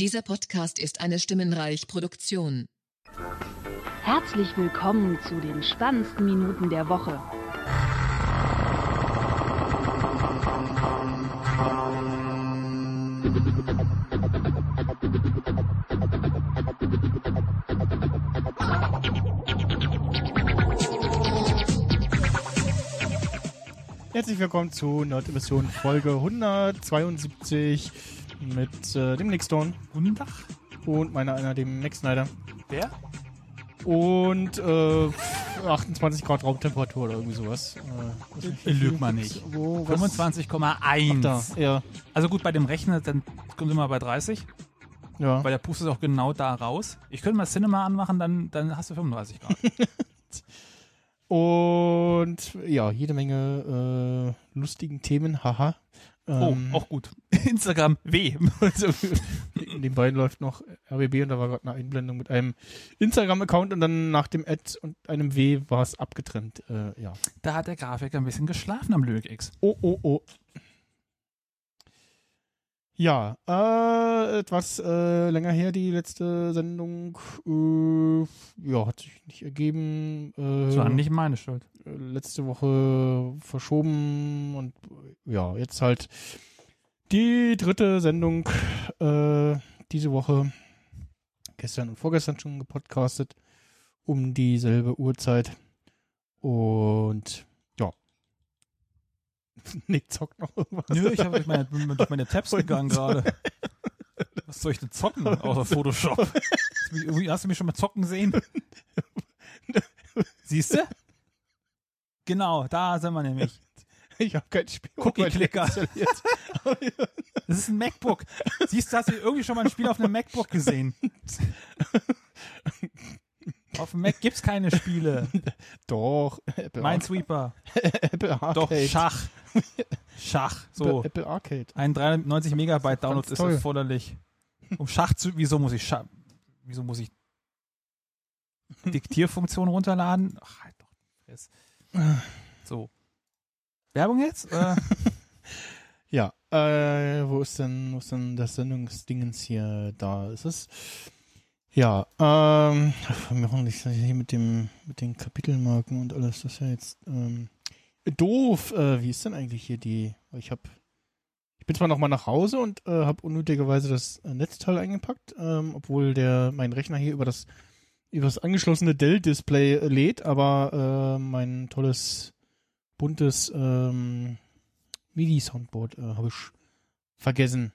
Dieser Podcast ist eine Stimmenreich-Produktion. Herzlich willkommen zu den spannendsten Minuten der Woche. Herzlich willkommen zu Nerd-Emission Folge 172 mit äh, dem Nick Stone. Guten Tag. Und meiner einer, dem Max Snyder. Wer? Und äh, 28 Grad Raumtemperatur oder irgendwie sowas. Äh, Lüg mal nicht. 25,1. Da, ja. Also gut, bei dem Rechner, dann kommt immer bei 30. Ja. Weil der pustet auch genau da raus. Ich könnte mal Cinema anmachen, dann, dann hast du 35 Grad. Und ja, jede Menge äh, lustigen Themen, haha. Oh, Ähm, auch gut. Instagram W. In den beiden läuft noch RBB und da war gerade eine Einblendung mit einem Instagram-Account und dann nach dem Ad und einem W war es abgetrennt. Äh, ja. Da hat der Grafiker ein bisschen geschlafen am LögX. Oh, oh, oh. Ja, äh, etwas äh, länger her die letzte Sendung. Äh, ja, hat sich nicht ergeben. Äh, Das war nicht meine Schuld. äh, letzte Woche verschoben und äh, ja, jetzt halt die dritte Sendung äh, diese Woche. Gestern und vorgestern schon gepodcastet um dieselbe Uhrzeit. Und. Nick zockt noch irgendwas. Nö, ich habe durch meine, durch meine Tabs gegangen gerade. Was soll ich denn zocken außer Photoshop? Hast du mich, irgendwie- hast du mich schon mal zocken sehen? Siehst du? Genau, da sind wir nämlich. Ich habe kein Spiel. Cookie-Clicker. Das ist ein MacBook. Siehst du, hast du irgendwie schon mal ein Spiel auf einem MacBook gesehen? Auf dem Mac gibt's keine Spiele. Doch. Apple, Minesweeper. Apple Arcade. Doch, Schach. Schach. So. Apple, Arcade. Ein 390 Megabyte Download ist toll. erforderlich. Um Schach zu, wieso muss ich Schach, wieso muss ich Diktierfunktion runterladen? Ach, halt doch. So. Werbung jetzt? Äh, Ja, äh, wo ist denn, wo ist denn das Sendungsdingens hier? Da ist es. Ja, ähm, wir machen nicht hier mit dem, mit den Kapitelmarken und alles, das ist ja jetzt, ähm, doof. Äh, wie ist denn eigentlich hier die, ich hab, ich bin zwar noch mal nach Hause und äh, habe unnötigerweise das äh, Netzteil eingepackt, ähm, obwohl der, mein Rechner hier über das, über das angeschlossene Dell-Display äh, lädt, aber äh, mein tolles, buntes, ähm, MIDI-Soundboard äh, habe ich vergessen.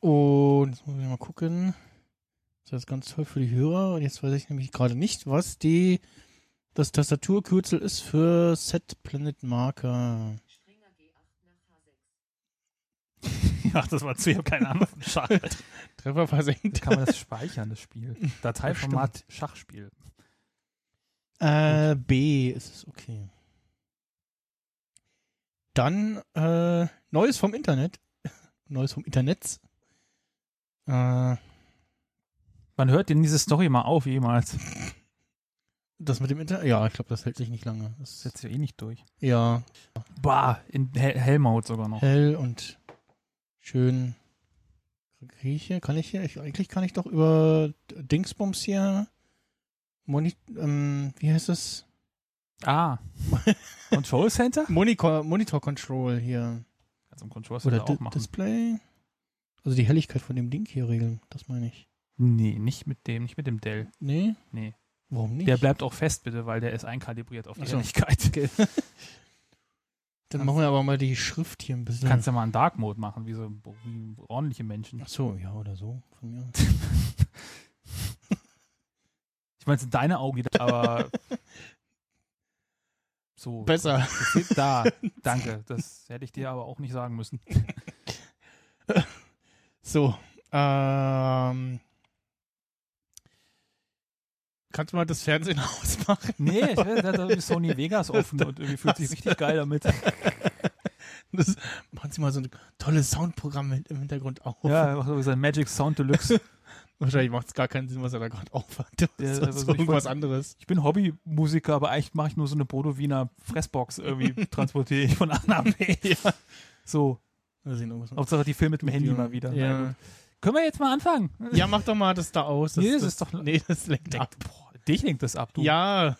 Und jetzt muss ich mal gucken. Das ist ganz toll für die Hörer. Und jetzt weiß ich nämlich gerade nicht, was die das Tastaturkürzel ist für Set Planet Marker. ja, das war zu, ich habe keine Ahnung von Schach. Treffer versenkt. Kann man das speichern, das Spiel? Dateiformat Schachspiel. Äh, B ist es okay. Dann äh, Neues vom Internet. Neues vom Internet. Äh, Man hört denn diese Story mal auf, jemals. das mit dem Internet. Ja, ich glaube, das hält sich nicht lange. Das setzt ja eh nicht durch. ja Bah, in Hell, Hell-Mode sogar noch. hell und schön. Krieg ich hier? Kann ich hier? Ich, eigentlich kann ich doch über Dingsbums hier. Moni ähm, wie heißt das? Ah. Control Center? Monitor, Monitor Control hier. Kannst du im Control Oder Center Di auch machen. Display. Also die Helligkeit von dem Ding hier regeln. Das meine ich. Nee, nicht mit dem, nicht mit dem Dell. Nee? Nee. Warum nicht? Der bleibt auch fest, bitte, weil der ist einkalibriert auf die Ach so. Helligkeit. Okay. Dann machen wir aber mal die Schrift hier ein bisschen. kannst ja mal einen Dark Mode machen, wie so wie ordentliche Menschen. Ach so, ja, oder so. Von mir. aus. Ich meine, es sind deine Augen, aber so. Besser. Da. Danke. Das hätte ich dir aber auch nicht sagen müssen. So. Ähm, kannst du mal das Fernsehen ausmachen? Nee, da hat irgendwie Sony Vegas offen und irgendwie fühlt sich richtig geil damit. Das, machen Sie mal so ein tolles Soundprogramm im Hintergrund auf. Ja, er macht so sein Magic Sound Deluxe. Wahrscheinlich macht es gar keinen Sinn, was er da gerade aufhat. Das Ja, ist so irgendwas wollte- anderes. Ich bin Hobbymusiker, aber eigentlich mache ich nur so eine Bodo Wiener Fressbox irgendwie transportiere ich von A nach B. Ja. So. Mal sehen, irgendwas. Hauptsache die Film mit dem Handy mal wieder. Na Ja. gut. Können wir jetzt mal anfangen? ja, mach doch mal das da aus. Nee, das ist doch- Nee, das lenkt ab. Boah, dich lenkt das ab, du. Ja,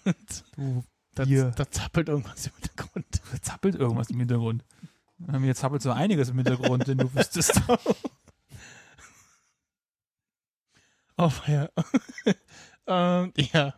Du da, da zappelt irgendwas im Hintergrund. zappelt irgendwas im Hintergrund. Mir zappelt so einiges im Hintergrund, denn du wüsstest. Oh, ja. ähm, ja.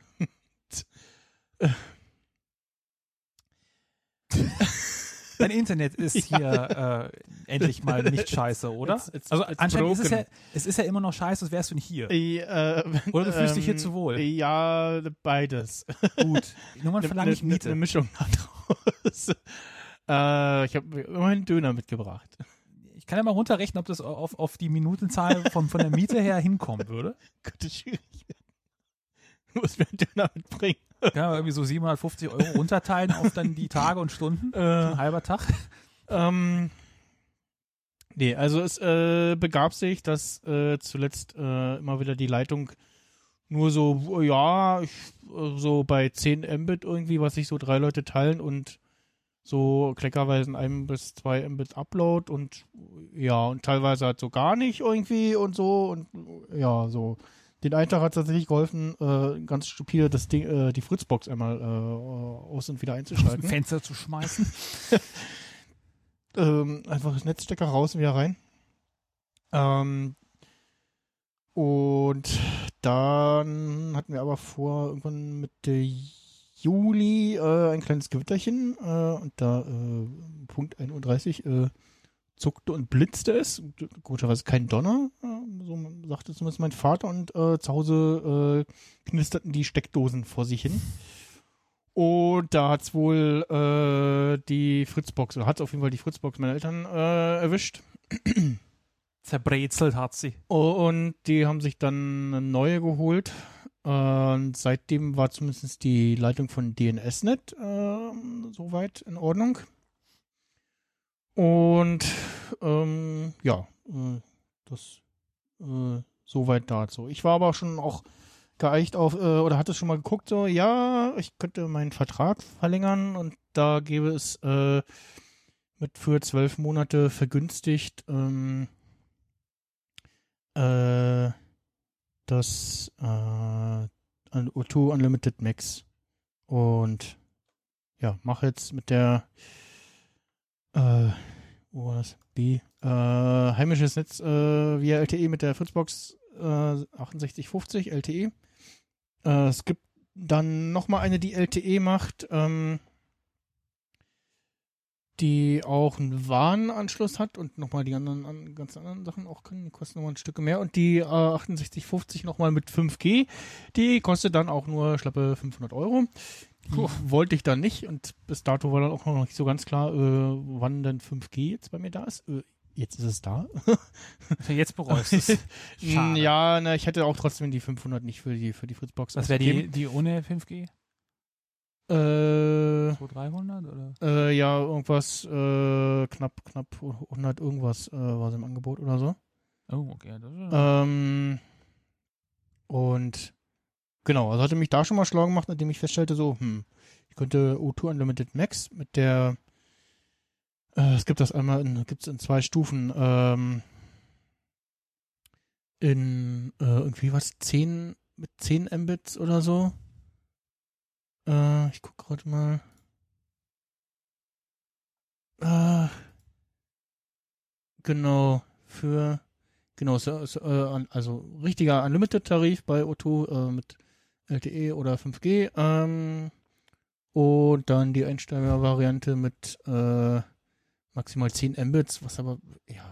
Dein Internet ist hier äh, endlich mal nicht scheiße, oder? It's- it's- also it's anscheinend ist es, ja, es ist ja immer noch scheiße, als wärst du nicht hier. Äh, Oder du fühlst dich hier ähm, zu wohl. Ja, beides. Gut. Irgendwann verlange ich Eine Miete. Mischung daraus. äh, ich habe immerhin Döner mitgebracht. Ich kann ja mal runterrechnen, ob das auf, auf die Minutenzahl von, von der Miete her hinkommen würde. Könnte schwierig werden. Du musst mir einen Döner mitbringen. Kann man irgendwie so 750 Euro runterteilen auf dann die Tage und Stunden. Äh, Ein halber Tag. Ähm, nee, also es äh, begab sich, dass äh, zuletzt äh, immer wieder die Leitung nur so, ja, ich, äh, so bei 10 Mbit irgendwie, was sich so drei Leute teilen und so kleckerweise ein bis zwei Mbit Upload und ja, und teilweise halt so gar nicht irgendwie und so und ja, so. Den einen Tag hat es tatsächlich geholfen, äh, ganz stupide das Ding, äh, die Fritzbox einmal äh, aus und wieder Aus dem einzuschalten Fenster zu schmeißen. ähm, einfach das Netzstecker raus und wieder rein. Ähm, und dann hatten wir aber vor, irgendwann Mitte Juli äh, ein kleines Gewitterchen äh, und da äh, Punkt 31 äh, zuckte und blitzte es. Komischerweise kein Donner, äh, so sagte zumindest mein Vater und äh, zu Hause äh, knisterten die Steckdosen vor sich hin. Und da hat's wohl äh, die Fritzbox, oder hat auf jeden Fall die Fritzbox meiner Eltern äh, erwischt. Zerbrezelt hat sie. Und die haben sich dann eine neue geholt. Und seitdem war zumindest die Leitung von DNSNet äh, soweit in Ordnung. Und ähm, ja, äh, das äh, soweit dazu. Ich war aber schon auch geeicht auf, äh, oder hatte schon mal geguckt, so, ja, ich könnte meinen Vertrag verlängern und da gäbe es äh, mit für zwölf Monate vergünstigt ähm, äh, das äh, Un- O2 Unlimited Max. Und ja, mache jetzt mit der äh, wo war das? B. Äh, heimisches Netz äh, via LTE mit der Fritzbox äh, 6850 LTE. Äh, es gibt dann nochmal eine, die LTE macht, ähm, die auch einen WAN-Anschluss hat und nochmal die anderen an, ganz anderen Sachen auch können. Die kosten nochmal ein Stück mehr. Und die äh, 6850 nochmal mit 5G, die kostet dann auch nur schlappe 500 Euro. Puh. wollte ich dann nicht und bis dato war dann auch noch nicht so ganz klar, äh, wann denn 5G jetzt bei mir da ist. Äh, jetzt ist es da. Jetzt bereust du es. Ja, na, ich hätte auch trotzdem die 500 nicht für die, für die Fritzbox. Was wäre die, die ohne 5G? Äh, 200, 300 oder? äh, ja, irgendwas, äh, knapp, knapp 100 irgendwas äh, war es im Angebot oder so. Oh, okay. Das ist, Ähm, und genau, also hatte mich da schon mal schlau gemacht, nachdem ich feststellte, so, hm, ich könnte O2 Unlimited Max mit der, äh, es gibt das einmal in, gibt's in zwei Stufen, ähm, in äh, irgendwie was, 10, mit 10 Mbits oder so. Äh, ich guck gerade mal. Äh, genau, für Genau, so, so, äh, also richtiger Unlimited-Tarif bei O2 äh, mit LTE oder 5G. Ähm, und dann die Einsteiger-Variante mit äh, maximal 10 Mbits, was aber, ja,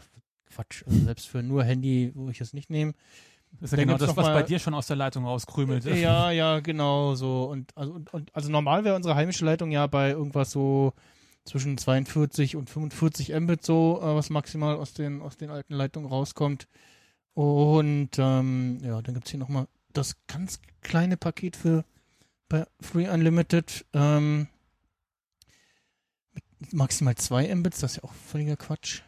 Quatsch. Also selbst für nur Handy, wo ich es nicht nehme. das ist ja dann genau das, was mal- bei dir schon aus der Leitung rauskrümelt. Ja, ja, genau so. Und also, und, und, also normal wäre unsere heimische Leitung ja bei irgendwas so zwischen 42 und 45 Mbit so, äh, was maximal aus den, aus den alten Leitungen rauskommt. Und ähm, ja, dann gibt's hier nochmal das ganz kleine Paket für bei Free Unlimited. Ähm, maximal 2 Mbits, das ist ja auch völliger Quatsch.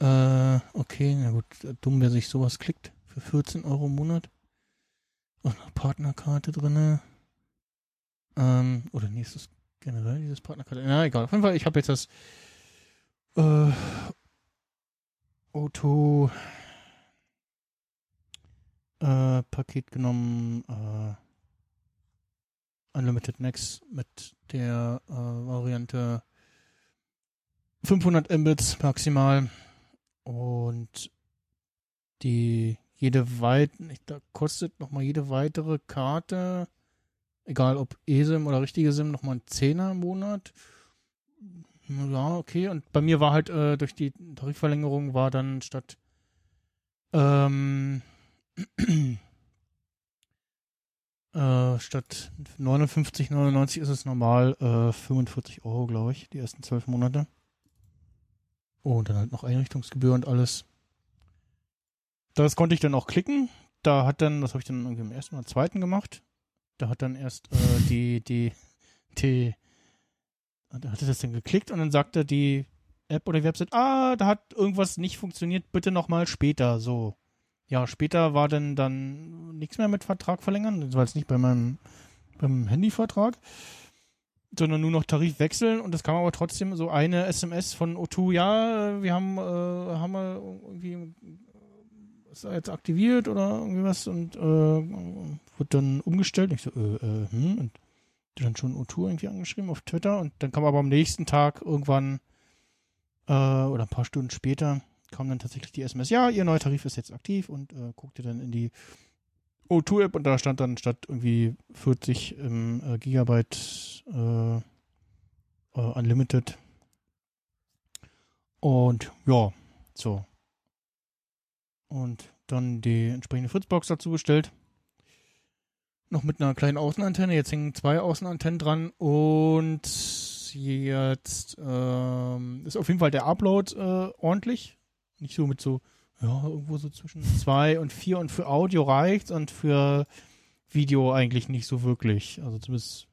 Äh, okay, na gut, dumm, wer sich sowas klickt. Für 14 Euro im Monat. Und eine Partnerkarte drinne. Ähm, oder nee, ist das generell dieses Partnerkarte? Na, egal. Auf jeden Fall, ich habe jetzt das äh, O2 äh, Paket genommen, äh, Unlimited Max mit der äh, Variante 500 Mbits maximal und die jede weit da kostet noch mal jede weitere Karte egal ob eSIM oder richtige SIM noch mal ein Zehner im Monat. Ja okay und bei mir war halt äh, durch die Tarifverlängerung war dann statt ähm, äh, statt 59,99 ist es normal äh, 45 Euro, glaube ich, die ersten zwölf Monate. Oh, und dann halt noch Einrichtungsgebühr und alles. Das konnte ich dann auch klicken. Da hat dann, das habe ich dann irgendwie im ersten oder zweiten gemacht. Da hat dann erst äh, die, die, die, da hatte das dann geklickt und dann sagte die App oder die Website, ah, da hat irgendwas nicht funktioniert, bitte nochmal später, so. Ja, später war dann dann nichts mehr mit Vertrag verlängern. Das war jetzt nicht bei meinem beim Handyvertrag, sondern nur noch Tarif wechseln und das kam aber trotzdem so eine SMS von O2, ja, wir haben, äh, haben wir irgendwie ist er jetzt aktiviert oder irgendwie was und äh, wird dann umgestellt. Ich so, äh, äh, hm, und dann schon O2 irgendwie angeschrieben auf Twitter und dann kam aber am nächsten Tag irgendwann äh, oder ein paar Stunden später kam dann tatsächlich die SMS, ja, Ihr neuer Tarif ist jetzt aktiv und äh, guckte dann in die O2-App und da stand dann statt irgendwie 40 ähm, äh, Gigabyte äh, äh, Unlimited. Und ja, so. Und dann die entsprechende Fritzbox dazu bestellt. Noch mit einer kleinen Außenantenne. Jetzt hängen zwei Außenantennen dran und jetzt ähm, ist auf jeden Fall der Upload äh, ordentlich. Nicht so mit so, ja, irgendwo so zwischen zwei und vier und für Audio reicht's und für Video eigentlich nicht so wirklich. Also zumindest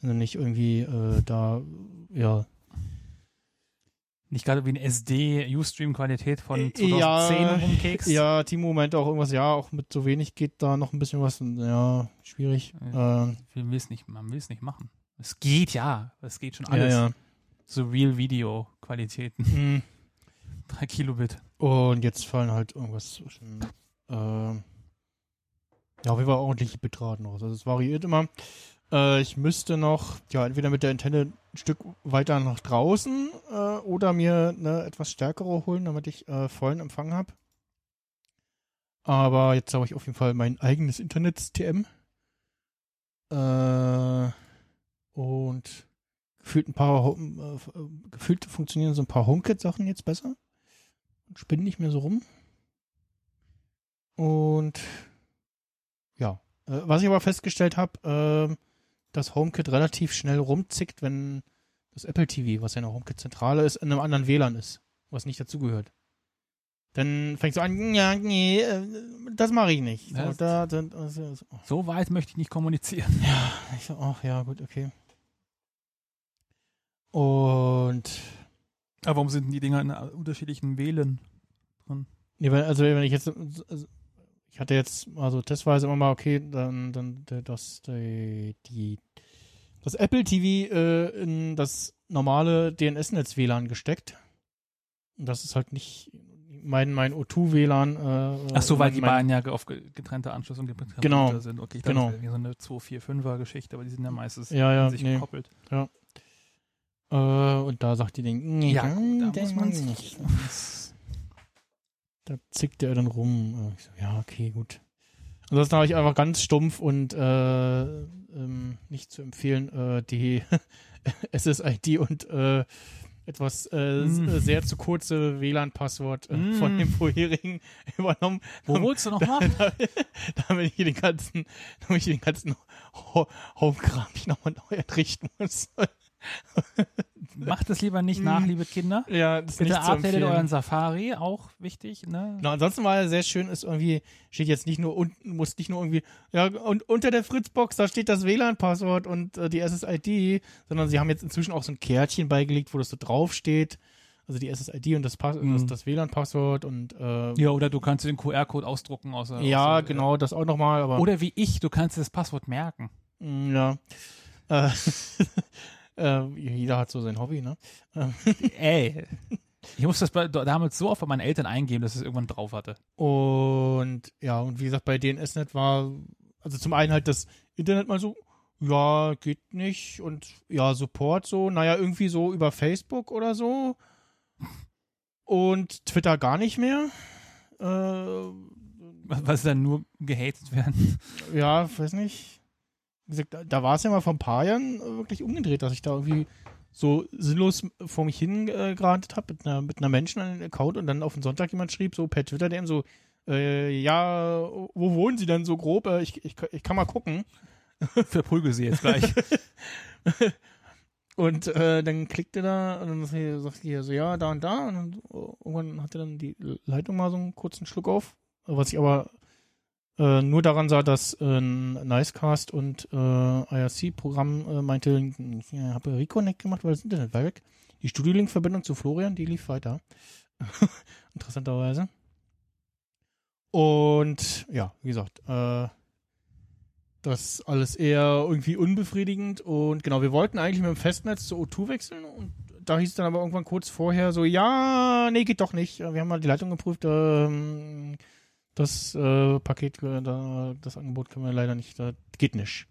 nicht irgendwie äh, da, ja. Nicht gerade wie ein SD-Ustream-Qualität von Äh, ja, 2010 umkeks. Ja, Timo meinte auch irgendwas, ja, auch mit so wenig geht da noch ein bisschen was. Ja, schwierig. Ja. Ähm, Man will es nicht, man will es nicht machen. Es geht ja, es geht schon ja, alles. ja. So Real-Video-Qualitäten. Mhm. 3 Kilobit. Und jetzt fallen halt irgendwas zwischen, ähm, ja, wie war ordentliche Bitraten raus. Also es variiert immer. Äh, ich müsste noch, ja, entweder mit der Antenne ein Stück weiter nach draußen äh, oder mir eine etwas stärkere holen, damit ich äh, vollen Empfang habe. Aber jetzt habe ich auf jeden Fall mein eigenes Internet-TM. Äh, und gefühlt ein paar, äh, gefühlt funktionieren so ein paar HomeKit-Sachen jetzt besser spinnen nicht mehr so rum. Und ja, äh, was ich aber festgestellt habe, ähm, dass HomeKit relativ schnell rumzickt, wenn das Apple TV, was ja eine HomeKit-Zentrale ist, in einem anderen WLAN ist, was nicht dazugehört. Dann fängt so an, ja, nee, äh, das mache ich nicht. So, da, da, also, so. So weit möchte ich nicht kommunizieren. Ja, ich so, ach ja, gut, okay. Und Aber warum sind denn die Dinger in unterschiedlichen Wählen drin? Nee, weil, also wenn ich jetzt, also ich hatte jetzt mal so testweise immer mal, okay, dann, dann das, die, die, das Apple TV äh, in das normale DNS-Netz WLAN gesteckt. Und das ist halt nicht mein, mein O2 WLAN. Äh, Ach so, weil mein, die beiden ja auf ge- getrennte Anschluss und getrennte Genau. Sind. Okay, ich dachte, Genau. das wäre so eine 245er Geschichte, aber die sind ja meistens Ja, ja, in sich nee. gekoppelt. Äh, und da sagt die Ding, Ja, da, da muss man nicht. Da zickt er dann rum. Äh, Ich so, ja, okay, gut. Ansonsten habe ich einfach ganz stumpf und äh, ähm, nicht zu empfehlen, äh, die SSID und äh, etwas äh, Mm. sehr zu kurze WLAN-Passwort äh, Mm. von dem vorherigen übernommen. Wo wohnst du noch mal? damit ich hier den ganzen, damit ich den ganzen Ho Home-Kram nochmal neu entrichten muss. Macht es lieber nicht nach, liebe Kinder. ja, das ist Bitte nicht updatet euren Safari, auch wichtig, ne? Genau, ansonsten war er sehr schön, ist irgendwie, steht jetzt nicht nur unten, muss nicht nur irgendwie, ja, und unter der Fritzbox, da steht das WLAN-Passwort und äh, die SSID, sondern sie haben jetzt inzwischen auch so ein Kärtchen beigelegt, wo das so draufsteht. Also die SSID und das, Pass Mhm. das, das WLAN-Passwort und äh, Ja, oder du kannst den QR-Code ausdrucken. Außer, ja, außer, genau, das auch nochmal, aber Oder wie ich, du kannst das Passwort merken. mh, ja. Äh, äh, jeder hat so sein Hobby, ne? Ey, Ich musste das bei, damals so oft bei meinen Eltern eingeben, dass ich es irgendwann drauf hatte. Und ja, und wie gesagt, bei DNSNet war, also zum einen halt das Internet mal so, ja, geht nicht und ja, Support so, naja, irgendwie so über Facebook oder so. Und Twitter gar nicht mehr. Äh, Was, was dann nur gehatet werden. ja, weiß nicht. Gesagt, da, da war es ja mal vor ein paar Jahren äh, wirklich umgedreht, dass ich da irgendwie so sinnlos vor mich hin äh, habe mit einer, mit einer Menschen an den Account und dann auf den Sonntag jemand schrieb, so per Twitter DM so, äh, ja, wo wohnen Sie denn so grob? Äh, ich, ich, ich kann mal gucken. Verprügel sie jetzt gleich. Und äh, dann klickte da und dann sagt sie so, ja, da und da. Und dann, äh, irgendwann hatte dann die Leitung mal so einen kurzen Schluck auf. Was ich aber äh, nur daran sah, dass äh, Nicecast und äh, IRC-Programm äh, meinte, ich ja, habe Reconnect gemacht, weil das Internet war weg. Die Studiolink-Verbindung zu Florian, die lief weiter. Interessanterweise. Und ja, wie gesagt, äh, das alles eher irgendwie unbefriedigend und genau, wir wollten eigentlich mit dem Festnetz zu O2 wechseln und da hieß es dann aber irgendwann kurz vorher so, ja, nee, geht doch nicht. Wir haben mal die Leitung geprüft, ähm, das äh, Paket, da, das Angebot können wir leider nicht, das geht nicht.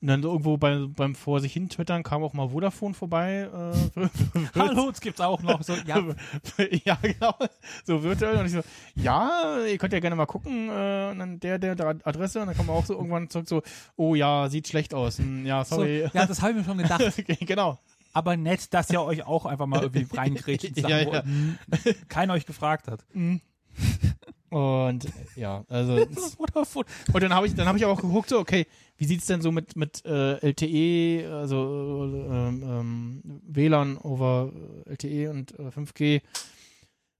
Und dann irgendwo bei, beim vor sich hin twittern kam auch mal Vodafone vorbei. Äh, Hallo, es gibt's auch noch. So, ja, ja, genau. So virtuell. Und ich so, ja, ihr könnt ja gerne mal gucken. Äh, und dann der, der, der Adresse. Und dann kommen wir auch so irgendwann zurück so, oh ja, sieht schlecht aus. Hm, Ja, so, sorry. ja, das habe ich mir schon gedacht. genau. Aber nett, dass ihr euch auch einfach mal irgendwie reingrätscht Ja, wo ja. n- keiner euch gefragt hat. Und ja, also und dann habe ich dann habe ich auch geguckt so okay, wie sieht's denn so mit mit äh, LTE, also äh, ähm, ähm, WLAN over LTE und äh, 5G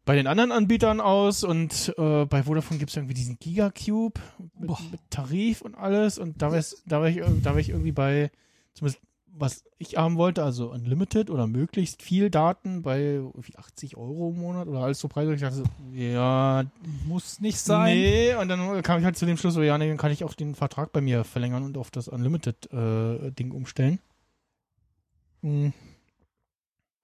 bei den anderen Anbietern aus und äh, bei Vodafone gibt's irgendwie diesen Gigacube mit, mit Tarif und alles und da war ich da war ich da war ich irgendwie bei zumindest was ich haben wollte, also Unlimited oder möglichst viel Daten bei irgendwie 80 Euro im Monat oder alles so Preise. Ich dachte so, ja, Muss nicht sein. Nee, und dann kam ich halt zu dem Schluss, so, ja, nee, dann kann ich auch den Vertrag bei mir verlängern und auf das Unlimited-Ding umstellen. Hm.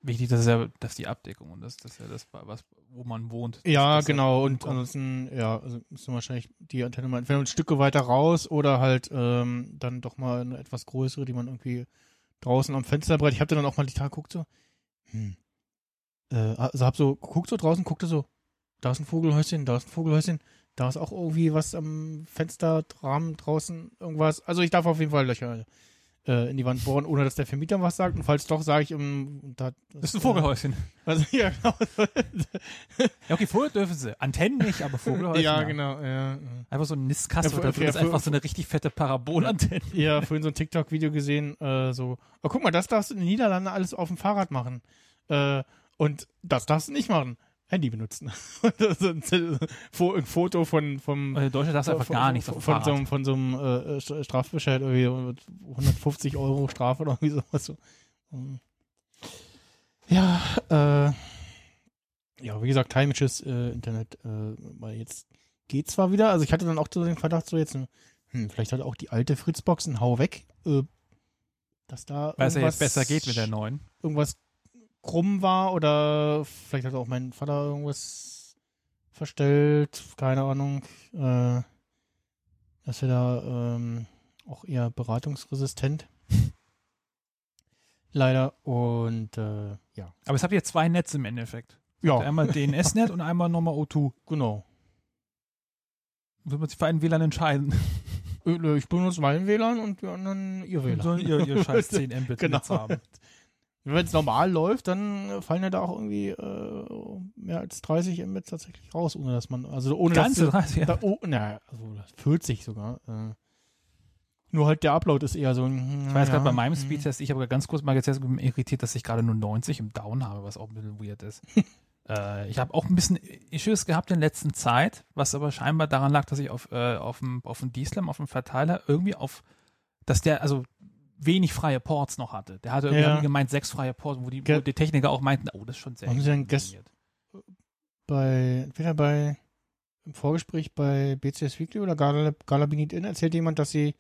Wichtig, dass ja, dass die Abdeckung und das, das ist ja das, was, wo man wohnt. Ja, das genau. Und ansonsten, ja, also müssen wir wahrscheinlich die Antenne mal entweder ein Stücke weiter raus oder halt ähm, dann doch mal eine etwas größere, die man irgendwie draußen am Fensterbrett. Ich habe dann auch mal die Tage geguckt, so, hm. Äh, also hab so geguckt so draußen, guckte so, da ist ein Vogelhäuschen, da ist ein Vogelhäuschen, da ist auch irgendwie was am Fensterrahmen draußen, irgendwas. Also ich darf auf jeden Fall Löcher äh, in die Wand bohren, ohne dass der Vermieter was sagt. Und falls doch, sage ich ihm, da, Das ist ein Vogelhäuschen. Also, ja, genau. Ja, okay, Vogel dürfen sie. Antennen nicht, aber Vogelhäuschen. ja, genau. Ja. Einfach so ein Nistkasten Ja, da drin ja, ist einfach so eine richtig fette Parabolantenne. Ja, vorhin so ein TikTok-Video gesehen, äh, so, oh, guck mal, das darfst du in den Niederlanden alles auf dem Fahrrad machen. Äh, und das darfst du nicht machen. Handy benutzen. Ein Fo- ein Foto von, vom, Weil in Deutschland darfst du einfach von, gar nichts von, von, so, einem- von so einem äh, St- Strafbescheid irgendwie mit 150 Euro Strafe oder irgendwie sowas. So. Hm. Ja, äh, ja, wie gesagt, heimisches äh, Internet, äh, mal jetzt geht zwar wieder, also ich hatte dann auch so den Verdacht, so jetzt, hm, vielleicht hat auch die alte Fritzbox einen Hau weg, äh, dass da Weil es ja jetzt besser geht mit der neuen. irgendwas krumm war oder vielleicht hat auch mein Vater irgendwas verstellt, keine Ahnung, äh, dass wir da ähm, auch eher beratungsresistent. Leider und äh, ja. Aber es habt ihr zwei Netze im Endeffekt. Ja, Einmal DNS-Net und einmal nochmal O2. genau. Wird man sich für einen WLAN entscheiden. Äh, Ich benutze mein WLAN und die anderen ihr WLAN. Sollen ihr, ihr scheiß 10 Mbit Genau. Haben. Wenn es normal läuft, dann fallen ja da auch irgendwie äh, mehr als 30 Mbit tatsächlich raus, ohne dass man, also ohne Ganze dass 30, ja. da, oh, na, also das 40 sogar. Äh, nur halt der Upload ist eher so ein. Ich weiß gerade bei hm. meinem Speedtest, ich habe ganz kurz mal gezählt, bin irritiert, dass ich gerade nur 90 im Down habe, was auch ein bisschen weird ist. äh, ich habe auch ein bisschen Issues gehabt in letzter Zeit, was aber scheinbar daran lag, dass ich auf, äh, auf dem, auf dem D-Slam, auf dem Verteiler irgendwie auf, dass der, also wenig freie Ports noch hatte. Der hatte irgendwie Ja. gemeint sechs freie Ports, wo die, wo die Techniker auch meinten, oh, das ist schon sehr Haben sie denn gest- kombiniert. bei, entweder bei, im Vorgespräch bei BCS Weekly oder Gala, Gala Benit In erzählt jemand, dass sie,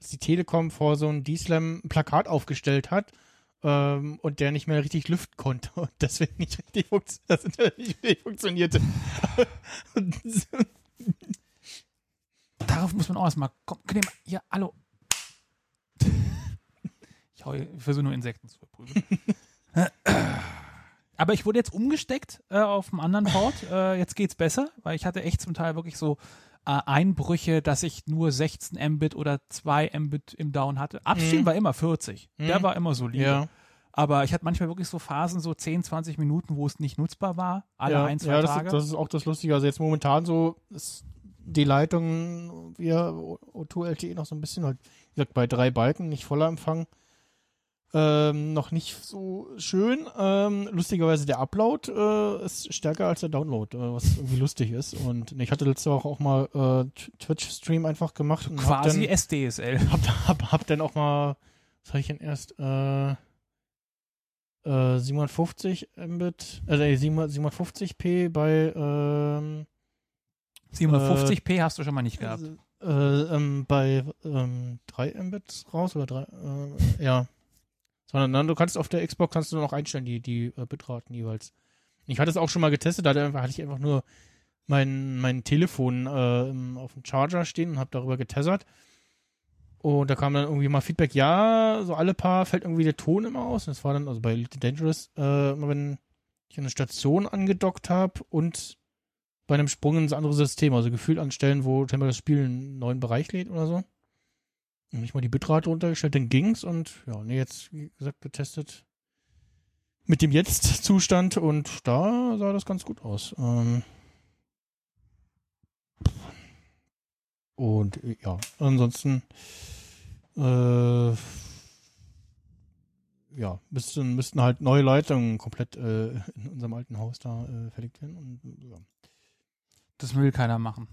dass die Telekom vor so ein D-Slam ein Plakat aufgestellt hat, äh, ähm, und der nicht mehr richtig lüften konnte und deswegen nicht richtig, funktio das Internet nicht richtig funktionierte. Darauf muss man auch erstmal. Komm, hier, hallo. Versuche nur Insekten zu verprügeln. Aber ich wurde jetzt umgesteckt äh, auf einem anderen Port. Äh, jetzt geht's besser, weil ich hatte echt zum Teil wirklich so äh, Einbrüche, dass ich nur 16 Mbit oder 2 Mbit im Down hatte. Upstream Mhm. war immer 40. Der Mhm. war immer solide. ja, Aber ich hatte manchmal wirklich so Phasen, so 10, 20 Minuten, wo es nicht nutzbar war. Alle ja, ein, zwei ja das, Tage. das ist auch das Lustige. Also jetzt momentan so ist die Leitung via O2 LTE noch so ein bisschen halt, wie gesagt, bei drei Balken, nicht voller Empfang. Ähm, noch nicht so schön. Ähm, lustigerweise der Upload äh, ist stärker als der Download, äh, was irgendwie lustig ist. Und ich hatte letzte Woche auch mal äh, Twitch-Stream einfach gemacht. Und hab Quasi dann, SDSL. hab, hab, hab dann auch mal, was habe ich denn erst, äh, äh, 750 Mbit, äh, nee, 750p bei, ähm, 750p hast du schon mal nicht gehabt. äh, ähm, bei ähm, 3 Mbit raus oder 3, äh, ja. Sondern dann, du kannst auf der Xbox kannst du noch einstellen, die, die äh, Bitraten jeweils. Ich hatte es auch schon mal getestet, da hatte ich einfach nur mein, mein Telefon äh, auf dem Charger stehen und habe darüber getessert. Und da kam dann irgendwie mal Feedback, ja, so alle paar fällt irgendwie der Ton immer aus. Und das war dann, also bei Elite Dangerous, äh, immer wenn ich eine Station angedockt habe und bei einem Sprung ins andere System, also gefühlt an Stellen, wo das Spiel einen neuen Bereich lädt oder so. Und ich mal die Bitrate runtergestellt, dann ging's und ja, nee, jetzt, wie gesagt, getestet mit dem Jetzt-Zustand und da sah das ganz gut aus. Ähm und ja, ansonsten äh, ja, müssten, müssten halt neue Leitungen komplett äh, in unserem alten Haus da äh, verlegt werden und ja. Das will keiner machen.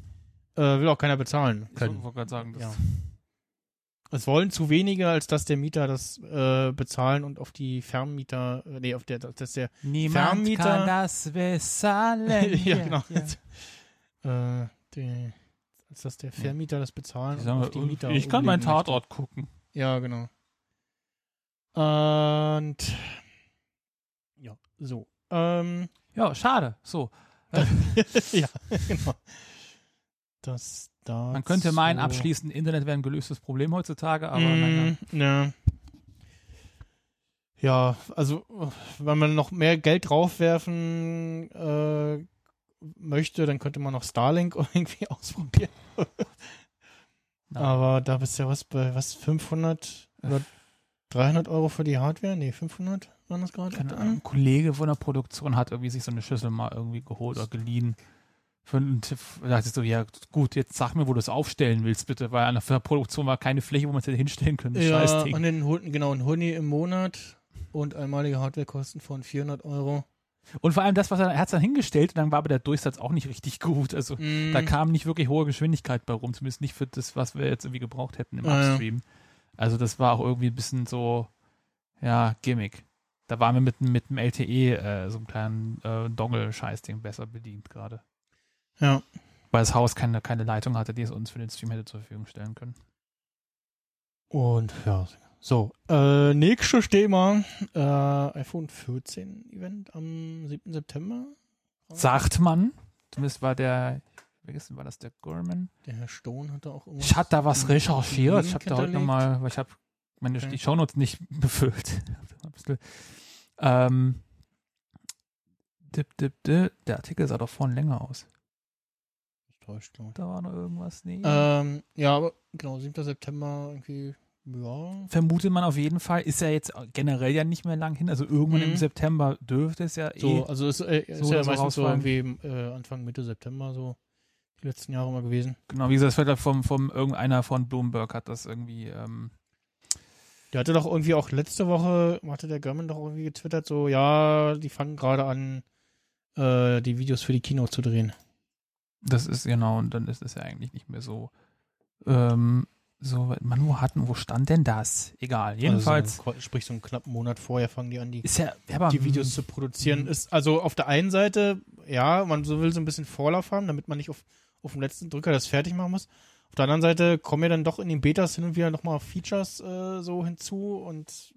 Äh, will auch keiner bezahlen Ich können. wollte gerade sagen, das Ja. Es wollen zu wenige, als dass der Mieter das äh, bezahlen und auf die Vermieter, äh, nee, auf der, dass der, niemand Vermieter- kann das bezahlen. ja, genau, Ja. äh, die, als dass der Vermieter das bezahlen sag und auf die Mieter ich kann meinen umlegen möchte. Tatort gucken. Ja, genau. Und ja, so. Ähm, Ja, schade. So. ja, genau. Das da. Man könnte meinen, abschließend Internet wäre ein gelöstes Problem heutzutage, aber naja. Mm, ja. Also wenn man noch mehr Geld draufwerfen äh, möchte, dann könnte man noch Starlink irgendwie ausprobieren. Aber da bist du ja was bei was 500 oder 300 Euro für die Hardware? Nee, 500 waren das gerade? Ein Kollege von der Produktion hat irgendwie sich so eine Schüssel mal irgendwie geholt oder geliehen. Da dachte ich so, ja gut, jetzt sag mir, wo du es aufstellen willst, bitte, weil an der Produktion war keine Fläche, wo man es hätte hinstellen können. Ja, Scheißding. und den genau, ein Huni im Monat und einmalige Hardwarekosten von 400 Euro. Und vor allem das, was er, er hat dann hingestellt, und dann war aber der Durchsatz auch nicht richtig gut. Also Mm, da kam nicht wirklich hohe Geschwindigkeit bei rum, zumindest nicht für das, was wir jetzt irgendwie gebraucht hätten im Ah, ja. Upstream. Also das war auch irgendwie ein bisschen so, ja, Gimmick. Da waren wir mit, mit dem LTE, äh, so einem kleinen äh, Dongle-Scheißding besser bedient gerade. Ja. Weil das Haus keine, keine Leitung hatte, die es uns für den Stream hätte zur Verfügung stellen können. Und ja, so. Äh, nächstes Thema. Äh, iPhone 14 Event am 7. September. Sagt man, zumindest war der, vergessen, war das der Gorman? Der Herr Stone hatte auch irgendwas. Ich hatte da was recherchiert. Ich habe da heute nochmal, weil ich habe meine Okay. die Shownotes nicht befüllt. Ähm, dip, dip, dip. Der Artikel sah doch vorhin länger aus. Täuscht, glaub ich. Da war noch irgendwas. Nee. Ähm, ja, aber genau, 7. September irgendwie, ja. Vermutet man auf jeden Fall. Ist ja jetzt generell ja nicht mehr lang hin. Also irgendwann im Mhm. September dürfte es ja So, eh. also es äh, ist so ja oder so meistens so irgendwie äh, Anfang, Mitte September so die letzten Jahre mal gewesen. Genau, wie gesagt, das wird vom, vom irgendeiner von Bloomberg hat das irgendwie. Ähm, Der hatte doch irgendwie auch letzte Woche, hatte der German doch irgendwie getwittert, so, ja, die fangen gerade an, äh, die Videos für die Kino zu drehen. Das ist genau, und dann ist es ja eigentlich nicht mehr so. Ähm, so, man, wo hatten, wo stand denn das? Egal. Jedenfalls Also so, sprich, so einen knappen Monat vorher fangen die an, die, ja, ja die Videos zu produzieren. Mhm. Ist also auf der einen Seite, ja, man so will so ein bisschen Vorlauf haben, damit man nicht auf, auf dem letzten Drücker das fertig machen muss. Auf der anderen Seite kommen ja dann doch in den Betas hin und wieder nochmal Features äh, so hinzu und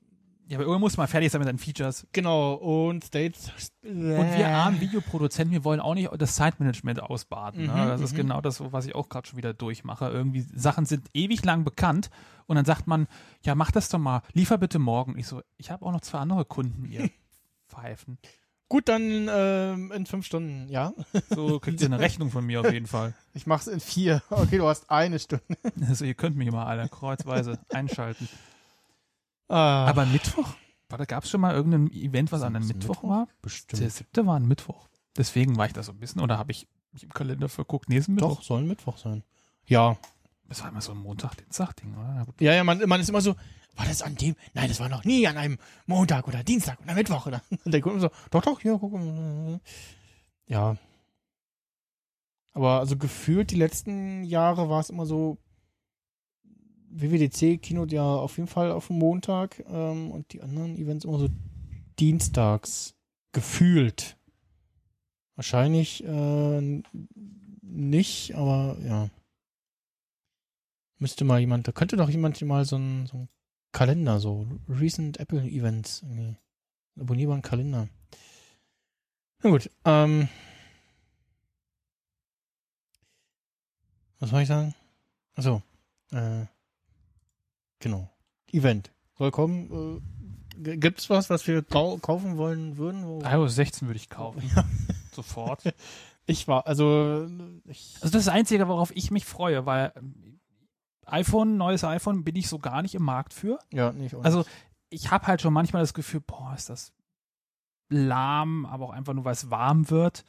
Ja, aber irgendwann muss man fertig sein mit deinen Features. Genau, und States. Und wir armen Videoproduzenten, wir wollen auch nicht das Zeitmanagement ausbaden. Ne? Mhm, Das ist mhm. genau das, was ich auch gerade schon wieder durchmache. Irgendwie Sachen sind ewig lang bekannt und dann sagt man, ja, mach das doch mal, liefer bitte morgen. Ich so, ich habe auch noch zwei andere Kunden, ihr Pfeifen. Gut, dann ähm, in fünf Stunden, ja. So kriegt ihr eine Rechnung von mir auf jeden Fall. Ich mach's in vier. Okay, du hast eine Stunde. Also ihr könnt mich mal alle kreuzweise einschalten. Ah, Aber Mittwoch? War da gab es schon mal irgendein Event, was an einem Mittwoch, Mittwoch? war? Der bestimmt. siebte war ein Mittwoch. Deswegen war ich da so ein bisschen, oder habe ich mich im Kalender verguckt? Nee, ist ein Mittwoch. Doch, soll ein Mittwoch sein. Ja. Das war immer so ein Montag-Dienstag-Ding, oder? Na gut. Ja, ja, man, man ist immer so, war das an dem? Nein, das war noch nie an einem Montag oder Dienstag oder Mittwoch oder. Und der Kunde so, doch, doch, hier, guck mal. Ja. Aber also gefühlt die letzten Jahre war es immer so, WWDC Keynote ja auf jeden Fall auf dem Montag ähm, und die anderen Events immer so dienstags gefühlt. Wahrscheinlich äh, nicht, aber ja. Müsste mal jemand, da könnte doch jemand mal so einen, so Kalender, so Recent Apple Events, irgendwie. Abonnierbaren Kalender. Na gut, ähm. Was soll ich sagen? Achso, äh. Genau. Event. Soll kommen. Äh, gibt's was, was wir kau kaufen wollen würden? Wo iOS 16 würde ich kaufen. Sofort. ich war, also, ich, Also das ist das Einzige, worauf ich mich freue, weil ähm, iPhone, neues iPhone, bin ich so gar nicht im Markt für. ja, nicht. auch Also nicht. ich habe halt schon manchmal das Gefühl, boah, ist das lahm, aber auch einfach nur, weil es warm wird.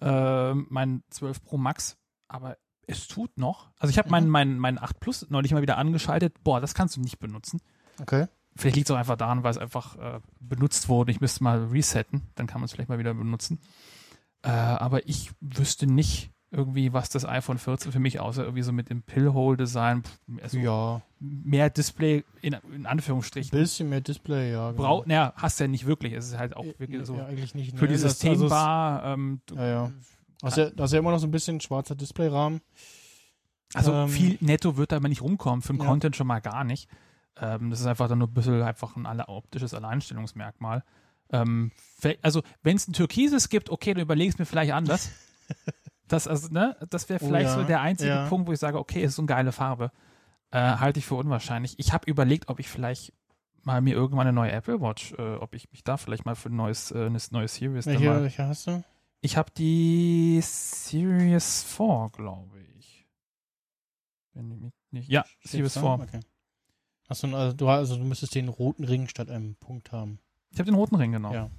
Ähm, mein 12 Pro Max, aber es tut noch. Also ich habe meinen Mhm. mein, mein 8 Plus neulich mal wieder angeschaltet. Boah, das kannst du nicht benutzen. okay. Vielleicht liegt es auch einfach daran, weil es einfach äh, benutzt wurde. Ich müsste mal resetten, dann kann man es vielleicht mal wieder benutzen. Äh, aber ich wüsste nicht irgendwie, was das iPhone 14 für mich außer irgendwie so mit dem Pill-Hole-Design, also ja, mehr Display in, in Anführungsstrichen. bisschen mehr Display, ja. genau. Brau naja, hast du ja nicht wirklich. Es ist halt auch wirklich so Ja, nicht. für nee, die das- also Systembar. ähm, Ja, ja. Das ist ja, das ist ja immer noch so ein bisschen schwarzer Displayrahmen. Also Ähm, viel netto wird da aber nicht rumkommen, für den Ja. Content schon mal gar nicht. Ähm, das ist einfach dann nur ein bisschen einfach ein optisches Alleinstellungsmerkmal. Ähm, also wenn es ein Türkises gibt, okay, du überlegst mir vielleicht anders. Das, also, ne, das wäre Oh vielleicht ja, so der einzige ja. Punkt, wo ich sage, okay, ist so eine geile Farbe. Äh, halte ich für unwahrscheinlich. Ich habe überlegt, ob ich vielleicht mal mir irgendwann eine neue Apple Watch, äh, ob ich mich da vielleicht mal für ein neues, äh, eine neue Series dann Welche, mal welche hast du? Ich habe die Series 4, glaube ich. Ja, Series Steht's 4. da? Okay. Du, also, du, also du müsstest den roten Ring statt einem Punkt haben. Ich habe den roten Ring genommen. Ja.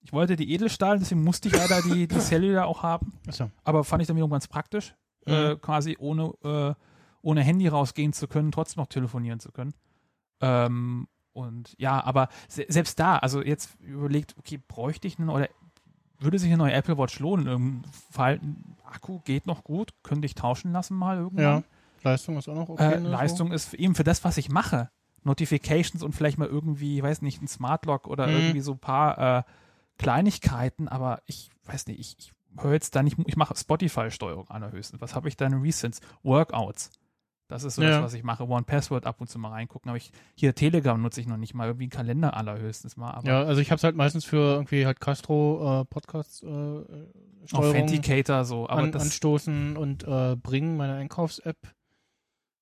Ich wollte die Edelstahl, deswegen musste ich leider die, die Cellular auch haben. Achso. Aber fand ich dann wiederum ganz praktisch, äh, Mhm. quasi ohne, äh, ohne Handy rausgehen zu können, trotzdem noch telefonieren zu können. Ähm, und ja, aber se selbst da, also jetzt überlegt, okay, bräuchte ich einen oder würde sich eine neue Apple Watch lohnen? Im Fall, Akku geht noch gut, könnte ich tauschen lassen mal irgendwann. Ja. Leistung ist auch noch okay. Äh, ne, Leistung ist eben für das, was ich mache. Notifications und vielleicht mal irgendwie, ich weiß nicht, ein Smart Lock oder Mhm. irgendwie so ein paar äh, Kleinigkeiten, aber ich weiß nicht, ich, ich höre jetzt da nicht, ich mache Spotify-Steuerung allerhöchstens. Was habe ich da in Recents? Workouts. Das ist so Ja. das, was ich mache. One Password ab und zu mal reingucken. Aber ich, hier Telegram nutze ich noch nicht mal, irgendwie einen Kalender allerhöchstens mal. Ja, also ich habe es halt meistens für irgendwie halt Castro äh, Podcast äh, äh, Steuerung Authenticator so. Aber an, das, anstoßen und äh, bringen, meine Einkaufs-App.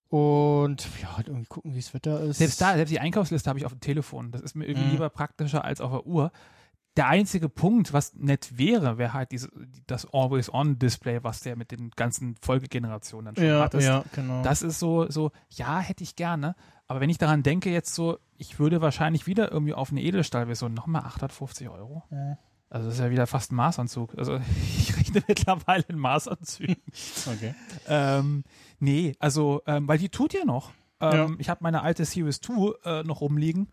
Und ja, halt irgendwie gucken, wie das Wetter ist. Selbst da, selbst die Einkaufsliste habe ich auf dem Telefon. Das ist mir irgendwie Mhm. lieber praktischer als auf der Uhr. Der einzige Punkt, was nett wäre, wäre halt diese, das Always-On-Display, was der mit den ganzen Folgegenerationen dann schon ja, hattest. ja, genau. Das ist so, so, ja, hätte ich gerne. Aber wenn ich daran denke, jetzt so, ich würde wahrscheinlich wieder irgendwie auf eine Edelstahlversion nochmal 850 Euro. Ja. Also das ist ja wieder fast ein Maßanzug. Also ich rechne mittlerweile in Maßanzügen. okay. Ähm, nee, also, ähm, weil die tut ja noch. Ähm, Ja. Ich habe meine alte Series 2 äh, noch rumliegen.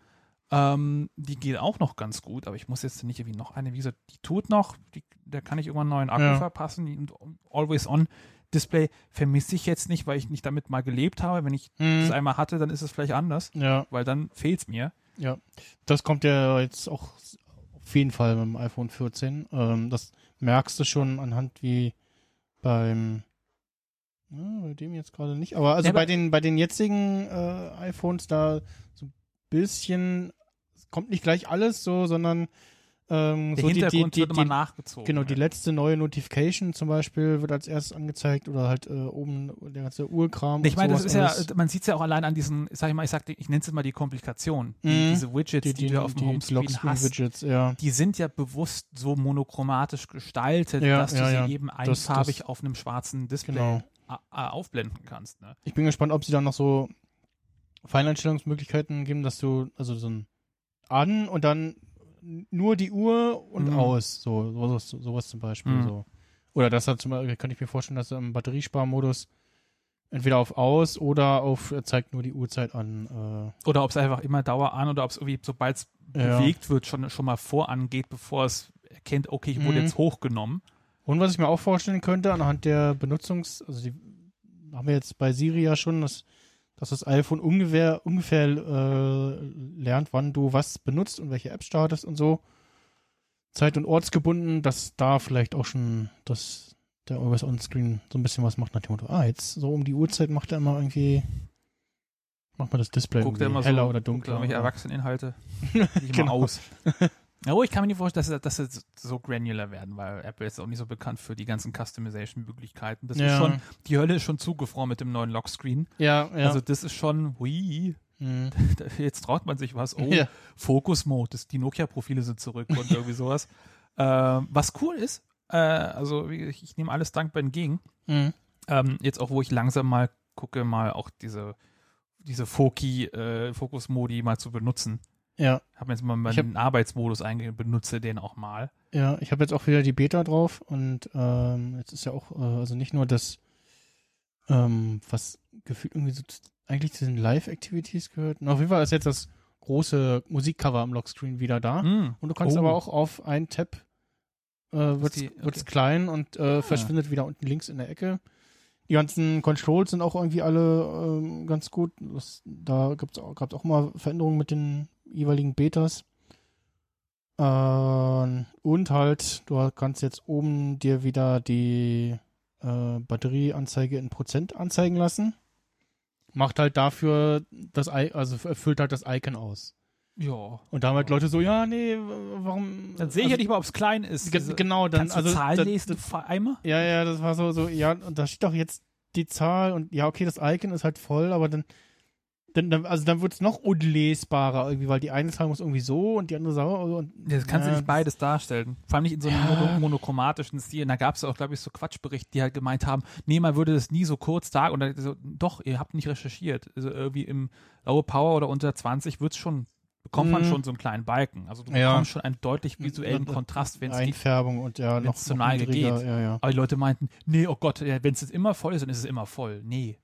Ähm, die geht auch noch ganz gut, aber ich muss jetzt nicht irgendwie noch eine, wie gesagt, die tut noch, die, da kann ich irgendwann einen neuen Akku Ja. verpassen. Die, und Always On Display vermisse ich jetzt nicht, weil ich nicht damit mal gelebt habe. Wenn ich Mhm. das einmal hatte, dann ist es vielleicht anders, Ja, weil dann fehlt's mir. ja. Das kommt ja jetzt auch auf jeden Fall beim iPhone 14. Ähm, das merkst du schon anhand wie beim ja, bei dem jetzt gerade nicht. Aber also Ja, bei den bei den jetzigen äh, iPhones da so ein bisschen kommt nicht gleich alles so, sondern ähm, Der so die, die, Hintergrund die, wird immer die, nachgezogen. genau, die ja. letzte neue Notification zum Beispiel wird als erstes angezeigt oder halt äh, oben der ganze Urkram. Ich meine, das ist ja, alles. man sieht es ja auch allein an diesen, sag ich mal, ich sag, ich nenne es jetzt mal die Komplikation. Die, Mhm. Diese Widgets, die, die, die, du auf dem die Homescreen hast, Lockscreen-Widgets, ja. die sind ja bewusst so monochromatisch gestaltet, Ja, dass du ja, sie ja. eben Das- einfarbig das- auf einem schwarzen Display Genau. aufblenden kannst. Ne? Ich bin gespannt, ob sie dann noch so Feineinstellungsmöglichkeiten geben, dass du, also so ein an und dann nur die Uhr und Mhm. aus, so sowas, sowas zum Beispiel. Mhm. So. Oder das hat zum Beispiel, kann ich mir vorstellen, dass im Batteriesparmodus entweder auf aus oder auf er zeigt nur die Uhrzeit an. Oder ob es einfach immer Dauer an oder ob es irgendwie, sobald es Äh, ja. bewegt wird, schon, schon mal vorangeht, bevor es erkennt, okay, ich wurde Mhm. jetzt hochgenommen. Und was ich mir auch vorstellen könnte, anhand der Benutzungs-, also die haben wir jetzt bei Siri ja schon, dass, dass das iPhone ungefähr, ungefähr äh, lernt, wann du was benutzt und welche App startest und so. Zeit- und ortsgebunden, dass da vielleicht auch schon das, der Always On-Screen so ein bisschen was macht nach dem Motto, ah, jetzt so um die Uhrzeit macht er immer irgendwie, macht man das Display Guckt er irgendwie immer heller so, oder guckt dunkler. irgendwelche oder- Erwachseneninhalte Genau. aus. Ja, oh, ich kann mir nicht vorstellen, dass sie, dass sie so granular werden, weil Apple ist auch nicht so bekannt für die ganzen Customization-Möglichkeiten. Das ist Ja. schon, die Hölle ist schon zugefroren mit dem neuen Lockscreen. Ja, ja. Also das ist schon, hui, Mhm. jetzt traut man sich was. Oh, ja. Fokus-Mode, das- die Nokia-Profile sind zurück und irgendwie sowas. Ähm, was cool ist, äh, also gesagt, ich nehme alles dankbar entgegen. Mhm. Ähm, jetzt auch, wo ich langsam mal gucke, mal auch diese, diese Foki, äh, Fokus-Modi mal zu benutzen. Ja. Habe jetzt mal Ich hab- meinen Arbeitsmodus eingegeben, benutze den auch mal. Ja, ich habe jetzt auch wieder die Beta drauf und ähm, jetzt ist ja auch, äh, also nicht nur das, ähm, was gefühlt irgendwie so eigentlich zu den Live-Activities gehört. Und auf jeden Fall ist jetzt das große Musikcover am Lockscreen wieder da. Mm. Und du kannst Oh. aber auch auf einen Tab äh, die- wird's okay. klein und äh, verschwindet wieder unten links in der Ecke. Die ganzen Controls sind auch irgendwie alle ähm, ganz gut. Das, da gibt's auch, gab's auch mal Veränderungen mit den jeweiligen Betas. Ähm, und halt, du kannst jetzt oben dir wieder die äh, Batterieanzeige in Prozent anzeigen lassen. Macht halt dafür das, I also erfüllt halt das Icon aus. Ja. Und damit Leute so, ja, nee, warum? Dann sehe ich also, ja nicht mal, ob es klein ist. Diese- genau, dann Kannst du also Zahlen da- lesen, Eimer? ja, ja, das war so, so, ja, und da steht doch jetzt die Zahl und ja, okay, das Icon ist halt voll, aber dann, dann, also dann wird es noch unlesbarer irgendwie, weil die eine Zahl muss irgendwie so und die andere so und Das kannst du ja, nicht beides darstellen. Vor allem nicht in so einem Ja. mono monochromatischen Stil. Und da gab es auch, glaube ich, so Quatschberichte, die halt gemeint haben, nee, man würde das nie so kurz da und dann so, doch, ihr habt nicht recherchiert. Also irgendwie im Low Power oder unter 20 wird's schon, bekommt man Mhm. schon so einen kleinen Balken. Also du Ja. bekommst schon einen deutlich visuellen Kontrast, wenn es geht. Einfärbung und ja, noch, noch Neige niedriger, geht. Ja, ja. Aber die Leute meinten, nee, oh Gott, wenn es jetzt immer voll ist, dann ist es immer voll. Nee.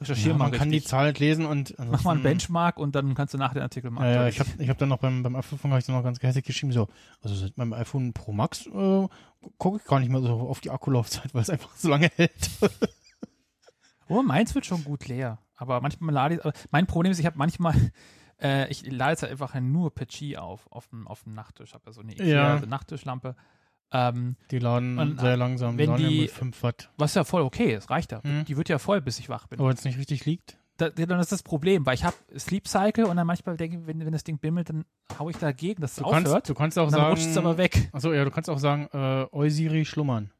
Recherchier ja mal man kann die richtig. Zahl nicht lesen und Mach mal einen Benchmark und dann kannst du nach den Artikel machen. Ja, ja, ich habe ich hab dann noch beim, beim Apfelfunk habe ich dann noch ganz gehässig geschrieben, so, also seit meinem iPhone Pro Max äh, gucke ich gar nicht mehr so auf die Akkulaufzeit, weil es einfach so lange hält. Oh, meins wird schon gut leer. Aber manchmal lade ich, aber mein Problem ist, ich habe manchmal, äh, ich lade jetzt halt einfach nur per Qi auf, auf dem, auf dem Nachttisch. Ich habe ja so eine Ja. Nachttischlampe. Ähm, Die laden Und, sehr langsam, die wenn laden ja die- mit 5 Watt. was ja voll okay ist, reicht ja. Mhm. Die wird ja voll, bis ich wach bin. Aber wenn es nicht richtig liegt. Da, dann ist das Problem, weil ich habe Sleep Cycle und dann manchmal denke ich, wenn, wenn das Ding bimmelt, dann hau ich dagegen, dass es Du aufhört. kannst, du kannst auch dann sagen. rutscht es aber weg. Achso, ja, du kannst auch sagen, äh, Oi Siri schlummern.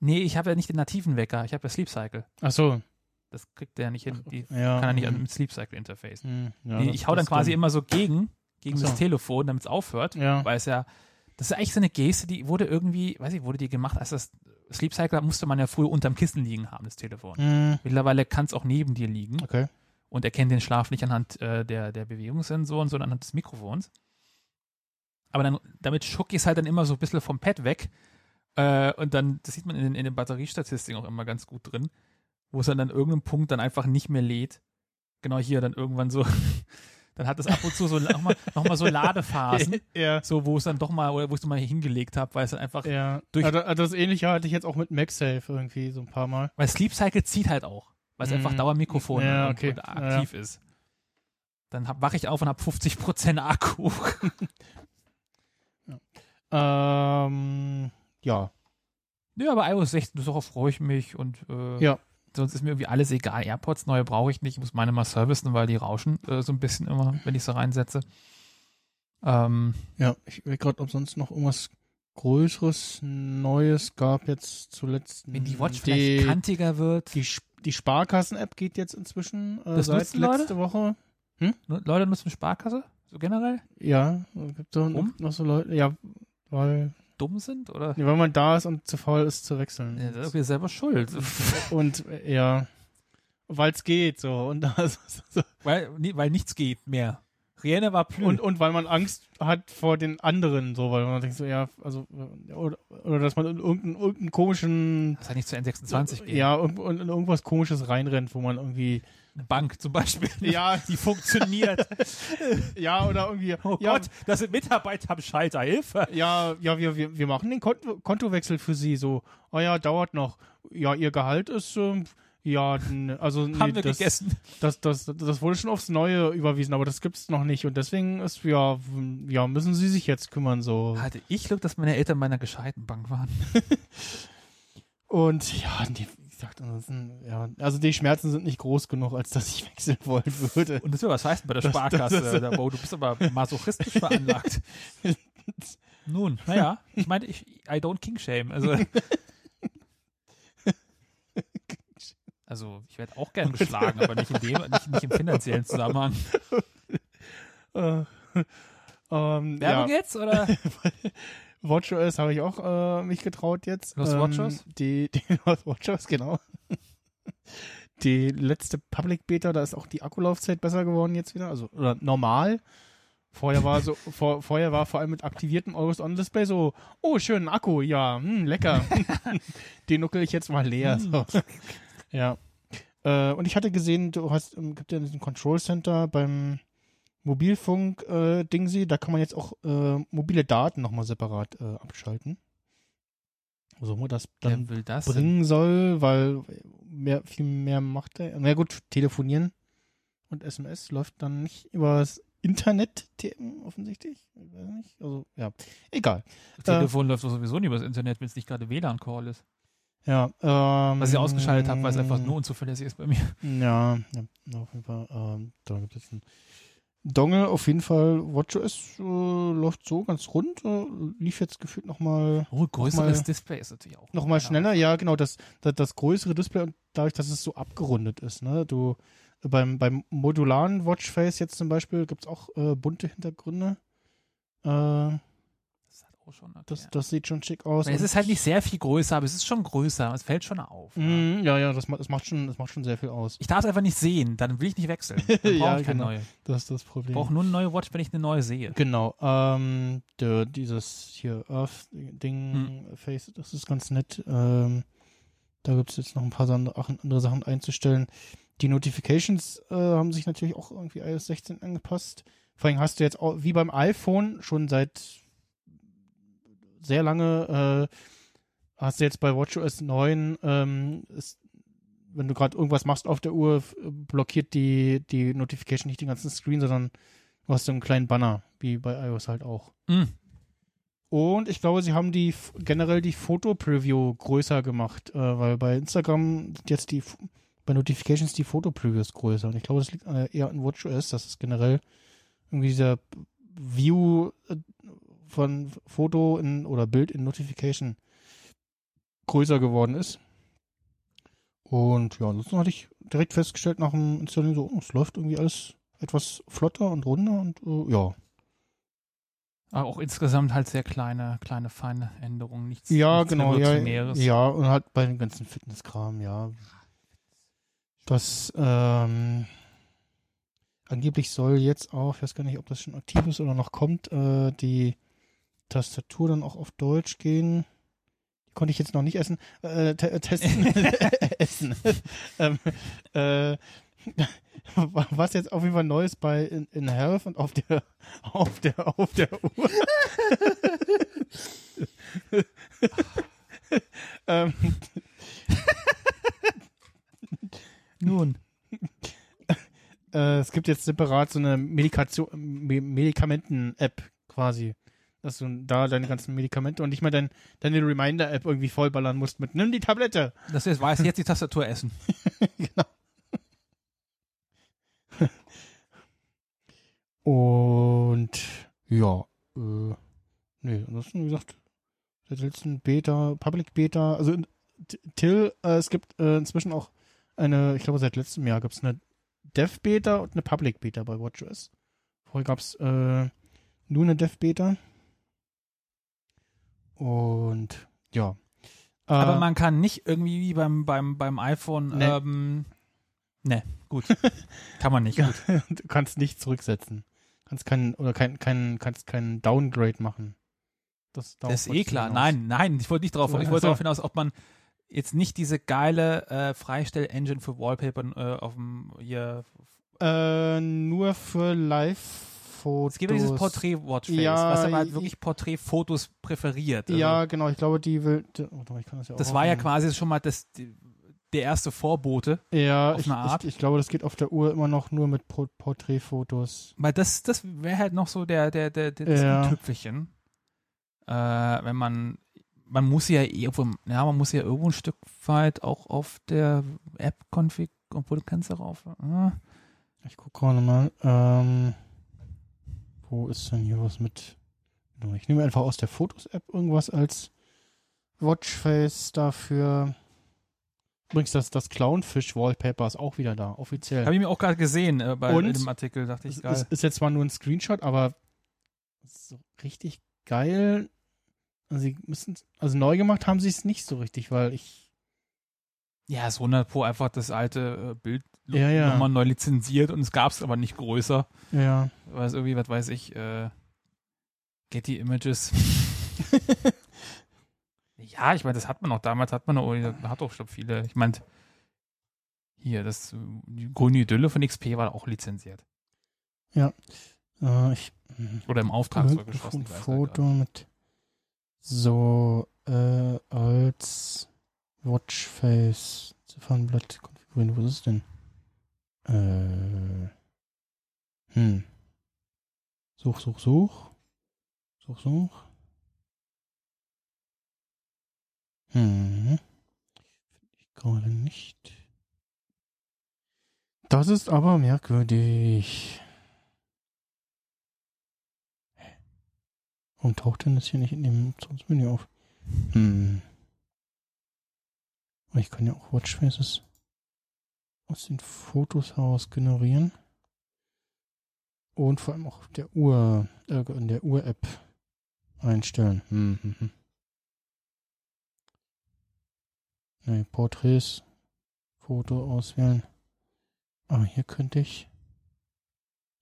Nee, ich habe ja nicht den nativen Wecker, ich habe ja Sleep Cycle. Achso, Das kriegt der ja nicht hin. Die ja. kann er nicht hm, mit Sleep Cycle Interface. hm, ja, Nee, ich hau dann quasi dumm. immer so gegen, gegen so. das Telefon, damit es aufhört. Ja. Weil es ja, das ist eigentlich so eine Geste, die wurde irgendwie, weiß ich, wurde die gemacht, als das Sleep Cycle musste man ja früher unterm Kissen liegen haben, das Telefon. Hm, Mittlerweile kann es auch neben dir liegen okay. und erkennt den Schlaf nicht anhand äh, der, der Bewegungssensoren, sondern anhand des Mikrofons. Aber dann, damit schuck ich es halt dann immer so ein bisschen vom Pad weg. Äh, und dann, das sieht man in, den- in den Batteriestatistiken auch immer ganz gut drin, wo es dann an irgendeinem Punkt dann einfach nicht mehr lädt. Genau hier dann irgendwann so, dann hat es ab und zu so nochmal noch mal so Ladephasen, ja. so wo es dann doch mal, oder wo ich es mal hingelegt habe, weil es dann einfach, Ja. Durch- also, also das ähnliche hatte ich jetzt auch mit MagSafe irgendwie so ein paar Mal. weil Sleep Cycle zieht halt auch, weil es Mhm. einfach Dauermikrofon Ja, und, okay. und aktiv ist. Dann wache ich auf und habe 50% Akku. Ähm, ja. Ja, aber iOS 16, darauf freue ich mich und äh, Ja. Sonst ist mir irgendwie alles egal. AirPods neue brauche ich nicht, ich muss meine mal servicen, weil die rauschen äh, so ein bisschen immer, wenn ich sie reinsetze. Ähm, Ja, ich will gerade, ob sonst noch irgendwas Größeres, Neues gab jetzt zuletzt. wenn die Watch die, vielleicht kantiger wird, die, die Sparkassen-App geht jetzt inzwischen äh, Das seit nutzen Leute? letzte Woche. Nu- Leute nutzen Sparkasse, so generell, Ja, gibt so Warum? noch so Leute, ja, weil, dumm sind oder? weil man da ist und zu faul ist zu wechseln. Ja, das ist wir selber schuld. Und äh, ja, weil es geht so und, das, so. weil, weil nichts geht mehr. Rienne war plü. und und weil man Angst hat vor den anderen so, weil man denkt so ja, also äh, oder, oder dass man in irgendeinen, irgendeinen komischen das hat nicht zu N26 geht. ja irgend- in irgendwas komisches reinrennt, wo man irgendwie Bank zum Beispiel. ja Die funktioniert. ja oder irgendwie Oh ja, Gott, das sind Mitarbeiter am Schalter. Hilfe. ja ja wir, wir wir machen den Konto, Kontowechsel für Sie so oh ja dauert noch ja Ihr Gehalt ist ähm, ja, also nee, Haben wir das, gegessen. Das, das, das wurde schon aufs Neue überwiesen, aber das gibt's noch nicht und deswegen ist ja, ja müssen Sie sich jetzt kümmern so. Hatte ich Glück, dass meine Eltern meiner gescheiten Bank waren. Und ja, die, gesagt, ansonsten, ja, also die Schmerzen sind nicht groß genug, als dass ich wechseln wollen würde. Und das will was heißen bei der Das- Sparkasse. das- da, wow, du bist aber masochistisch veranlagt. Nun, naja, ich meine, ich, I don't king shame. Also, also ich werde auch gern geschlagen, aber nicht in dem, nicht, nicht im finanziellen Zusammenhang. Äh, ähm, Werbung ja, jetzt oder? WatchOS habe ich auch äh, mich getraut jetzt. Los ähm, WatchOS? Die, die Los WatchOS, genau. Die letzte Public Beta, da ist auch die Akkulaufzeit besser geworden jetzt wieder, also oder normal. Vorher war so, vor, vorher war vor allem mit aktiviertem Always On Display so, oh schön Akku, ja, hm, lecker. Den nuckel ich jetzt mal leer. So. Ja. Äh, und ich hatte gesehen, du hast, ähm, gibt ja diesen Control Center beim Mobilfunk äh, da kann man jetzt auch äh, mobile Daten nochmal separat äh, abschalten. Also wo das dann Wer will das? bringen soll, weil mehr, viel mehr macht er. Na gut, telefonieren und SMS läuft dann nicht übers Internet offensichtlich. Ich weiß nicht. Also, ja. Egal. Das Telefon läuft doch sowieso nicht übers Internet, wenn es nicht gerade WLAN-Call ist. Ja, ähm, Was ich ausgeschaltet habe, weil es einfach nur unzuverlässig ist bei mir. Ja, ja auf jeden Fall. Ähm, da gibt es einen Dongle. Auf jeden Fall, WatchOS äh, läuft so ganz rund. Äh, lief jetzt gefühlt nochmal Oh, größeres mal- Display ist natürlich auch. noch mal geiler. schneller. Ja, genau, das, das, das größere Display und dadurch, dass es so abgerundet ist. Ne? Du beim, beim modularen Watchface jetzt zum Beispiel gibt's auch äh, bunte Hintergründe. Äh, Auch schon. Okay. das, das sieht schon schick aus. es ist halt nicht sehr viel größer, aber es ist schon größer. Es fällt schon auf. Mm, ja, ja, das, das, macht schon, das macht schon sehr viel aus. Ich darf es einfach nicht sehen, dann will ich nicht wechseln. Dann brauche Ja, ich keine genau. neue. Das ist das Ich Problem. brauche nur eine neue Watch, wenn ich eine neue sehe. Genau, ähm, der, dieses hier Earth-Ding, Hm. Face, das ist ganz nett. Ähm, da gibt's jetzt noch ein paar andere Sachen einzustellen. Die Notifications äh, haben sich natürlich auch irgendwie iOS 16 angepasst. Vor allem hast du jetzt auch, wie beim iPhone, schon seit sehr lange, äh, hast du jetzt bei WatchOS 9, ähm, ist, wenn du gerade irgendwas machst auf der Uhr, blockiert die, die Notification nicht den ganzen Screen, sondern du hast so einen kleinen Banner, wie bei iOS halt auch. Mm. Und ich glaube, sie haben die generell die Foto-Preview größer gemacht, äh, weil bei Instagram sind jetzt die bei Notifications die Foto-Previews größer. Und ich glaube, das liegt äh, eher an WatchOS, dass es generell irgendwie dieser View äh, von Foto in, oder Bild in Notification größer geworden ist. Und ja, ansonsten hatte ich direkt festgestellt nach dem Installieren so, oh, es läuft irgendwie alles etwas flotter und runder und äh, ja. Aber auch insgesamt halt sehr kleine, kleine, feine Änderungen. Nichts, Ja, nichts genau, ja, ja, und halt bei dem ganzen Fitnesskram, ja. Das, ähm, angeblich soll jetzt auch, ich weiß gar nicht, ob das schon aktiv ist oder noch kommt, äh, die Tastatur dann auch auf Deutsch gehen. Die konnte ich jetzt noch nicht essen, äh, te- äh, testen. essen. ähm, äh, was jetzt auf jeden Fall Neues bei in, in Health und auf der auf der auf der Uhr. ähm, Nun. äh, es gibt jetzt separat so eine Medikation, Me Medikamenten-App quasi. Dass du da deine ganzen Medikamente und nicht mal dein, deine Reminder-App irgendwie vollballern musst mit Nimm die Tablette. Das ist, weiß jetzt die Tastatur essen. Und Ja, äh, nee, ansonsten, wie gesagt, seit letzten Beta, Public Beta, also in, Till, äh, es gibt äh, inzwischen auch eine, ich glaube seit letztem Jahr gibt's eine Dev Beta und eine Public Beta bei WatchOS. Vorher gab's äh, nur eine Dev Beta. Und ja. Äh, Aber man kann nicht irgendwie wie beim, beim, beim iPhone, Nee. ähm, ne, gut. kann man nicht, gut. du kannst nicht zurücksetzen. Kannst keinen oder kein, kein, kannst keinen Downgrade machen. Das, Das ist eh klar. hinaus. Nein, nein, ich wollte nicht drauf, ich wollte so. darauf hinaus, ob man jetzt nicht diese geile äh, Freistell-Engine für Wallpaper äh, auf dem hier. Äh, nur für Live-Fotos. Es gibt ja dieses Portrait-Watchface, Ja, was aber halt ich- wirklich Porträtfotos präferiert. Also, Ja, genau. Ich glaube, die will. die- Oh, ich kann das ja auch Das war ja quasi schon mal das, die, der erste Vorbote. Ja, ich. Ich, ich glaube, das geht auf der Uhr immer noch nur mit Por Porträtfotos. Weil das, das wäre halt noch so der, der, der, der Ja. i-Tüpfelchen. Äh, wenn man, man muss ja eh irgendwo, ja, man muss ja irgendwo ein Stück weit auch auf der App-Config, obwohl du kannst darauf. Äh, Ich gucke gerade mal. Ähm, wo ist denn hier was mit? Ich nehme einfach aus der Fotos-App irgendwas als Watchface dafür. Übrigens, das, das Clownfish-Wallpaper ist auch wieder da, offiziell. Habe ich mir auch gerade gesehen äh, bei Und? dem Artikel, dachte ich, Es geil. ist, ist jetzt zwar nur ein Screenshot, aber so richtig geil. Also, sie müssen, also neu gemacht haben sie es nicht so richtig, weil ich. Ja, ist 100 Pro einfach das alte äh, Bild Ja, ja. nochmal neu lizenziert und es gab es aber nicht größer. Ja. Weil es irgendwie, was weiß ich, äh, Getty Images. ja, ich meine, das hat man auch damals, hat man auch, hat auch schon viele. Ich meine, hier, das die grüne Idylle von XP war auch lizenziert. Äh, ich. hm. Oder im Auftrag Irgendwo geschossen. ein Foto mit so äh, als Watchface Ziffernblatt konfigurieren. Wo ist es denn? Äh, hm. Such, such, such. Such, such. Hm. Finde ich gerade nicht. Das ist aber merkwürdig. Warum taucht denn das hier nicht in dem Optionsmenü auf? Hm. Ich kann ja auch Watchfaces aus den Fotos heraus generieren. Und vor allem auch der Uhr, äh, in der Uhr-App einstellen. Hm, hm, hm. Nee, Porträts, Foto auswählen. Aber hier könnte ich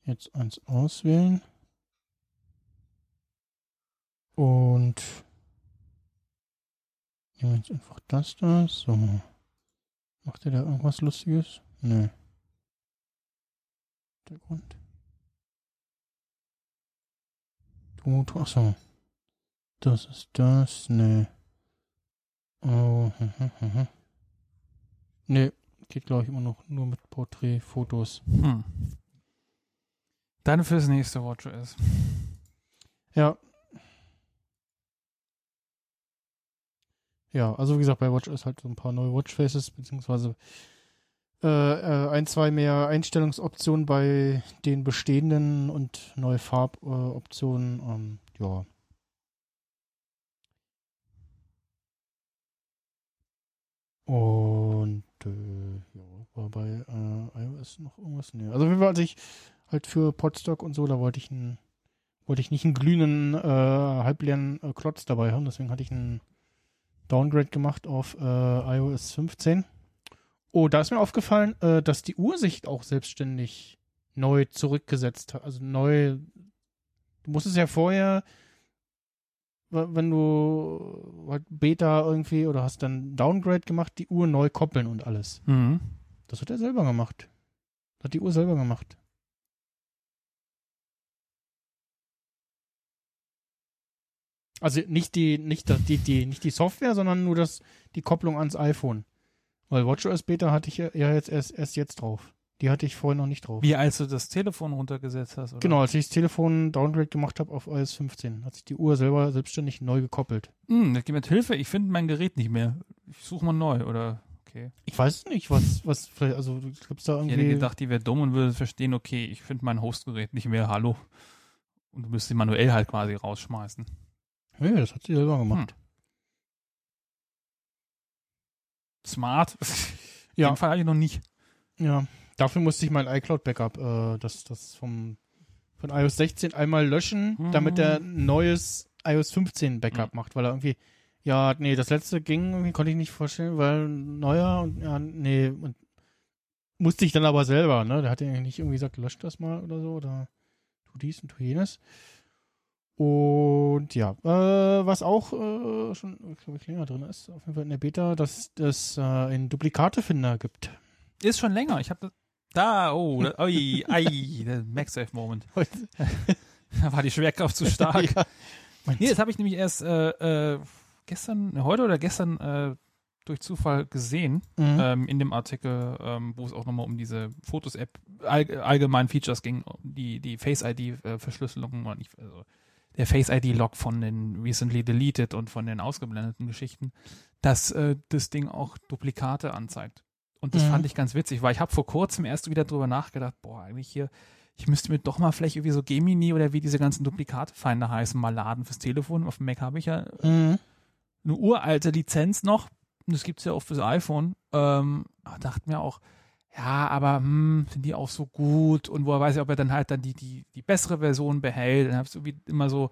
jetzt eins auswählen. Und nehmen wir jetzt einfach das da. So. Macht ihr da irgendwas Lustiges? Nö. Hintergrund. Du, du, achso. Das ist das. Nee. Oh, hm, hm, hm. Nee, geht glaube ich immer noch nur mit Porträtfotos. Hm. Dann fürs nächste WatchOS. Ja. Ja, also wie gesagt, bei Watch ist halt so ein paar neue Watchfaces, beziehungsweise äh, äh, ein, zwei mehr Einstellungsoptionen bei den bestehenden und neue Farboptionen. Äh, ähm, ja. Und äh, ja, war bei äh, iOS noch irgendwas? Nee. Also Fall, als ich halt für Podstock und so, da wollte ich einen wollte ich nicht einen glühenden, äh, halbleeren Klotz dabei haben. Deswegen hatte ich einen Downgrade gemacht auf äh, iOS 15. Oh, da ist mir aufgefallen, äh, dass die Uhr sich auch selbstständig neu zurückgesetzt hat. Also neu. Du musstest ja vorher, wenn du halt Beta irgendwie oder hast dann Downgrade gemacht, die Uhr neu koppeln und alles. Mhm. Das hat er selber gemacht. Das hat die Uhr selber gemacht. Also nicht die, nicht das, die, die, nicht die Software, sondern nur das, die Kopplung ans iPhone. Weil WatchOS Beta hatte ich ja ja jetzt erst, erst jetzt drauf. Die hatte ich vorher noch nicht drauf. Wie als du das Telefon runtergesetzt hast, oder? Genau, als ich das Telefon Downgrade gemacht habe auf iOS 15, hat sich die Uhr selber selbstständig neu gekoppelt. Hm, das gibt mir Hilfe, ich finde mein Gerät nicht mehr. Ich suche mal neu, oder? Okay. Ich weiß nicht, was, was vielleicht, also du glaubst da Ich hätte irgendwie. gedacht, die wäre dumm und würde verstehen, okay, ich finde mein Hostgerät nicht mehr, hallo. Und du müsstest sie manuell halt quasi rausschmeißen. Ja, das hat sie selber gemacht. Smart. Ja. In dem Fall hatte ich noch nicht. Ja. Dafür musste ich mein iCloud-Backup, äh, das, das vom, von iOS 16 einmal löschen, Mhm. damit er ein neues iOS 15 Backup macht, weil er irgendwie, ja, nee, das letzte ging, irgendwie konnte ich nicht vorstellen, weil neuer und, ja, nee, und musste ich dann aber selber, ne, der hat ja nicht irgendwie gesagt, lösch das mal oder so, oder tu dies und tu jenes. Und ja, äh, was auch äh, schon, glaube ich, länger drin ist, auf jeden Fall in der Beta, dass es äh, einen Duplikatefinder gibt. Ist schon länger. Ich habe da, oh, da, oi, ei, der MagSafe-Moment. Da war die Schwerkraft zu stark. ja. Nee, das habe ich nämlich erst äh, äh, gestern, heute oder gestern äh, durch Zufall gesehen, Mhm. ähm, in dem Artikel, ähm, wo es auch nochmal um diese Fotos-App all, allgemein Features ging, die, die Face-ID-Verschlüsselung, nicht, also der Face-ID-Log von den recently deleted und von den ausgeblendeten Geschichten, dass äh, das Ding auch Duplikate anzeigt. Und das Mhm. fand ich ganz witzig, weil ich habe vor kurzem erst wieder drüber nachgedacht, boah, eigentlich hier, ich müsste mir doch mal vielleicht irgendwie so Gemini oder wie diese ganzen Duplikatefeinde heißen, mal laden fürs Telefon. Auf dem Mac habe ich ja Mhm. eine uralte Lizenz noch. Das gibt's ja auch fürs iPhone. Ähm, dachte mir auch, ja, aber hm, sind die auch so gut? Und woher weiß ich, ob er dann halt dann die, die, die bessere Version behält? Dann habe ich irgendwie immer so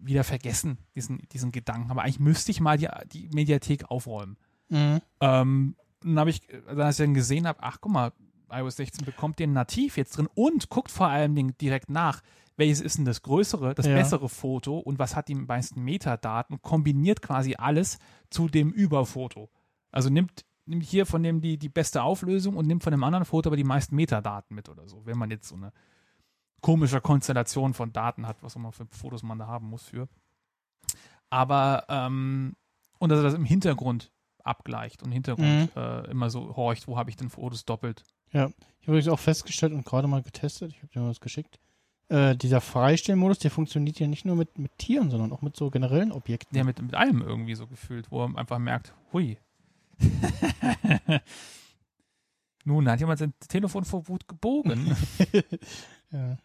wieder vergessen, diesen, diesen Gedanken. Aber eigentlich müsste ich mal die, die Mediathek aufräumen. Mhm. Ähm, dann habe ich, als ich dann gesehen habe, ach guck mal, iOS 16 bekommt den nativ jetzt drin und guckt vor allem Dingen direkt nach, welches ist denn das größere, das Ja. bessere Foto und was hat die meisten Metadaten und kombiniert quasi alles zu dem Überfoto. Also nimmt, nimmt hier von dem die, die beste Auflösung und nimmt von dem anderen Foto aber die meisten Metadaten mit oder so, wenn man jetzt so eine komische Konstellation von Daten hat, was auch immer für Fotos man da haben muss für. Aber ähm, und dass er das im Hintergrund abgleicht und im Hintergrund äh, immer so horcht, wo habe ich denn Fotos doppelt. Ich habe übrigens auch festgestellt und gerade mal getestet, ich habe dir mal was geschickt, äh, dieser Freistellmodus, der funktioniert ja nicht nur mit, mit Tieren, sondern auch mit so generellen Objekten. Ja, mit, mit allem irgendwie so gefühlt, wo er einfach merkt, hui. Nun hat jemand sein Telefon vor Wut gebogen. ja.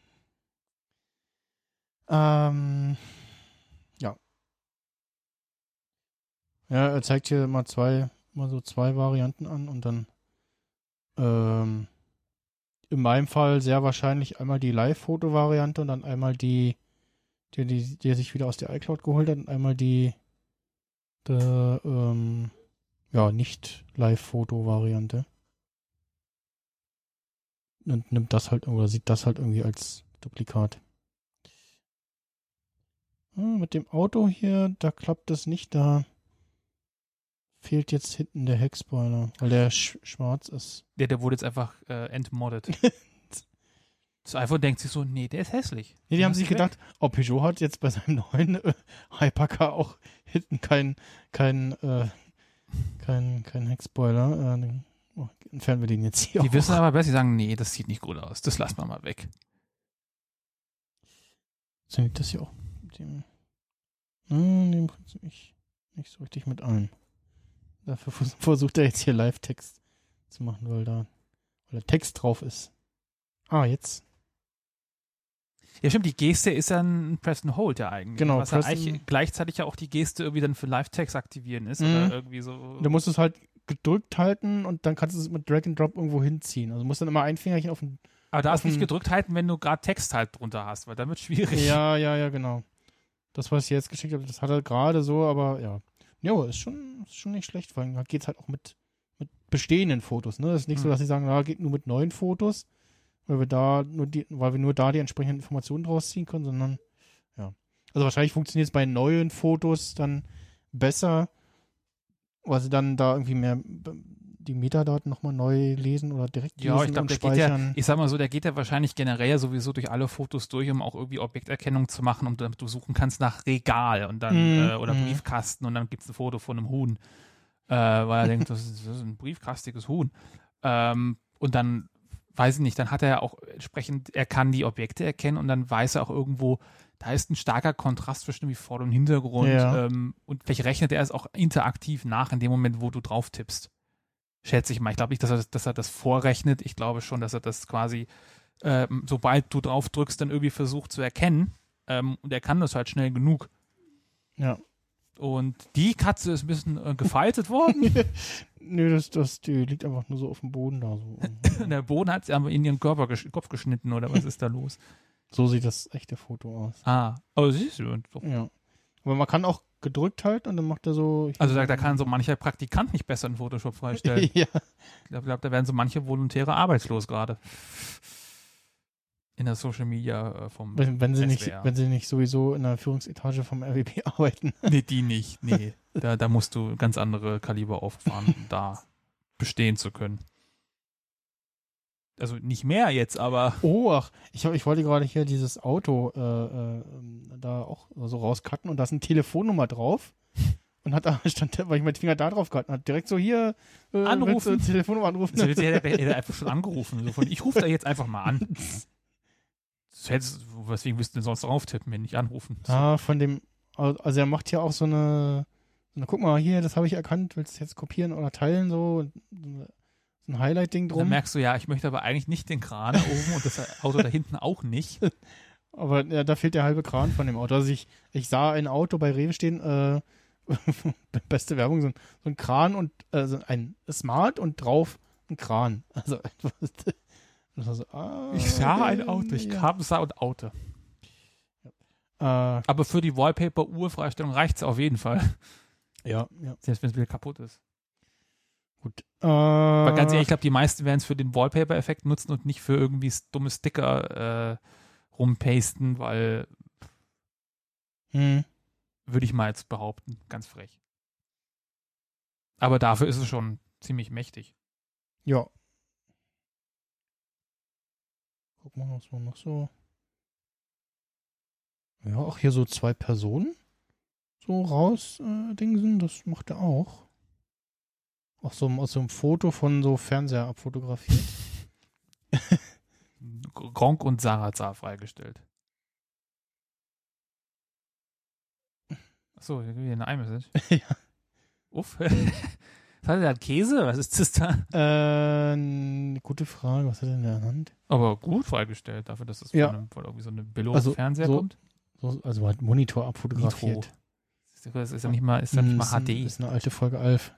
Ähm, ja. Ja, er zeigt hier mal zwei, mal so zwei Varianten an und dann ähm, in meinem Fall sehr wahrscheinlich einmal die Live-Foto-Variante und dann einmal die, die, die, die sich wieder aus der iCloud geholt hat und einmal die, die ähm, ja, nicht Live-Foto-Variante. Und nimmt das halt oder sieht das halt irgendwie als Duplikat. Ah, mit dem Auto hier, da klappt es nicht, da fehlt jetzt hinten der Heckspoiler, weil der sch schwarz ist. der, der wurde jetzt einfach äh, entmoddet. Das iPhone denkt sich so, nee, der ist hässlich. Nee, die haben sich gedacht, oh, Peugeot hat jetzt bei seinem neuen äh, Hypercar auch hinten kein, kein, äh, kein, kein Heckspoiler. Äh, oh, entfernen wir den jetzt hier Die auch. wissen aber besser, die sagen, nee, das sieht nicht gut aus. Das lassen wir mal weg. Funktioniert das hier auch mit dem. Nein, dem Prinzip nicht, nicht so richtig mit ein. Dafür vers versucht er jetzt hier Live-Text zu machen, weil da weil der Text drauf ist. Ah, jetzt. Ja, stimmt, die Geste ist ja ein Press and Hold ja eigentlich. Genau, Was ja eigentlich gleichzeitig ja auch die Geste irgendwie dann für Live-Text aktivieren ist Mhm. oder irgendwie so. Du musst es halt gedrückt halten und dann kannst du es mit Drag and Drop irgendwo hinziehen. Also du musst dann immer ein Fingerchen auf den. aber da ist nicht gedrückt halten, wenn du gerade Text halt drunter hast, weil dann wird schwierig. Ja, ja, ja, genau. Das, was ich jetzt geschickt habe, das hat er gerade so, aber ja. Ja, ist schon, ist schon nicht schlecht, vor allem geht es halt auch mit, mit bestehenden Fotos. Ne? Das ist nicht so, Mhm. dass sie sagen, na, geht nur mit neuen Fotos, weil wir da nur die, weil wir nur da die entsprechenden Informationen draus ziehen können, sondern ja. Also wahrscheinlich funktioniert es bei neuen Fotos dann besser, weil sie dann da irgendwie mehr die Metadaten nochmal neu lesen oder direkt Ja, lesen ich glaube, und der geht ja, speichern. ich sag mal so, der geht ja wahrscheinlich generell sowieso durch alle Fotos durch, um auch irgendwie Objekterkennung zu machen und damit du suchen kannst nach Regal und dann Mm, äh, oder mm. Briefkasten und dann gibt's ein Foto von einem Huhn, äh, weil er denkt, das ist, das ist ein briefkastiges Huhn. Ähm, und dann weiß ich nicht, dann hat er ja auch entsprechend, er kann die Objekte erkennen und dann weiß er auch irgendwo, da ist ein starker Kontrast zwischen wie Vorder- und Hintergrund Ja. ähm, und vielleicht rechnet er es auch interaktiv nach in dem Moment, wo du drauf tippst. Schätze ich mal. Ich glaube nicht, dass er, das- dass er das vorrechnet. Ich glaube schon, dass er das quasi ähm, sobald du drauf drückst, dann irgendwie versucht zu erkennen. Ähm, und er kann das halt schnell genug. Ja. Und die Katze ist ein bisschen äh, gefaltet worden. Nö, das, das, die liegt einfach nur so auf dem Boden da. So, Der Boden hat sie aber in ihren Körper gesch Kopf geschnitten oder was ist da los? so sieht das echte Foto aus. Ah, aber siehst du. Doch. Ja. Aber man kann auch gedrückt halt und dann macht er so. Also da, da kann so mancher Praktikant nicht besser in Photoshop freistellen. ja. Ich glaube, glaub, da werden so manche Volontäre arbeitslos gerade. In der Social Media äh, vom Wenn, wenn, sie nicht, SWR. wenn sie nicht sowieso in der Führungsetage vom RWP arbeiten. Nee, die nicht. Nee. da, da musst du ganz andere Kaliber auffahren, um da bestehen zu können. Also nicht mehr jetzt, aber Oh, ach, ich, ich wollte gerade hier dieses Auto äh, äh, da auch so rauscutten und da ist eine Telefonnummer drauf. Und hat da stand, weil ich meinen Finger da drauf gehalten hat, direkt so hier äh, Anrufen. Telefonnummer anrufen. das hätte er hätte er einfach schon angerufen. So von, ich rufe da jetzt einfach mal an. Das hättest, weswegen wirst du denn sonst drauf tippen, wenn nicht anrufen? So. Ah, von dem, also er macht hier auch so eine, so eine guck mal, hier, das habe ich erkannt, willst du es jetzt kopieren oder teilen, so, so ein Highlight-Ding Dann drum. merkst du, ja, ich möchte aber eigentlich nicht den Kran da oben und das Auto da hinten auch nicht. Aber ja, da fehlt der halbe Kran von dem Auto. Also ich, ich sah ein Auto bei Rewe stehen, äh, beste Werbung, so ein, so ein Kran und äh, so ein Smart und drauf ein Kran. Also war so, ah, Ich sah ein Auto, ich ja. kam, sah und Auto. Äh, Aber für die Wallpaper-Urfreistellung reicht's auf jeden Fall. ja, ja, Selbst wenn es wieder kaputt ist. gut. Äh, Aber ganz ehrlich, ich glaube, die meisten werden es für den Wallpaper-Effekt nutzen und nicht für irgendwie dumme Sticker äh, rumpasten, weil hm, würde ich mal jetzt behaupten, ganz frech. Aber dafür ist es schon ziemlich mächtig. ja. Guck mal, was war noch so. Ja, auch hier so zwei Personen so raus äh, dingsen, das macht er auch. Auch so aus so einem Foto von so Fernseher abfotografiert. Gronk und Sarazar freigestellt. Achso, hier eine iMessage. Ja. Uff. Was hat er da? Käse? Was ist das da? Äh, eine gute Frage, was hat er in der Hand? Aber gut freigestellt, dafür, dass es Ja. von, einem, von irgendwie so einem billo Also, Fernseher so kommt. So, also hat Monitor abfotografiert. Nitro. Das ist ja nicht mal, ist ja nicht Hm, mal ist ein- HD. Ist eine alte Folge Alf.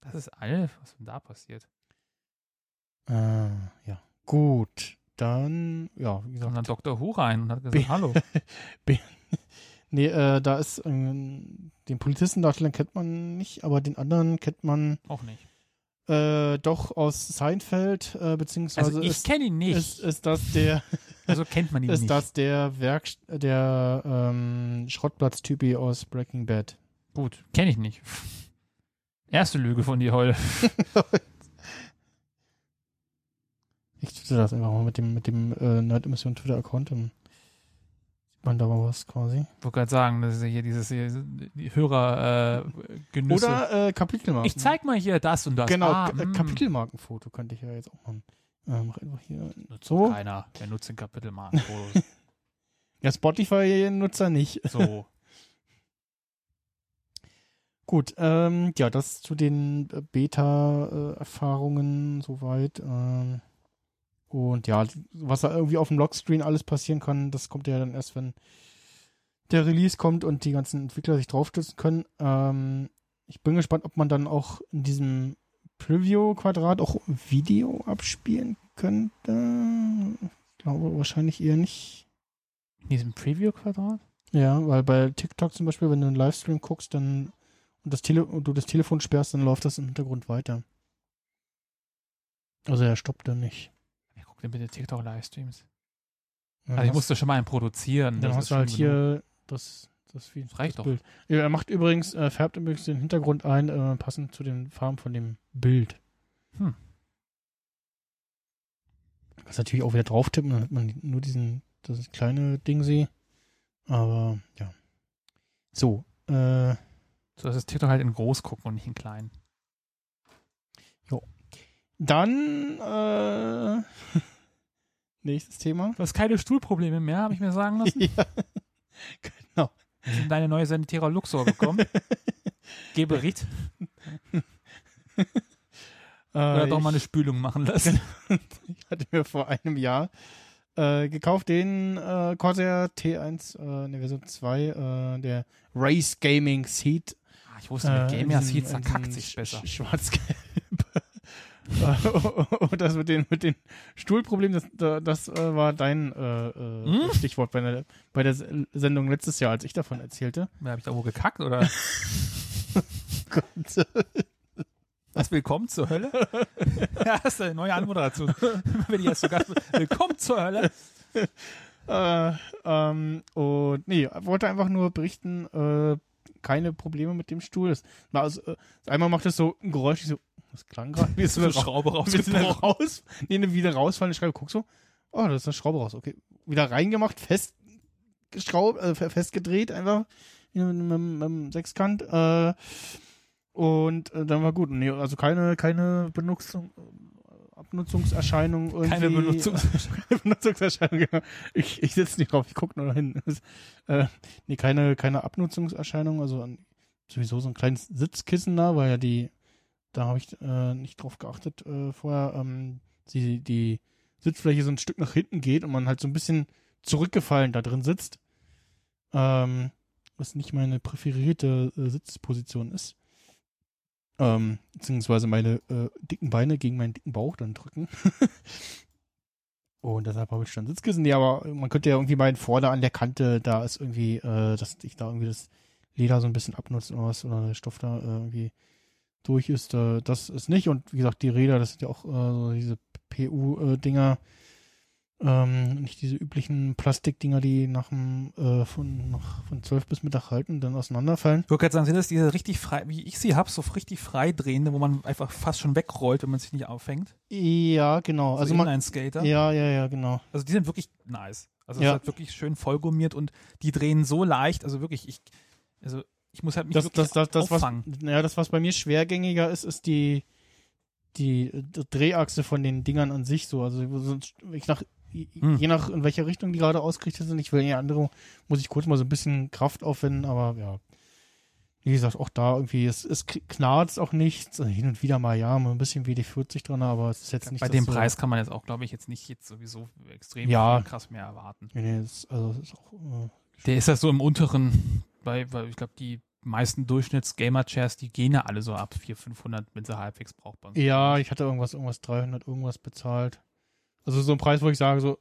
Das ist Alf. Was ist denn da passiert? Äh, ja. Gut. Dann, ja, wie Kam dann gesagt. Dr. Who rein und hat gesagt, B- hallo. Nee, äh, da ist ähm, den Polizistendarsteller kennt man nicht, aber den anderen kennt man Auch nicht. äh, doch aus Seinfeld, äh, beziehungsweise Also ich ist, kenne ihn nicht. ist, ist das der also kennt man ihn ist nicht. das der Werk der ähm, Schrottplatz-Typi aus Breaking Bad. Gut, kenne ich nicht. Erste Lüge von dir heute. Ich twitter das einfach mal mit dem mit dem äh, Nerd-Emission Twitter-Account, dann man da was quasi. Ich wollte gerade sagen, das ist ja hier dieses hier, die Hörer äh. Oder äh, Kapitelmarken. ich zeig mal hier das und das. Genau, ah, äh, mm. Kapitelmarkenfoto könnte ich ja jetzt auch machen. Äh, mach einfach hier. Nutzt So. keiner. Wer nutzt den Kapitelmarkenfotos? Ja, Spotify-Nutzer nicht. so. Gut, ähm, ja, das zu den äh, Beta-Erfahrungen soweit. Ähm, und ja, was da irgendwie auf dem Lockscreen alles passieren kann, das kommt ja dann erst, wenn der Release kommt und die ganzen Entwickler sich draufstützen können. Ähm, ich bin gespannt, ob man dann auch in diesem Preview-Quadrat auch Video abspielen könnte. Ich glaube wahrscheinlich eher nicht. In diesem Preview-Quadrat? Ja, weil bei TikTok zum Beispiel, wenn du einen Livestream guckst, dann und das Tele und du das Telefon sperrst, dann läuft das im Hintergrund weiter. Also er stoppt dann nicht. Guckt denn bitte TikTok-Livestreams? Dann Also ich musste schon mal einen produzieren. dann das hast ist du halt hier das das, wie, Das reicht das doch. Bild. Ja, er macht übrigens äh, färbt übrigens den Hintergrund ein, äh, passend zu den Farben von dem Bild. Hm. Kannst natürlich auch wieder drauf tippen, dann hat man nur diesen das kleine Ding sehe. Aber ja. So, äh, So, dass das TikTok halt in groß gucken und nicht in klein. Dann äh, nächstes Thema. Du hast keine Stuhlprobleme mehr, habe ich mir sagen lassen. ja. Genau. Hast du deine neue Sanitera Luxor bekommen? Geh Bericht. Oder Äh, doch mal eine Spülung machen lassen. ich hatte mir vor einem Jahr äh, gekauft den äh, Corsair T1 äh, der Version 2, äh, der Race Gaming Seat. Ah, ich wusste, mit Äh, Gamer in diesem- Seats in verkackt sich besser. sch- Schwarz-Gelb. Und das mit den, mit den Stuhlproblemen, das, das äh, war dein äh, äh, Hm? Stichwort bei der, bei der Sendung letztes Jahr, als ich davon erzählte. Habe ich da wohl gekackt oder? Was, willkommen zur Hölle? ja, das ist eine neue Anmoderation. Wenn ich erst so Gast bin. Willkommen zur Hölle. Äh, ähm, und nee, wollte einfach nur berichten, äh, keine Probleme mit dem Stuhl. Das, also, einmal macht es so ein Geräusch, ich so, was klang gerade? Wie ist eine Schraube rausgebrochen. raus? Nee, ne, wieder rausfallen, ich schreibe, guck so, oh, da ist eine Schraube raus, okay. Wieder reingemacht, festgeschraubt, äh, fe- festgedreht, einfach mit, mit, mit dem Sechskant, äh, und äh, dann war gut. Nee, also keine, keine Benutzung, Abnutzungserscheinung irgendwie. Keine Benutzungs- Benutzungserscheinung, genau. Ich, ich sitze nicht drauf, ich gucke nur hin. Äh, nee, keine, keine Abnutzungserscheinung, also sowieso so ein kleines Sitzkissen da, weil ja die, da habe ich äh, nicht drauf geachtet äh, vorher, ähm, die, die Sitzfläche so ein Stück nach hinten geht und man halt so ein bisschen zurückgefallen da drin sitzt. Ähm, was nicht meine präferierte äh, Sitzposition ist. Ähm, beziehungsweise meine äh, dicken Beine gegen meinen dicken Bauch dann drücken. Und deshalb habe ich schon Sitzkissen. Nee, aber man könnte ja irgendwie meinen, vorne an der Kante, da ist irgendwie, äh, dass ich da irgendwie das Leder so ein bisschen abnutzt oder was, oder der Stoff da äh, irgendwie durch ist. Äh, das ist nicht. Und wie gesagt, die Räder, das sind ja auch äh, so diese PU-Dinger, ähm, nicht diese üblichen Plastikdinger, die nach dem, äh, von, nach, von 12 bis Mittag halten dann auseinanderfallen. Ich würde gerade sagen, sind das diese richtig frei, wie ich sie habe, so richtig frei drehende, wo man einfach fast schon wegrollt, wenn man sich nicht aufhängt? Ja, genau. Also Also so man, Inline-Skater. ja, ja, ja, genau. Also die sind wirklich nice. Also es Ja. ist halt wirklich schön vollgummiert und die drehen so leicht, also wirklich, ich, also ich muss halt mich Das, wirklich das, das, das, was, auffangen. ja, das, was bei mir schwergängiger ist, ist die, die äh, Drehachse von den Dingern an sich so. Also so, ich nach, Hm. je nach in welcher Richtung die gerade ausgerichtet sind, ich will in die andere, muss ich kurz mal so ein bisschen Kraft aufwenden, aber ja. Wie gesagt, auch da irgendwie, es, es knarzt auch nichts. Also hin und wieder mal, ja, mal ein bisschen WD-40 dran, aber es ist jetzt nicht Bei dem so- Preis kann man jetzt auch, glaube ich, jetzt nicht jetzt sowieso extrem Ja. krass mehr erwarten. Nee, nee, das, also, das ist auch, äh, Der ist ja so im unteren, bei, weil ich glaube, die meisten Durchschnitts-Gamer-Chairs, die gehen ja alle so ab 400, 500, wenn sie halbwegs brauchbar sind. Ja, ich hatte irgendwas, irgendwas 300 irgendwas bezahlt. Also so ein Preis, wo ich sage, so,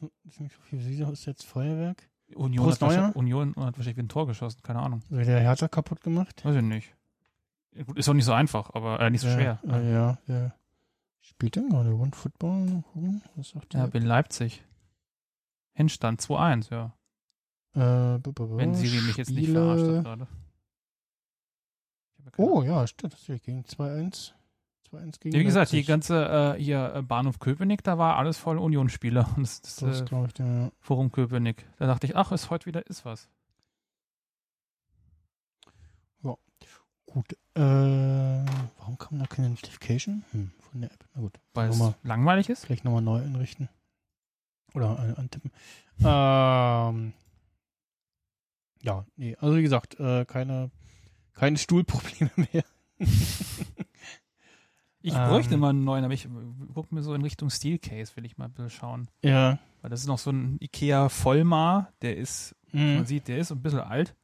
so wie viel ist jetzt Feuerwerk? Union Prost hat, wahrscheinlich, Neuer? Union hat wahrscheinlich ein Tor geschossen, keine Ahnung. Wird der Hertha kaputt gemacht? Weiß ich nicht. Ja, gut, Ist auch nicht so einfach, aber äh, nicht so ja, schwer. Ja, ja, ja. Spielt denn gerade One Football? Mal gucken, Was sagt Ja, der? bin Leipzig. Hinstand 2-1, ja. Äh, b- b- b- Wenn Siri mich jetzt nicht verarscht hat gerade. Oh ja, stimmt, das ist gegen 2-1. 2-1 gegen Ja, wie gesagt, die Leipzig. ganze äh, hier äh, Bahnhof Köpenick, da war alles voll Union-Spieler. Und das, das, Das äh, glaube ich, der, Forum Köpenick. Da dachte ich, ach, ist heute wieder ist was. Gut. Äh, warum kam da keine Notification? Hm, von der App. Na gut. Weil es langweilig ist. vielleicht nochmal neu einrichten. Oder äh, antippen. Ähm, ja, nee, also wie gesagt, äh, keine, keine Stuhlprobleme mehr. Ich Ähm. bräuchte mal einen neuen, aber ich guck mir so in Richtung Steelcase, will ich mal ein bisschen schauen. ja. Weil das ist noch so ein Ikea Vollmar, der ist, man Mhm. sieht, der ist ein bisschen alt.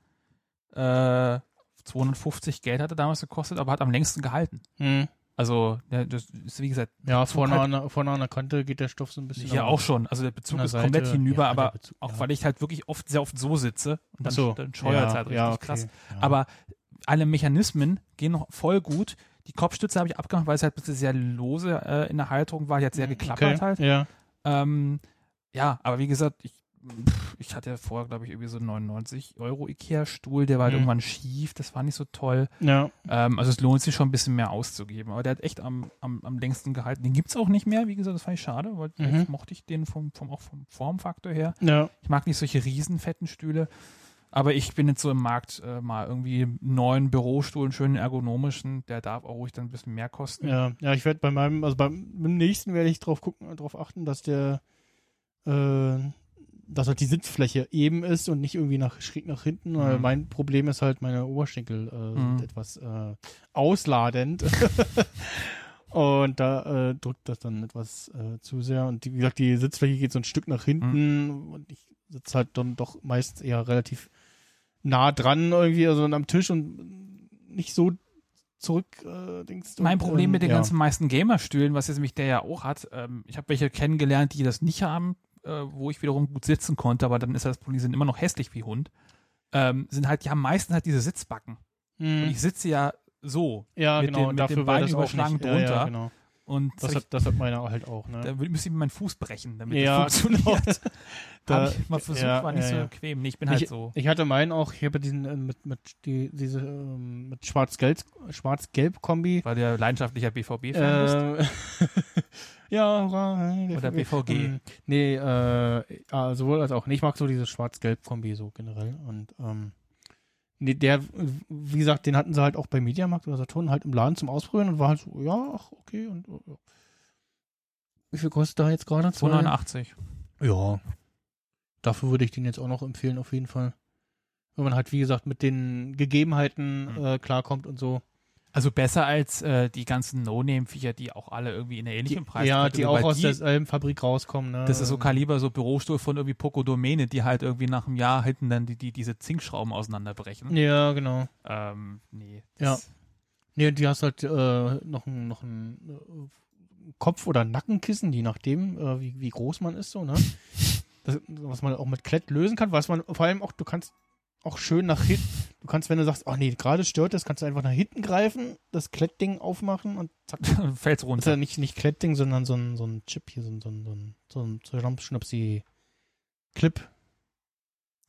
Äh, 250 Geld hat er damals gekostet, aber hat am längsten gehalten. Mhm. Also, der, das ist wie gesagt, Ja, vorne, halt- an, der- vorne an der Kante geht der Stoff so ein bisschen. nach auch schon. Also der Bezug ist Seite. komplett hinüber, Ja, aber Bezug, auch ja. weil ich halt wirklich oft, sehr oft so sitze und dann, so. dann scheuert es ja, halt richtig ja, okay. krass. Ja. Aber alle Mechanismen gehen noch voll gut. Die Kopfstütze habe ich abgemacht, weil es halt ein bisschen sehr lose äh, in der Halterung war. Die hat sehr geklappert Mhm, okay. halt. Ja. Ähm, ja, aber wie gesagt, ich, pff, ich hatte ja vorher, glaube ich, irgendwie so einen 99 Euro Ikea-Stuhl, der war halt Mhm. irgendwann schief, das war nicht so toll. Ja. Ähm, also es lohnt sich schon ein bisschen mehr auszugeben. Aber der hat echt am, am, am längsten gehalten. Den gibt's auch nicht mehr, wie gesagt, das fand ich schade, weil Mhm. jetzt mochte ich den vom, vom, auch vom Formfaktor her. Ja. Ich mag nicht solche riesen fetten Stühle. Aber ich bin jetzt so im Markt äh, mal irgendwie einen neuen Bürostuhl, einen schönen ergonomischen, der darf auch ruhig dann ein bisschen mehr kosten. Ja, ja, ich werde bei meinem, also beim, beim nächsten werde ich drauf gucken, drauf achten, dass der, äh, dass halt die Sitzfläche eben ist und nicht irgendwie nach schräg nach hinten. Weil Mhm. mein Problem ist halt, meine Oberschenkel äh, Mhm. sind etwas äh, ausladend. Und da äh, drückt das dann etwas äh, zu sehr. Und die, wie gesagt, die Sitzfläche geht so ein Stück nach hinten Mhm. und ich sitze halt dann doch meist eher relativ nah dran irgendwie, also am Tisch und nicht so zurück äh, denkst du. Mein Problem und, mit den ja. ganzen meisten Gamerstühlen, was jetzt nämlich der ja auch hat, ähm, ich habe welche kennengelernt, die das nicht haben, äh, wo ich wiederum gut sitzen konnte, aber dann ist das Problem, die sind immer noch hässlich wie Hund. Ähm, sind halt, die haben meistens halt diese Sitzbacken. Mhm. Und ich sitze ja so. ja, mit genau, den- mit dafür den Beinen überschlagen nicht, Ja, drunter. ja, genau. Und Das hat, das hat meiner halt auch, ne? da müsste ich mir meinen Fuß brechen, damit Ja, das funktioniert. Da- Hab ich mal versucht, ja, war nicht ja, so bequem. Nee, ich bin halt ich, so. ich hatte meinen auch, ich habe diesen äh, mit, mit die, diese ähm, mit Schwarz-Gelb Schwarz-Gelb Kombi. Weil ja leidenschaftlicher BVB-Fan bist. Äh, ja, hurra, äh, Oder BVG. Ähm, nee, äh, sowohl als auch. Nee, ich mag so diese Schwarz-Gelb-Kombi so generell. Und ähm, nee, der, wie gesagt, den hatten sie halt auch bei Mediamarkt oder Saturn halt im Laden zum Ausprobieren und war halt so, ja, ach, okay. Und, äh, ja. Wie viel kostet da jetzt gerade? 289. Ja. Dafür würde ich den jetzt auch noch empfehlen, auf jeden Fall. Wenn man halt, wie gesagt, mit den Gegebenheiten Mhm. äh, klarkommt und so. Also besser als äh, die ganzen No-Name-Viecher, die auch alle irgendwie in der ähnlichen Preis ja, die auch aus derselben Fabrik rauskommen. Ne? Das ist so Kaliber, so Bürostuhl von irgendwie Poco Domäne, die halt irgendwie nach einem Jahr hinten dann die, die diese Zinkschrauben auseinanderbrechen. Ja, genau. Ähm, nee. Ja. Nee, und die hast halt äh, noch ein, noch ein äh, Kopf- oder Nackenkissen, je nachdem, äh, wie, wie groß man ist, so, ne? Das, was man auch mit Klett lösen kann, was man vor allem auch, du kannst auch schön nach hinten, du kannst, wenn du sagst, ach nee, gerade stört das, kannst du einfach nach hinten greifen, das Klettding aufmachen und zack, Fällt's Das ist runter. ja nicht, nicht Klettding, sondern so ein, so ein Chip hier, so ein, so ein, so ein, so ein, so ein Schnapsi Clip,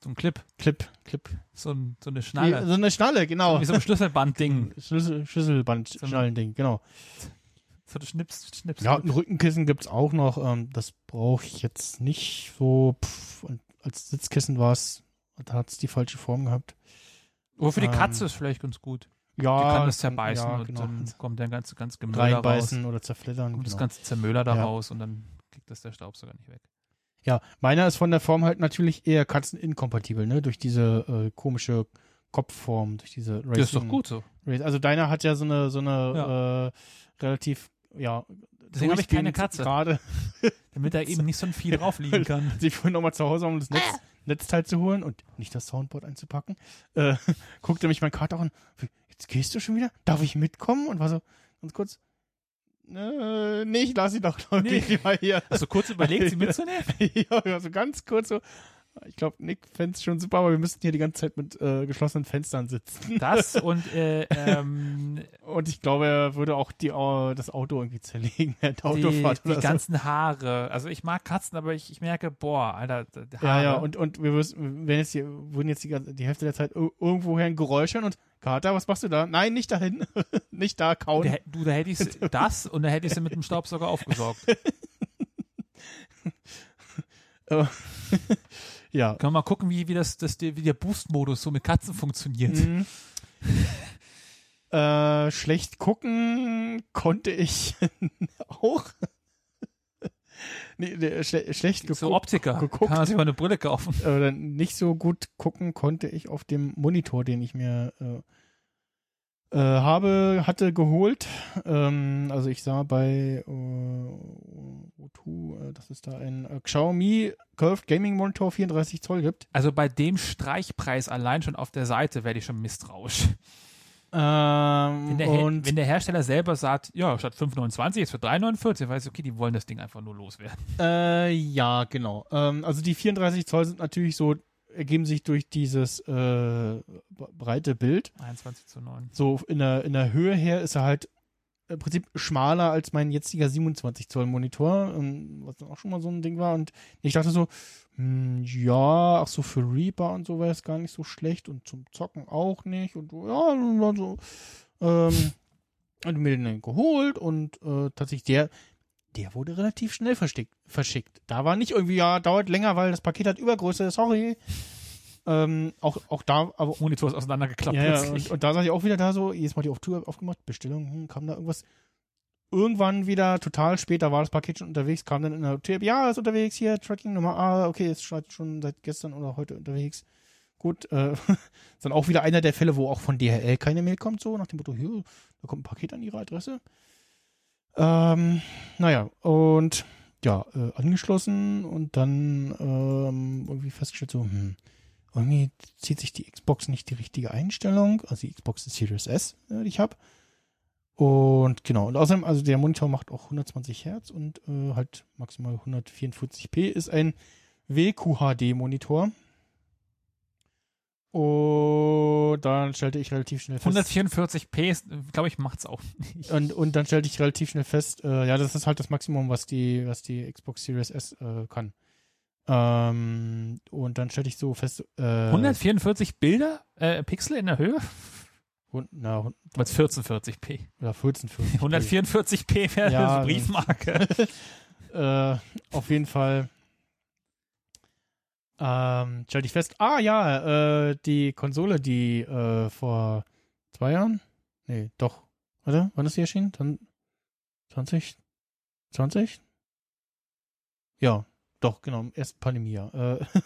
So ein Clip, Clip, Clip. so, ein, so eine Schnalle. so eine Schnalle, genau. Wie so ein Schlüsselbandding. Schlüssel, Schlüsselband-Schnallending, genau. So ein Schnips, Schnips. Ja, ein Rückenkissen gibt's auch noch. Ähm, das brauche ich jetzt nicht so. Pff, und als Sitzkissen war es, da hat's die falsche Form gehabt. Aber für die ähm, Katze ist vielleicht ganz gut. Ja, Die kann das zerbeißen ja, und genau. dann kommt der ganze, ganz Gemüller raus. reinbeißen oder zerfleddern. Kommt das Genau. ganze Zermüller da Ja. raus und dann kriegt das der Staubsauger nicht weg. Ja, meiner ist von der Form halt natürlich eher katzeninkompatibel, ne? Durch diese äh, komische Kopfform, durch diese Racing. Das ist doch gut so. Also deiner hat ja so eine, so eine äh, relativ, ja. Deswegen habe ich keine Katze. Gerade, Damit da eben nicht so ein Vieh drauf liegen kann. ich vorhin nochmal zu Hause, um das Netz, Netzteil zu holen und nicht das Soundboard einzupacken, äh, guckte mich mein Kater an, jetzt gehst du schon wieder? Darf ich mitkommen? Und war so, ganz kurz, äh, nee, ich lass sie doch noch Nee. mal hier. Hast du kurz überlegt, sie mitzunehmen? ja, ja, so ganz kurz so. Ich glaube, Nick fände es schon super, aber wir müssten hier die ganze Zeit mit äh, geschlossenen Fenstern sitzen. Das und äh, ähm, Und ich glaube, er würde auch die, äh, das Auto irgendwie zerlegen, während der die, Autofahrt die so. ganzen Haare. Also ich mag Katzen, aber ich, ich merke, boah, Alter, Haare. Ja, ja, und, und wir wenn jetzt die, würden jetzt die, die Hälfte der Zeit ir- irgendwoher ein Geräusch hören und Kater, was machst du da? Nein, nicht dahin. nicht da kauen. Da, du, da hätte ich das und da hätte ich sie mit dem Staubsauger aufgesaugt. Ja. Können wir mal gucken, wie, wie, das, das, wie der Boost-Modus so mit Katzen funktioniert. Mhm. äh, schlecht gucken konnte ich auch. nee, nee, schle schlecht So geguckt. Optiker. geguckt. Kann man sich mal eine Brille kaufen. Oder nicht so gut gucken konnte ich auf dem Monitor, den ich mir äh, äh, habe, hatte geholt. Ähm, also ich sah bei äh, O2, äh, dass es da ein äh, Xiaomi Curved Gaming Monitor 34 Zoll gibt. Also bei dem Streichpreis allein schon auf der Seite werde ich schon misstrauisch. Ähm, Wenn der, und wenn der Hersteller selber sagt, ja, statt 5,29 jetzt für 3,49, weiß ich, okay, die wollen das Ding einfach nur loswerden. Äh, ja, genau. Ähm, also die 34 Zoll sind natürlich so, ergeben sich durch dieses äh, breite Bild. 21 zu 9. So in der, in der Höhe her ist er halt im Prinzip schmaler als mein jetziger 27 Zoll Monitor, was dann auch schon mal so ein Ding war. Und ich dachte so, hm, ja, ach so, für Reaper und so wäre es gar nicht so schlecht und zum Zocken auch nicht. Und so, ja, also, ähm, und mir den dann geholt und äh, tatsächlich der, der wurde relativ schnell verschickt. Da war nicht irgendwie, ja, dauert länger, weil das Paket hat Übergröße, sorry. Ähm, auch, auch da, aber Monitor ist auseinandergeklappt ja, und, und da saß ich auch wieder da so, jedes Mal die auf Tür aufgemacht, Bestellung, hm, kam da irgendwas. Irgendwann wieder total spät, da war das Paket schon unterwegs, kam dann in der Tür, ja, ist unterwegs hier, Tracking Nummer, ah, okay, ist schon- schon seit gestern oder heute unterwegs. Gut, äh, ist dann auch wieder einer der Fälle, wo auch von DHL keine Mail kommt, so nach dem Motto, hier, da kommt ein Paket an ihre Adresse. Ähm, naja, und ja, äh, angeschlossen und dann ähm, irgendwie festgestellt, so, hm, irgendwie zieht sich die Xbox nicht die richtige Einstellung, also die Xbox Series S, äh, die ich habe. Und genau, und außerdem, also der Monitor macht auch 120 Hertz und äh, halt maximal 144p, ist ein WQHD-Monitor. Und dann stellte ich relativ schnell fest. 144p, glaube ich, macht's auch nicht. Und, und dann stellte ich relativ schnell fest, äh, ja, das ist halt das Maximum, was die, was die Xbox Series S äh, kann. Ähm, und dann stellte ich so fest, äh, 144 Bilder, äh, Pixel in der Höhe? und, na, Was 1440p. ja, 1440. 144p wäre Ja, eine Briefmarke. äh, auf jeden Fall ähm, stellte ich fest, ah ja, äh, die Konsole, die äh, vor zwei Jahren, nee, doch, warte, wann ist die erschienen? Dann 20? 20? Ja, doch, genau, im ersten Pandemiejahr. Äh,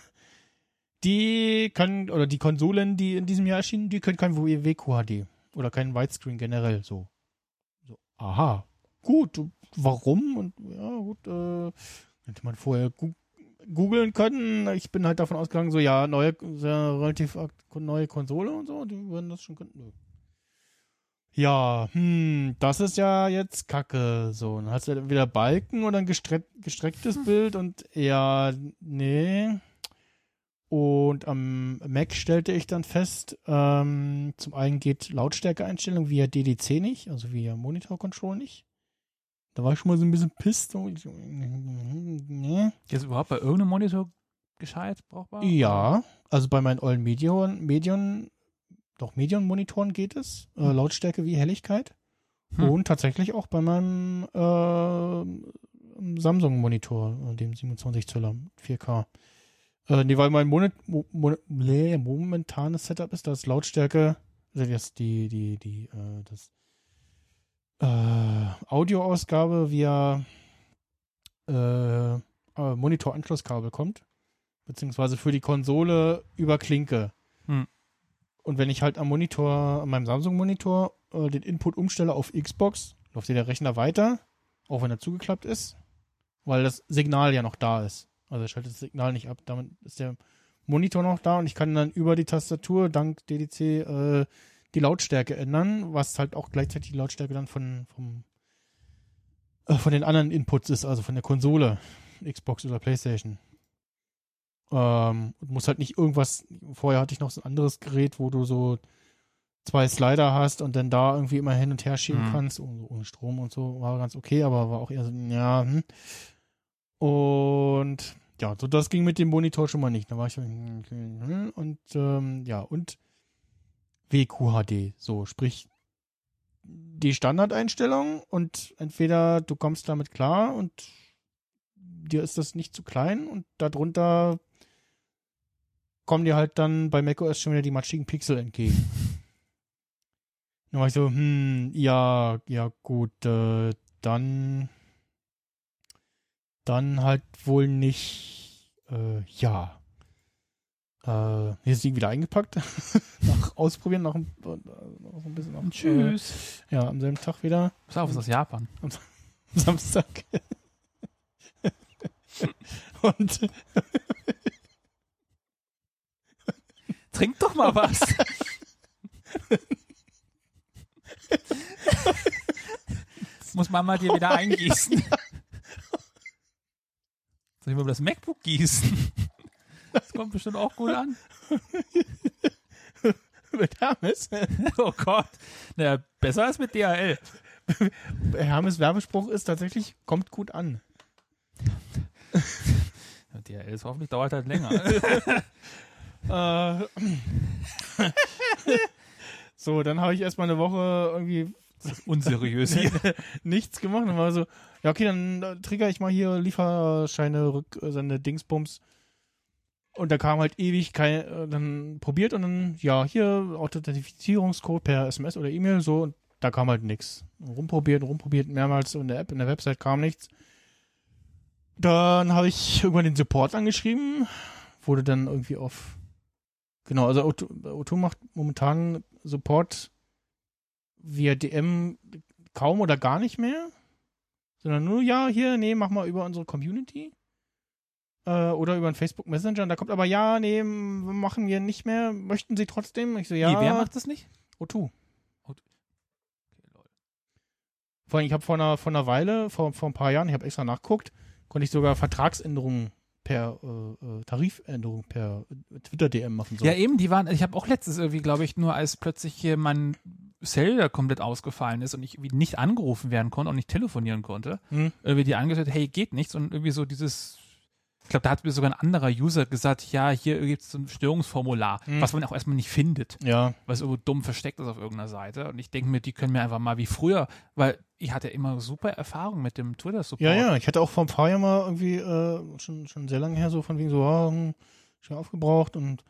die kann, oder die Konsolen, die in diesem Jahr erschienen, die können kein WQHD oder kein Widescreen generell so. So, aha, gut, warum? Und ja, gut, äh, hätte man vorher googeln können. Ich bin halt davon ausgegangen, so ja, neue, relativ neue Konsole und so, die würden das schon können. Ja, hm, das ist ja jetzt Kacke. So, dann hast du halt wieder Balken oder ein gestreck gestrecktes Bild und ja, nee. Und am Mac stellte ich dann fest, ähm, zum einen geht Lautstärkeeinstellung via DDC nicht, also via Monitor Control nicht. Da war ich schon mal so ein bisschen pisst. Nee. Ist überhaupt bei irgendeinem Monitor gescheit brauchbar? Ja, also bei meinen ollen Medion, Medion, doch Medion-Monitoren geht es. Äh, Lautstärke wie Helligkeit. Hm. Und tatsächlich auch bei meinem äh, Samsung-Monitor, äh, dem 27 Zöller 4K. Äh, nee, weil mein Monit mo mo nee, momentanes Setup ist, dass Lautstärke, also das die, die, die, äh, das äh, Audioausgabe via äh, äh, Monitor-Anschlusskabel kommt, beziehungsweise für die Konsole über Klinke. Hm. Und wenn ich halt am Monitor, an meinem Samsung-Monitor, äh, den Input umstelle auf Xbox, läuft der Rechner weiter, auch wenn er zugeklappt ist, weil das Signal ja noch da ist. Also er schaltet das Signal nicht ab. Damit ist der Monitor noch da und ich kann dann über die Tastatur dank DDC äh, die Lautstärke ändern, was halt auch gleichzeitig die Lautstärke dann von, vom, äh, von den anderen Inputs ist, also von der Konsole, Xbox oder Playstation. Ähm, und muss halt nicht irgendwas, vorher hatte ich noch so ein anderes Gerät, wo du so zwei Slider hast und dann da irgendwie immer hin und her schieben Mhm. kannst, ohne, ohne Strom und so, war ganz okay, aber war auch eher so, ja, hm. Und ja, so das ging mit dem Monitor schon mal nicht. Da war ich so, hm, hm, und ähm, ja, und WQHD, so, sprich die Standardeinstellung und entweder du kommst damit klar und dir ist das nicht zu klein und darunter kommen dir halt dann bei macOS schon wieder die matschigen Pixel entgegen. Dann war ich so, hm, ja, ja gut, äh, dann dann halt wohl nicht, äh, ja. Äh, hier ist die wieder eingepackt. nach Ausprobieren, nach, ein- äh, noch so ein bisschen. Nach, Tschüss. Äh, ja, am selben Tag wieder. Pass auf, ist aus Japan. Samstag. Und Trink doch mal was. Muss Mama dir wieder eingießen. Soll ich mal das MacBook gießen? Das kommt bestimmt auch gut an. mit Hermes. Oh Gott. Naja, besser als mit DHL. Hermes Werbespruch ist tatsächlich, kommt gut an. DHL ist hoffentlich dauert halt länger. Äh, so, dann habe ich erstmal eine Woche irgendwie Unseriös hier. nichts gemacht und war so, ja okay, dann äh, trigger ich mal hier Lieferscheine, Rücksende, Dingsbums. Und da kam halt ewig kein, äh, dann probiert und dann, ja, hier Authentifizierungscode per SMS oder E-Mail, so, und da kam halt nichts. Rumprobiert, rumprobiert, mehrmals in der App, in der Website kam nichts. Dann habe ich irgendwann den Support angeschrieben, wurde dann irgendwie auf, genau, also O2 O2 macht momentan Support via DM kaum oder gar nicht mehr. sondern nur, ja, hier, nee, mach mal über unsere Community. Äh, oder über einen Facebook Messenger. Und da kommt aber, ja, nee, machen wir nicht mehr. Möchten Sie trotzdem? Ich so, ja. Nee, wer macht das nicht? O2. Okay, lol. Vor allem, ich habe vor einer, vor einer Weile, vor, vor ein paar Jahren, ich habe extra nachgeguckt, konnte ich sogar Vertragsänderungen per äh, äh, Tarifänderung per äh, Twitter-DM machen. So. Ja, eben, die waren, ich habe auch letztens irgendwie, glaube ich, nur als plötzlich hier mein Cellular komplett ausgefallen ist und ich nicht angerufen werden konnte und nicht telefonieren konnte, Hm. irgendwie die angesagt, hey, geht nichts und irgendwie so dieses, ich glaube, da hat mir sogar ein anderer User gesagt, ja, hier gibt es so ein Störungsformular, Hm. was man auch erstmal nicht findet, Ja, weil es irgendwo dumm versteckt ist auf irgendeiner Seite und ich denke mir, die können mir einfach mal wie früher, weil ich hatte immer super Erfahrung mit dem Twitter-Support. ja, ja. Ich hatte auch vor ein paar Jahren mal irgendwie, äh, schon, schon sehr lange her, so von wegen so, ah, hm, schon aufgebraucht und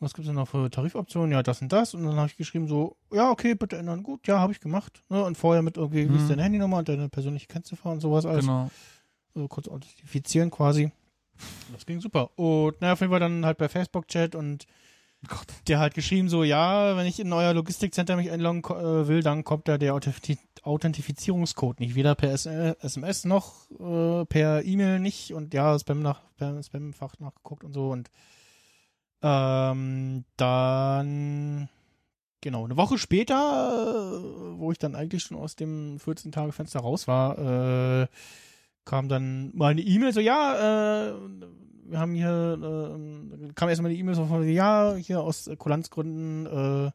was gibt's denn noch für Tarifoptionen? Ja, das und das. Und dann habe ich geschrieben so, ja, okay, bitte ändern. Gut, ja, habe ich gemacht. Ne? Und vorher mit irgendwie, wie ist Mhm. deine Handynummer und deine persönliche Kennziffer und sowas alles. Genau. äh, kurz authentifizieren quasi. Das ging super. Und naja, auf jeden Fall dann halt bei Facebook-Chat und Gott. der hat geschrieben so, ja, wenn ich in euer Logistikcenter mich einloggen äh, will, dann kommt da der Authenti Authentifizierungscode nicht. Weder per S äh, SMS noch äh, per E-Mail nicht und ja, Spam nach, per Spam-Fach nachgeguckt und so und ähm, dann genau, eine Woche später, äh, wo ich dann eigentlich schon aus dem 14-Tage-Fenster raus war, äh, kam dann mal eine E-Mail so, ja, äh, wir haben hier, äh, kam erstmal eine E-Mail so von, ja, hier aus Kulanzgründen, äh,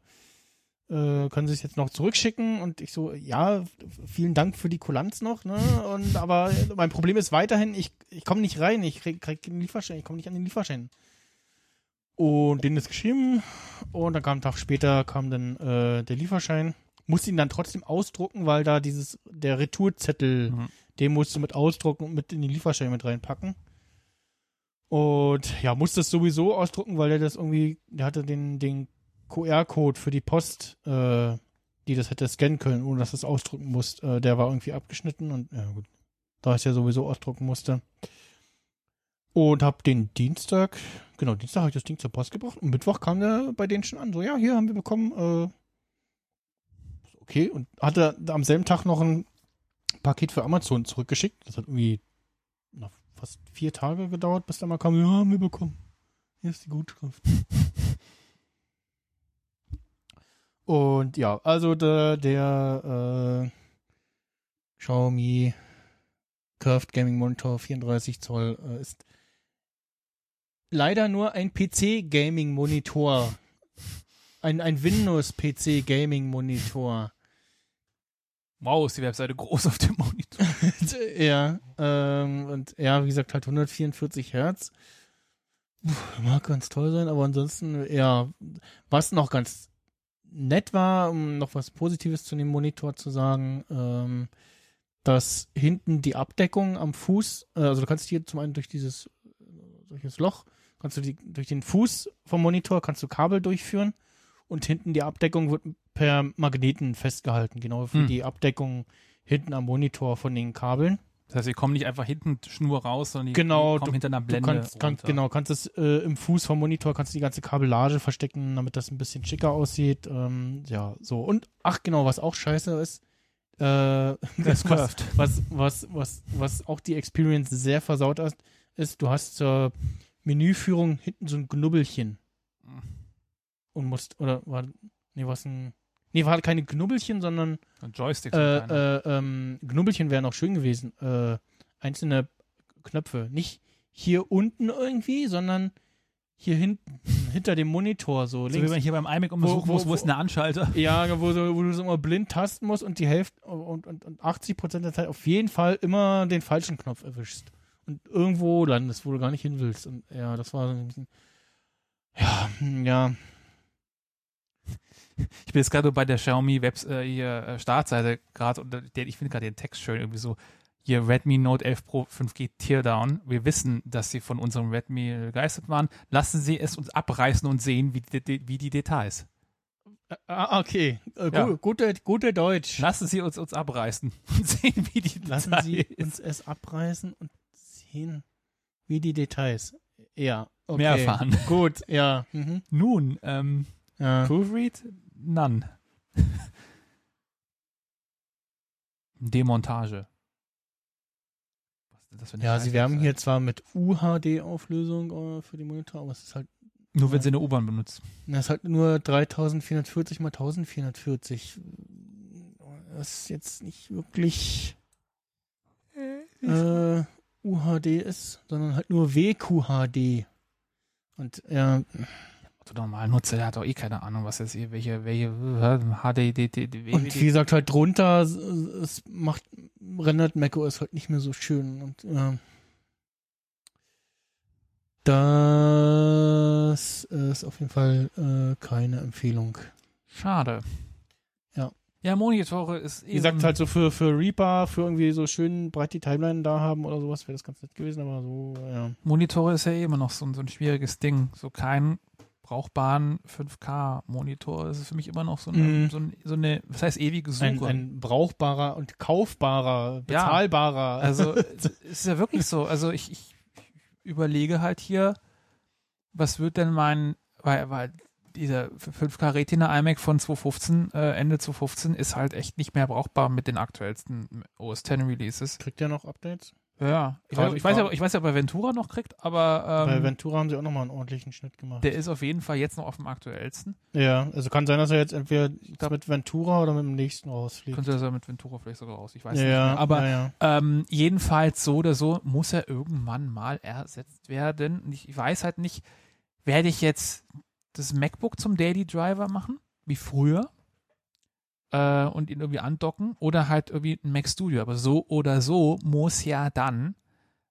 äh, können Sie es jetzt noch zurückschicken? Und ich so, ja, vielen Dank für die Kulanz noch, ne? Und aber mein Problem ist weiterhin, ich, ich komme nicht rein, ich krieg, krieg den Lieferschein, ich komme nicht an den Lieferschein. Und den ist geschrieben und dann kam einen Tag später kam dann äh, der Lieferschein. Musste ihn dann trotzdem ausdrucken, weil da dieses, der Retourzettel, Mhm. Den musst du mit ausdrucken und mit in die Lieferschein mit reinpacken. Und ja, musste es sowieso ausdrucken, weil der das irgendwie, der hatte den, den QR-Code für die Post, äh, die das hätte scannen können, ohne dass es ausdrucken musst. Äh, der war irgendwie abgeschnitten und ja gut, da ich ja sowieso ausdrucken musste. Und hab den Dienstag, genau, Dienstag habe ich das Ding zur Post gebracht und Mittwoch kam der bei denen schon an. So, ja, hier haben wir bekommen, äh, okay, und hatte am selben Tag noch ein Paket für Amazon zurückgeschickt. Das hat irgendwie noch fast vier Tage gedauert, bis da mal kam, ja, haben wir bekommen. Hier ist die Gutschrift. Und ja, also der, der äh, Xiaomi Curved Gaming Monitor 34 Zoll äh, ist leider nur ein PC Gaming Monitor. Ein, ein Windows PC Gaming Monitor. Wow, ist die Webseite groß auf dem Monitor. ja, ähm, und ja, wie gesagt, halt 144 Hertz. Puh, Mag ganz toll sein, aber ansonsten, ja, was noch ganz nett war, um noch was Positives zu dem Monitor zu sagen, ähm, dass hinten die Abdeckung am Fuß, äh, also du kannst hier zum einen durch dieses äh, solches Loch, kannst du die, durch den Fuß vom Monitor kannst du Kabel durchführen und hinten die Abdeckung wird per Magneten festgehalten, genau für Hm. die Abdeckung hinten am Monitor von den Kabeln. Das heißt, sie kommen nicht einfach hinten Schnur raus, sondern die, Genau, kommen hinter einer Du Blende kannst, kannst runter. genau, kannst es äh, im Fuß vom Monitor kannst du die ganze Kabellage verstecken, damit das ein bisschen schicker aussieht. Ähm, ja, so und ach genau, was auch scheiße ist, äh, Das was, was was was was auch die Experience sehr versaut hat, ist, du hast zur Menüführung hinten so ein Knubbelchen und musst oder war nee was ein nee war halt keine Knubbelchen, sondern Ein Joystick. äh, äh, ähm, Knubbelchen wären auch schön gewesen. Äh, einzelne Knöpfe. Nicht hier unten irgendwie, sondern hier hinten, hinter dem Monitor, so so wie links. man hier beim iMac immer Wo- suchen wo- muss, wo, wo- ist der Anschalter? ja, wo, so, wo du so immer blind tasten musst und die Hälfte und, und, und 80 Prozent der Zeit auf jeden Fall immer den falschen Knopf erwischst. Und irgendwo landest, wo du gar nicht hin willst. Und ja, das war so ein bisschen. Ja, hm, ja. Ich bin jetzt gerade bei der Xiaomi Web äh, hier, äh, Startseite gerade und der, ich finde gerade den Text schön irgendwie so hier Redmi Note 11 Pro 5G Teardown. Wir wissen, dass Sie von unserem Redmi begeistert waren. Lassen Sie es uns abreißen und sehen, wie die, wie die Details. Ah, okay. Äh, Ja. gu- gute, gute Deutsch. Lassen Sie uns uns abreißen und sehen, wie die Lassen Details. Sie uns es abreißen und sehen, wie die Details. Ja, okay. mehr erfahren. Gut, ja. Mhm. Nun, ähm, ja. Proofread? None. Demontage. das für eine Ja, sie werben hier zwar mit UHD-Auflösung äh, für die Monitore, aber es ist halt, Nur wenn sie eine U-Bahn benutzt. das ist halt nur 3440 mal 1440. Das ist jetzt nicht wirklich äh, UHD ist, sondern halt nur WQHD. Und ja, Der normale Nutzer, der hat doch eh keine Ahnung, was jetzt hier, welche, welche äh, HDD, und wie gesagt, halt drunter, es- macht, rendert macOS halt nicht mehr so schön. Und ja. Das ist auf jeden Fall äh, keine Empfehlung. Schade. Ja. Ja, Monitore ist eh Wie gesagt, halt so für, für Reaper, für irgendwie so schön breit die Timeline da haben oder sowas, wäre das ganz nett gewesen, aber so, ja. Monitore ist ja eh immer noch so, ein- so ein schwieriges Ding. So kein brauchbaren 5K-Monitor. Das ist für mich immer noch so eine, Mhm. so, ein, so eine was heißt ewige Suche. Ein, ein brauchbarer und kaufbarer, Ja. bezahlbarer. Also es ist ja wirklich so. Also ich, ich überlege halt hier, was wird denn mein, weil, weil dieser 5K Retina iMac von 2015, äh, Ende 2015 ist halt echt nicht mehr brauchbar mit den aktuellsten OS X Releases. Kriegt der noch Updates? Ja, ich, weiß, ich weiß ja, ich weiß ja, ob er Ventura noch kriegt, aber Bei ähm, Ventura haben sie auch nochmal einen ordentlichen Schnitt gemacht. der ist auf jeden Fall jetzt noch auf dem aktuellsten. ja, also kann sein, dass er jetzt entweder mit Ventura oder mit dem nächsten rausfliegt. Könnte er mit Ventura vielleicht sogar raus, ich weiß ja, nicht mehr. Aber ja. Ähm, jedenfalls so oder so muss er irgendwann mal ersetzt werden. Ich weiß halt nicht, werde ich jetzt das MacBook zum Daily Driver machen, wie früher, äh, und ihn irgendwie andocken oder halt irgendwie ein Mac Studio. Aber so oder so muss ja dann,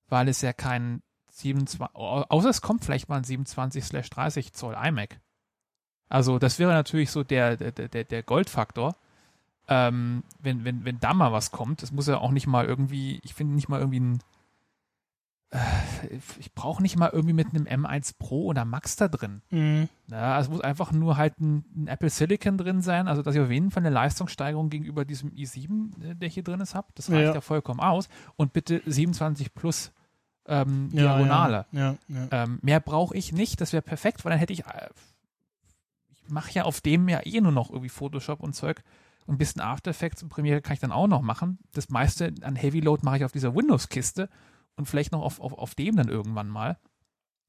weil es ja kein 27, au- außer es kommt vielleicht mal ein 27/30 Zoll iMac. Also das wäre natürlich so der, der, der, der Goldfaktor ähm, wenn, wenn, wenn da mal was kommt, es muss ja auch nicht mal irgendwie, ich finde nicht mal irgendwie ein, ich brauche nicht mal irgendwie mit einem M1 Pro oder Max da drin. Mhm. Ja, es muss einfach nur halt ein, ein Apple Silicon drin sein, also dass ich auf jeden Fall eine Leistungssteigerung gegenüber diesem i7, äh, der hier drin ist, habe. Das reicht ja. Ja. vollkommen aus. Und bitte 27 plus ähm, Ja, Diagonale. Ähm, mehr brauche ich nicht, das wäre perfekt, weil dann hätte ich, äh, ich mache ja auf dem ja eh nur noch irgendwie Photoshop und Zeug und ein bisschen After Effects und Premiere kann ich dann auch noch machen. Das meiste an Heavy Load mache ich auf dieser Windows-Kiste und vielleicht noch auf, auf, auf dem dann irgendwann mal.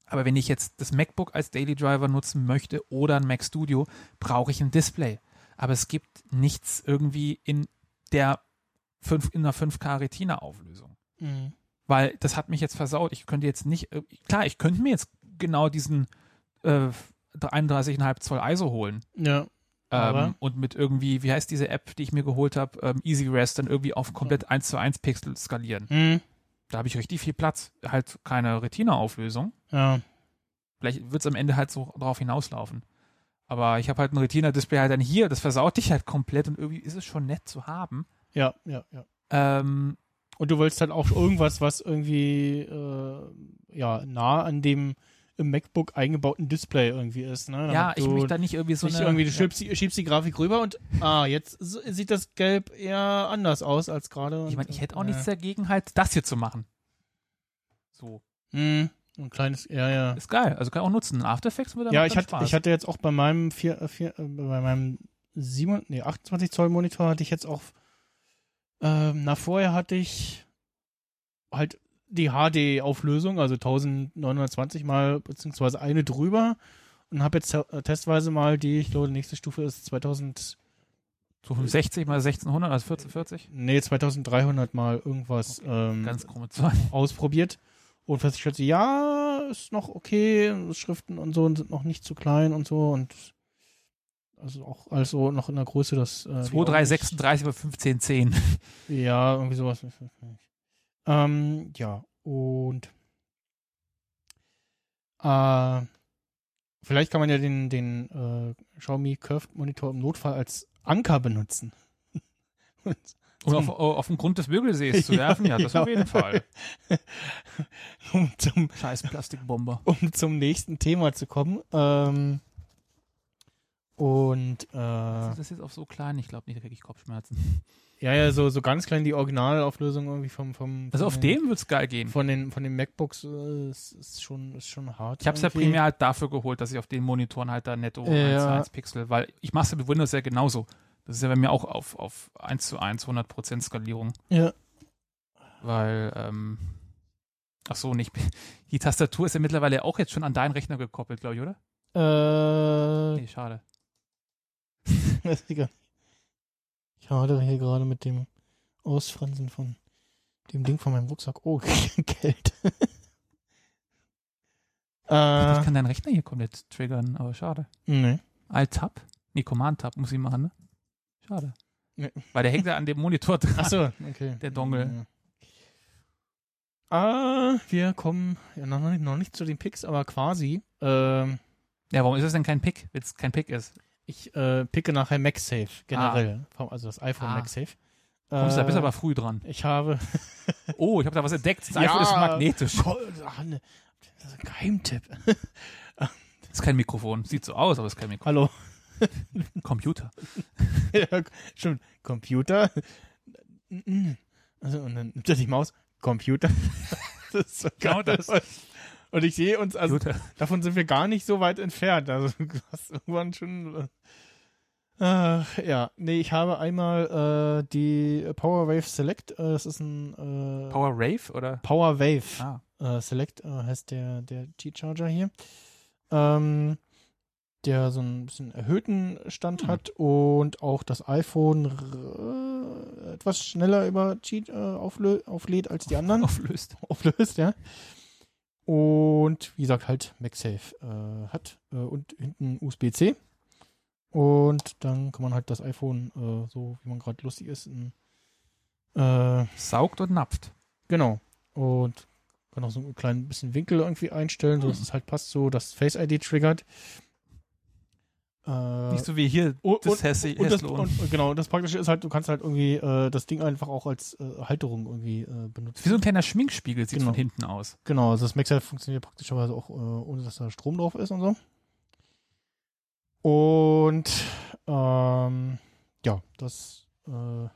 Aber wenn ich jetzt das MacBook als Daily Driver nutzen möchte oder ein Mac Studio, brauche ich ein Display. Aber es gibt nichts irgendwie in der 5, in einer 5K Retina Auflösung Mhm. weil das hat mich jetzt versaut. Ich könnte jetzt nicht, äh, klar, ich könnte mir jetzt genau diesen äh, 31,5 Zoll ISO holen. ja. Ähm, und mit irgendwie, wie heißt diese App, die ich mir geholt habe, ähm, EasyRest dann irgendwie auf komplett 1 zu 1 Pixel skalieren. Mhm. Da habe ich richtig viel Platz. Halt keine Retina-Auflösung. Ja. Vielleicht wird es am Ende halt so drauf hinauslaufen. Aber ich habe halt ein Retina-Display halt dann hier, das versaut dich halt komplett und irgendwie ist es schon nett zu haben. Ja, ja, ja. Ähm, Und du willst halt auch irgendwas, was irgendwie äh, ja nah an dem im MacBook eingebauten Display irgendwie ist. Ne? ja, ich möchte da nicht irgendwie so nicht eine. irgendwie, du ja. schiebst, die, schiebst die Grafik rüber und ah, jetzt sieht das Gelb eher anders aus als gerade. Ich meine, ich hätte auch äh, nichts dagegen, halt das hier zu machen. So. mh, ein kleines, ja, ja. Ist geil. Also kann ich auch nutzen. After Effects würde Ja, ich hatte, Spaß. ich hatte jetzt auch bei meinem vier, äh, vier, äh, bei meinem 7, nee, 28 Zoll Monitor hatte ich jetzt auch, ähm, na vorher hatte ich halt die HD-Auflösung, also 1920 mal, beziehungsweise eine drüber und habe jetzt äh, testweise mal die, ich glaube, die nächste Stufe ist 2000, so 65 mal 1600, also 1440. nee, 2300 mal irgendwas ähm, Ganz krumme Zahl. ausprobiert und festgestellt, ja, ist noch okay, Schriften und so sind noch nicht zu klein und so und also auch also noch in der Größe, das äh, die 2, 3, Augen nicht- 36 mal 15, 10. Ja, irgendwie sowas. Ähm, ja, und äh, vielleicht kann man ja den, den äh, Xiaomi Curved Monitor im Notfall als Anker benutzen. Und Oder Zum- auf, auf den Grund des Mögelsees zu Ja, werfen, ja, das auf genau. jeden Fall. um zum, Scheiß Plastikbomber. um zum nächsten Thema zu kommen. Ähm, und äh, Das ist jetzt auf so klein, ich glaube nicht, da kriege ich Kopfschmerzen. Ja, ja, so, so ganz klein die Originalauflösung irgendwie vom, vom Also auf den, dem wird's geil gehen. von den von den MacBooks äh, ist, ist schon ist schon hart. Ich habe es ja irgendwie. primär halt dafür geholt, dass ich auf den Monitoren halt da netto Ja. 1 zu 1 Pixel, weil ich mache es ja mit Windows ja genauso. Das ist ja bei mir auch auf, auf 1 zu 1 100% Skalierung, Ja. weil ähm, Ach so, nicht. Die Tastatur ist ja mittlerweile auch jetzt schon an deinen Rechner gekoppelt, glaube ich, oder? Äh, Nee, schade. weiß ich gar nicht. Ich hadere hier gerade mit dem Ausfransen von dem Ding von meinem Rucksack. Oh, Geld. Ich äh, kann deinen Rechner hier komplett triggern, aber schade. nee. Alt-Tab? Nee, Command-Tab muss ich machen, ne? Schade. Nee. Weil der hängt ja an dem Monitor dran. Ach so, okay. Der Dongle. Ja. Ah, wir kommen ja noch nicht, noch nicht zu den Picks, aber quasi. Ähm, Ja, warum ist das denn kein Pick, wenn es kein Pick ist? Ich äh, picke nachher MagSafe generell, also das iPhone Ah. MagSafe. Kommst du, da bist Äh, aber früh dran. Ich habe Oh, ich habe da was entdeckt. Das Ja. iPhone ist magnetisch. Ach, ne, das ist ein Geheimtipp. Das ist kein Mikrofon. Sieht so aus, aber ist kein Mikrofon. Hallo. Computer. ja, stimmt. Computer. Also, und dann nimmt er die Maus. Computer. das ist so Genau geil. das. Und ich sehe uns, also Computer. davon sind wir gar nicht so weit entfernt. Also du hast irgendwann schon. Äh, ja, nee, ich habe einmal äh, die PowerWave Select. Äh, das ist ein äh, Power Rave oder? PowerWave Ah. äh, Select äh, heißt der der G-Charger hier. Ähm, der so ein bisschen erhöhten Stand Hm. hat und auch das iPhone etwas schneller über G äh, auflö auflädt als die anderen. Auflöst. auflöst, ja. Und wie gesagt, halt MagSafe äh, hat äh, und hinten USB-C. Und dann kann man halt das iPhone, äh, so wie man gerade lustig ist, in, äh, Saugt und napft. genau. Und kann auch so ein klein bisschen Winkel irgendwie einstellen, so dass es halt passt, so dass Face ID triggert. Äh, Nicht so wie hier und, das und, Hässi und, das, und genau, das Praktische ist halt, du kannst halt irgendwie äh, das Ding einfach auch als äh, Halterung irgendwie äh, benutzen. Wie so ein kleiner Schminkspiegel sieht Genau. von hinten aus. Genau, also das MagSafe funktioniert praktischerweise auch, äh, ohne dass da Strom drauf ist und so. Und ähm, ja, das äh,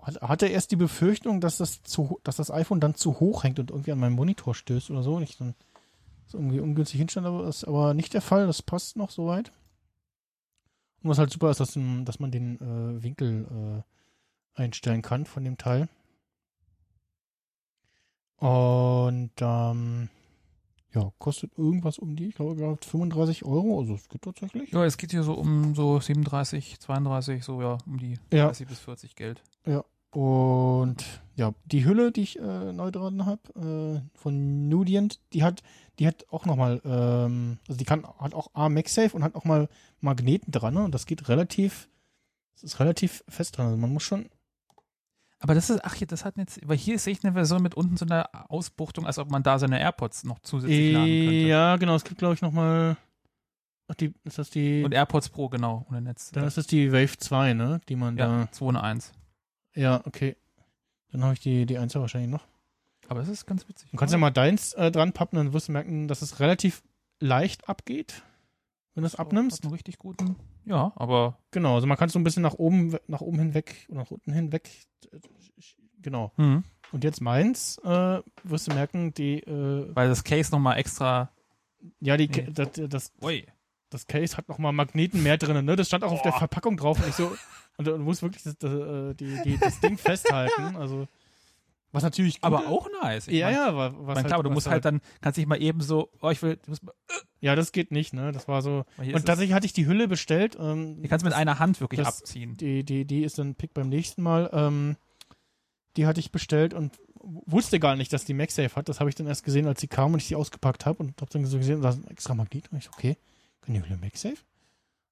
hat, hatte erst die Befürchtung, dass das zu, dass das iPhone dann zu hoch hängt und irgendwie an meinen Monitor stößt oder so. Und ich dann so irgendwie ungünstig hinstelle, aber das ist aber nicht der Fall. Das passt noch soweit. Und was halt super ist, dass, dass man den äh, Winkel äh, einstellen kann von dem Teil. Und ähm, ja, kostet irgendwas um die, ich glaube, gerade 35 Euro. Also es gibt tatsächlich. Ja, es geht hier so um so 37, 32, so ja, um die Ja. 30 bis 40 Geld. Und ja, die Hülle, die ich äh, neu dran habe, äh, von Nudient, die hat, die hat auch nochmal, ähm, also die kann, hat auch A MagSafe und hat auch mal Magneten dran, ne? Und das geht relativ, das ist relativ fest dran. Also man muss schon, Aber das ist, ach hier, das hat jetzt, weil hier sehe ich eine Version mit unten so einer Ausbuchtung, als ob man da seine AirPods noch zusätzlich laden könnte. ja, genau, es gibt glaube ich nochmal, ach die, ist das die, Und AirPods Pro, genau, ohne Netz. dann ist das die Wave 2, ne? Die man ja, 2 und 1. da, ja, okay. Dann habe ich die, die 1 wahrscheinlich noch. Aber es ist ganz witzig. Du kannst ja mal deins äh, dran pappen, dann wirst du merken, dass es relativ leicht abgeht, wenn du es abnimmst. Einen richtig guten, ja, aber, Genau, also man kann es so ein bisschen nach oben, nach oben hinweg und nach unten hinweg. Genau. hm, Und jetzt meins, äh, wirst du merken, die, äh, weil das Case nochmal extra, ja, die, Nee. das, das, ui, das Case hat nochmal Magneten mehr drin, ne? Das stand auch auf der Verpackung drauf und ich so, und du musst wirklich das, das, äh, die, die, das Ding festhalten, also, was natürlich gut aber ist. auch nice. Ich ja, mein, ja, wa- was Ich meine, halt, klar, aber du was musst halt dann, kannst nicht mal eben so, oh, ich will, du musst mal, ja, das geht nicht, ne? Das war so, und tatsächlich hatte ich die Hülle bestellt, ähm, die kannst du mit einer Hand wirklich das- abziehen. Die, die, die ist dann Pick beim nächsten Mal. Ähm, die hatte ich bestellt und wusste gar nicht, dass die MagSafe hat. Das habe ich dann erst gesehen, als sie kam und ich sie ausgepackt habe und habe dann so gesehen, da ist ein extra Magnet. Und ich so, okay, Hülle MagSafe?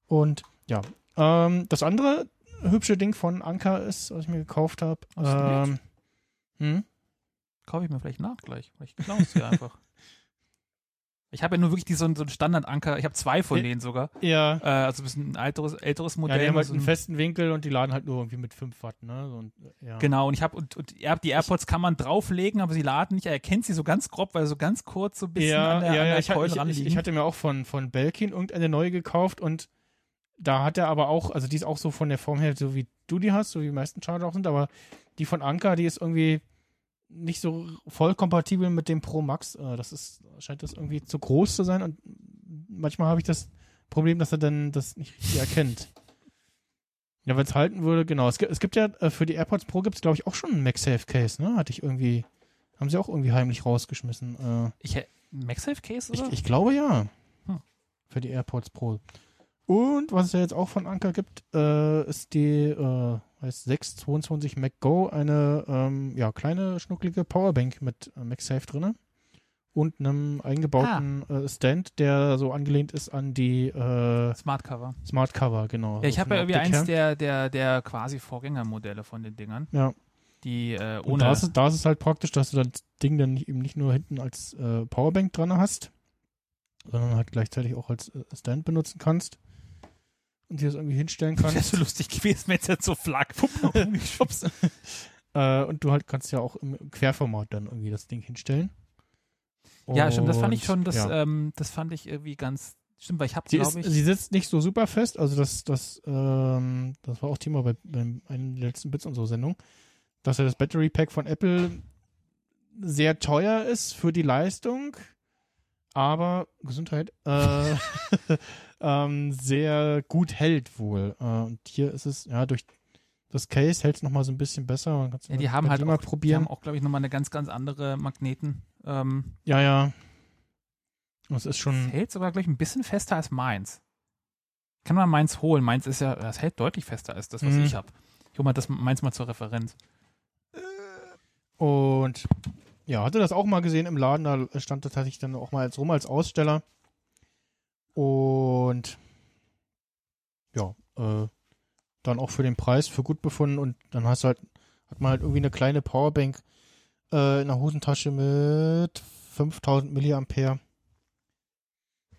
Und ja, ähm, das andere hübsche Ding von Anker ist, was ich mir gekauft habe. Ähm, hm? Kaufe ich mir vielleicht nach gleich. Ich klaue es hier einfach. Ich habe ja nur wirklich die, so, ein- so einen Standardanker. Ich habe zwei von Ja. denen sogar. Ja. Äh, also ein bisschen ein älteres, älteres Ja, Modell. die haben halt einen ein- festen Winkel und die laden halt nur irgendwie mit 5 Watt, ne? So, und, ja. Genau, und ich habe und, und die Air- die AirPods kann man drauflegen, aber sie laden nicht. Er erkennt sie so ganz grob, weil so ganz kurz so ein bisschen ja, an der, ja, an ja, der ich, Coil ich, ich, ich hatte mir auch von, von Belkin irgendeine neue gekauft und da hat er aber auch, also die ist auch so von der Form her, so wie du die hast, so wie die meisten Charger auch sind, aber die von Anker, die ist irgendwie nicht so voll kompatibel mit dem Pro Max. Äh, Das ist, scheint das irgendwie zu groß zu sein und manchmal habe ich das Problem, dass er dann das nicht richtig erkennt. Ja, wenn es halten würde, genau. Es gibt, es gibt ja äh, für die AirPods Pro gibt es, glaube ich, auch schon einen MagSafe Case, ne? Hatte ich irgendwie, haben sie auch irgendwie heimlich rausgeschmissen. Äh, Ich, MagSafe Case, oder? ich, ich glaube ja. Hm. Für die AirPods Pro. Und was es ja jetzt auch von Anker gibt, äh, ist die äh, heißt 622 Mac Go, eine ähm, ja, kleine, schnucklige Powerbank mit äh, MagSafe drinne und einem eingebauten Ah. äh, Stand, der so angelehnt ist an die äh, Smart Cover. Smart Cover, genau. Ja, ich So habe ja irgendwie Optik eins her. der, der, der quasi Vorgängermodelle von den Dingern, Ja, die äh, und ohne. da ist, es- da ist es halt praktisch, dass du das Ding dann eben nicht nur hinten als äh, Powerbank dran hast, sondern halt gleichzeitig auch als äh, Stand benutzen kannst und dir das irgendwie hinstellen das wäre kannst. so lustig gewesen, wenn es jetzt so flag. Schubs. Äh, und du halt kannst ja auch im Querformat dann irgendwie das Ding hinstellen. Ja, stimmt, das fand ich Und, schon, das, ja. ähm, das fand ich irgendwie ganz, stimmt, weil ich habe, glaube ich, sie sitzt nicht so super fest, also das, das, ähm, das war auch Thema bei, beim einen der letzten Bits und so Sendung, dass ja das Battery Pack von Apple sehr teuer ist für die Leistung, aber Gesundheit äh, ähm, sehr gut hält wohl. Äh, und hier ist es, ja, durch das Case hält es nochmal so ein bisschen besser. Man ja, die haben halt die auch, die probieren. haben auch, glaube ich, nochmal eine ganz, ganz andere Magneten. Ähm, Ja, ja. Das ist schon. hält sogar, glaube ich, ein bisschen fester als meins. Kann man meins holen. Meins ist ja, das hält deutlich fester als das, was Mhm. ich habe. Ich hole mal das meins mal zur Referenz. Und ja, hatte das auch mal gesehen im Laden, da stand das tatsächlich dann auch mal als rum als Aussteller. Und ja, äh, dann auch für den Preis für gut befunden und dann hast du halt, hat man halt irgendwie eine kleine Powerbank äh, in der Hosentasche mit 5000 Milliampere.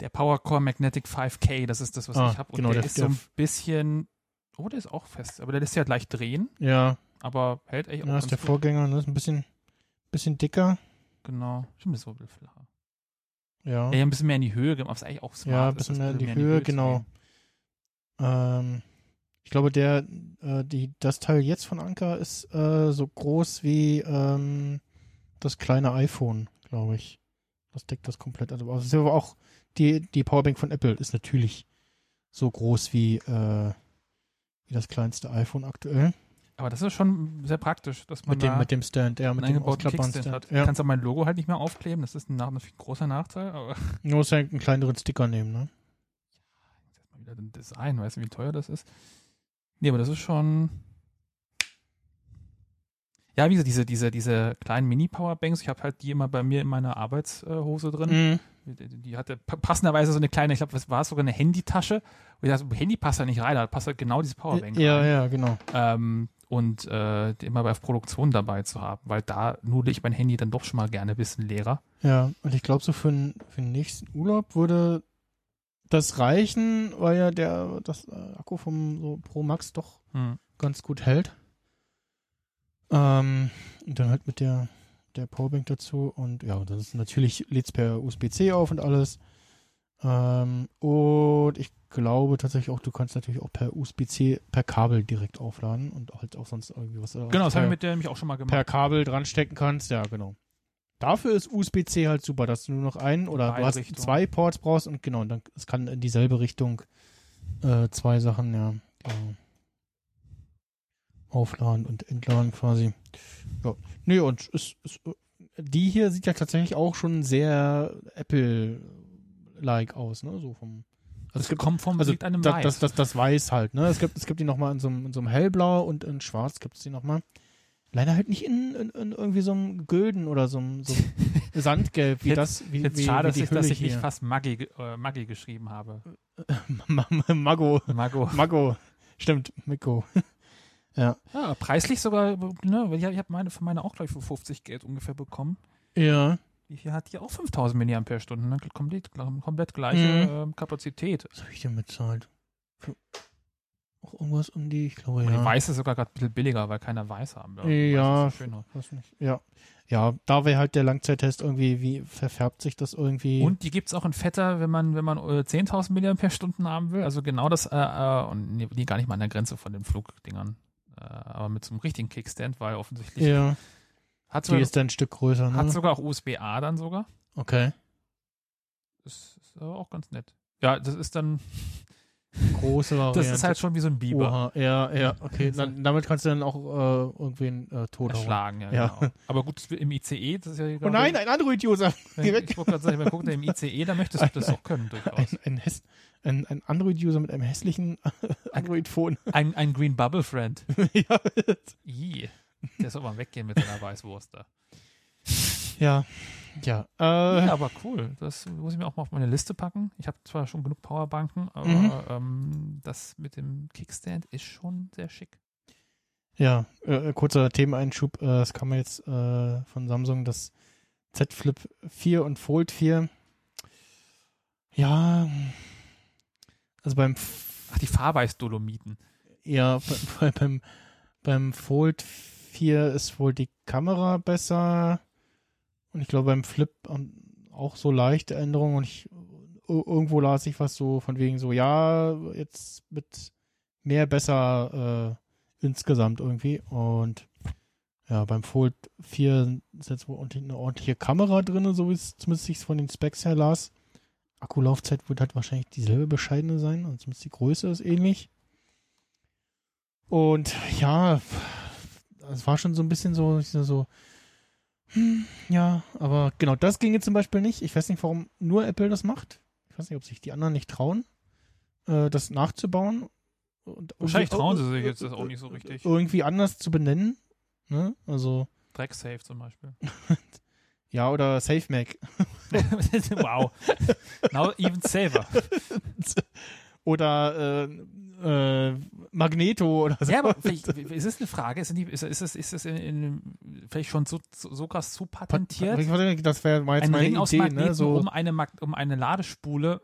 Der PowerCore Magnetic 5K, das ist das, was Ah, ich habe. Und genau, der, der- ist der- so ein bisschen, oh, der ist auch fest, aber der lässt sich halt leicht drehen, Ja, aber hält echt auch ja ist der gut. Vorgänger, ne? ist ein bisschen, bisschen dicker. Genau, stimmt, das ist so ein bisschen flacher. Ja, Ja, ein bisschen mehr in die Höhe gemacht, was eigentlich auch smart Ja, ein ist, bisschen das mehr in die bisschen Höhe, zu genau. nehmen. Ähm, ich glaube, der, äh, die, das Teil jetzt von Anker ist äh, so groß wie ähm, das kleine iPhone, glaube ich. Das deckt das komplett. Also ist aber auch die, die Powerbank von Apple ist natürlich so groß wie, äh, wie das kleinste iPhone aktuell. Aber das ist schon sehr praktisch, dass man Mit dem, da mit dem Stand, ja, mit dem ausklappbaren Kickstand Stand. hat. Du Ja. kannst auch mein Logo halt nicht mehr aufkleben, das ist ein, nach- ein großer Nachteil, aber Nur muss halt einen kleineren Sticker nehmen, ne? jetzt mal wieder ein Design, weißt du, wie teuer das ist? Nee, aber das ist schon. Ja, wie gesagt, diese, diese, diese kleinen Mini-Powerbanks, ich habe halt die immer bei mir in meiner Arbeitshose drin. Mhm. Die, hatte pa- passenderweise so eine kleine, ich glaube, was war es sogar eine Handytasche. Und ich dachte, Handy passt da nicht rein, da passt halt genau diese Powerbank Ja, rein. ja, genau. Ähm, und äh, immer bei Produktion dabei zu haben, weil da nudel ich mein Handy dann doch schon mal gerne ein bisschen leerer. Ja, und ich glaube, so für, den- für den nächsten Urlaub würde das reichen, weil ja der das äh, Akku vom so Pro Max doch Hm. ganz gut hält. Ähm, und dann halt mit der, der Powerbank dazu und ja, das ist natürlich lädt's per USB-C auf und alles. Ähm, und ich glaube tatsächlich auch, du kannst natürlich auch per USB-C per Kabel direkt aufladen und halt auch sonst irgendwie was. äh, Genau, das habe ich mit der nämlich auch schon mal gemacht. per Kabel dran stecken kannst. Ja, genau. Dafür ist USB-C halt super, dass du nur noch einen oder beide du hast zwei Ports brauchst und genau, und dann es kann in dieselbe Richtung äh, zwei Sachen, ja, genau. Aufladen und entladen quasi. Ja. Nee, und es, es, die hier sieht ja tatsächlich auch schon sehr Apple-like aus, ne? So vom. Also es gibt kommt vom also einem das, Weiß. das, das, das Weiß halt, ne? Es gibt, es gibt die nochmal in so einem, in so einem Hellblau und in Schwarz gibt es die nochmal. Leider halt nicht in, in, in irgendwie so einem Gülden oder so einem, so einem Sandgelb, wie Jetzt- das, wie, Jetzt wie, schade, wie dass ich, dass ich nicht fast Maggi, äh, Maggi geschrieben habe. Mago, Mago. Mago. Stimmt, Miko. Ja. Ja, preislich sogar, ne, weil ich, ich habe meine, für meine auch gleich für 50 Geld ungefähr bekommen. Ja. Die hier hat die auch 5000 Milliampere-Stunden, ne? komplett, komplett gleiche Mhm. ähm, Kapazität. Was habe ich denn bezahlt? Für auch irgendwas um die, ich glaube, Und ja. die Weiß ist sogar gerade ein bisschen billiger, weil keiner Weiß haben will. Ja, so schöner. Ja. Ja, da wäre halt der Langzeittest irgendwie, wie verfärbt sich das irgendwie? Und die gibt's auch in fetter, wenn man, wenn man äh, 10.000 Milliampere-Stunden haben will. Also genau das, äh, äh, und nee, die gar nicht mal an der Grenze von den Flugdingern. Äh, aber mit so einem richtigen Kickstand, weil offensichtlich ja, hat, die sogar, ist dann ein Stück größer, ne? hat sogar auch USB-A dann sogar. okay. Das ist aber auch ganz nett. Ja, das ist dann, große Variante. Das ist halt schon wie so ein Biber. Oha, ja, ja, okay. Dann, damit kannst du dann auch äh, irgendwen äh, tot. Erschlagen, ja, Ja. genau. Aber gut, im ICE, das ist ja Oh nein, ein Android-User. Ich wollte gerade sagen, man guckt im ICE, da möchtest du das auch können, Ein, durchaus. ein, Häss- ein, ein Android-User mit einem hässlichen Android-Phone. Ein, ein Green Bubble Friend. ja, Ih, der soll mal weggehen mit seiner Weißwurst da. ja, ja. Äh, Ja, aber cool. Das muss ich mir auch mal auf meine Liste packen. Ich habe zwar schon genug Powerbanken, aber Mhm. ähm, das mit dem Kickstand ist schon sehr schick. Ja, äh, kurzer Themeneinschub. Äh, es kam jetzt äh, von Samsung das Z Flip 4 und Fold 4. Ja, also beim Ach, die Fahrweiß-Dolomiten. ja, bei, beim, beim Fold 4 ist wohl die Kamera besser. Und ich glaube beim Flip ähm, auch so leichte Änderungen. Und ich ir- irgendwo las ich was so von wegen so, ja, jetzt mit mehr besser äh, insgesamt irgendwie. Und ja, beim Fold 4 ist jetzt wohl eine ordentliche Kamera drin, so wie es zumindest sich von den Specs her las. Akkulaufzeit wird halt wahrscheinlich dieselbe bescheidene sein, und zumindest die Größe ist ähnlich. Und ja, es war schon so ein bisschen so, ich so, so hm, ja, aber genau, das ging jetzt zum Beispiel nicht. Ich weiß nicht, warum nur Apple das macht. Ich weiß nicht, ob sich die anderen nicht trauen, äh, das nachzubauen. Und Wahrscheinlich trauen sie sich jetzt das auch nicht so richtig. Irgendwie anders zu benennen. Ne? Also, Drecksafe zum Beispiel. ja, oder SafeMac. wow. Now even safer. oder äh, äh, Magneto oder so. Ja, aber vielleicht, ist es eine Frage? Ist, die, ist, ist es, ist es in, in, vielleicht schon so, so, so krass zu patentiert? Das wäre jetzt Ein meine Ring aus Idee, Magneten ne? So, um, eine, Mag- um eine Ladespule.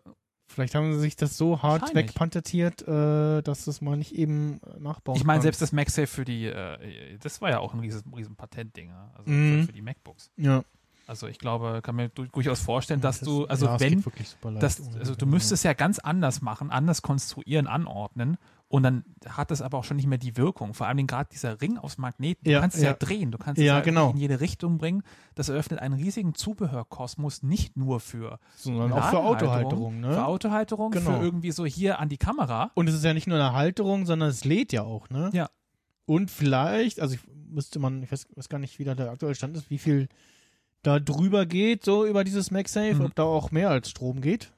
vielleicht haben sie sich das so hart wegpatentiert, äh, dass das mal nicht eben nachbauen Ich meine, selbst das MagSafe für die, äh, das war ja auch ein riesen, riesen Patentding, also für, für die MacBooks. Ja. Also ich glaube, kann mir du- durchaus vorstellen, dass du, also ja, wenn, das, ohne also du müsstest ja ganz anders machen, anders konstruieren, anordnen und dann hat es aber auch schon nicht mehr die Wirkung. Vor allem gerade dieser Ring aus Magneten, du Ja, kannst es ja. ja. drehen, du kannst Ja, es ja genau. in jede Richtung bringen. Das eröffnet einen riesigen Zubehörkosmos, nicht nur für sondern auch für Autohalterung, ne? Für Autohalterung, Genau. für irgendwie so hier an die Kamera. Und es ist ja nicht nur eine Halterung, sondern es lädt ja auch, ne? Ja. Und vielleicht, also ich müsste man, ich weiß, weiß gar nicht, wie da der aktuelle Stand ist, wie viel da drüber geht, so über dieses MagSafe, Mhm. ob da auch mehr als Strom geht.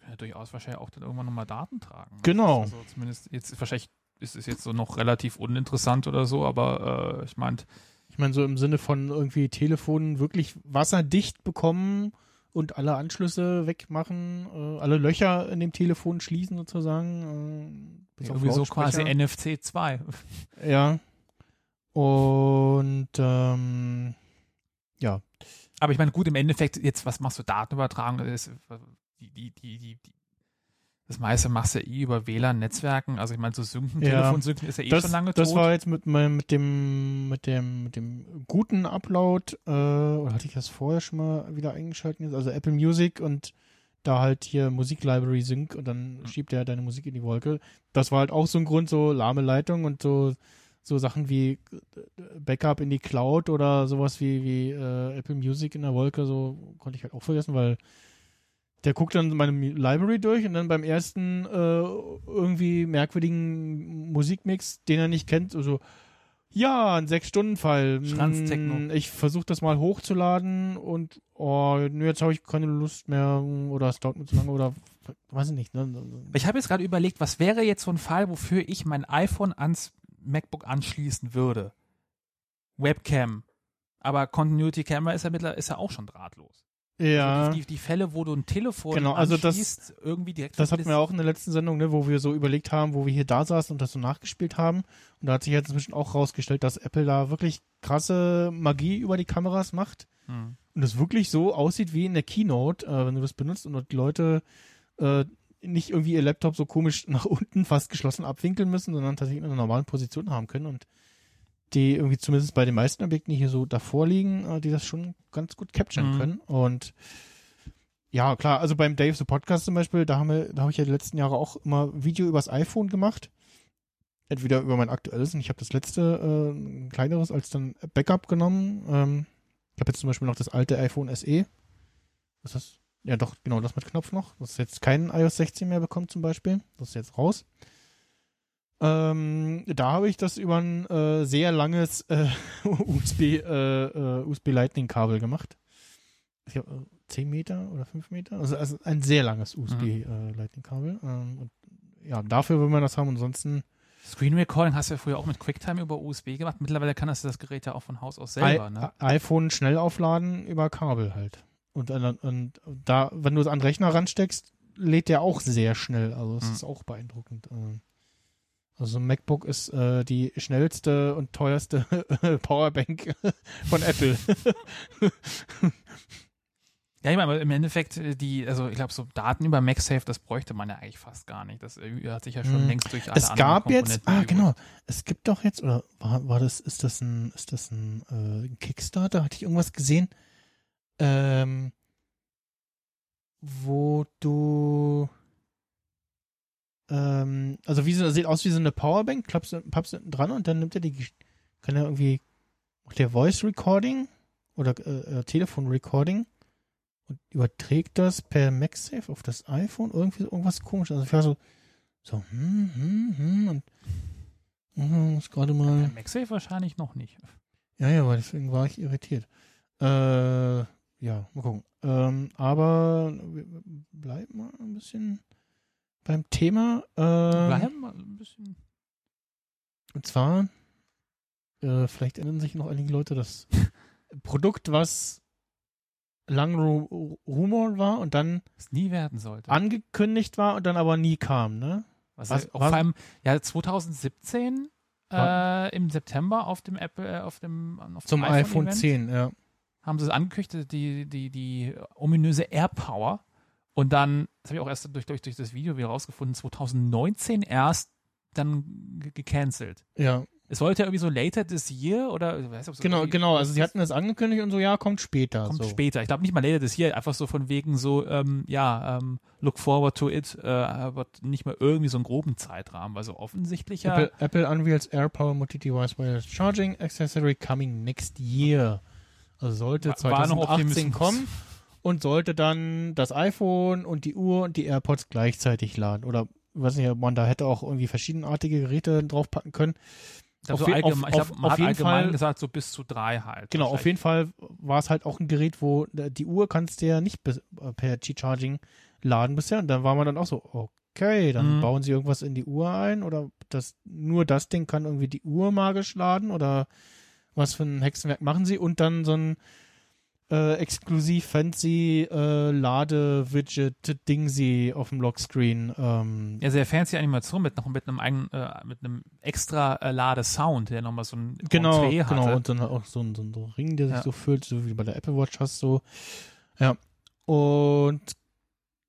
Kann ja durchaus wahrscheinlich auch dann irgendwann nochmal Daten tragen. Genau. Also zumindest jetzt, wahrscheinlich ist es jetzt so noch relativ uninteressant oder so, aber äh, ich meine, Ich meine, so im Sinne von irgendwie Telefonen wirklich wasserdicht bekommen und alle Anschlüsse wegmachen, äh, alle Löcher in dem Telefon schließen sozusagen. Äh, bis irgendwie so quasi. NFC 2. Ja. Und ähm, ja, Aber ich meine, gut, im Endeffekt, jetzt, was machst du Datenübertragung? Das, ist, die, die, die, die, das meiste machst du ja eh über WLAN-Netzwerken. Also ich meine, so Synken, Ja. Telefonsynken ist ja eh das, schon lange das tot. war jetzt mit, mit dem mit dem mit dem guten Upload äh, oder hatte ich das vorher schon mal wieder eingeschaltet also Apple Music und da halt hier Musik Library Sync und dann Mhm. schiebt er deine Musik in die Wolke das war halt auch so ein Grund so lahme Leitung und so so Sachen wie äh, Backup in die Cloud oder sowas wie wie äh, Apple Music in der Wolke so konnte ich halt auch vergessen weil der guckt dann meine Library durch und dann beim ersten äh, irgendwie merkwürdigen Musikmix, den er nicht kennt, also ja, ein Sechs-Stunden-Fall. Schranztechno. Mm, Ich versuche das mal hochzuladen und oh, nö, jetzt habe ich keine Lust mehr oder es dauert mir zu lange oder weiß ich nicht. Ne? Ich habe jetzt gerade überlegt, was wäre jetzt so ein Fall, wofür ich mein iPhone ans MacBook anschließen würde? Webcam. Aber Continuity Camera ist ja mittlerweile ist ja auch schon drahtlos. Ja, Also die, die, Fälle, wo du ein Telefon Genau, also das- irgendwie direkt das hatten das- wir auch in der letzten Sendung, ne, wo wir so überlegt haben, wo wir hier da saßen und das so nachgespielt haben. Und da hat sich jetzt inzwischen auch rausgestellt, dass Apple da wirklich krasse Magie über die Kameras macht. Hm. und es wirklich so aussieht wie in der Keynote, äh, wenn du das benutzt und die Leute äh, nicht irgendwie ihr Laptop so komisch nach unten fast geschlossen abwinkeln müssen, sondern tatsächlich in einer normalen Position haben können und die irgendwie zumindest bei den meisten Objekten, die hier so davor liegen, äh, die das schon ganz gut capturen Mhm. können und ja, klar, also beim Dave the Podcast zum Beispiel, da haben wir, da habe ich ja die letzten Jahre auch immer Video übers iPhone gemacht. Entweder über mein aktuelles und ich habe das letzte, äh, ein kleineres als dann Backup genommen. Ähm, ich habe jetzt zum Beispiel noch das alte iPhone SE. Was ist das? Ja, doch, genau, das mit Knopf noch. Das jetzt kein iOS 16 mehr bekommt zum Beispiel. Das ist jetzt raus. Ähm, da habe ich das über ein äh, sehr langes äh, USB, äh, äh, USB Lightning Kabel gemacht. Ich glaube, äh, 10 Meter oder 5 Meter. Also, also ein sehr langes USB äh, Lightning Kabel. Ähm, und ja, dafür will man das haben. Ansonsten Screen Recording hast du ja früher auch mit QuickTime über USB gemacht. Mittlerweile kann das das Gerät ja auch von Haus aus selber, I ne? iPhone schnell aufladen über Kabel halt. Und, und, und da, wenn du es an den Rechner ransteckst, lädt der auch sehr schnell. Also es Mhm. ist auch beeindruckend. Ähm, Also ein MacBook ist äh, die schnellste und teuerste Powerbank von Apple. Ja, ich meine, aber im Endeffekt, äh, die, also ich glaube, so Daten über MagSafe, das bräuchte man ja eigentlich fast gar nicht. Das äh, hat sich ja schon Hm. längst durch alle es gab jetzt, ah genau, es gibt doch jetzt, oder war, war das, ist das ein, ist das ein, äh, ein Kickstarter? Hatte ich irgendwas gesehen? Ähm, wo du ähm, also wie so, sieht aus wie so eine Powerbank, klappst, pappst hinten dran und dann nimmt er die, kann er irgendwie, macht der Voice Recording oder äh, äh, Telefon Recording und überträgt das per MagSafe auf das iPhone, irgendwie so- irgendwas komisch. Also ich war so, so, hm, hm, hm, und hm, muss gerade Ja, mal, MagSafe wahrscheinlich noch nicht. ja, ja, weil deswegen war ich irritiert. Äh, ja, mal gucken. Ähm, aber wir wir bleiben mal ein bisschen beim Thema. Ähm, Bleiben wir ein bisschen. Und zwar, äh, vielleicht erinnern sich noch einige Leute, das Produkt, was lang Ru Rumor war und dann Was nie werden sollte. angekündigt war und dann aber nie kam, ne? was, was- auch was- vor allem, ja, 2017 War- äh, im September auf dem Apple, äh, auf dem, auf Zum dem iPhone Event 10, ja. Haben sie es angekündigt, die, die, die ominöse AirPower. Und dann, das habe ich auch erst durch, durch, durch das Video wieder rausgefunden, 2019 erst dann ge- gecancelt. Ja, Es sollte ja irgendwie so later this year oder ich weiß nicht, ob es genau, genau. Also sie hatten das angekündigt und so, ja, kommt später. kommt so. später. Ich glaube nicht mal later this year, einfach so von wegen so, ähm, ja, ähm, look forward to it, äh, aber nicht mal irgendwie so einen groben Zeitrahmen, weil so offensichtlich ja. Apple, Apple unveils AirPower Multi-Device Wireless Charging Accessory coming next year. Also sollte War- war noch 2018 Optimismus. kommen und sollte dann das iPhone und die Uhr und die AirPods gleichzeitig laden. Oder ich weiß nicht, ob man da hätte auch irgendwie verschiedenartige Geräte draufpacken können. Ich glaube, auf auf- ich glaub, auf- man auf hat jeden allgemein Fall- gesagt, so bis zu drei halt. Genau, auf jeden Fall war es halt auch ein Gerät, wo äh, die Uhr kannst du ja nicht äh, per Qi-Charging laden bisher. Und dann war man dann auch so, okay, dann Mhm. bauen sie irgendwas in die Uhr ein oder das, nur das Ding kann irgendwie die Uhr magisch laden oder was für ein Hexenwerk machen sie und dann so ein äh, exklusiv fancy äh, Lade-Widget-Ding sie auf dem Lockscreen. Ähm, Ja, sehr fancy Animation mit noch mit einem eigenen, äh, mit einem extra äh, Ladesound, der nochmal so ein Genau, Entree hatte. genau. Und dann auch so ein, so ein Ring, der sich Ja. so füllt, so wie bei der Apple Watch hast du. Ja. Und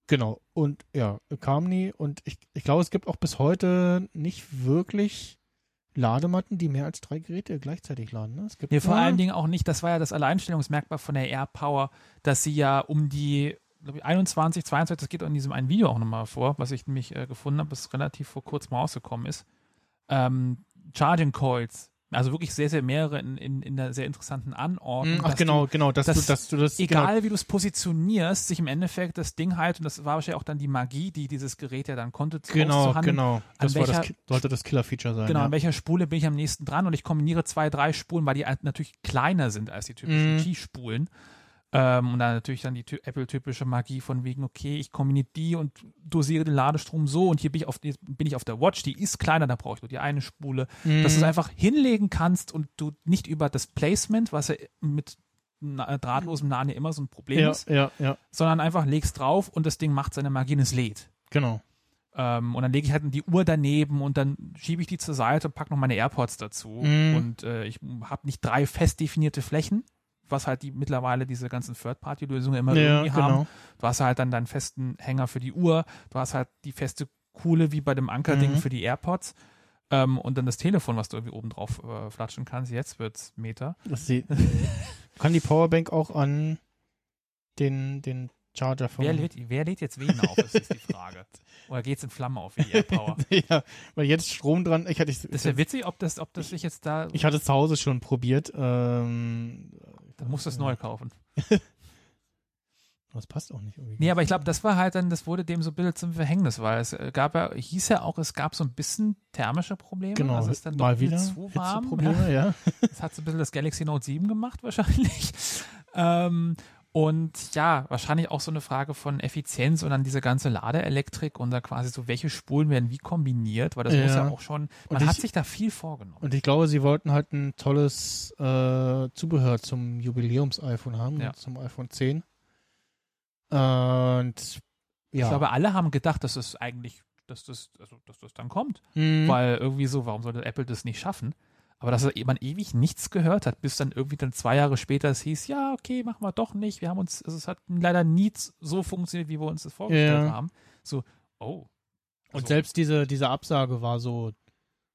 genau. Und ja, kam nie. Und ich, ich glaube, es gibt auch bis heute nicht wirklich Ladematten, die mehr als drei Geräte gleichzeitig laden. Ne? Es gibt Nee, vor allen Dingen auch nicht, das war ja das Alleinstellungsmerkmal von der AirPower, dass sie ja um die ich, 21, 22, das geht auch in diesem einen Video auch nochmal vor, was ich nämlich äh, gefunden habe, das relativ vor kurzem rausgekommen ist. Ähm, Charging Coils, also wirklich sehr, sehr mehrere in, in, in einer sehr interessanten Anordnung. Hm, Ach genau, Du, genau, dass, dass du, dass du das egal wie du es positionierst, sich im Endeffekt das Ding halt, und das war wahrscheinlich auch dann die Magie, die dieses Gerät ja dann konnte, genau, genau, genau. Das das, welcher- Ki- sollte das Killer-Feature sein. Genau, ja. an welcher Spule bin ich am nächsten dran und ich kombiniere zwei, drei Spulen, weil die halt natürlich kleiner sind als die typischen Mhm. Qi-Spulen. Ähm, und dann natürlich dann die ty- Apple-typische Magie von wegen, okay, ich kombiniere die und dosiere den Ladestrom so und hier bin ich auf, bin ich auf der Watch, die ist kleiner, da brauche ich nur die eine Spule. Mhm. Dass du es einfach hinlegen kannst und du nicht über das Placement, was ja mit na- drahtlosem Laden ja immer so ein Problem ja, ist, ja, ja, sondern einfach legst drauf und das Ding macht seine Magie und es lädt. genau. Ähm, und dann lege ich halt die Uhr daneben und dann schiebe ich die zur Seite und packe noch meine AirPods dazu. Mhm. Und äh, ich habe nicht drei fest definierte Flächen, was halt die mittlerweile diese ganzen Third-Party-Lösungen immer Ja, irgendwie haben. genau. Du hast halt dann deinen festen Hänger für die Uhr, du hast halt die feste Kuhle wie bei dem Ankerding Mhm. für die AirPods. Ähm, und dann das Telefon, was du irgendwie oben drauf äh, flatschen kannst. Jetzt wird's Meter. Das kann die Powerbank auch an den, den Charger von Wer lädt, wer lädt jetzt wen auf, ist jetzt die Frage. Oder geht's in Flammen auf wie AirPower? ja, weil jetzt Strom dran. Ich hatte, Das wäre witzig, ob das, ob das sich jetzt da, ich hatte es zu Hause schon probiert. Ähm, dann musst du es neu kaufen. Das passt auch nicht irgendwie. Nee, aber ich glaube, das war halt dann, das wurde dem so ein bisschen zum Verhängnis, weil es äh, gab ja, hieß ja auch, es gab so ein bisschen thermische Probleme. Genau, also es ist dann mal wieder zu warm. Hitzeprobleme, ja. Das hat so ein bisschen das Galaxy Note 7 gemacht wahrscheinlich. Ähm, und ja, wahrscheinlich auch so eine Frage von Effizienz und dann diese ganze Ladeelektrik und da quasi so, welche Spulen werden wie kombiniert, weil das muss ja Ja. auch schon, Und man hat ich- sich da viel vorgenommen. Und ich glaube, sie wollten halt ein tolles äh, Zubehör zum Jubiläums-iPhone haben, Ja. zum iPhone 10. Und ja. Ich glaube, alle haben gedacht, dass es eigentlich, dass das, also, dass das dann kommt. Mhm. Weil irgendwie so, warum sollte Apple das nicht schaffen? Aber dass man ewig nichts gehört hat, bis dann irgendwie dann zwei Jahre später es hieß, ja, okay, machen wir doch nicht. Wir haben uns, also es hat leider nie so funktioniert, wie wir uns das vorgestellt Ja. haben. So, oh. Und Also, selbst diese, diese Absage war so,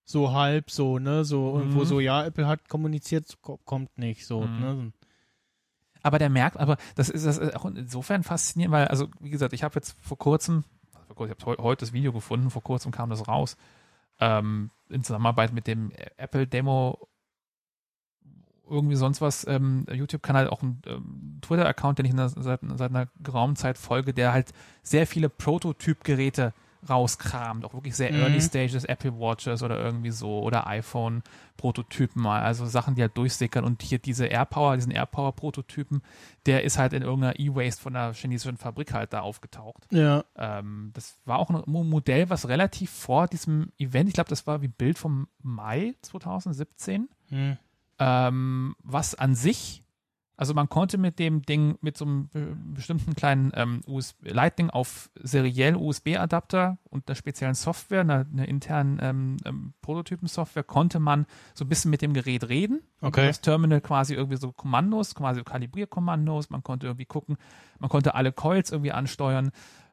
so halb so, ne, so irgendwo Mhm. so, ja, Apple hat kommuniziert, ko- kommt nicht, so, Mhm. ne. Aber der merkt, aber das ist, das ist auch insofern faszinierend, weil, also wie gesagt, ich habe jetzt vor kurzem, vor kurzem ich habe heute das Video gefunden, vor kurzem kam das raus, ähm, in Zusammenarbeit mit dem Apple Demo irgendwie sonst was, ähm, YouTube-Kanal, auch ein ähm, Twitter-Account, den ich der, seit, seit einer geraumen Zeit folge, der halt sehr viele Prototyp-Geräte rauskramt, auch wirklich sehr Mhm. Early Stages, Apple Watches oder irgendwie so oder iPhone-Prototypen mal, also Sachen, die halt durchsickern und hier diese AirPower, diesen AirPower-Prototypen, der ist halt in irgendeiner E-Waste von einer chinesischen Fabrik halt da aufgetaucht. Ja, Ähm, das war auch ein Mo- Modell, was relativ vor diesem Event, ich glaube, das war wie Bild vom Mai 2017, hm. ähm, was an sich, also man konnte mit dem Ding, mit so einem be- bestimmten kleinen ähm, USB Lightning auf seriell USB-Adapter und einer speziellen Software, einer, einer internen ähm, ähm, Prototypen-Software, konnte man so ein bisschen mit dem Gerät reden. Okay. Das Terminal quasi irgendwie so Kommandos, quasi Kalibrierkommandos, man konnte irgendwie gucken, man konnte alle Coils irgendwie ansteuern.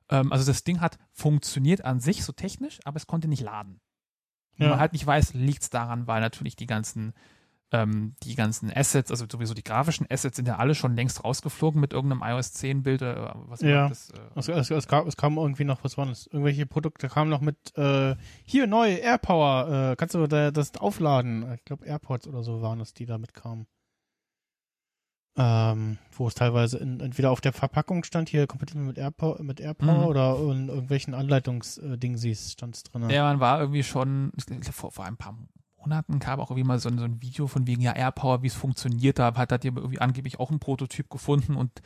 Ähm, also das Ding hat funktioniert an sich so technisch, aber es konnte nicht laden. Ja. man halt nicht weiß, liegt es daran, weil natürlich die ganzen, ähm, die ganzen Assets, also sowieso die grafischen Assets sind ja alle schon längst rausgeflogen mit irgendeinem iOS 10 Bild, äh, was immer Ja. das, äh, Es, es, es, kam, es kam irgendwie noch, was war das? Irgendwelche Produkte kamen noch mit, äh, hier neu, AirPower, äh, kannst du da, das aufladen? Ich glaube AirPods oder so waren es, die da mitkamen. Ähm, wo es teilweise in, entweder auf der Verpackung stand, hier kompatibel mit AirPower, mit AirPower Mhm. oder in irgendwelchen Anleitungsdingen stand es drin. Ja, man war irgendwie schon, ich glaub, vor, vor ein paar Monaten kam auch irgendwie mal so ein, so ein Video von wegen, ja, AirPower, wie es funktioniert. Da hat, hat die irgendwie angeblich auch einen Prototyp gefunden und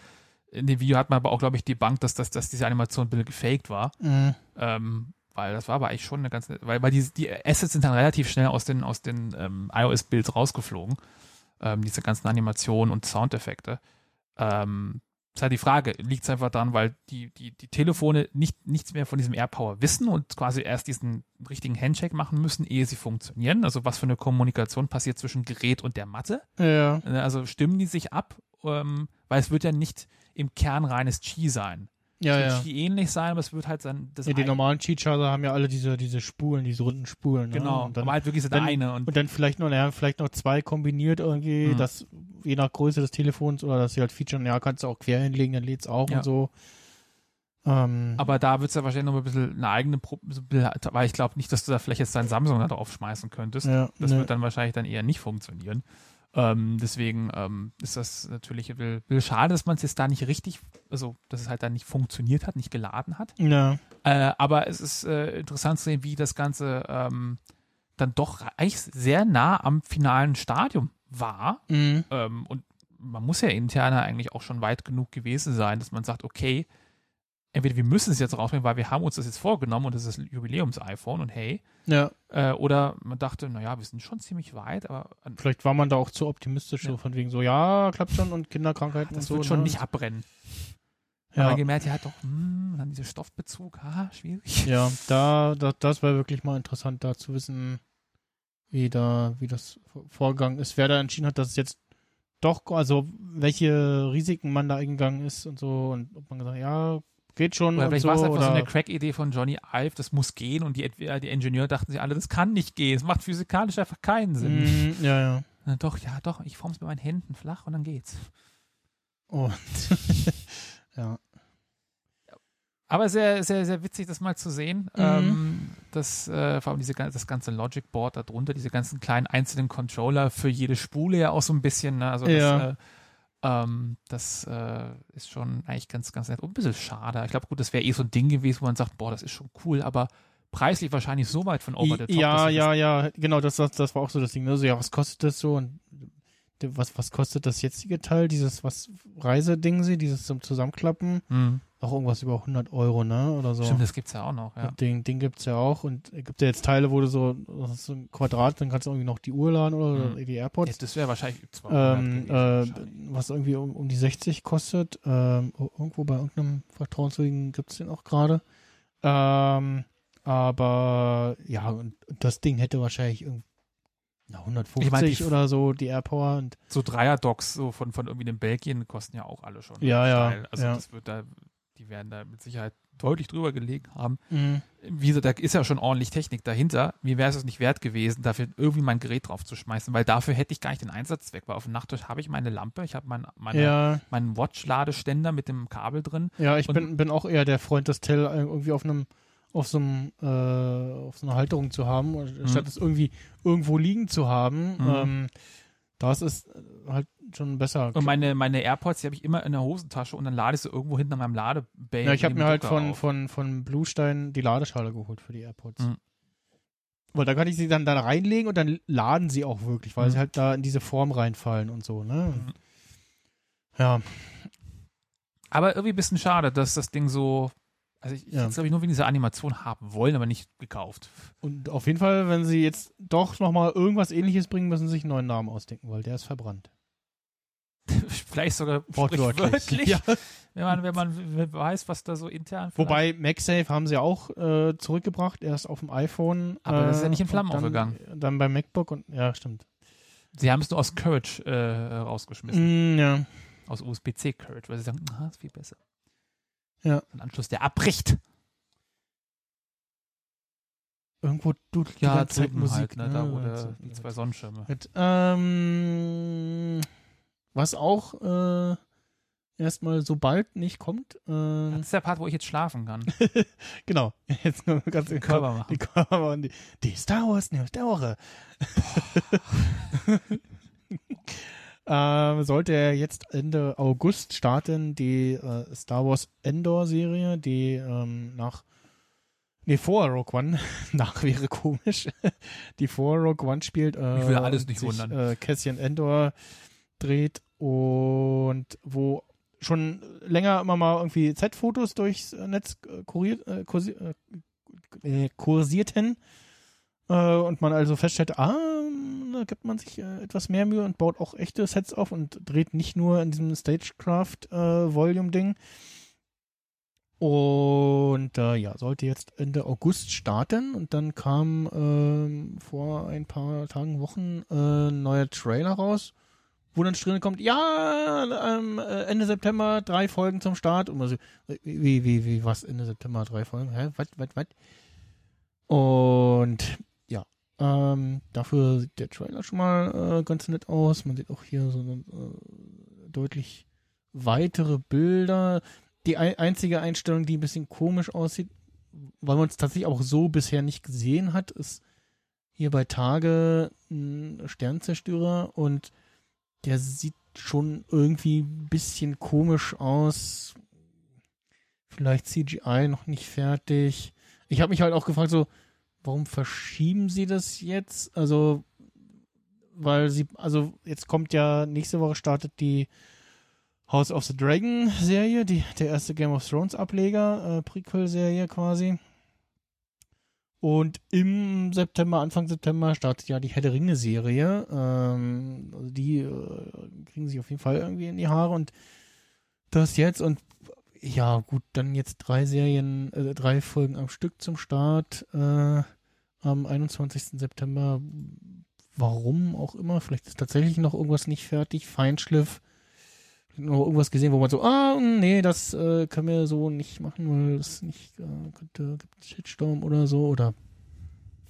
in dem Video hat man aber auch, glaube ich, debunked, dass, dass, dass diese Animation ein bisschen gefaked war. Mhm. Ähm, weil das war aber eigentlich schon eine ganze, weil, weil die, die Assets sind dann relativ schnell aus den, aus den ähm, iOS-Builds rausgeflogen. Ähm, diese ganzen Animationen und Soundeffekte. Ähm, ist halt die Frage, liegt es einfach daran, weil die, die, die Telefone nicht, nichts mehr von diesem AirPower wissen und quasi erst diesen richtigen Handshake machen müssen, ehe sie funktionieren. Also was für eine Kommunikation passiert zwischen Gerät und der Matte. Ja. Äh, Also stimmen die sich ab, ähm, weil es wird ja nicht im Kern reines Qi sein. Ja, es ja. ähnlich sein, aber es wird halt sein, das ja die normalen Cheat-Charger haben ja alle diese, diese Spulen, diese runden Spulen. Ne? Genau, Und dann, aber halt wirklich so der dann- eine. Und, und dann vielleicht noch, naja, vielleicht noch zwei kombiniert irgendwie, Mhm. das je nach Größe des Telefons oder dass sie halt featuren, ja, kannst du auch quer hinlegen, dann lädt's auch Ja. und so. Ähm, aber da wird es ja wahrscheinlich noch ein bisschen eine eigene, Pro weil ich glaube nicht, dass du da vielleicht jetzt dein Samsung da drauf schmeißen könntest. ja, Das ne, wird dann wahrscheinlich dann eher nicht funktionieren. Ähm, deswegen ähm, ist das natürlich bisschen, bisschen schade, dass man es jetzt da nicht richtig, also dass es halt dann nicht funktioniert hat, nicht geladen hat. ja, Äh, aber es ist äh, interessant zu sehen, wie das Ganze ähm, dann doch eigentlich sehr nah am finalen Stadium war. mhm. Ähm, und man muss ja interner eigentlich auch schon weit genug gewesen sein, dass man sagt, okay, entweder wir müssen es jetzt rausbringen, weil wir haben uns das jetzt vorgenommen und das ist das Jubiläums-iPhone und hey, ja, äh, oder man dachte, naja, wir sind schon ziemlich weit, aber vielleicht war man da auch zu optimistisch, so Ja. von wegen so, ja, klappt schon und Kinderkrankheiten das und so. wird schon ne? nicht abbrennen. Ja. Aber gemerkt, ja doch, hm, dann dieser Stoffbezug, ah, schwierig. Ja, da, da, das wäre wirklich mal interessant, da zu wissen, wie da, wie das Vorgang ist, wer da entschieden hat, dass es jetzt doch, also welche Risiken man da eingegangen ist und so und ob man gesagt, ja, geht schon Oder vielleicht so war es einfach so eine Crack-Idee von Johnny Ive, das muss gehen und die, die Ingenieure dachten sich alle, das kann nicht gehen, es macht physikalisch einfach keinen Sinn. Mm, ja, ja. Na doch, ja, doch, ich form's mit meinen Händen flach und dann geht's. Und ja. Aber sehr, sehr, sehr witzig, das mal zu sehen. Mhm. Ähm, das, äh, vor allem diese, das ganze Logic Board darunter, diese ganzen kleinen einzelnen Controller für jede Spule ja auch so ein bisschen. Ne? Also das, Ja. äh, Ähm, das äh, ist schon eigentlich ganz, ganz nett. Und ein bisschen schade. Ich glaube, gut, das wäre eh so ein Ding gewesen, wo man sagt, boah, das ist schon cool, aber preislich wahrscheinlich so weit von over the top. ja, ja, ja, genau, das, das, das war auch so das Ding. Ne? So, ja, was kostet das so? Und was, was kostet das jetzige Teil? Dieses, was Reiseding sie, dieses zum Zusammenklappen? Das, hm. Auch irgendwas über 100 Euro, ne? Oder so. Stimmt, das gibt's ja auch noch, ja. Den, den gibt's ja auch. Und es gibt ja jetzt Teile, wo du so, das ist so ein Quadrat, dann kannst du irgendwie noch die Uhr laden oder Mhm. die Ja, AirPods. das wäre wahrscheinlich 200 ähm, äh, wahrscheinlich. was irgendwie um, um die 60 kostet. Ähm, irgendwo bei irgendeinem Vertrauenswürdigen gibt's den auch gerade. Ähm, aber ja, und das Ding hätte wahrscheinlich irgendwie na, 150 Ich meine, die- oder so, die AirPower. Und so Dreier-Docks so von, von irgendwie dem Belgien kosten ja auch alle schon. Ja, ja. Also ja. das wird da, die werden da mit Sicherheit deutlich drüber gelegen haben. mh, Wie gesagt, da ist ja schon ordentlich Technik dahinter. Mir wäre es nicht wert gewesen, dafür irgendwie mein Gerät drauf zu schmeißen, weil dafür hätte ich gar nicht den Einsatzzweck, weil auf dem Nachttisch habe ich meine Lampe, ich habe mein, meine, ja, meinen Watch-Ladeständer mit dem Kabel drin. ja, ich bin, bin auch eher der Freund, das Tell irgendwie auf einem auf so einem äh, auf so einer Halterung zu haben, statt es irgendwie irgendwo liegen zu haben. Mhm. Ähm, das ist halt schon besser. Und meine, meine AirPods, die habe ich immer in der Hosentasche und dann lade ich sie irgendwo hinten an meinem Ladebay. Ja, ich habe mir halt von, auf. von, von Bluestein die Ladeschale geholt für die AirPods. Mhm. Weil da kann ich sie dann da reinlegen und dann laden sie auch wirklich, weil Mhm. sie halt da in diese Form reinfallen und so, ne? Mhm. Ja, Aber irgendwie ein bisschen schade, dass das Ding so. Also ich, ich Ja. glaube ich, nur wegen dieser Animation haben wollen, aber nicht gekauft. und auf jeden Fall, wenn sie jetzt doch nochmal irgendwas ähnliches bringen, müssen sie sich einen neuen Namen ausdenken, weil der ist verbrannt. Vielleicht sogar Wortwörtlich. Ja. wenn, man, wenn man weiß, was da so intern Wobei MagSafe haben sie auch äh, zurückgebracht, erst auf dem iPhone. Aber das ist ja äh, nicht in Flammen und dann, aufgegangen. Dann beim MacBook und ja, stimmt. Sie haben es nur aus Courage äh, rausgeschmissen. Mm, ja. Aus USB-C Courage, weil sie sagen, ah, ist viel besser. Ja. Ein Anschluss, der abbricht. Irgendwo dudelt Ja, die ganze Musik. halt, ne? Da, ne? oder die zwei Sonnenschirme. Gut, ähm, was auch äh, erstmal so bald nicht kommt. Äh, Das ist der Part, wo ich jetzt schlafen kann. genau. Jetzt nur ganz Den Körper machen. Die Körper und die, die Star Wars News der Woche. Ähm, sollte er jetzt Ende August starten, die äh, Star Wars Endor Serie, die ähm, nach Nee, vor Rogue One. Nach wäre komisch. Die vor Rogue One spielt. Äh, Mich würde alles und nicht sich, wundern. Äh, Cassian Endor dreht und wo schon länger immer mal irgendwie Z-Fotos durchs äh, Netz äh, kuriert, äh, kursi äh, äh, kursierten äh, und man also feststellt, ah, da gibt man sich äh, etwas mehr Mühe und baut auch echte Sets auf und dreht nicht nur in diesem Stagecraft äh. Und äh, ja, sollte jetzt Ende August starten und dann kam ähm, vor ein paar Tagen, Wochen äh, ein neuer Trailer raus, wo dann drin kommt, ja, ähm, äh, Ende September drei Folgen zum Start. Und man so, äh, wie, wie, wie, was, Ende September drei Folgen? Hä? Was, was, was? Und ja, ähm, dafür sieht der Trailer schon mal äh, ganz nett aus. Man sieht auch hier so äh, deutlich weitere Bilder. Die ein, einzige Einstellung, die ein bisschen komisch aussieht, weil man es tatsächlich auch so bisher nicht gesehen hat, ist hier bei Tage ein Sternzerstörer und der sieht schon irgendwie ein bisschen komisch aus. Vielleicht CGI noch nicht fertig. Ich habe mich halt auch gefragt, so, warum verschieben sie das jetzt? Also, weil sie, also jetzt kommt ja, nächste Woche startet die House of the Dragon Serie, die, der erste Game of Thrones Ableger, äh, Prequel-Serie quasi. Und im September, Anfang September startet ja die Herr der Ringe Serie. Ähm, also die äh, kriegen sich auf jeden Fall irgendwie in die Haare und das jetzt und ja gut, dann jetzt drei Serien, äh, drei Folgen am Stück zum Start äh, am 21. September. Warum auch immer, vielleicht ist tatsächlich noch irgendwas nicht fertig. Feinschliff noch irgendwas gesehen, wo man so, ah, nee, das äh, können wir so nicht machen, weil das nicht, äh, könnte, gibt Shitstorm oder so oder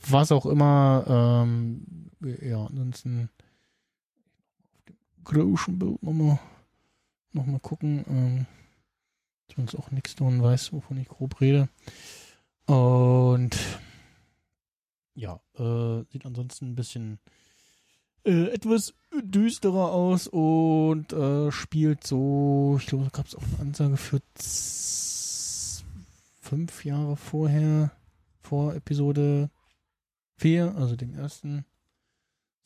was auch immer. Ähm, ja, ansonsten auf dem großen Bild nochmal noch gucken. Ähm, sonst auch nichts tun weiß, wovon ich grob rede. Und ja, äh, sieht ansonsten ein bisschen äh, etwas düsterer aus und äh, spielt so, ich glaube, gab es auch eine Ansage für fünf Jahre vorher, vor Episode 4, also dem ersten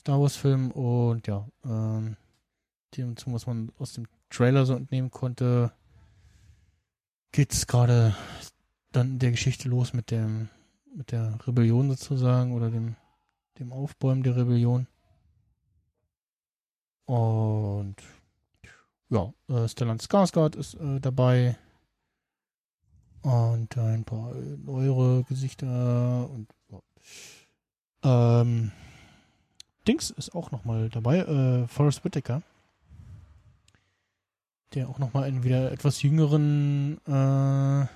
Star Wars Film und ja, ähm, dem, zum, was man aus dem Trailer so entnehmen konnte, geht's gerade dann in der Geschichte los mit dem, mit der Rebellion sozusagen oder dem, dem Aufbäumen der Rebellion. Und ja, äh, Stellan Skarsgård ist äh, dabei. Und ein paar neuere Gesichter und ähm, Dings ist auch nochmal dabei, äh, Forrest Whitaker. Der auch nochmal einen wieder etwas jüngeren, äh,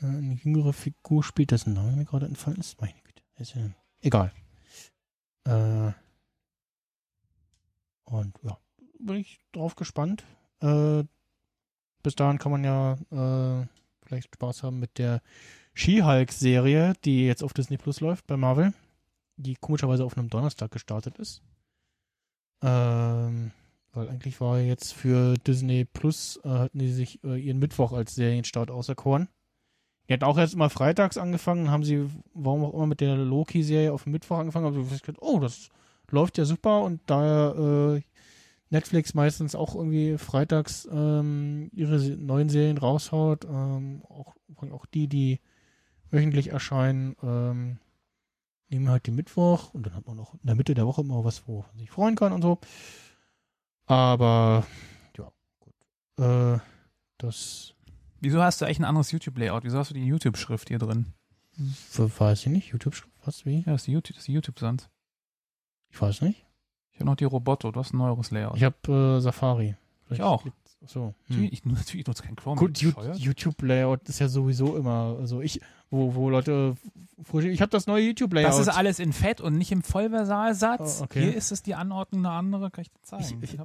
eine jüngere Figur spielt, dessen Name mir gerade entfallen ist. Meine Güte. Ist ja egal. Äh, und ja, bin ich drauf gespannt. Äh, bis dahin kann man ja äh, vielleicht Spaß haben mit der She-Hulk-Serie, die jetzt auf Disney Plus läuft bei Marvel, die komischerweise auf einem Donnerstag gestartet ist. Ähm, weil eigentlich war jetzt für Disney Plus, äh, hatten die sich äh, ihren Mittwoch als Serienstart auserkoren. Die hatten auch erst mal freitags angefangen, haben sie, warum auch immer, mit der Loki-Serie auf Mittwoch angefangen, aber ich gedacht, oh, das läuft ja super und da äh, Netflix meistens auch irgendwie freitags ähm, ihre neuen Serien raushaut, ähm, auch, auch die, die wöchentlich erscheinen, ähm, nehmen halt den Mittwoch und dann hat man noch in der Mitte der Woche immer was, wo man sich freuen kann und so. Aber ja, gut. Äh, das Wieso hast du eigentlich ein anderes YouTube-Layout? Wieso hast du die YouTube-Schrift hier drin? weiß ich nicht. YouTube, was, wie? Ja, das ist die YouTube, das ist die YouTube sonst. Ich weiß nicht. Ich habe noch die Roboto, du hast ein neueres Layout. Ich habe äh, Safari. Ich auch. liegt's- So. Natürlich, ich, natürlich nutze kein Chrome. Gut? YouTube-Layout ist ja sowieso immer, also ich, wo, wo Leute, ich habe das neue YouTube-Layout. Das ist alles in Fett und nicht im Vollversalsatz. Oh, okay. Hier ist es die Anordnung eine andere, kann ich dir zeigen. Ich-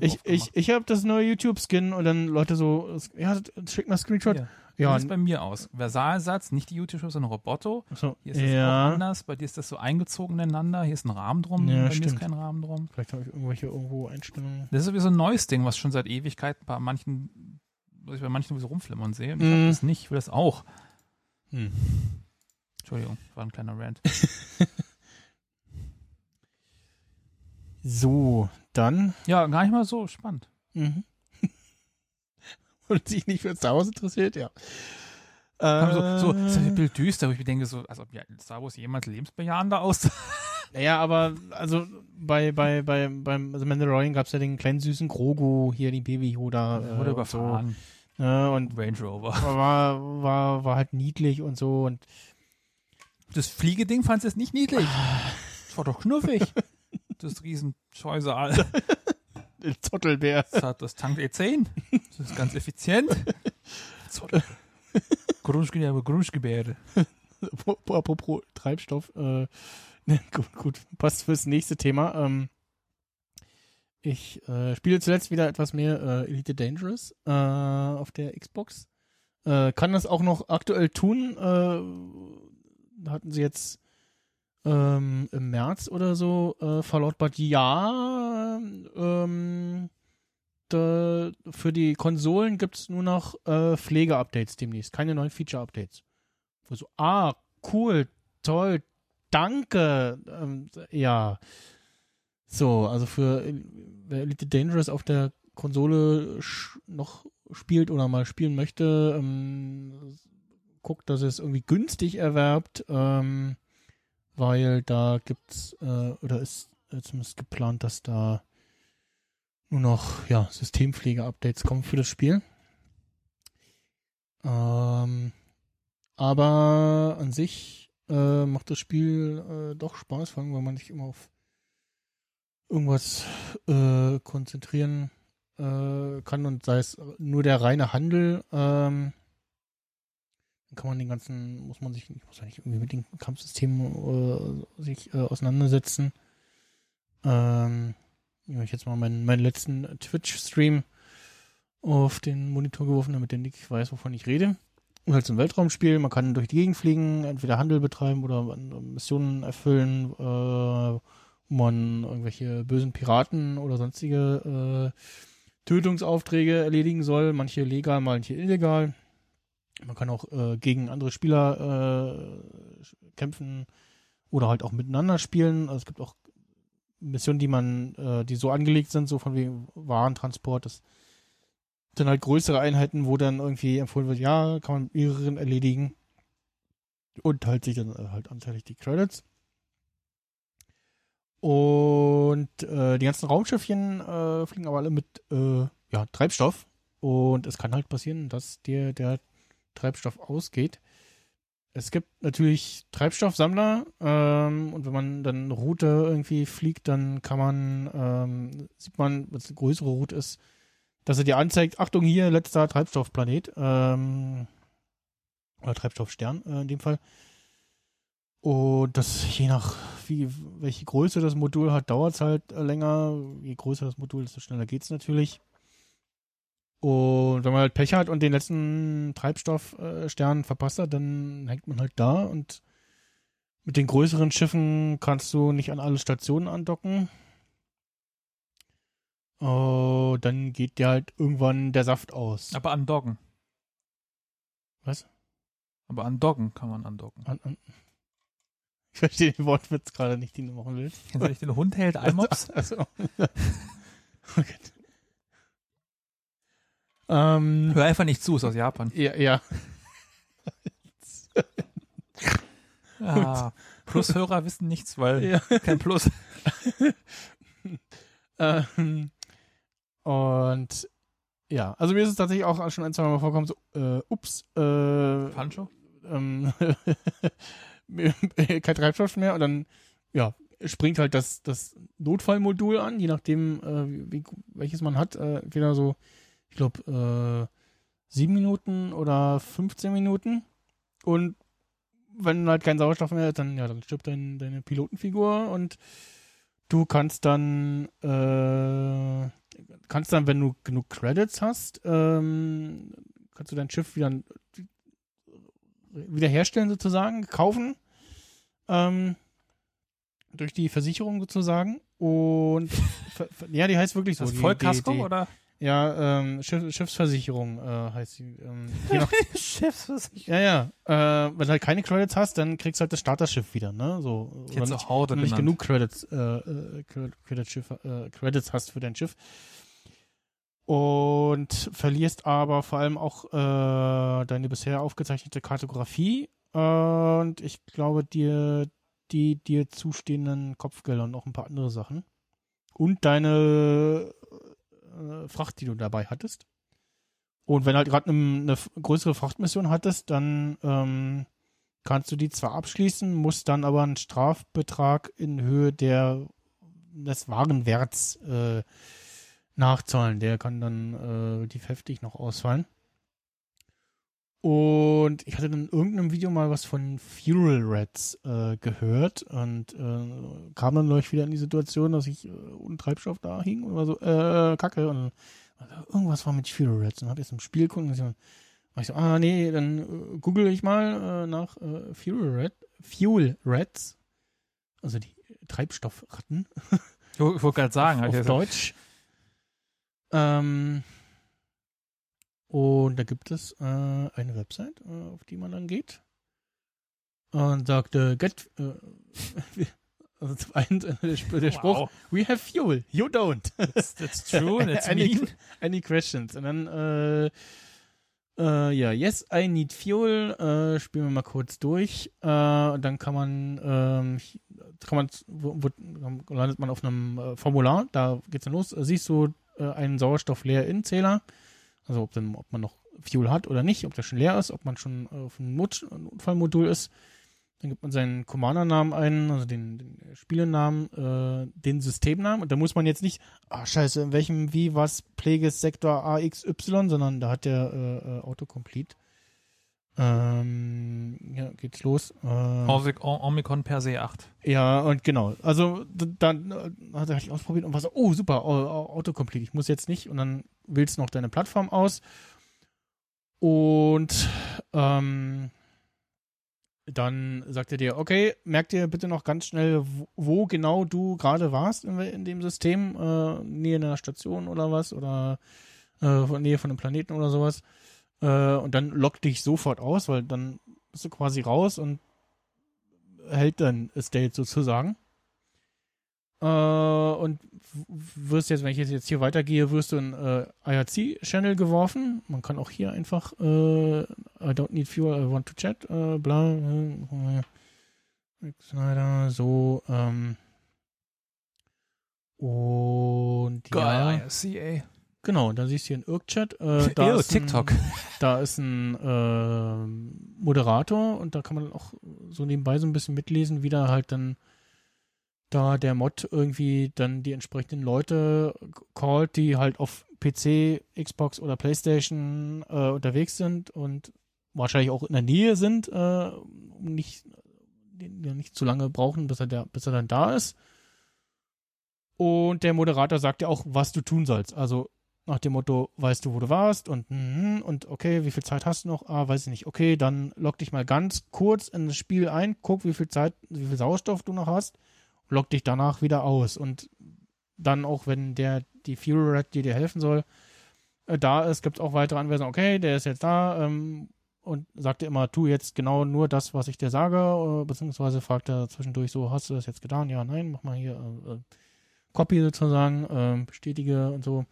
ich- ich, ich, habe das neue YouTube-Skin und dann Leute so, ja, schick mal Screenshot. Ja, Ja, sieht bei mir aus. Versalsatz, nicht die YouTube-Schrift, sondern Roboto. so, Hier ist das auch ja, anders. Bei dir ist das so eingezogen ineinander. Hier ist ein Rahmen drum. Ja, bei mir ist stimmt. kein Rahmen drum. vielleicht habe ich irgendwelche irgendwo Einstellungen. Das ist sowieso ein neues Ding, was schon seit Ewigkeiten bei manchen, was ich bei manchen sowieso rumflimmern sehe. Und ich Mm. hab das nicht, ich will das auch. Hm. Entschuldigung, war ein kleiner Rant. So, dann, Ja, gar nicht mal so spannend. mhm. Und sich nicht für Star Wars interessiert, ja. Aber so, so, Äh, ist ein Bild düster, wo ich mir denke, so, als ob ja, Star Wars jemals lebensbejahender aussah. Naja, aber also bei, bei, bei, beim also Mandalorian gab es ja den kleinen süßen Grogu, hier die Baby Yoda. Er äh, wurde und so. überfahren. Ne, und Range Rover. war, war, war halt niedlich und so und Das Fliegeding fandst du jetzt nicht niedlich. Das war doch knuffig. Das Riesenscheusal. der Zottelbär. Das hat das tankt E10. Das ist ganz effizient. Zottel. Gruschgebär, Gruschgebär. Apropos Treibstoff, äh, ne, gut, gut, passt fürs nächste Thema. Ähm, ich äh, spiele zuletzt wieder etwas mehr äh, Elite Dangerous äh, auf der Xbox. Äh, kann das auch noch aktuell tun. Äh, hatten sie jetzt ähm, im März oder so äh, verlautbart, ja, ähm, da, für die Konsolen gibt es nur noch äh, Pflege-Updates demnächst, keine neuen Feature-Updates. Wo so, ah, cool, toll, danke. Ähm, ja. So, also für wer Elite Dangerous auf der Konsole noch spielt oder mal spielen möchte, ähm, guckt, dass es irgendwie günstig erwerbt, ähm, weil da gibt's äh, oder ist äh, zumindest geplant, dass da nur noch ja Systempflege-Updates kommen für das Spiel. Ähm, aber an sich äh, macht das Spiel äh, doch Spaß, vor allem, weil man sich immer auf irgendwas äh, konzentrieren äh, kann und sei es nur der reine Handel, ähm, kann man den ganzen, muss man sich, muss man nicht irgendwie mit den Kampfsystemen äh, sich äh, auseinandersetzen. Ähm, ja, ich jetzt mal meinen, meinen letzten Twitch-Stream auf den Monitor geworfen, damit der Nick weiß, wovon ich rede. Und halt so ein Weltraumspiel, man kann durch die Gegend fliegen, entweder Handel betreiben oder Missionen erfüllen, äh, wo man irgendwelche bösen Piraten oder sonstige äh, Tötungsaufträge erledigen soll. Manche legal, manche illegal. Man kann auch äh, gegen andere Spieler äh, kämpfen oder halt auch miteinander spielen. Also es gibt auch Missionen, die man, äh, die so angelegt sind, so von wegen Warentransport. Das dann halt größere Einheiten, wo dann irgendwie empfohlen wird, ja, kann man mehreren erledigen. Und halt sich dann äh, halt anteilig die Credits. Und äh, die ganzen Raumschiffchen äh, fliegen aber alle mit äh, ja, Treibstoff. Und es kann halt passieren, dass dir der Treibstoff ausgeht. Es gibt natürlich Treibstoffsammler ähm, und wenn man dann eine Route irgendwie fliegt, dann kann man, ähm, sieht man, es eine größere Route ist, dass er dir anzeigt, Achtung hier, letzter Treibstoffplanet, ähm, oder Treibstoffstern äh, in dem Fall. Und das je nach wie welche Größe das Modul hat, dauert es halt länger. Je größer das Modul, desto schneller geht es natürlich. Und wenn man halt Pech hat und den letzten Treibstoffstern äh, verpasst hat, dann hängt man halt da und mit den größeren Schiffen kannst du nicht an alle Stationen andocken. Oh, dann geht dir halt irgendwann der Saft aus. Aber andocken. Was? Aber andocken kann man andocken. An, an, ich verstehe den Wortwitz gerade nicht, den du machen willst. Soll ich den Hund hält Almops? Also, okay. Ähm, Hör einfach nicht zu, ist aus Japan. ja, ja. Ah, Plushörer wissen nichts, weil ja. kein Plus. Ähm, und ja, also mir ist es tatsächlich auch schon ein, zwei Mal vorgekommen, so, äh, ups, äh, Pancho? ähm, kein Treibstoff mehr und dann, ja, springt halt das, das Notfallmodul an, je nachdem, äh, wie, welches man hat. Äh, entweder so, ich glaube, äh, sieben Minuten oder 15 Minuten. Und wenn halt kein Sauerstoff mehr ist, dann, ja, dann stirbt dein, deine Pilotenfigur und du kannst dann, äh, kannst dann, wenn du genug Credits hast, ähm, kannst du dein Schiff wieder wiederherstellen sozusagen, kaufen. Ähm, durch die Versicherung sozusagen. Und ja, die heißt wirklich so. Ist das die- Vollkasko die, die, oder? Ja, ähm, Schiff, Schiffsversicherung äh, heißt sie. Ähm, je nach, Schiffsversicherung. ja, ja. Äh, wenn du halt keine Credits hast, dann kriegst du halt das Starterschiff wieder, ne? So. Oder auch du nicht genannt. genug Credits, äh, äh, Cre- Credit Schiff, äh, Credits hast für dein Schiff. Und verlierst aber vor allem auch äh, deine bisher aufgezeichnete Kartografie und ich glaube dir die dir zustehenden Kopfgelder und noch ein paar andere Sachen. Und deine äh, Fracht, die du dabei hattest. Und wenn halt gerade eine, eine größere Frachtmission hattest, dann ähm, kannst du die zwar abschließen, musst dann aber einen Strafbetrag in Höhe der des Warenwerts äh, nachzahlen. Der kann dann äh, relativ heftig noch ausfallen. Und ich hatte dann in irgendeinem Video mal was von Fuel Rats äh, gehört und äh, kam dann gleich wieder in die Situation, dass ich äh, ohne Treibstoff da hing und war so, äh, kacke. Und dann, also, irgendwas war mit Fuel Rats. Und dann ich es im Spiel geguckt und so, war ich so, ah nee, dann äh, google ich mal äh, nach äh, Fuel, Rat, Fuel Rats, also die Treibstoffratten Ich wollte gerade sagen, auf, hab auf jetzt- Deutsch. Ähm, und da gibt es äh, eine Website, äh, auf die man dann geht und sagte, get, äh, also zum einen äh, der, Sp- der Spruch, Wow. we have fuel, you don't. That's, that's true, that's any, mean. any questions? Und dann, äh, äh, ja, yes, I need fuel, äh, spielen wir mal kurz durch. Äh, dann kann man, ähm, kann man, wo, wo, landet man auf einem äh, Formular, da geht's dann los, siehst du äh, einen Sauerstoff-Leer-In-Zähler, also ob, dann, ob man noch Fuel hat oder nicht, ob der schon leer ist, ob man schon auf einem Not Notfallmodul ist. Dann gibt man seinen Commander-Namen ein, also den, den Spielenamen, äh, den Systemnamen. Und da muss man jetzt nicht, ah scheiße, in welchem, wie, was, Pleges, Sektor AXY, sondern da hat der äh, äh, Autocomplete. Ähm, ja, geht's los. Äh, Omik- Omikron per se 8. ja, und genau. Also dann äh, hat er halt ausprobiert und war so, oh super, Au- Au- Autocomplete, ich muss jetzt nicht. Und dann wählst du noch deine Plattform aus. Und ähm, dann sagt er dir, okay, merk dir bitte noch ganz schnell, wo, wo genau du gerade warst in, in, dem System, äh, Nähe einer Station oder was, oder äh, Nähe von einem Planeten oder sowas. Äh, und dann lockt dich sofort aus, weil dann bist du quasi raus und hält dann State sozusagen. Äh, und wirst jetzt, wenn ich jetzt hier weitergehe, wirst du in äh, IRC-Channel geworfen. Man kann auch hier einfach äh, I don't need fuel, I want to chat, äh, bla, äh, Snyder, so, ähm, und Geil, ja, IRCA. Genau, da siehst du hier einen Irk-Chat. Äh, da Ew, ist ein- TikTok. da ist ein ähm, Moderator und da kann man auch so nebenbei so ein bisschen mitlesen, wie da halt dann da der Mod irgendwie dann die entsprechenden Leute callt, die halt auf PC, Xbox oder Playstation äh, unterwegs sind und wahrscheinlich auch in der Nähe sind, äh, um nicht, nicht zu lange brauchen, bis er, da, bis er dann da ist. Und der Moderator sagt ja auch, was du tun sollst. Also nach dem Motto, weißt du, wo du warst und mhm, und okay, wie viel Zeit hast du noch? Ah, weiß ich nicht. Okay, dann log dich mal ganz kurz in das Spiel ein, guck, wie viel Zeit, wie viel Sauerstoff du noch hast, log dich danach wieder aus und dann auch, wenn der die Fury Red, die dir helfen soll, äh, da ist, gibt es auch weitere Anweisungen. Okay, der ist jetzt da ähm, und sagt dir immer, tu jetzt genau nur das, was ich dir sage, äh, beziehungsweise fragt er zwischendurch so, hast du das jetzt getan? Ja, nein, mach mal hier äh, äh, Copy sozusagen, äh, bestätige und so.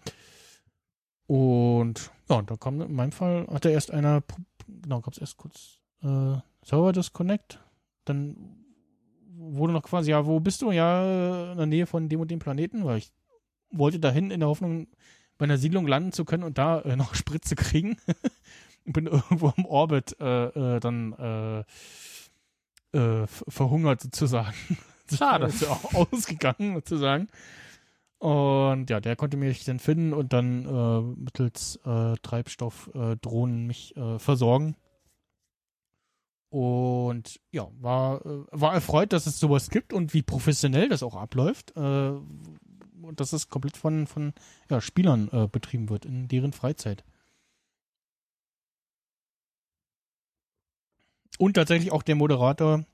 Und ja, da kam in meinem Fall, hatte erst einer, genau, gab es erst kurz äh, Server Disconnect, dann wurde noch quasi, ja, wo bist du? Ja, in der Nähe von dem und dem Planeten, weil ich wollte dahin in der Hoffnung, bei einer Siedlung landen zu können und da äh, noch Sprit zu kriegen. und bin irgendwo im Orbit äh, äh, dann äh, äh, ver- verhungert sozusagen. Schade. Ist ja auch ausgegangen sozusagen. Und ja, der konnte mich dann finden und dann äh, mittels äh, Treibstoffdrohnen äh, mich äh, versorgen. Und ja, war, äh, war erfreut, dass es sowas gibt und wie professionell das auch abläuft. Äh, und dass es komplett von, von ja, Spielern betrieben wird in deren Freizeit. Und tatsächlich auch der Moderator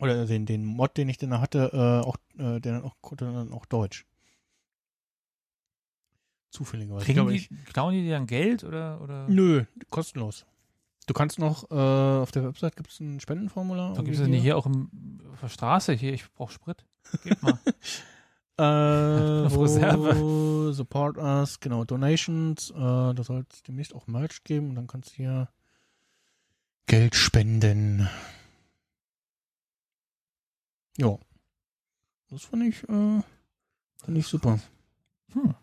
oder den, den Mod, den ich dann hatte, auch, der dann auch, konnte dann auch Deutsch. Zufälligerweise. Kriegen die, ich. klauen die dir dann Geld oder, oder? Nö, kostenlos. Du kannst noch, äh, auf der Website gibt es ein Spendenformular. Dann gibt es das nicht hier auch im, auf der Straße? Hier, ich brauche Sprit. Gib mal. Äh, Auf Reserve. Support us, genau, Donations. Äh, da soll es demnächst auch Merch geben und dann kannst du hier Geld spenden. Ja. Das fand ich, äh, fand ich super. Hm.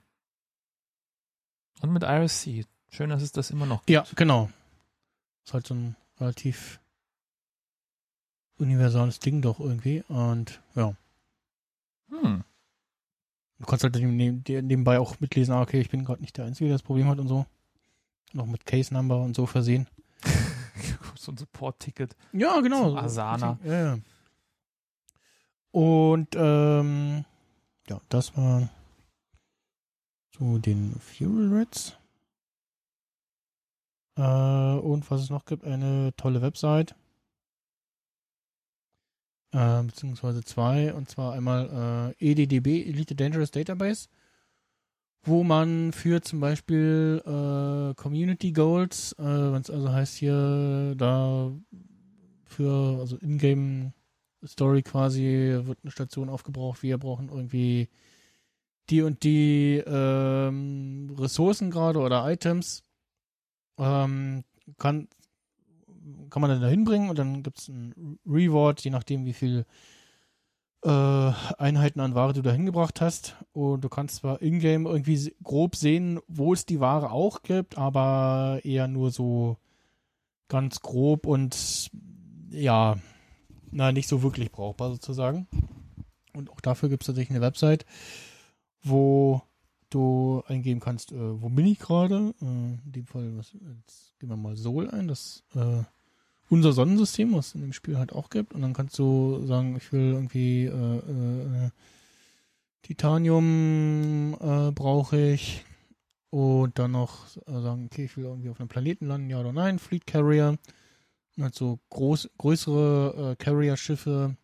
Und mit IRC. Schön, dass es das immer noch gibt. Ja, genau. Ist halt so ein relativ universales Ding doch irgendwie. Und ja. Hm. Du kannst halt neben- nebenbei auch mitlesen, ah, okay, ich bin gerade nicht der Einzige, der das Problem hat und so. Noch mit Case Number und so versehen. so ein Support-Ticket. Ja, genau. Asana. Ja, ja. Und ähm, ja, das war zu den Fuel Reds. Äh, und was es noch gibt, eine tolle Website. Äh, beziehungsweise zwei, und zwar einmal äh, EDDB, Elite Dangerous Database, wo man für zum Beispiel äh, Community Goals, äh, wenn es also heißt hier, da für, also Ingame Story quasi, wird eine Station aufgebraucht, wir brauchen irgendwie die und die ähm, Ressourcen gerade oder Items, ähm, kann, kann man dann da hinbringen und dann gibt es ein Reward, je nachdem wie viel äh, Einheiten an Ware du da hingebracht hast. Und du kannst zwar in-game irgendwie grob sehen, wo es die Ware auch gibt, aber eher nur so ganz grob und ja, na, nicht so wirklich brauchbar sozusagen. Und auch dafür gibt es tatsächlich eine Website, wo du eingeben kannst, äh, wo bin ich gerade? Äh, in dem Fall, was, jetzt geben wir mal Sol ein, das äh, unser Sonnensystem, was es in dem Spiel halt auch gibt. Und dann kannst du sagen, ich will irgendwie äh, äh, Titanium äh, brauche ich. Und dann noch äh, sagen, okay, ich will irgendwie auf einem Planeten landen, ja oder nein, Fleet Carrier. halt so groß, größere äh, Carrier-Schiffe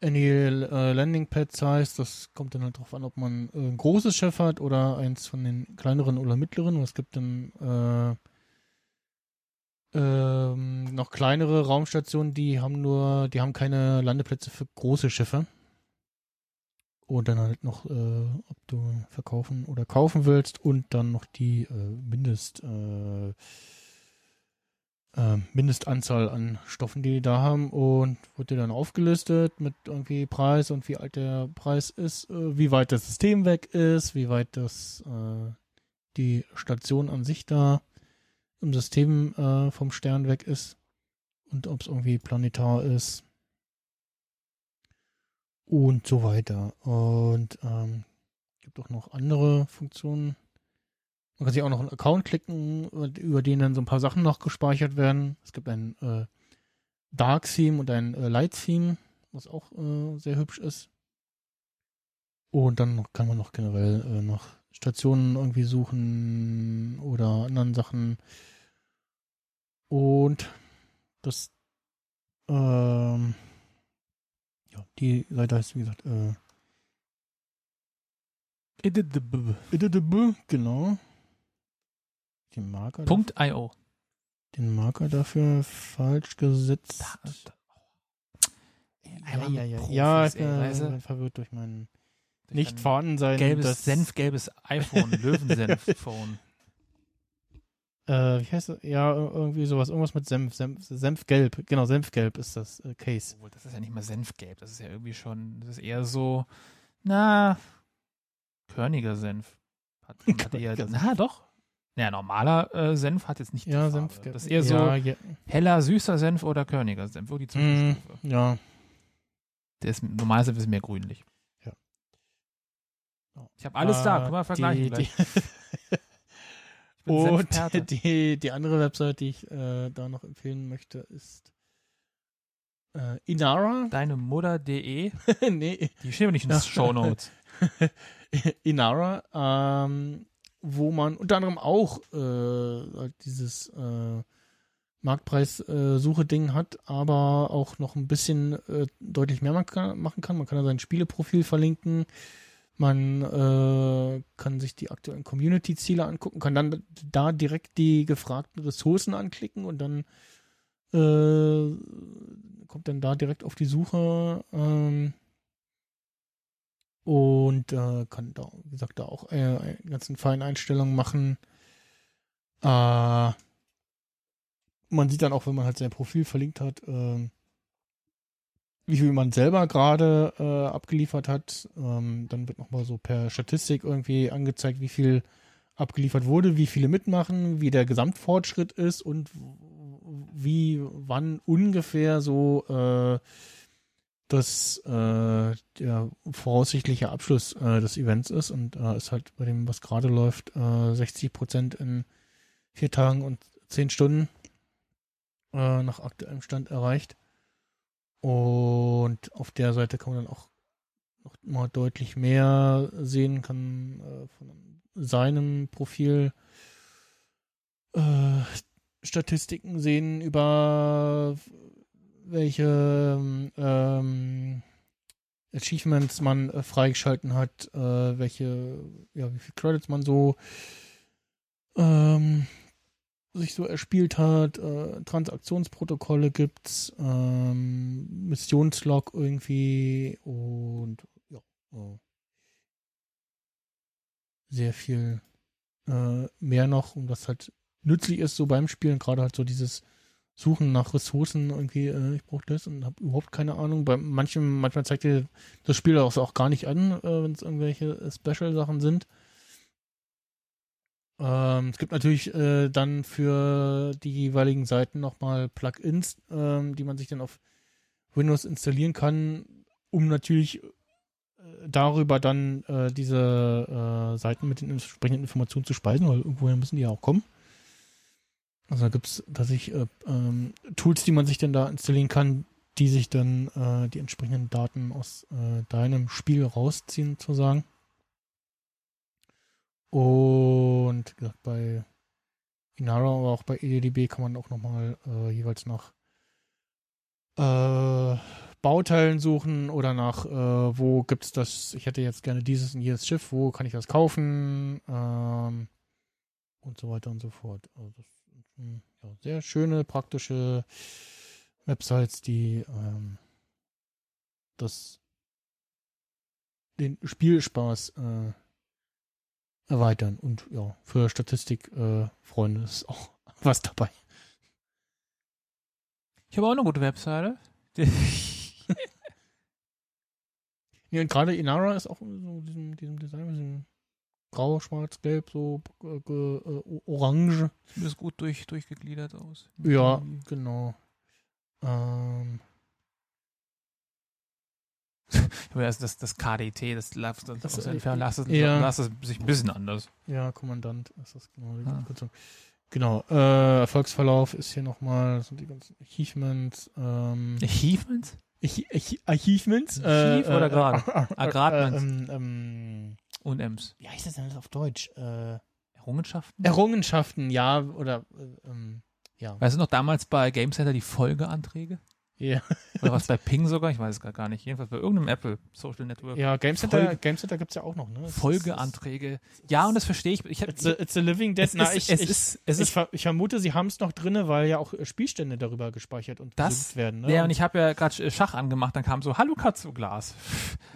Any äh, Landing Pads heißt, das kommt dann halt drauf an, ob man äh, ein großes Schiff hat oder eins von den kleineren oder mittleren. Es gibt dann äh, ähm, noch kleinere Raumstationen, die haben nur, die haben keine Landeplätze für große Schiffe. Und dann halt noch, äh, ob du verkaufen oder kaufen willst und dann noch die äh, Mindest äh, äh, Mindestanzahl an Stoffen, die die da haben und wurde dann aufgelistet mit irgendwie Preis und wie alt der Preis ist, äh, wie weit das System weg ist, wie weit das äh, die Station an sich da im System äh, vom Stern weg ist und ob es irgendwie planetar ist und so weiter. Und ähm, gibt auch noch andere Funktionen man kann sich auch noch einen Account klicken, über den dann so ein paar Sachen noch gespeichert werden. Es gibt ein äh, Dark Theme und ein äh, Light Theme, was auch äh, sehr hübsch ist. Und dann kann man noch generell äh, nach Stationen irgendwie suchen oder anderen Sachen. Und das, ähm, ja, die Seite heißt, wie gesagt, äh, genau den Marker. Punkt .io. Den Marker dafür falsch gesetzt. Da, ja, ja, ja. ja, ich bin verwirrt durch mein nicht vorhanden sein. Gelbes, senfgelbes iPhone, Löwensenf-Phone. Äh, wie heißt das? Ja, irgendwie sowas, irgendwas mit Senf, Senf, Senfgelb. Genau, Senfgelb ist das äh, Case. Obwohl, das ist ja nicht mal Senfgelb, das ist ja irgendwie schon, das ist eher so, na, körniger Senf. Hat, hat eher, na doch, ja, normaler äh, Senf hat jetzt nicht ja, Senf. Das ist eher so ja. heller, süßer Senf oder körniger Senf, wo die Zwischenstufe. Mm, ja. Der ist, normaler Senf ist mehr grünlich. Ja. Ich habe alles uh, da, können wir vergleichen die, die Und die, die andere Website, die ich äh, da noch empfehlen möchte, ist äh, Inara. Deine Mutter.de? nee. Die stehen nicht in den Show Notes. Inara, ähm, wo man unter anderem auch äh, halt dieses äh, Marktpreissuche-Ding äh, hat, aber auch noch ein bisschen äh, deutlich mehr man kann, machen kann. Man kann da sein Spieleprofil verlinken. Man äh, kann sich die aktuellen Community-Ziele angucken, kann dann da direkt die gefragten Ressourcen anklicken und dann äh, kommt dann da direkt auf die Suche. Ähm, und äh, kann da, wie gesagt, da auch äh, ganzen feinen Einstellungen machen. Äh, man sieht dann auch, wenn man halt sein Profil verlinkt hat, äh, wie viel man selber gerade äh, abgeliefert hat. Ähm, dann wird nochmal so per Statistik irgendwie angezeigt, wie viel abgeliefert wurde, wie viele mitmachen, wie der Gesamtfortschritt ist und wie wann ungefähr so äh, das äh, der voraussichtliche Abschluss äh, des Events ist und äh, ist halt bei dem, was gerade läuft, äh, 60 Prozent in vier Tagen und zehn Stunden äh, nach aktuellem Stand erreicht. Und auf der Seite kann man dann auch noch mal deutlich mehr sehen, kann äh, von seinem Profil äh, Statistiken sehen über welche ähm, Achievements man äh, freigeschalten hat, äh, welche, ja, wie viel Credits man so ähm, sich so erspielt hat, äh, Transaktionsprotokolle gibt's, ähm, Missionslog irgendwie und ja, äh, sehr viel äh, mehr noch, und was halt nützlich ist so beim Spielen, gerade halt so dieses Suchen nach Ressourcen irgendwie, äh, ich brauche das und habe überhaupt keine Ahnung. Bei manchen, manchmal zeigt dir das Spiel auch, auch gar nicht an, äh, wenn es irgendwelche Special-Sachen sind. Ähm, es gibt natürlich äh, dann für die jeweiligen Seiten nochmal Plugins, ähm, die man sich dann auf Windows installieren kann, um natürlich äh, darüber dann äh, diese äh, Seiten mit den entsprechenden Informationen zu speisen, weil irgendwoher müssen die ja auch kommen. Also da gibt es tatsächlich äh, ähm, Tools, die man sich dann da installieren kann, die sich dann äh, die entsprechenden Daten aus äh, deinem Spiel rausziehen, sozusagen. Und gesagt, bei Inara, aber auch bei EDDB kann man auch nochmal äh, jeweils nach äh, Bauteilen suchen oder nach, äh, wo gibt's das, ich hätte jetzt gerne dieses und jedes Schiff, wo kann ich das kaufen ähm, und so weiter und so fort. Also das ja, sehr schöne, praktische Websites, die ähm, das den Spielspaß äh, erweitern. Und ja, für Statistikfreunde äh, Freunde ist auch was dabei. Ich habe auch eine gute Webseite. ja, und gerade Inara ist auch so diesem, diesem Design, diesem grau, schwarz, gelb, so äh, äh, orange. Sieht das gut durch, durchgegliedert aus. Ja, genau. Ähm, das, das, das KDT, das, das, das, das aus Entfernung, lass es, ja. lass es sich ein bisschen anders. Ja, Kommandant ist das genau die ah. Genau, äh, Erfolgsverlauf ist hier nochmal, das sind die ganzen Achievements. Ähm, Achievements? Achievements? Äh, oder gerade? Agratments. Ähm, ähm, Und Ems. Wie heißt das denn auf Deutsch? Äh, Errungenschaften? Errungenschaften, ja, oder, äh, ähm, ja. Weißt du noch damals bei Game Center die Folgeanträge? Ja. Oder was bei Ping sogar? Ich weiß es gar nicht. Jedenfalls bei irgendeinem Apple Social Network. Ja, Game Center, Folge, Game Center gibt es ja auch noch, ne? Folgeanträge. Ja, und das verstehe ich. ich hab, it's, a, it's a living dead. Es Na, ist, ich, es ich, ist, es ich, ich, vermute, sie haben es noch drinne, weil ja auch Spielstände darüber gespeichert und das werden. Ne? Ja, und ich habe ja gerade Schach angemacht, dann kam so, hallo Katze Glas.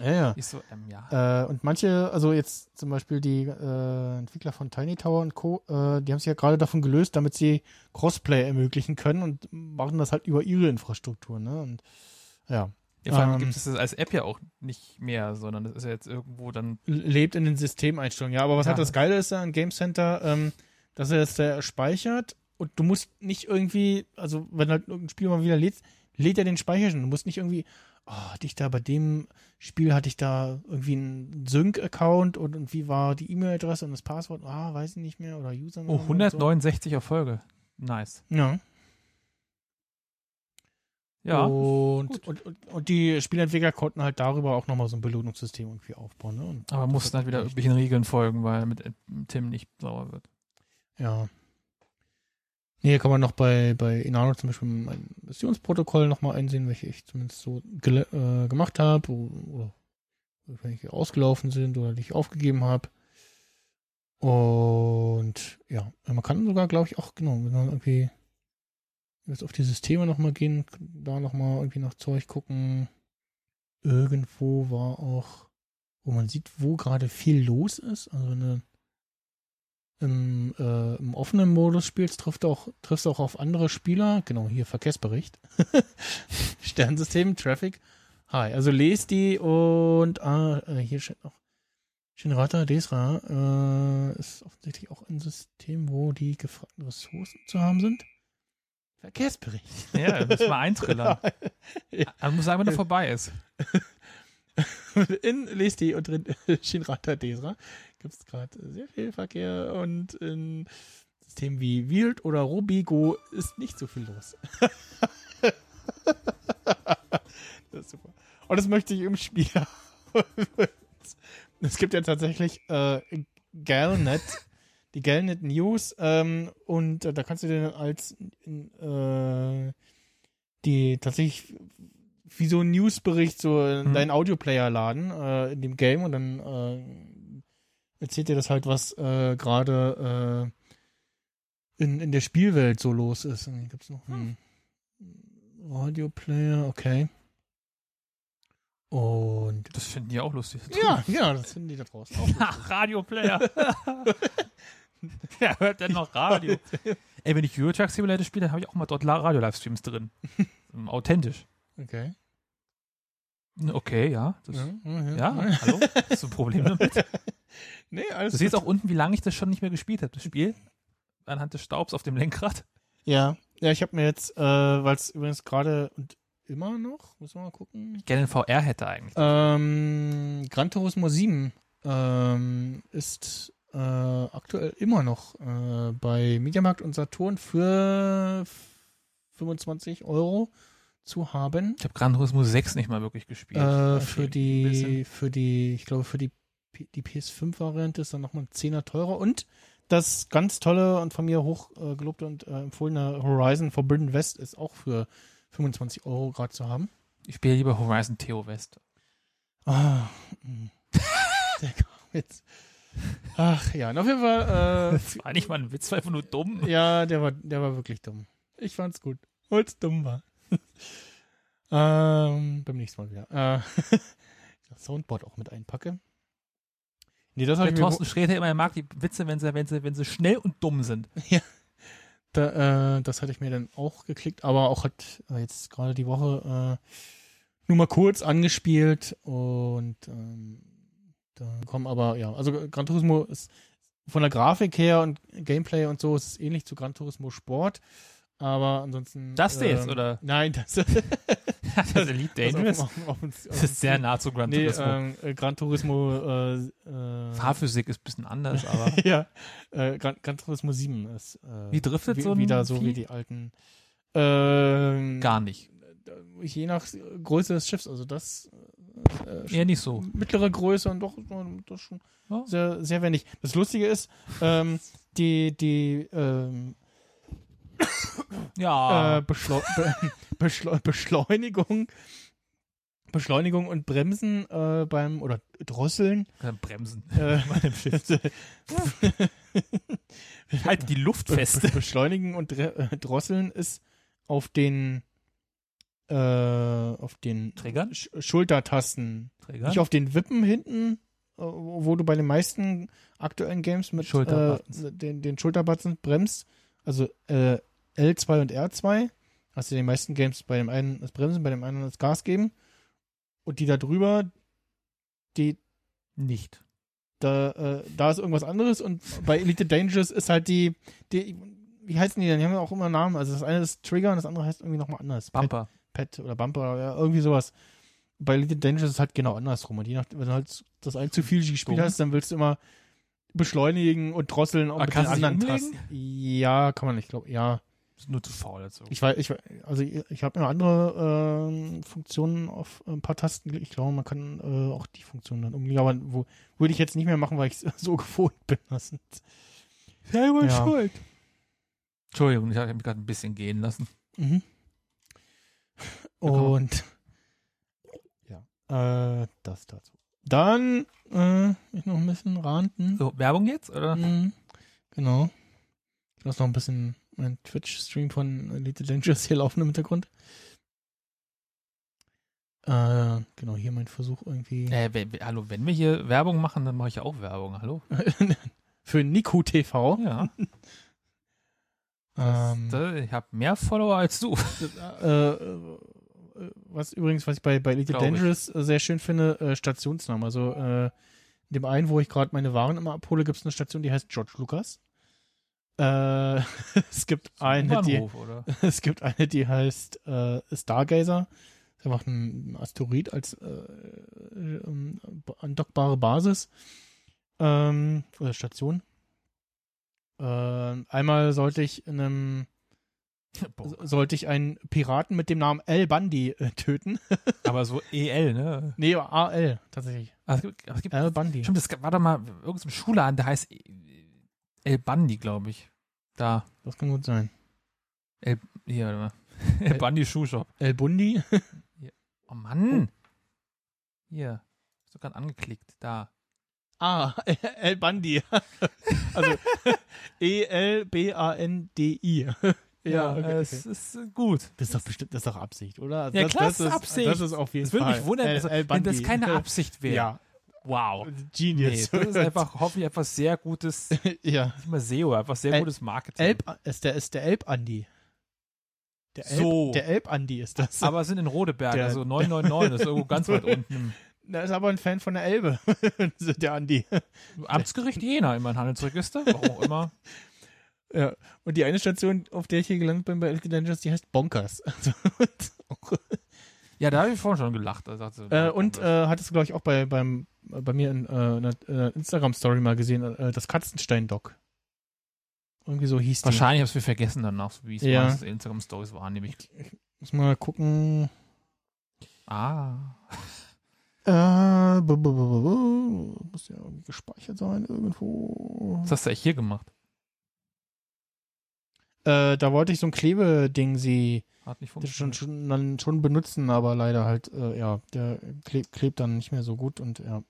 Ja, ja. Ich so, ähm, ja. Äh, und manche, also jetzt zum Beispiel die äh, Entwickler von Tiny Tower und Co., äh, die haben sich ja gerade davon gelöst, damit sie Crossplay ermöglichen können und machen das halt über ihre Infrastruktur, ne? Und ja. Ja, vor allem ähm, gibt es das als App ja auch nicht mehr, sondern das ist ja jetzt irgendwo dann. Lebt in den Systemeinstellungen, ja. Aber was ja. halt das Geile ist an Game Center, ähm, dass er das da speichert und du musst nicht irgendwie, also wenn halt irgendein Spiel mal wieder lädt, lädt er den Speicher schon. Du musst nicht irgendwie, oh, hatte ich da bei dem Spiel hatte ich da irgendwie einen Sync-Account und, und wie war die E-Mail-Adresse und das Passwort, ah, weiß ich nicht mehr, oder Username. Oh, 169 so. Erfolge. Nice. Ja. Ja. Und, und, und, und, die Spielentwickler konnten halt darüber auch nochmal so ein Belohnungssystem irgendwie aufbauen. Ne? Aber mussten halt wieder irgendwelchen Regeln folgen, weil mit Tim nicht sauer wird. Ja. Nee, kann man noch bei, bei Inano zum Beispiel mein Missionsprotokoll nochmal einsehen, welche ich zumindest so äh, gemacht habe oder, oder welche ausgelaufen sind oder die ich aufgegeben habe. Und ja, man kann sogar, glaube ich, auch, genau, wenn man irgendwie jetzt auf die Systeme nochmal gehen, da nochmal irgendwie nach Zeug gucken. Irgendwo war auch, wo man sieht, wo gerade viel los ist. Also wenn du im, äh, im offenen Modus spielst, trifft auch, triffst auch auf andere Spieler. Genau, hier Verkehrsbericht. Sternsystem, Traffic. Hi, also lest die und ah, äh, hier steht noch Shinrata Desra äh, ist offensichtlich auch ein System, wo die gefragten Ressourcen zu haben sind. Verkehrsbericht. Ja, müssen wir eintrillern. ja. Also muss sagen, wenn er vorbei ist. In Lesti und drin Shinrata Desra gibt es gerade sehr viel Verkehr und in Systemen wie Wild oder Robigo ist nicht so viel los. das ist super. Und das möchte ich im Spiel Es gibt ja tatsächlich äh, Galnet die Galnet News ähm, und äh, da kannst du dir als äh, die tatsächlich wie so ein Newsbericht so in mhm. deinen Audioplayer laden äh, in dem Game und dann äh, erzählt dir das halt, was äh, gerade äh, in, in der Spielwelt so los ist. Und gibt's noch einen Audioplayer, okay. Und das finden die auch lustig. Ja, ja, das finden die da draußen auch. Ach, Radioplayer. Wer hört denn noch Radio? Ey, wenn ich Eurotruck Simulator spiele, dann habe ich auch mal dort Radio-Livestreams drin. Authentisch. Okay. Okay, ja. Das, ja, ja, ja, hallo? Hast du ein Problem damit? nee, alles Du siehst auch unten, wie lange ich das schon nicht mehr gespielt habe, das Spiel. Anhand des Staubs auf dem Lenkrad. Ja, ja, ich habe mir jetzt, äh, weil es übrigens gerade und immer noch, muss man mal gucken. Ich gerne einen VR hätte eigentlich. Ähm, Gran Turismo 7 ähm, ist äh, aktuell immer noch äh, bei Mediamarkt und Saturn für 25 Euro zu haben. Ich habe Gran Turismo 6 nicht mal wirklich gespielt. Äh, für die, für die, ich glaube, für die, die PS5-Variante ist dann nochmal ein Zehner teurer und das ganz tolle und von mir hoch äh, gelobte und äh, empfohlene Horizon Forbidden West ist auch für 25 Euro gerade zu haben. Ich spiele lieber Horizon Theo West. Ah, mh. der kam jetzt. Ach ja, und auf jeden Fall, Das war nicht mal ein Witz, war einfach nur dumm. äh, ja, der war, der war wirklich dumm. Ich fand's gut, weil es dumm war. ähm, beim nächsten Mal wieder. Äh, das Soundboard auch mit einpacke. Nee, das habe Der ich mir Thorsten Sträter immer, er mag die Witze, wenn sie, wenn sie, wenn sie schnell und dumm sind. Da, äh, das hatte ich mir dann auch geklickt, aber auch hat äh, jetzt gerade die Woche äh, nur mal kurz angespielt und ähm, da kommen aber, ja, also Gran Turismo ist von der Grafik her und Gameplay und so ist es ähnlich zu Gran Turismo Sport, aber ansonsten. Das ähm, jetzt, oder? Nein, das, das ist Elite Dangerous. Auf, auf, auf, Das ist sehr nah zu Gran nee, Turismo. ähm, äh, Gran Turismo äh, äh, Fahrphysik ist ein bisschen anders, aber ja, äh, Gran, Gran Turismo 7 ist äh, Wie driftet wie, so ein wieder so Vieh? wie die alten. Ähm, gar nicht. je nach Größe des Schiffs, also das äh, Eher nicht so. mittlere Größe und doch das schon Ja. sehr, sehr wendig. Das Lustige ist, ähm, die, die ähm, Ja. äh, Beschleu Be Beschleu Beschleunigung, Beschleunigung und Bremsen äh, beim oder Drosseln. Bremsen. Äh, Meinem Schiff. halt die Luft fest. Be Beschleunigen und äh, Drosseln ist auf den äh, auf den Trägern? Sch Schultertasten Träger. Nicht auf den Wippen hinten, äh, wo du bei den meisten aktuellen Games mit äh, den, den Schulterbuttons bremst. Also äh, L2 und R2. Hast du in den meisten Games bei dem einen das Bremsen, bei dem anderen das Gas geben. Und die da drüber, die, nicht. da, äh, da ist irgendwas anderes. Und bei Elite Dangerous ist halt die, die, wie heißen die denn? Die haben ja auch immer Namen. Also das eine ist Trigger und das andere heißt irgendwie nochmal anders. Bumper. Pad oder Bumper oder irgendwie sowas. Bei Elite Dangerous ist es halt genau andersrum. Und je nach, wenn du halt das ein zu viel gespielt hast, dann willst du immer beschleunigen und drosseln auch Aber mit den anderen? Tasten. Ja, kann man, ich glaube, ja. Ist nur zu faul dazu. Ich weiß, ich, weiß- also ich, ich habe noch andere ähm, Funktionen auf ein paar Tasten. Ich glaube, man kann äh, auch die Funktion dann umlegen. Aber wo, würde ich jetzt nicht mehr machen, weil ich so gewohnt bin. Das sind, Selber Ja. schuld. Entschuldigung, ich habe mich gerade ein bisschen gehen lassen. Mhm. Und ja, äh, das dazu. Dann äh, ich noch ein bisschen ranten. So, Werbung jetzt, oder? Mhm. Genau. Ich lasse noch ein bisschen mein Twitch-Stream von Elite Dangerous hier laufen im Hintergrund. Äh, genau, hier mein Versuch irgendwie Äh, wenn- hallo, wenn wir hier Werbung machen, dann mache ich auch Werbung. Hallo? für Nico TV. Ja. Das, Ähm, da, ich habe mehr Follower als du. äh, äh, was übrigens, was ich bei, bei Elite Glaub ich. Dangerous äh, sehr schön finde, äh, Stationsnamen. Also äh, in dem einen, wo ich gerade meine Waren immer abhole, gibt es eine Station, die heißt George Lucas. Äh, es gibt eine, die, Bahnhof, oder? es gibt eine, die heißt äh, Stargazer. Das ist einfach ein Asteroid als äh, ähm, andockbare Basis ähm, oder Station. Ähm, einmal sollte ich in einem Boah. sollte ich einen Piraten mit dem Namen El Bundy äh, töten. Aber so EL, ne? nee, AL tatsächlich. Aber es gibt, es gibt El Bundy. Stimmt, das war doch mal irgendein so Schulladen, der heißt El Bandi, glaube ich. Da. Das kann gut sein. Hier, warte mal. El Bandi Schuhshop. El Bundy. Oh Mann. Hier. Hast du gerade angeklickt. Da. ah, El Bundy. also E L B A N D I. Ja, okay, es okay. ist gut. Das ist doch bestimmt, das ist doch Absicht, oder? Also Ja, das, klar, das ist Absicht. Das ist auf jeden Es würde Fall. mich wundern, El, also, El wenn das keine Absicht wäre. Ja, Wow. Genius. Nee, das ist einfach hoffentlich einfach sehr gutes, ja. nicht mal SEO, einfach sehr El- gutes Marketing. Elb ist der ist der Elb Andi. Der Elb, So. der Elb Andi ist das. aber sind in Rodeberg, Der- also 999, das ist irgendwo ganz weit unten. Der ist aber ein Fan von der Elbe. der Andi. Amtsgericht Jena, immer ein Handelsregister, warum auch immer. Ja. Und die eine Station, auf der ich hier gelandet bin bei Elite Dangerous, die heißt Bonkers. Also, Ja, da habe ich vorhin schon gelacht. Sagte, äh, und äh, hattest du, glaube ich, auch bei, beim, bei mir in äh, einer äh, Instagram-Story mal gesehen, äh, das Katzenstein-Doc. Irgendwie so hieß die. Wahrscheinlich habe ich es vergessen danach, so wie es Ja. Instagram-Stories waren, nämlich. Muss mal gucken. Ah. Äh, bu- bu- bu- muss ja irgendwie gespeichert sein irgendwo. Was hast du eigentlich hier gemacht? Äh, da wollte ich so ein Klebeding sie Hat nicht das schon, funktioniert. schon, dann schon benutzen, aber leider halt, äh, ja, der klebt, klebt dann nicht mehr so gut und ja.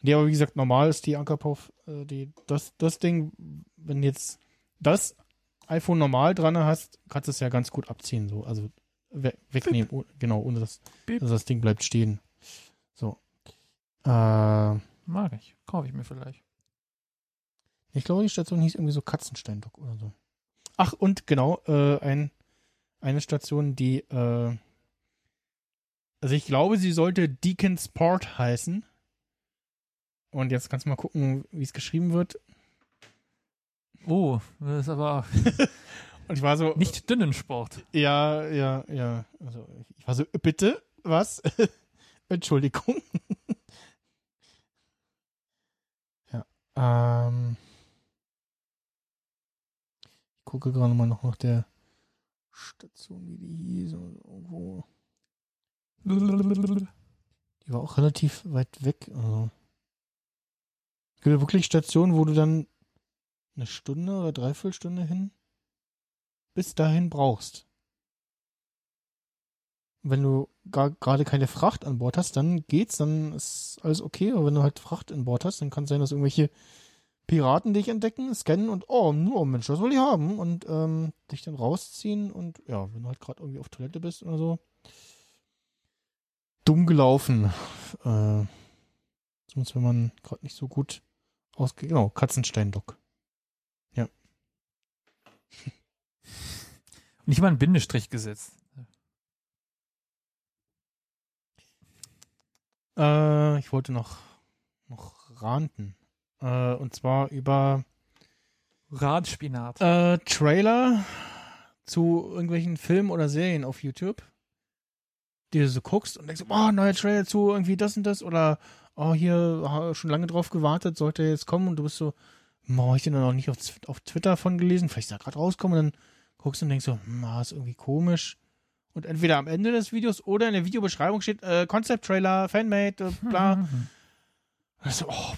Nee, aber wie gesagt, normal ist die Ankerpuff, äh, die, das, das Ding, wenn jetzt das iPhone normal dran hast, kannst du es ja ganz gut abziehen, so, also we wegnehmen, oh, genau, ohne dass, dass das Ding bleibt stehen. So. Äh, Mag ich. Kaufe ich mir vielleicht. ich glaube, die Station hieß irgendwie so Katzensteindock oder so. Ach, und genau, äh, ein, eine Station, die, äh, also ich glaube, sie sollte Deacon Sport heißen. Und jetzt kannst du mal gucken, wie es geschrieben wird. Oh, das ist aber Und ich war so, nicht Dünnensport. ja, ja, ja. Also ich war so, bitte, was? Entschuldigung. ja, ähm. Ich gucke gerade mal noch nach der Station, wie die hieß. Irgendwo. Die war auch relativ weit weg. Also. Es gibt ja wirklich Stationen, wo du dann eine Stunde oder dreiviertel Stunde hin bis dahin brauchst. Wenn du gerade keine Fracht an Bord hast, dann geht's, dann ist alles okay. Aber wenn du halt Fracht an Bord hast, dann kann es sein, dass irgendwelche Piraten dich entdecken, scannen und oh, oh Mensch, das will ich haben und ähm, dich dann rausziehen und ja, wenn du halt gerade irgendwie auf Toilette bist oder so. Dumm gelaufen. Äh, zumindest wenn man gerade nicht so gut ausgeht. Genau, Katzensteindock. Nicht mal einen Bindestrich gesetzt. Äh, ich wollte noch, noch ranten. Äh, und zwar über Radspinat. äh, Trailer zu irgendwelchen Filmen oder Serien auf YouTube, die du so guckst und denkst, oh, neuer Trailer zu irgendwie das und das oder oh, hier schon lange drauf gewartet, sollte jetzt kommen und du bist so, hm, habe ich den noch nicht auf, auf Twitter von gelesen, vielleicht ist er gerade rauskommen und dann guckst du und denkst so, hm, ah, ist irgendwie komisch. Und entweder am Ende des Videos oder in der Videobeschreibung steht äh, Concept Trailer, Fanmade, äh, bla. So, oh,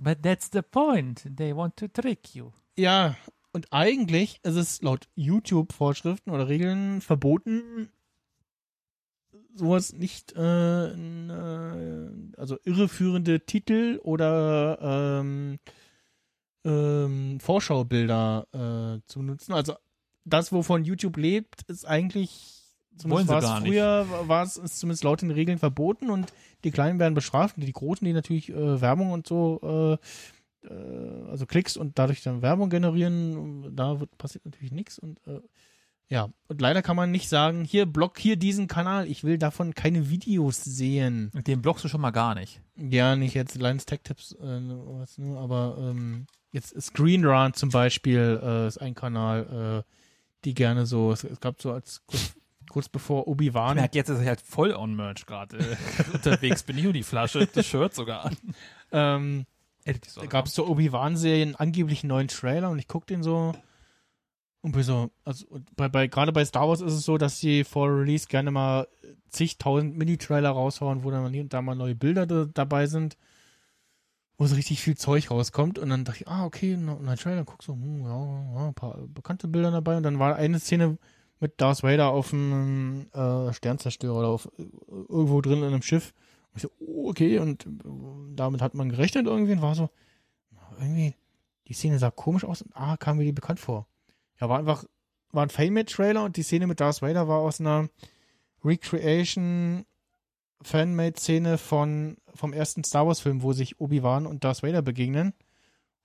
But that's the point. They want to trick you. Ja, und eigentlich ist es laut YouTube-Vorschriften oder Regeln verboten, sowas nicht, äh, äh, also irreführende Titel oder ähm, ähm, Vorschaubilder äh, zu nutzen. Also das, wovon YouTube lebt, ist eigentlich, Wollen zumindest sie war es gar nicht. früher, war es zumindest laut den Regeln verboten und die Kleinen werden bestraft und die Großen, die natürlich äh, Werbung und so äh, äh, also Klicks und dadurch dann Werbung generieren, da wird, passiert natürlich nichts und äh, ja, und leider kann man nicht sagen, hier block hier diesen Kanal, ich will davon keine Videos sehen. Und den blockst du schon mal gar nicht. Ja, nicht jetzt Lions Tech Tips, äh, was, ne, aber ähm, jetzt Screen Run zum Beispiel äh, ist ein Kanal, äh, die gerne so, es, es gab so als kurz, bevor Obi-Wan merke jetzt, dass ich halt voll on Merch gerade äh, unterwegs bin. Ich nur die Flasche, das Shirt sogar an. ähm, Da gab es zur Obi-Wan-Serien angeblich einen neuen Trailer und ich guck den so und bin so, also bei, bei gerade bei Star Wars ist es so, dass sie vor Release gerne mal zigtausend Mini-Trailer raushauen, wo dann hier und da mal neue Bilder da, dabei sind, wo so richtig viel Zeug rauskommt und dann dachte ich, ah, okay, ein neuer Trailer, guck so, hm, ja, ja, ein paar bekannte Bilder dabei und dann war eine Szene mit Darth Vader auf einem äh, Sternzerstörer oder auf irgendwo drin in einem Schiff. Und ich so, oh, okay, und äh, damit hat man gerechnet irgendwie und war so, irgendwie, die Szene sah komisch aus und ah, kam mir die bekannt vor. Ja, war einfach, war ein Fan-Made-Trailer und die Szene mit Darth Vader war aus einer Recreation Fan-Made-Szene von, vom ersten Star Wars-Film, wo sich Obi-Wan und Darth Vader begegnen,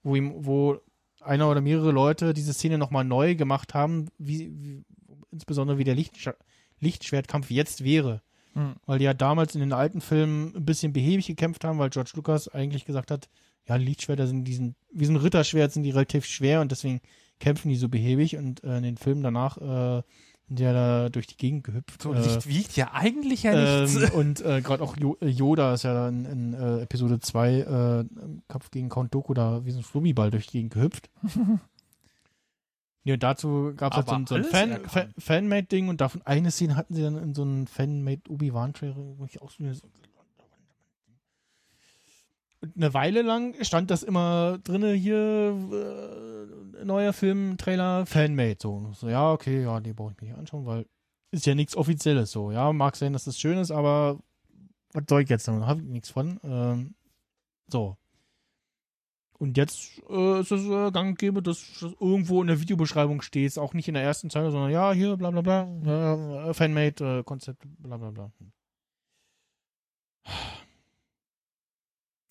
wo ihm, wo einer oder mehrere Leute diese Szene nochmal neu gemacht haben, wie, wie insbesondere wie der Lichtsch Lichtschwertkampf jetzt wäre. Hm. Weil die ja damals in den alten Filmen ein bisschen behäbig gekämpft haben, weil George Lucas eigentlich gesagt hat, ja, Lichtschwerter sind diesen, wie so ein Ritterschwert sind die relativ schwer und deswegen kämpfen die so behäbig und äh, in den Filmen danach äh, ja da durch die Gegend gehüpft. So äh, Licht wiegt ja eigentlich ja nichts. ähm, und äh, gerade auch Jo- äh, Yoda ist ja dann in äh, Episode 2 äh, im Kampf gegen Count Dooku da wie so ein Flummiball durch die Gegend gehüpft. ja, und dazu gab es halt so, so ein Fan, Fanmade-Ding und davon eine Szene hatten sie dann in so einem Fanmade Obi-Wan-Trailer, wo ich auch so und eine Weile lang stand das immer drinne hier äh, neuer Filmtrailer, Fanmade, so. so. Ja, okay, ja, die brauche ich mir nicht anschauen, weil ist ja nichts Offizielles so. Ja, mag sein, dass das schön ist, aber was soll ich jetzt damit? Habe ich nichts von. Ähm, so. Und jetzt äh, ist es äh, gang gäbe, dass das irgendwo in der Videobeschreibung steht, auch nicht in der ersten Zeile, sondern ja, hier, bla bla bla, äh, Fanmade, äh, Konzept, bla bla bla.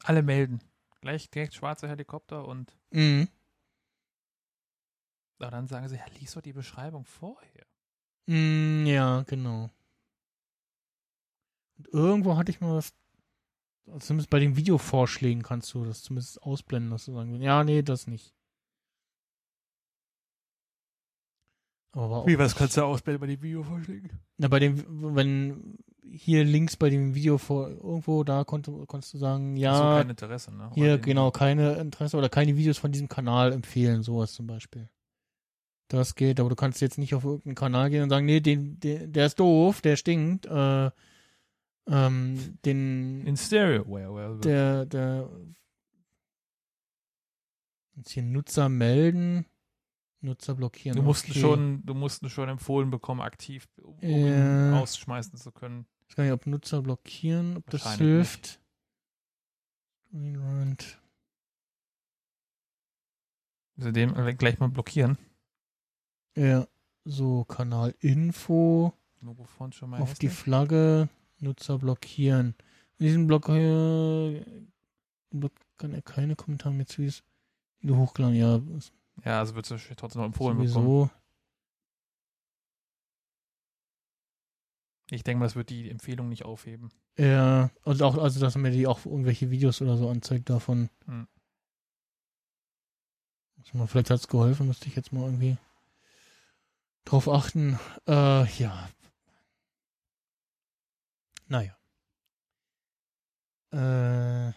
Alle melden. Gleich direkt schwarzer Helikopter und Mhm. aber dann sagen sie, ja, lies doch die Beschreibung vorher. Mm, ja, genau. Und irgendwo hatte ich mal was, zumindest bei den Videovorschlägen kannst du das zumindest ausblenden, dass du sagen willst, ja, nee, das nicht. Aber Wie, was kannst du ausblenden bei den Videovorschlägen? Na, bei dem, wenn hier links bei dem Video vor irgendwo, da konnte, konntest du sagen, ja, so kein Interesse, ne? hier Oder den- genau keine Interesse oder keine Videos von diesem Kanal empfehlen, sowas zum Beispiel. Das geht, aber du kannst jetzt nicht auf irgendeinen Kanal gehen und sagen, nee, den, der, der ist doof, der stinkt, äh, ähm, den, In Stereo. Well, well, well. der, der, jetzt hier Nutzer melden, Nutzer blockieren. Du musst okay. schon, du musst schon empfohlen bekommen, aktiv, um Ja. ihn ausschmeißen zu können. Ich weiß gar nicht, ob Nutzer blockieren, ob das hilft. Screenrant. Also den gleich mal blockieren. Ja, so Kanalinfo Logo Font schon mal auf die. Flagge, Nutzer blockieren. In diesem Block hier Block kann er keine Kommentare mehr zu dieses Video hochladen. Ja, Ja, also wird es trotzdem noch empfohlen bekommen. sowieso. Ich denke mal, das wird die Empfehlung nicht aufheben. Ja, und auch, also dass mir die auch irgendwelche Videos oder so anzeigt davon. Hm. Mal, vielleicht hat es geholfen, müsste ich jetzt mal irgendwie drauf achten. Äh, ja. Naja. Äh,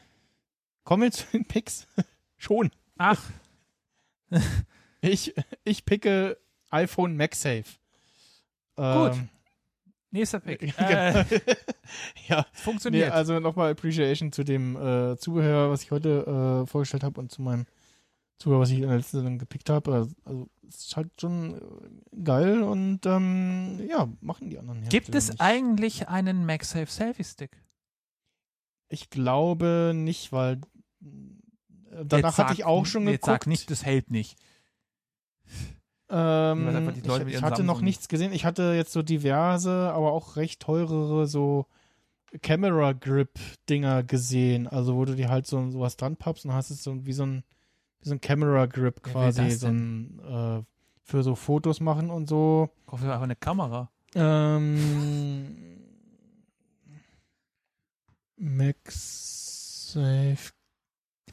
kommen wir zu den Picks? Schon. Ach, Ich, ich picke iPhone MagSafe. Gut. Ähm, nächster Pick. genau. Äh, ja, nee, funktioniert. also nochmal Appreciation zu dem äh, Zubehör, was ich heute äh, vorgestellt habe und zu meinem Zubehör, was ich in der letzten Sendung gepickt habe. Also, also es ist halt schon äh, geil und ähm, ja, machen die anderen Gibt es nicht. eigentlich einen MagSafe Selfie Stick? Ich glaube nicht, weil äh, danach Jetzt hatte ich auch schon Jetzt geguckt. sag nicht, das hält nicht. Ähm, ich, ich hatte noch nichts gesehen. Ich hatte jetzt so diverse, aber auch recht teurere so Camera Grip Dinger gesehen. Also wo du dir halt so sowas dran pappst und hast es so wie so ein so ein Camera Grip quasi so ein äh, für so Fotos machen und so. Ich hoffe, einfach eine Kamera. Ähm, MagSafe.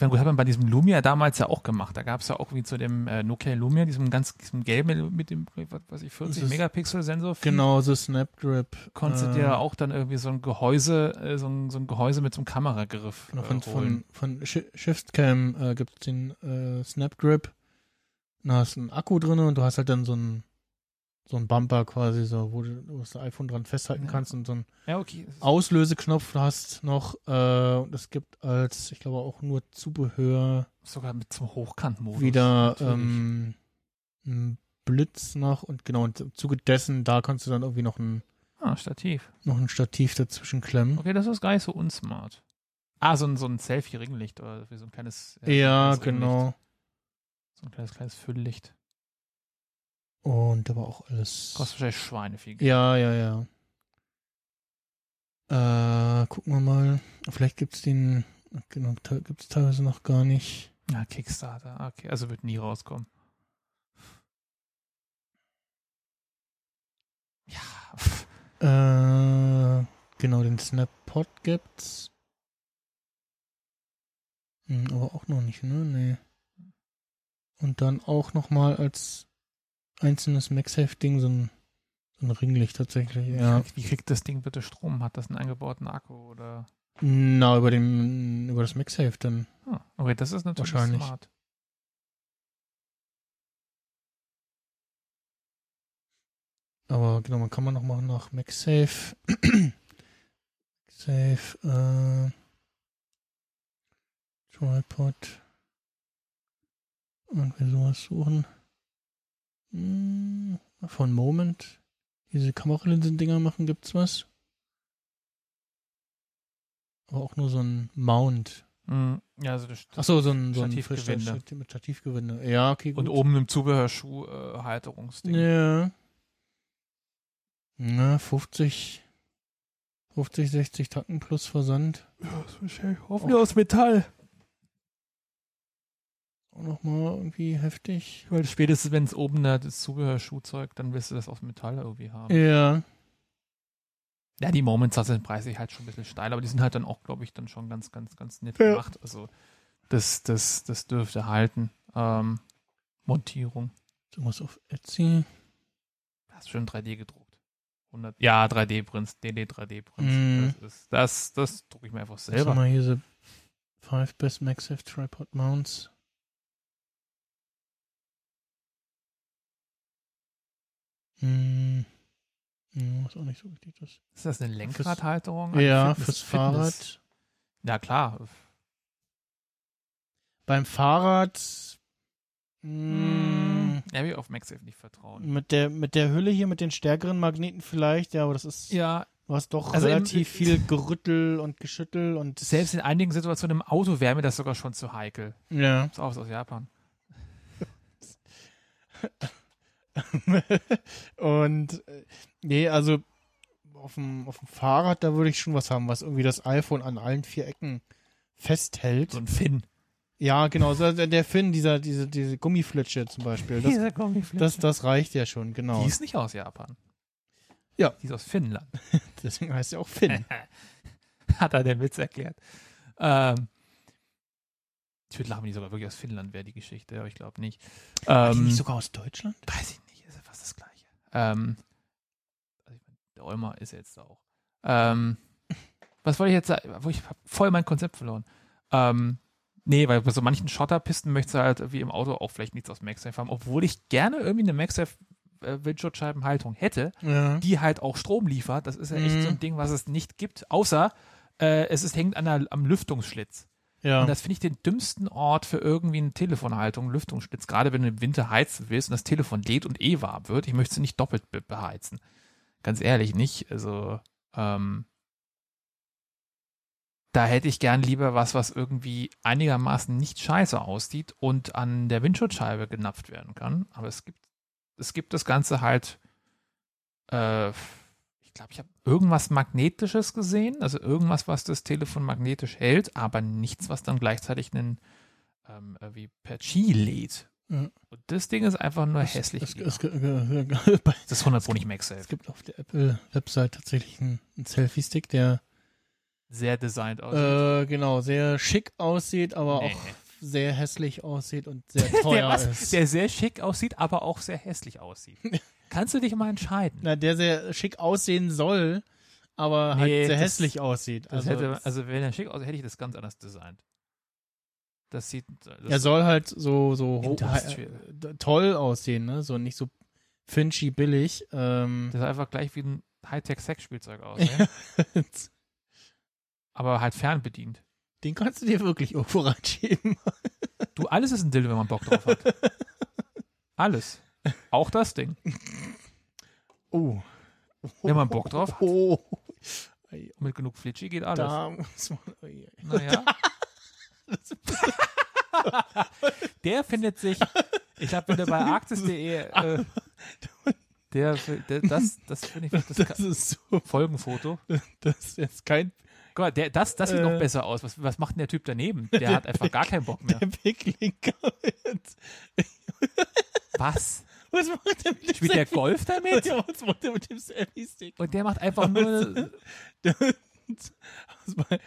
Meine, gut, hat man bei diesem Lumia damals ja auch gemacht. Da gab es ja auch wie zu dem äh, Nokia Lumia, diesem ganz diesem gelben mit dem, was weiß ich, 40 Das ist- Megapixel Sensor. Genau, so Snap Grip. Konntest du äh, dir auch dann irgendwie so ein Gehäuse, äh, so, ein, so ein Gehäuse mit so einem Kameragriff Genau, äh, von, von, von Shi- Shiftcam äh, gibt es den äh, Snap Grip. Da hast du einen Akku drin und du hast halt dann so einen so einen Bumper quasi, so, wo du wo du das iPhone dran festhalten kannst und so einen Ja, okay. Auslöseknopf hast noch. Äh, und es gibt als, ich glaube auch nur Zubehör Sogar mit zum Hochkantmodus. wieder ähm, einen Blitz noch und genau, und im Zuge dessen, da kannst du dann irgendwie noch ein, ah, Stativ. noch ein Stativ dazwischen klemmen. Okay, das ist gar nicht so unsmart. Ah, so ein, so ein Selfie-Ringlicht oder so ein kleines. äh, Ja, ein kleines genau. So ein kleines, kleines Fülllicht. Und da war auch alles. Kostet wahrscheinlich Schweine viel Geld. Ja, ja, ja. Äh, gucken wir mal. Vielleicht gibt's den. Genau, gibt's teilweise noch gar nicht. Ja, Kickstarter. Okay, also wird nie rauskommen. Ja. Äh, genau, den Snappod gibt's. Hm, aber auch noch nicht, ne? Nee. Und dann auch nochmal als einzelnes MagSafe-Ding so ein, so ein Ringlicht tatsächlich. Ja. Wie, kriegt, das Ding bitte Strom? Hat das einen eingebauten Akku oder? Na, über den, über das MagSafe dann. Ah, okay, das ist natürlich Wahrscheinlich. smart. Aber genau, man kann man noch mal nach MagSafe. MagSafe, äh, Tripod. irgendwie sowas suchen. Hm, von Moment. Diese Kameralinsen-Dinger machen, gibt's was? Aber auch nur so ein Mount. Mm, Ja, also das, Ach so, so ein, so ein Stativgewinde. Stativ- mit Stativgewinde. Ja, okay, gut. und oben im Zubehörschuh äh, Halterungsding. Ja. Na, 50, 50, 60 Tacken plus Versand. Ja, das ist wahrscheinlich hoffentlich aus Metall. Auch nochmal irgendwie heftig. Weil spätestens, wenn es oben da das Zubehörschuhzeug, dann wirst du das aus Metall irgendwie haben. Ja. Ja, die Moments sind preislich halt schon ein bisschen steil, aber die sind halt dann auch, glaube ich, dann schon ganz, ganz, ganz nett Ja. gemacht. Also das, das, das dürfte halten. Ähm, Montierung. Sowas auf Etsy. Das ist schön 3D gedruckt. 100, ja, 3D-Prints, DD3D-Prints. Mhm. Das, ist- das, das drucke ich mir einfach selber. haben wir hier so Five Best MagSafe Tripod Mounts. Hm. Hm, ist auch nicht so richtig das. Ist das eine Lenkradhalterung? Ja, Fitness- fürs Fitness- Fahrrad. Ja, klar. Beim Fahrrad. Hm. Hm, Ja, wie auf MagSafe nicht vertrauen. mit der mit der Hülle hier mit den stärkeren Magneten vielleicht, ja, aber das ist Ja, du hast doch Also im- relativ viel Gerüttel und Geschüttel und selbst in einigen Situationen im Auto wäre mir das sogar schon zu heikel. ja. Ist auch aus Japan. und äh, nee, also auf dem, auf dem Fahrrad, da würde ich schon was haben, was irgendwie das iPhone an allen vier Ecken festhält. So ein Finn. Ja, genau, so der, der Finn, dieser, diese, diese Gummiflitsche zum Beispiel. Das, das, das reicht ja schon, genau. Die ist nicht aus Japan. Ja. Die ist aus Finnland. Deswegen heißt er auch Finn. Hat er den Witz erklärt. Ähm, ich würde lachen, wenn die sogar wirklich aus Finnland wäre, die Geschichte, aber ich glaube nicht. War die Ähm, nicht sogar aus Deutschland? weiß ich nicht, ist ja fast das Gleiche. Ähm, also ich mein, der Olmer ist ja jetzt auch. Ähm, was wollte ich jetzt sagen? Wo ich hab voll mein Konzept verloren. Ähm, nee, weil bei so manchen Schotterpisten möchtest du halt wie im Auto auch vielleicht nichts aus MagSafe haben, obwohl ich gerne irgendwie eine MagSafe äh, Windschutzscheibenhaltung hätte, Ja. die halt auch Strom liefert. Das ist ja echt Mhm. so ein Ding, was es nicht gibt, außer äh, es ist, hängt an der, am Lüftungsschlitz. Ja. Und das finde ich den dümmsten Ort für irgendwie eine Telefonhaltung, Lüftungsschlitz. Gerade wenn du im Winter heizen willst und das Telefon lädt und eh warm wird. Ich möchte es nicht doppelt be beheizen. Ganz ehrlich nicht. Also, ähm, da hätte ich gern lieber was, was irgendwie einigermaßen nicht scheiße aussieht und an der Windschutzscheibe genapft werden kann. Aber es gibt, es gibt das Ganze halt, äh, ich glaube, ich habe irgendwas Magnetisches gesehen, also irgendwas, was das Telefon magnetisch hält, aber nichts, was dann gleichzeitig einen ähm, äh, wie per Qi lädt. Ja. Und das Ding ist einfach nur Es- hässlich. Es, es, es, das ist 100 Pro nicht es MagSafe. gibt auf der Apple-Website tatsächlich einen, einen Selfie-Stick, der Sehr designt aussieht. äh, genau sehr schick aussieht, aber Nee. auch sehr hässlich aussieht und sehr der, teuer was, ist. der sehr schick aussieht, aber auch sehr hässlich aussieht. Kannst du dich mal entscheiden? Na, der sehr schick aussehen soll, aber halt Nee, sehr das- hässlich aussieht. Also, hätte, also wenn er schick aussieht, hätte ich das ganz anders designt. Das sieht. Das er soll halt so, so äh, toll aussehen, ne? So nicht so finchy billig. Ähm, das sah einfach gleich wie ein Hightech-Sex-Spielzeug aus. ne? aber halt fernbedient. Den kannst du dir wirklich irgendwo reinschieben. Du, alles ist ein Dildo, wenn man Bock drauf hat. Alles. Auch das Ding. Oh. Wenn man Bock drauf hat. Oh. Mit genug Flitschi geht alles. Da muss man. oh je. Naja. der findet sich, ich wenn du bei arktis.de, äh, der, der, das, das finde ich das, Das ist so. Folgenfoto. Das ist jetzt kein. Guck mal, der, das, das sieht Äh. noch besser aus. Was, was macht denn der Typ daneben? Der hat einfach gar keinen Bock mehr. Der Picklinker. Was? Was macht der mit dem Spielt der Golf damit? Ja, was macht der mit dem Selfie-Stick? Und der macht einfach nur.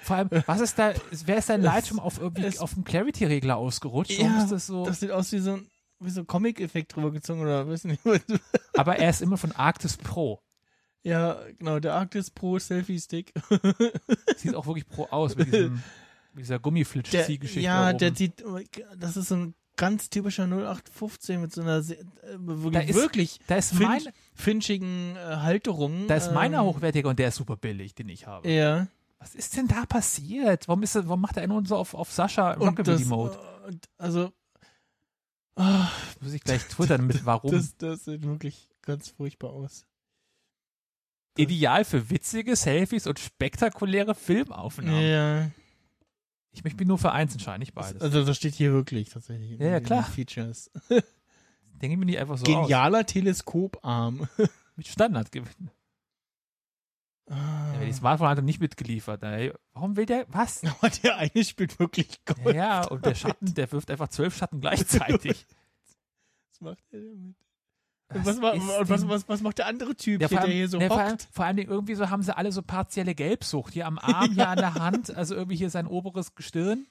Vor allem, was ist da? Wer ist dein Lightroom auf irgendwie es- auf dem Clarity-Regler ausgerutscht? Ja, ist das so? Das sieht aus wie so ein, wie so ein Comic-Effekt drüber gezogen oder weiß nicht. Aber er ist immer von Arctis Pro. Ja, genau, der Arctis Pro Selfie-Stick. Sieht auch wirklich pro aus mit diesem, mit dieser Gummiflitsch-Ziehgeschichte. ja, der sieht, das ist so ein ganz typischer 0815 mit so einer sehr, äh, wirklich, ist wirklich da ist fin mein, finschigen äh, Halterung. da ist meiner ähm, hochwertiger und der ist super billig, den ich habe. Ja. Was ist denn da passiert? Warum ist warum macht er nur so auf, auf Sascha Und das, Rockabilly Mode? äh, also, oh, muss ich gleich twittern mit warum. Das, das sieht wirklich ganz furchtbar aus. Ideal für witzige Selfies und spektakuläre Filmaufnahmen. Ja. Ich möchte mich nur für eins entscheiden, nicht beides. Also das steht hier wirklich tatsächlich. Ja, ja, klar. Features. Denke ich mir nicht einfach so Genialer Teleskoparm. aus. Mit Standard gewinnen. Ah. Ja, die Smartphone hat er nicht mitgeliefert. Ey. Warum will der, was? Aber der eine spielt wirklich Ja, Gold. ja, und der Schatten, der wirft einfach zwölf Schatten gleichzeitig. Was macht er damit? Was, was, denn- was, was macht der andere Typ Ja, hier, vor, der allem, hier so ne, vor, allem, hockt? vor allen Dingen irgendwie so haben sie alle so partielle Gelbsucht. Hier am Arm, hier an der Hand, also irgendwie hier sein oberes Gestirn.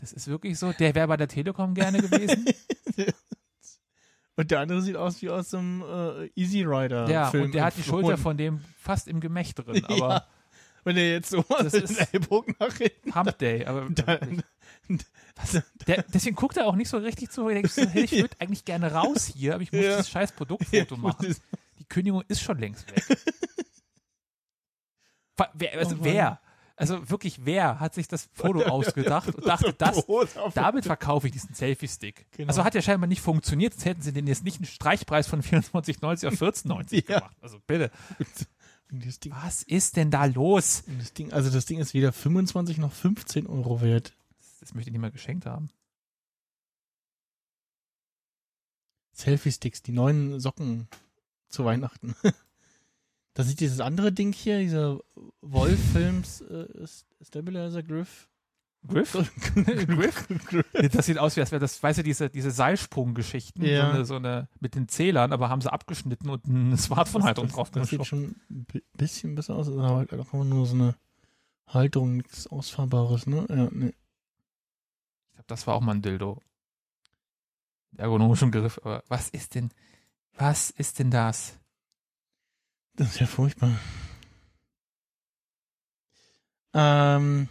Das ist wirklich so. Der wäre bei der Telekom gerne gewesen. Und der andere sieht aus wie aus einem äh, Easy Rider. Ja, Film und der hat die. Schulter von dem fast im Gemächt drin. Aber Ja. Wenn er jetzt so Das ist- Ellbogen nach hinten. Hump Day. Aber Dann, der, deswegen guckt er auch nicht so richtig zu. weil denkt hey, ich würde eigentlich gerne raus hier, aber ich muss Ja. dieses scheiß Produktfoto machen. Die Kündigung ist schon längst weg. Wer, also Oh wer? Also wirklich, wer hat sich das Foto ausgedacht und dachte, das, damit verkaufe ich diesen Selfie-Stick. Genau. Also hat ja scheinbar nicht funktioniert, sonst hätten sie den jetzt nicht einen Streichpreis von 24,90 auf 14,90 Ja. gemacht. Also bitte. Was ist denn da los? das Ding, also das Ding ist weder 25 noch 15 Euro wert. Das möchte ich nicht mal geschenkt haben. Selfie-Sticks, die neuen Socken zu Weihnachten. da sieht dieses andere Ding hier, dieser Wolf-Films äh, Stabilizer Griff. Griff? Griff? Das sieht aus, wie als wäre das, weißt du, diese, diese Seilsprung-Geschichten, Ja. so, eine, so eine mit den Zählern, aber haben sie abgeschnitten und ein Smartphone-Haltung drauf das sieht schon ein bi- bisschen besser aus, aber halt einfach nur so eine Halterung, nichts Ausfahrbares, ne? Ja, ne. Das war auch mal ein Dildo. Ergonomischen Griff, aber was ist denn, was ist denn das? Das ist ja furchtbar. Ähm,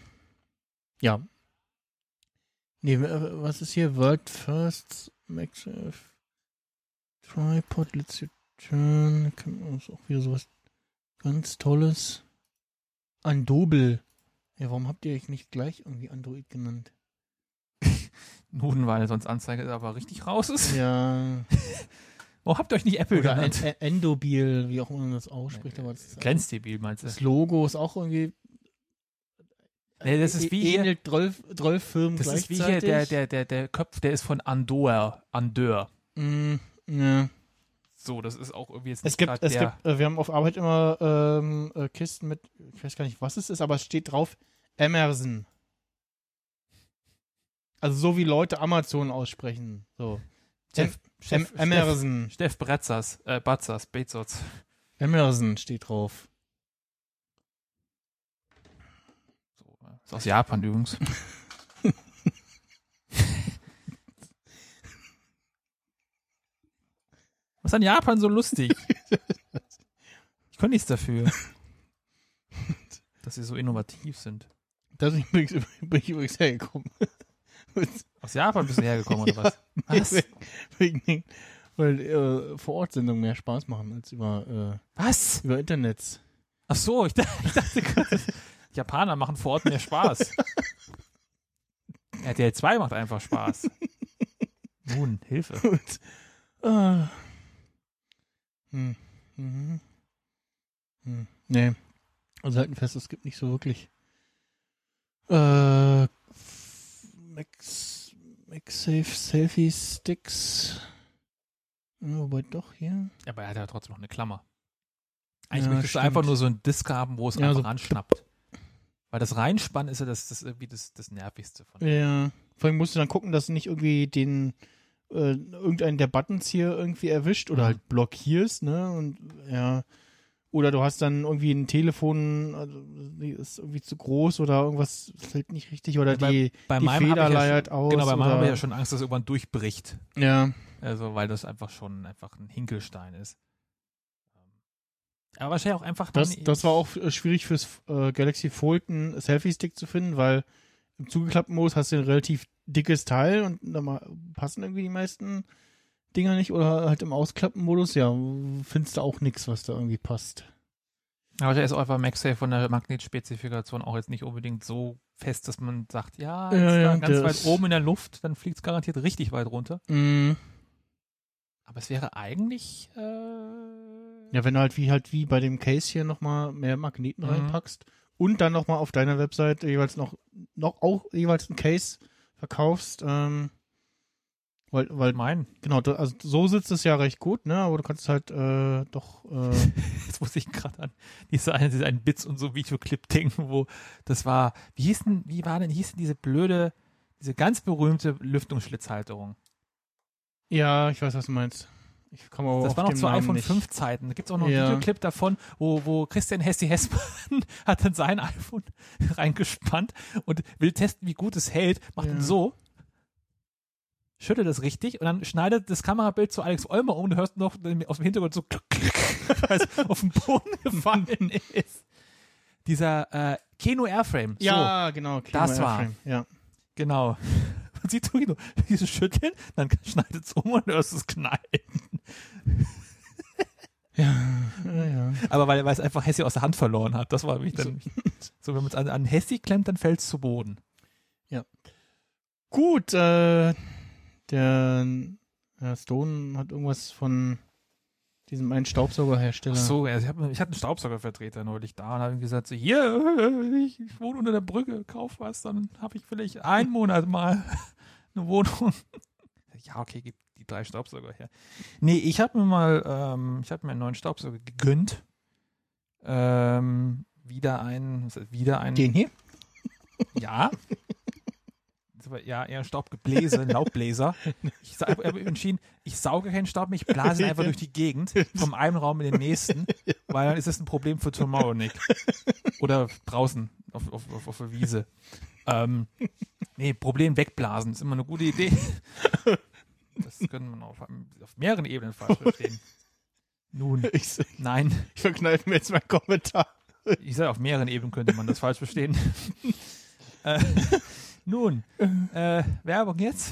ja. Nee, was ist hier? World First Maxif Tripod, let's Das ist auch wieder sowas ganz Tolles. Andobel. Ja, warum habt ihr euch nicht gleich irgendwie Android genannt? Nun, weil sonst Anzeige aber richtig raus ist. Ja. Warum habt ihr euch nicht Apple Oder en genannt? en Endobil, wie auch immer man das ausspricht. Aber das, ist- Grenzdebil, meinst du? das Logo ist auch irgendwie. Nee, das ist wie hier- ähnelt 12, 12 Firmen Das ist wie hier der, der, der, der Köpf, der ist von Andor. Andor. Mm, ja. So, das ist auch irgendwie jetzt Es nicht gibt, es der. gibt, äh, wir haben auf Arbeit immer ähm, äh, Kisten mit, ich weiß gar nicht, was es ist, aber es steht drauf Emerson. Also so wie Leute Amazon aussprechen. So. Chef, Em- Emerson. Steff Bretzers, äh, Batzers, Bezos. Emerson steht drauf. So, äh, ist aus Japan übrigens. Was ist an Japan so lustig? Ich kann nichts dafür. Dass sie so innovativ sind. Da bin ich übrigens hergekommen. Aus Japan bist du hergekommen, oder was? Was? wegen, wegen, weil äh, Vor-Ort-Sendungen mehr Spaß machen als über, Was? äh, über Internets. Ach so, ich dachte, ich dachte gerade, Japaner machen vor Ort mehr Spaß. RTL 2 macht einfach Spaß. Nun, Hilfe. Und, äh, hm, mhm. Hm, nee. Also halten fest, es gibt nicht so wirklich äh, Max, MagSafe Selfie Sticks. Ja, wobei doch hier. Aber er hat ja trotzdem noch eine Klammer. Eigentlich Ja, möchtest du stimmt. einfach nur so einen Disk haben, wo es Ja, einfach so ranschnappt. Weil das Reinspannen ist ja das, das irgendwie das, das Nervigste von. Ja. Vor allem musst du dann gucken, dass du nicht irgendwie den äh, irgendeinen der Buttons hier irgendwie erwischt oder halt blockierst, ne? Und ja. Oder du hast dann irgendwie ein Telefon, also, ist irgendwie zu groß oder irgendwas fällt nicht richtig oder Bei- die, Bei die Feder ja leiert schon, aus. Genau, bei meinem habe ich ja schon Angst, dass es irgendwann durchbricht. Ja. Also, weil das einfach schon einfach ein Hinkelstein ist. Aber wahrscheinlich auch einfach. Das, das war auch äh, schwierig fürs äh, Galaxy Fold einen Selfie-Stick zu finden, weil im zugeklappten Modus hast du ein relativ dickes Teil und da passen irgendwie die meisten Dinger nicht oder halt im Ausklappen-Modus, ja, findest du auch nichts, was da irgendwie passt. Aber der ist auch einfach MagSafe von der Magnetspezifikation auch jetzt nicht unbedingt so fest, dass man sagt, ja, Ja, ja, da ganz weit oben in der Luft, dann fliegt es garantiert richtig weit runter. Mm, Aber es wäre eigentlich. Äh, Ja, wenn du halt wie halt wie bei dem Case hier nochmal mehr Magneten Mhm. reinpackst und dann nochmal auf deiner Website jeweils noch, noch auch jeweils ein Case verkaufst, ähm, weil, weil, mein. genau, da- also so sitzt es ja recht gut, ne, aber du kannst halt, äh, doch, äh, Jetzt muss ich gerade an diese eine, diese einen Bits und so Videoclip denken, wo das war, wie hieß denn, wie war denn, hieß denn diese blöde, diese ganz berühmte Lüftungsschlitzhalterung? ja, ich weiß, was du meinst. Ich komme aber Das war noch zu Namen iPhone nicht. 5 Zeiten. Da gibt es auch noch einen Ja. Videoclip davon, wo, wo Christian Hessi Hessmann hat dann sein iPhone reingespannt und will testen, wie gut es hält, macht Ja. dann so, schüttelt das richtig und dann schneidet das Kamerabild zu Alex Olmer um und du hörst noch aus dem Hintergrund so klick, klick, weil es auf den Boden gefallen ist. Dieser äh, Keno Airframe. So. Ja, genau. Kino Das war- Airframe, Ja. Genau. Man sieht so dieses Schütteln, dann schneidet es um und hörst es knallen. Ja, ja. Aber weil, weil es einfach Hessi aus der Hand verloren hat. Das war nämlich dann. So, wenn man es an, an Hessi klemmt, dann fällt es zu Boden. Gut, äh, der äh, Stone hat irgendwas von diesem einen Staubsaugerhersteller. Ach so, also ich, hab, ich hatte einen Staubsaugervertreter neulich da und habe ihm gesagt, so, hier, ich, ich wohne unter der Brücke, kauf was, dann habe ich vielleicht einen Monat mal eine Wohnung. Ja, okay, gib die drei Staubsauger her. Nee, ich habe mir mal, ähm, ich habe mir einen neuen Staubsauger gegönnt. Ähm, wieder ein, was heißt, wieder ein, Den hier? ja. Das ja eher Staubgebläse, Laubbläser. Ich habe entschieden, ich sauge keinen Staub mehr, ich blase einfach durch die Gegend, vom einen Raum in den nächsten, weil dann ist es ein Problem für Tomorrow, Nick. Oder draußen auf, auf, auf, auf der Wiese. Ähm, nee, Problem wegblasen ist immer eine gute Idee. Das können man auf, auf mehreren Ebenen falsch verstehen. Nun, Ich, nein, ich verkneife mir jetzt meinen Kommentar. ich sage, auf mehreren Ebenen könnte man das falsch verstehen. äh, nun, äh, Werbung jetzt?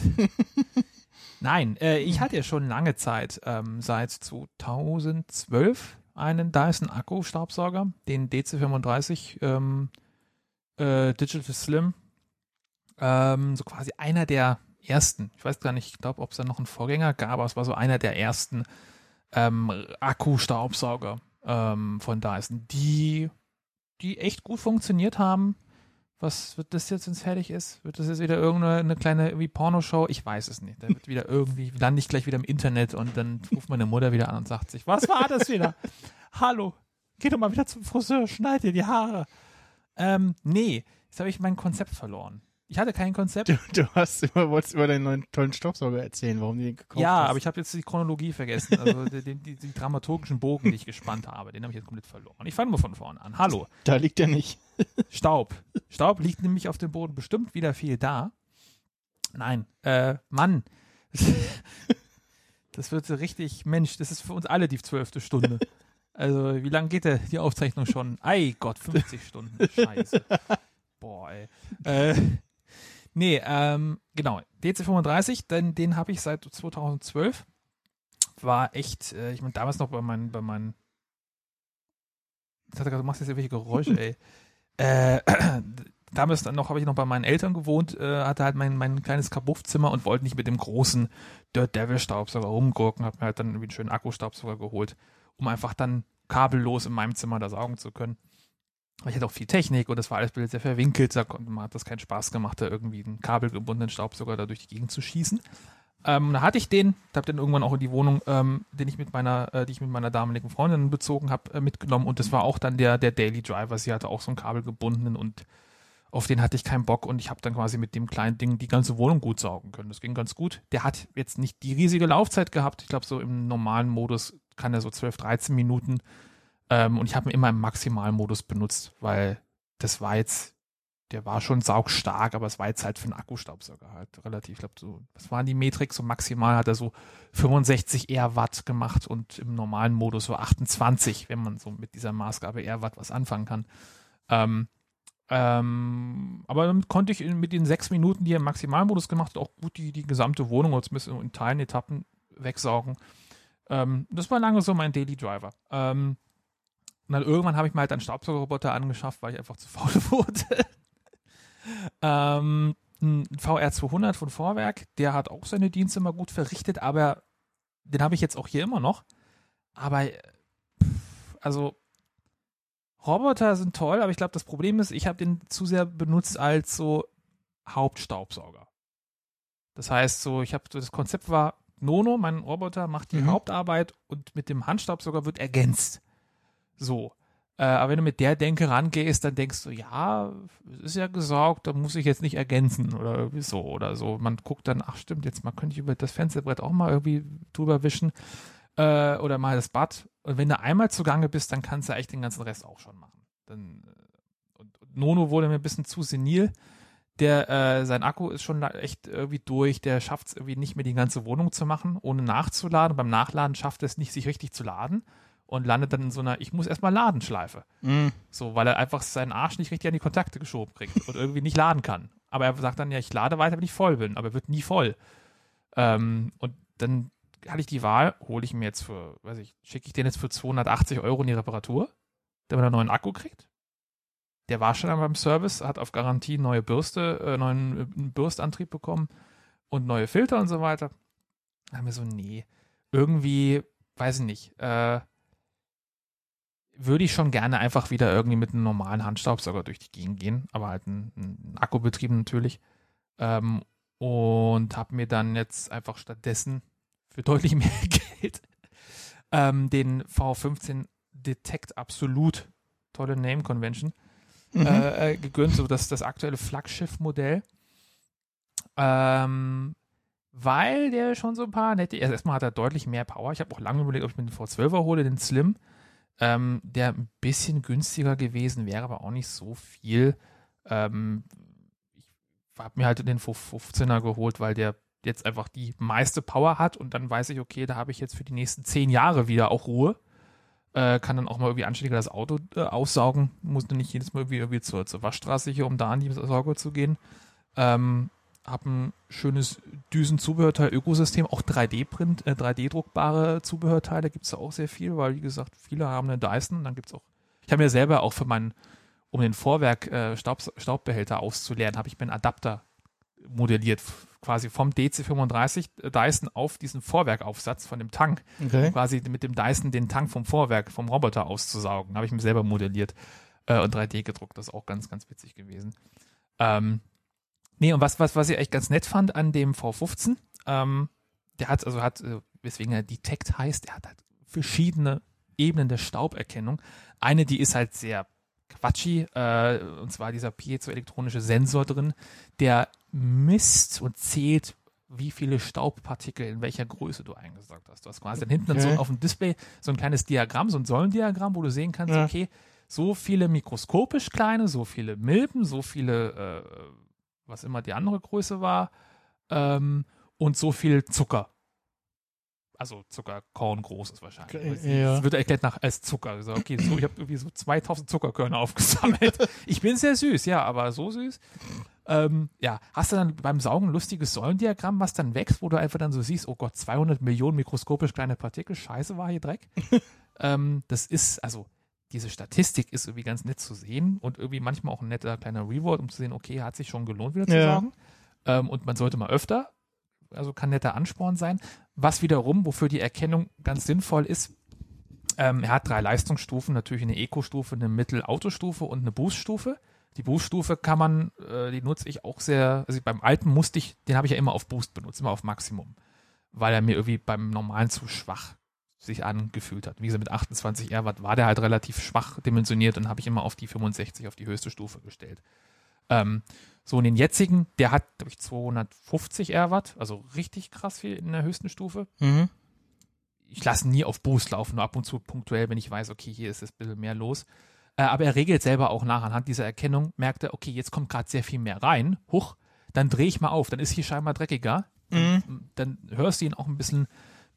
Nein, äh, ich hatte ja schon lange Zeit, ähm, seit 2012, einen Dyson Akku-Staubsauger, den DC35 ähm, äh, Digital Slim. Ähm, so quasi einer der ersten. Ich weiß gar nicht, ich glaube, ob es da noch einen Vorgänger gab, aber es war so einer der ersten ähm, Akku-Staubsauger ähm, von Dyson, die, die echt gut funktioniert haben. Was wird das jetzt, wenn es fertig ist? Wird das jetzt wieder irgendeine eine kleine irgendwie Pornoshow? Ich weiß es nicht. Dann wird wieder irgendwie, lande ich gleich wieder im Internet und dann ruft meine Mutter wieder an und sagt sich, was war das wieder? Hallo, geh doch mal wieder zum Friseur, schneid dir die Haare. Ähm, nee, jetzt habe ich mein Konzept verloren. Ich hatte kein Konzept. Du, du hast immer, wolltest über deinen neuen tollen Staubsauger erzählen, warum du den gekauft ja, hast. aber ich habe jetzt die Chronologie vergessen. Also die, die, die dramaturgischen Bogen, die ich gespannt habe, den habe ich jetzt komplett verloren. Ich fange mal von vorne an. Hallo, Da liegt er nicht. Staub. Staub liegt nämlich auf dem Boden bestimmt wieder viel da. Nein, äh, Mann. Das wird so richtig, Mensch, das ist für uns alle die zwölfte Stunde. Also, wie lange geht der, die Aufzeichnung schon? Ei Gott, 50 Stunden. Scheiße. Boah, ey. Äh, nee, ähm, genau. DC35, den, den habe ich seit 2012. War echt, äh, ich meine, damals noch bei meinen, bei meinen. Er gesagt, du machst jetzt irgendwelche Geräusche, ey. Äh, damals dann noch habe ich noch bei meinen Eltern gewohnt, äh, hatte halt mein, mein kleines Kabuffzimmer und wollte nicht mit dem großen Dirt Devil Staubsauger rumgurken, habe mir halt dann irgendwie einen schönen Akkustaubsauger geholt, um einfach dann kabellos in meinem Zimmer da saugen zu können. Ich hatte auch viel Technik und das war alles sehr verwinkelt, da konnte, man hat das keinen Spaß gemacht, da irgendwie einen kabelgebundenen Staubsauger da durch die Gegend zu schießen. Ähm, da hatte ich den, habe dann irgendwann auch in die Wohnung, ähm, den ich mit meiner, äh, die ich mit meiner damaligen Freundin bezogen habe, äh, mitgenommen und das war auch dann der, der Daily Driver. Sie hatte auch so einen kabelgebundenen und auf den hatte ich keinen Bock und ich habe dann quasi mit dem kleinen Ding die ganze Wohnung gut saugen können. Das ging ganz gut. Der hat jetzt nicht die riesige Laufzeit gehabt. Ich glaube, so im normalen Modus kann er so 12, 13 Minuten. Ähm, und ich habe ihn immer im Maximalmodus benutzt, weil das war jetzt, der war schon saugstark, aber es war jetzt halt für einen Akkustaubsauger halt relativ, ich glaube, so, was waren die Metrik? So maximal hat er so 65 R Watt gemacht und im normalen Modus so 28, wenn man so mit dieser Maßgabe R Watt was anfangen kann. Ähm, ähm, aber damit konnte ich in, mit den sechs Minuten, die er im Maximalmodus gemacht hat, auch gut die, die gesamte Wohnung, oder zumindest in Teilen, Etappen wegsaugen. Ähm, das war lange so mein Daily Driver. Ähm, und dann irgendwann habe ich mir halt einen Staubsaugerroboter angeschafft, weil ich einfach zu faul wurde. ähm, ein VR200 von Vorwerk, der hat auch seine Dienste immer gut verrichtet, aber den habe ich jetzt auch hier immer noch. Aber, äh, also, Roboter sind toll, aber ich glaube, das Problem ist, ich habe den zu sehr benutzt als so Hauptstaubsauger. Das heißt, so, ich habe so, das Konzept war, Nono, mein Roboter, macht die Mhm. Hauptarbeit und mit dem Handstaubsauger wird ergänzt. So. Äh, aber wenn du mit der Denke rangehst, dann denkst du, ja, es ist ja gesaugt, da muss ich jetzt nicht ergänzen oder irgendwie so oder so. Man guckt dann, ach stimmt, jetzt mal könnte ich über das Fensterbrett auch mal irgendwie drüber wischen äh, oder mal das Bad. Und wenn du einmal zugange bist, dann kannst du eigentlich den ganzen Rest auch schon machen. Dann, äh, und, und Nono wurde mir ein bisschen zu senil. Der, äh, sein Akku ist schon echt irgendwie durch. Der schafft es irgendwie nicht mehr, die ganze Wohnung zu machen, ohne nachzuladen. Beim Nachladen schafft er es nicht, sich richtig zu laden und landet dann in so einer, ich muss erstmal laden Schleife. Mhm. So, weil er einfach seinen Arsch nicht richtig an die Kontakte geschoben kriegt und irgendwie nicht laden kann. Aber er sagt dann, ja, ich lade weiter, wenn ich voll bin, aber er wird nie voll. Ähm, und dann hatte ich die Wahl, hole ich mir jetzt für, weiß ich, schicke ich den jetzt für 280 Euro in die Reparatur, damit er einen neuen Akku kriegt. Der war schon beim Service, hat auf Garantie neue Bürste, äh, neuen äh, Bürstantrieb bekommen und neue Filter und so weiter. Da haben wir so, nee, irgendwie, weiß ich nicht, äh, würde ich schon gerne einfach wieder irgendwie mit einem normalen Handstaubsauger durch die Gegend gehen, aber halt ein, ein Akkubetrieb natürlich. Ähm, und habe mir dann jetzt einfach stattdessen für deutlich mehr Geld ähm, den V15 Detect Absolut, tolle Name Convention, Mhm. äh, äh, gegönnt, so das, das aktuelle Flaggschiff-Modell. Ähm, weil der schon so ein paar nette, also erstmal hat er deutlich mehr Power. Ich habe auch lange überlegt, ob ich mir den V12er hole, den Slim, ähm, der ein bisschen günstiger gewesen wäre, aber auch nicht so viel. Ähm, ich habe mir halt den V15er geholt, weil der jetzt einfach die meiste Power hat und dann weiß ich, okay, da habe ich jetzt für die nächsten zehn Jahre wieder auch Ruhe. Äh, kann dann auch mal irgendwie anständiger das Auto äh, aussaugen. Muss dann nicht jedes Mal irgendwie, irgendwie zur, zur Waschstraße hier, um da an die Sauger zu gehen. Ähm, hab ein schönes Düsenzubehörteil-Ökosystem, auch 3D-Print, äh, 3D-druckbare Zubehörteile gibt es da auch sehr viel, weil wie gesagt, viele haben eine Dyson. Dann gibt es auch, ich habe mir selber auch für meinen, um den Vorwerk äh, Staub, Staubbehälter auszuleeren, habe ich mir einen Adapter modelliert, quasi vom DC35 Dyson auf diesen Vorwerkaufsatz von dem Tank Okay. quasi mit dem Dyson den Tank vom Vorwerk, vom Roboter auszusaugen. Habe ich mir selber modelliert äh, und 3D gedruckt. Das ist auch ganz, ganz witzig gewesen. Ähm, nee, und was, was, was ich echt ganz nett fand an dem V15, ähm, der hat, also hat, äh, weswegen er Detect heißt, der hat halt verschiedene Ebenen der Stauberkennung. Eine, die ist halt sehr quatschig, äh, und zwar dieser piezoelektronische Sensor drin, der misst und zählt, wie viele Staubpartikel in welcher Größe du eingesaugt hast. Du hast quasi dann hinten dann so Okay. auf dem Display so ein kleines Diagramm, so ein Säulendiagramm, wo du sehen kannst, Ja. okay, so viele mikroskopisch kleine, so viele Milben, so viele, äh, was immer die andere Größe war, ähm, und so viel Zucker. Also Zuckerkorn groß ist wahrscheinlich. Ja. wird erklärt nach als Zucker. Also, okay, so, ich habe irgendwie so 2000 Zuckerkörner aufgesammelt. Ich bin sehr süß, ja, aber so süß. Ähm, ja, hast du dann beim Saugen ein lustiges Säulendiagramm, was dann wächst, wo du einfach dann so siehst, oh Gott, 200 Millionen mikroskopisch kleine Partikel, scheiße war hier Dreck. ähm, das ist, also diese Statistik ist irgendwie ganz nett zu sehen und irgendwie manchmal auch ein netter kleiner Reward, um zu sehen, okay, hat sich schon gelohnt, wieder zu Ja. saugen. Ähm, und man sollte mal öfter, also kann netter Ansporn sein. Was wiederum, wofür die Erkennung ganz sinnvoll ist, ähm, er hat drei Leistungsstufen, natürlich eine Eco-Stufe, eine Mittel-Autostufe und eine Boost-Stufe. Die Boost-Stufe kann man, äh, die nutze ich auch sehr, also beim alten musste ich, den habe ich ja immer auf Boost benutzt, immer auf Maximum, weil er mir irgendwie beim normalen zu schwach sich angefühlt hat. Wie gesagt, mit 28 R Watt war der halt relativ schwach dimensioniert und habe ich immer auf die 65, auf die höchste Stufe gestellt. Ähm, so, in den jetzigen, der hat, glaube ich, 250 R Watt, also richtig krass viel in der höchsten Stufe Mhm. ich lasse nie auf Boost laufen, nur ab und zu punktuell, wenn ich weiß, okay, hier ist es ein bisschen mehr los. Äh, aber er regelt selber auch nach anhand dieser Erkennung, merkt er, okay, jetzt kommt gerade sehr viel mehr rein, huch, dann drehe ich mal auf, dann ist hier scheinbar dreckiger. Mhm. Dann hörst du ihn auch ein bisschen,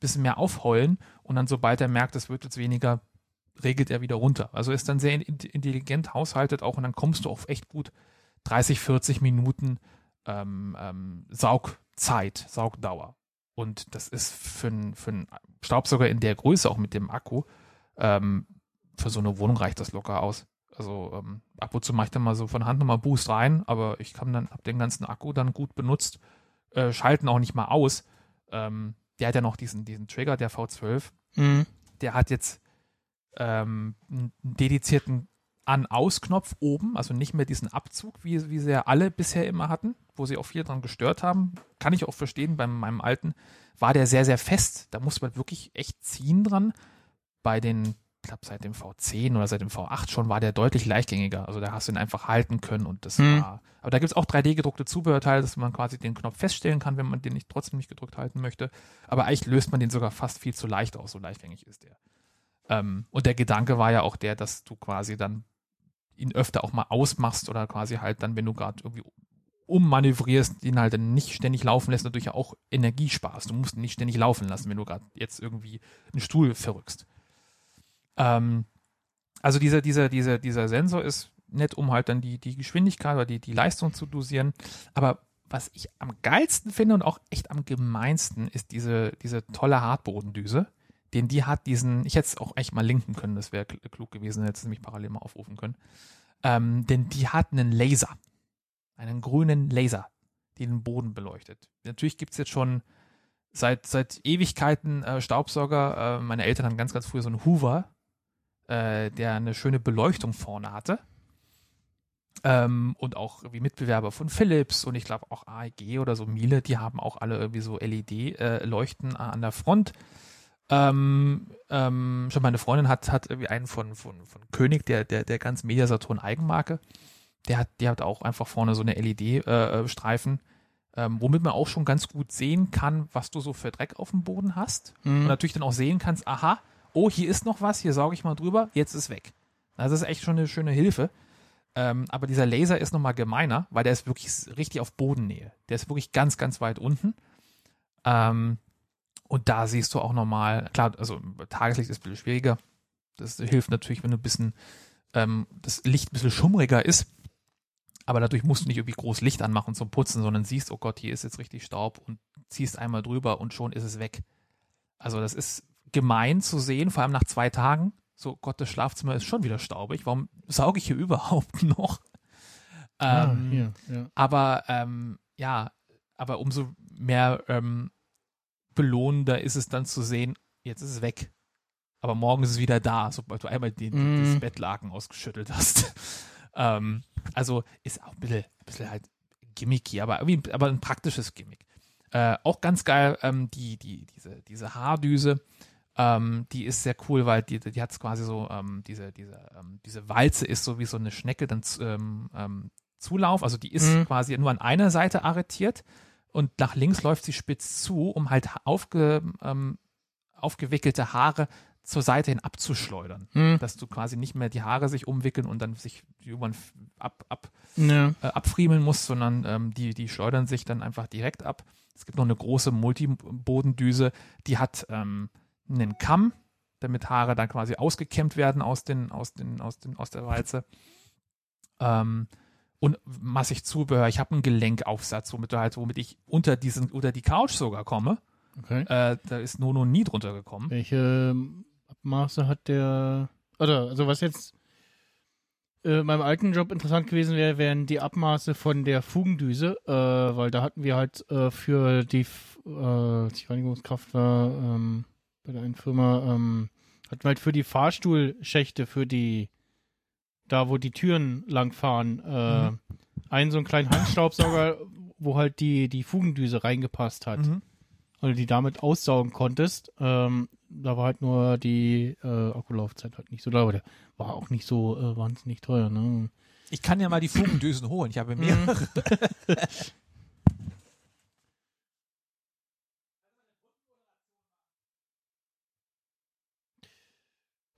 bisschen mehr aufheulen und dann, sobald er merkt, es wird jetzt weniger, regelt er wieder runter. Also ist dann sehr in- intelligent haushaltet auch und dann kommst du auf echt gut 30, 40 Minuten ähm, ähm, Saugzeit, Saugdauer. Und das ist für einen für einen Staubsauger in der Größe, auch mit dem Akku, ähm, für so eine Wohnung reicht das locker aus. Also ähm, ab und zu mache ich dann mal so von Hand nochmal Boost rein, aber ich kann dann, hab den ganzen Akku dann gut benutzt, äh, schalten auch nicht mal aus. Ähm, der hat ja noch diesen, diesen Trigger, der V12, Mhm. der hat jetzt ähm, einen dedizierten An-Aus-Knopf oben, also nicht mehr diesen Abzug, wie, wie sie ja alle bisher immer hatten, wo sie auch viel dran gestört haben. Kann ich auch verstehen, bei meinem alten war der sehr, sehr fest. Da muss man wirklich echt ziehen dran. Bei den, glaube, seit dem V10 oder seit dem V8 schon war der deutlich leichtgängiger. Also da hast du ihn einfach halten können und das Hm. war. Aber da gibt es auch 3D-gedruckte Zubehörteile, dass man quasi den Knopf feststellen kann, wenn man den nicht trotzdem nicht gedrückt halten möchte. Aber eigentlich löst man den sogar fast viel zu leicht aus, so leichtgängig ist der. Ähm, und der Gedanke war ja auch der, dass du quasi dann ihn öfter auch mal ausmachst oder quasi halt dann, wenn du gerade irgendwie ummanövrierst, ihn halt dann nicht ständig laufen lässt, natürlich auch Energie sparst. Du musst ihn nicht ständig laufen lassen, wenn du gerade jetzt irgendwie einen Stuhl verrückst. Ähm, also dieser, dieser, dieser, dieser Sensor ist nett, um halt dann die, die Geschwindigkeit oder die, die Leistung zu dosieren. Aber was ich am geilsten finde und auch echt am gemeinsten ist diese, diese tolle Hartbodendüse, den die hat diesen, ich hätte es auch echt mal linken können, das wäre kl- klug gewesen, hätte es nämlich parallel mal aufrufen können. Ähm, denn die hat einen Laser, einen grünen Laser, die den Boden beleuchtet. Natürlich gibt es jetzt schon seit, seit Ewigkeiten äh, Staubsauger. Äh, meine Eltern haben ganz, ganz früh so einen Hoover, äh, der eine schöne Beleuchtung vorne hatte. Ähm, und auch wie Mitbewerber von Philips und ich glaube auch AEG oder so Miele, die haben auch alle irgendwie so LED-Leuchten an der Front. Ähm, ähm, schon meine Freundin hat, hat irgendwie einen von, von, von König, der, der, der ganz Mediasaturn Eigenmarke. Der hat, der hat auch einfach vorne so eine LED-Streifen, ähm, womit man auch schon ganz gut sehen kann, was du so für Dreck auf dem Boden hast. Und Mhm. natürlich dann auch sehen kannst, aha, oh, hier ist noch was, hier sauge ich mal drüber, jetzt ist weg. Das ist echt schon eine schöne Hilfe. Ähm, aber dieser Laser ist nochmal gemeiner, weil der ist wirklich richtig auf Bodennähe. Der ist wirklich ganz, ganz weit unten. Ähm, und da siehst du auch nochmal, klar, also Tageslicht ist ein bisschen schwieriger. Das hilft natürlich, wenn du ein bisschen, ähm, das Licht ein bisschen schummriger ist. Aber dadurch musst du nicht irgendwie groß Licht anmachen zum Putzen, sondern siehst, oh Gott, hier ist jetzt richtig Staub und ziehst einmal drüber und schon ist es weg. Also das ist gemein zu sehen, vor allem nach zwei Tagen. So, Gott, das Schlafzimmer ist schon wieder staubig. Warum sauge ich hier überhaupt noch? Ah, Ähm, hier, ja. aber ähm, ja, aber umso mehr ähm, belohnender ist es dann zu sehen, jetzt ist es weg. Aber morgen ist es wieder da, sobald du einmal den, Mm. das Bettlaken ausgeschüttelt hast. ähm, also ist auch ein bisschen, ein bisschen halt gimmicky, aber, irgendwie, aber ein praktisches Gimmick. Äh, auch ganz geil, ähm, die, die, diese, diese Haardüse, ähm, die ist sehr cool, weil die, die hat quasi so, ähm, diese, diese, ähm, diese Walze ist so wie so eine Schnecke, dann ähm, ähm, Zulauf, also die ist Mhm. quasi nur an einer Seite arretiert und nach links läuft sie spitz zu, um halt aufge, ähm, aufgewickelte Haare zur Seite hin abzuschleudern. Mhm. Dass du quasi nicht mehr die Haare sich umwickeln und dann sich irgendwann ab, ab, Ja. äh, abfriemeln musst, sondern ähm, die, die schleudern sich dann einfach direkt ab. Es gibt noch eine große Multibodendüse, die hat ähm, einen Kamm, damit Haare dann quasi ausgekämmt werden aus, den, aus, den, aus, den, aus der Walze. Ähm, und massig Zubehör. Ich habe einen Gelenkaufsatz, womit, du halt, womit ich unter, diesen, unter die Couch sogar komme. Okay. Äh, da ist Nono nie drunter gekommen. Welche ähm, Abmaße hat der? Oder also was jetzt äh, beim alten Job interessant gewesen wäre, wären die Abmaße von der Fugendüse, äh, weil da hatten wir halt äh, für die, äh, Reinigungskraft war ähm, bei der einen Firma, ähm, hatten wir halt für die Fahrstuhlschächte, für die da, wo die Türen langfahren, äh, Mhm. einen so einen kleinen Handstaubsauger, wo halt die die Fugendüse reingepasst hat Mhm. du die damit aussaugen konntest. Ähm, da war halt nur die äh, Akkulaufzeit halt nicht so da, aber der war auch nicht so äh, wahnsinnig teuer. Ne? Ich kann ja mal die Fugendüsen holen. Ich habe Mhm. mehrere.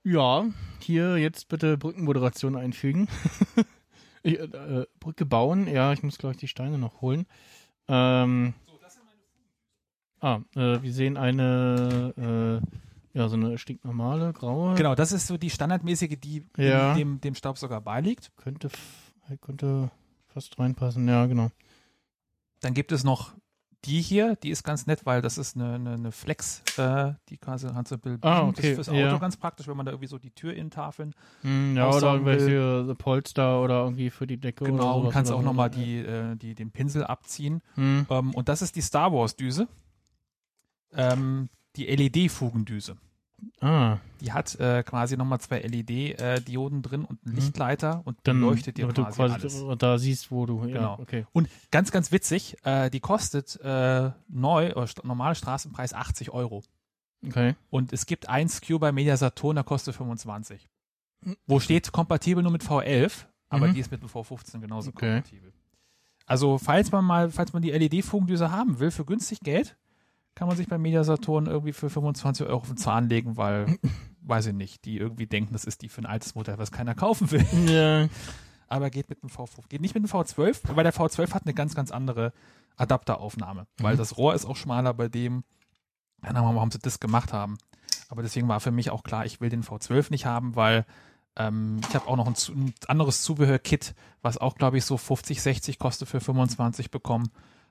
Ja, hier jetzt bitte Brückenmoderation einfügen. ich, äh, Brücke bauen, ja, ich muss gleich die Steine noch holen. Ähm, ah, äh, wir sehen eine, äh, ja, so eine stinknormale, graue. Genau, das ist so die standardmäßige, die Ja. dem, dem Staubsauger beiliegt. Könnte, könnte fast reinpassen, ja, genau. Dann gibt es noch die hier, die ist ganz nett, weil das ist eine, eine, eine Flex, äh, die quasi hat so ein Bild. Ah, Das okay, ist fürs Auto ja. ganz praktisch, wenn man da irgendwie so die Türinnentafeln. Hm, ja, oder irgendwelche Polster oder irgendwie für die Decke oder Genau, und sowas kannst oder auch nochmal die, äh, die, den Pinsel abziehen. Hm. Ähm, und das ist die Star Wars Düse. ähm, die LED-Fugendüse. Ah, Die hat äh, quasi nochmal zwei LED-Dioden drin und einen Mhm. Lichtleiter und dann leuchtet dir quasi, quasi alles. da siehst, wo du. Ja, Genau. okay. Und ganz, ganz witzig, äh, die kostet äh, neu, oder st normale Straßenpreis 80 Euro. Okay. Und es gibt ein SKU bei Media Saturn, der kostet 25. Mhm. Wo steht kompatibel nur mit V11, aber Mhm. die ist mit dem V15 genauso Okay. kompatibel. Also, falls man mal, falls man die LED-Funkdüse haben will für günstig Geld, kann man sich bei Media Saturn irgendwie für 25 Euro auf den Zahn legen, weil, weiß ich nicht, die irgendwie denken, das ist die für ein altes Modell, was keiner kaufen will. Ja. Aber geht mit dem V5. Geht nicht mit dem V12, weil der V12 hat eine ganz, ganz andere Adapteraufnahme. Weil Mhm. das Rohr ist auch schmaler bei dem. Keine Ahnung, warum sie das gemacht haben. Aber deswegen war für mich auch klar, ich will den V12 nicht haben, weil ähm, ich habe auch noch ein, ein anderes Zubehörkit, was auch, glaube ich, so 50, 60 kostet für 25 bekommen.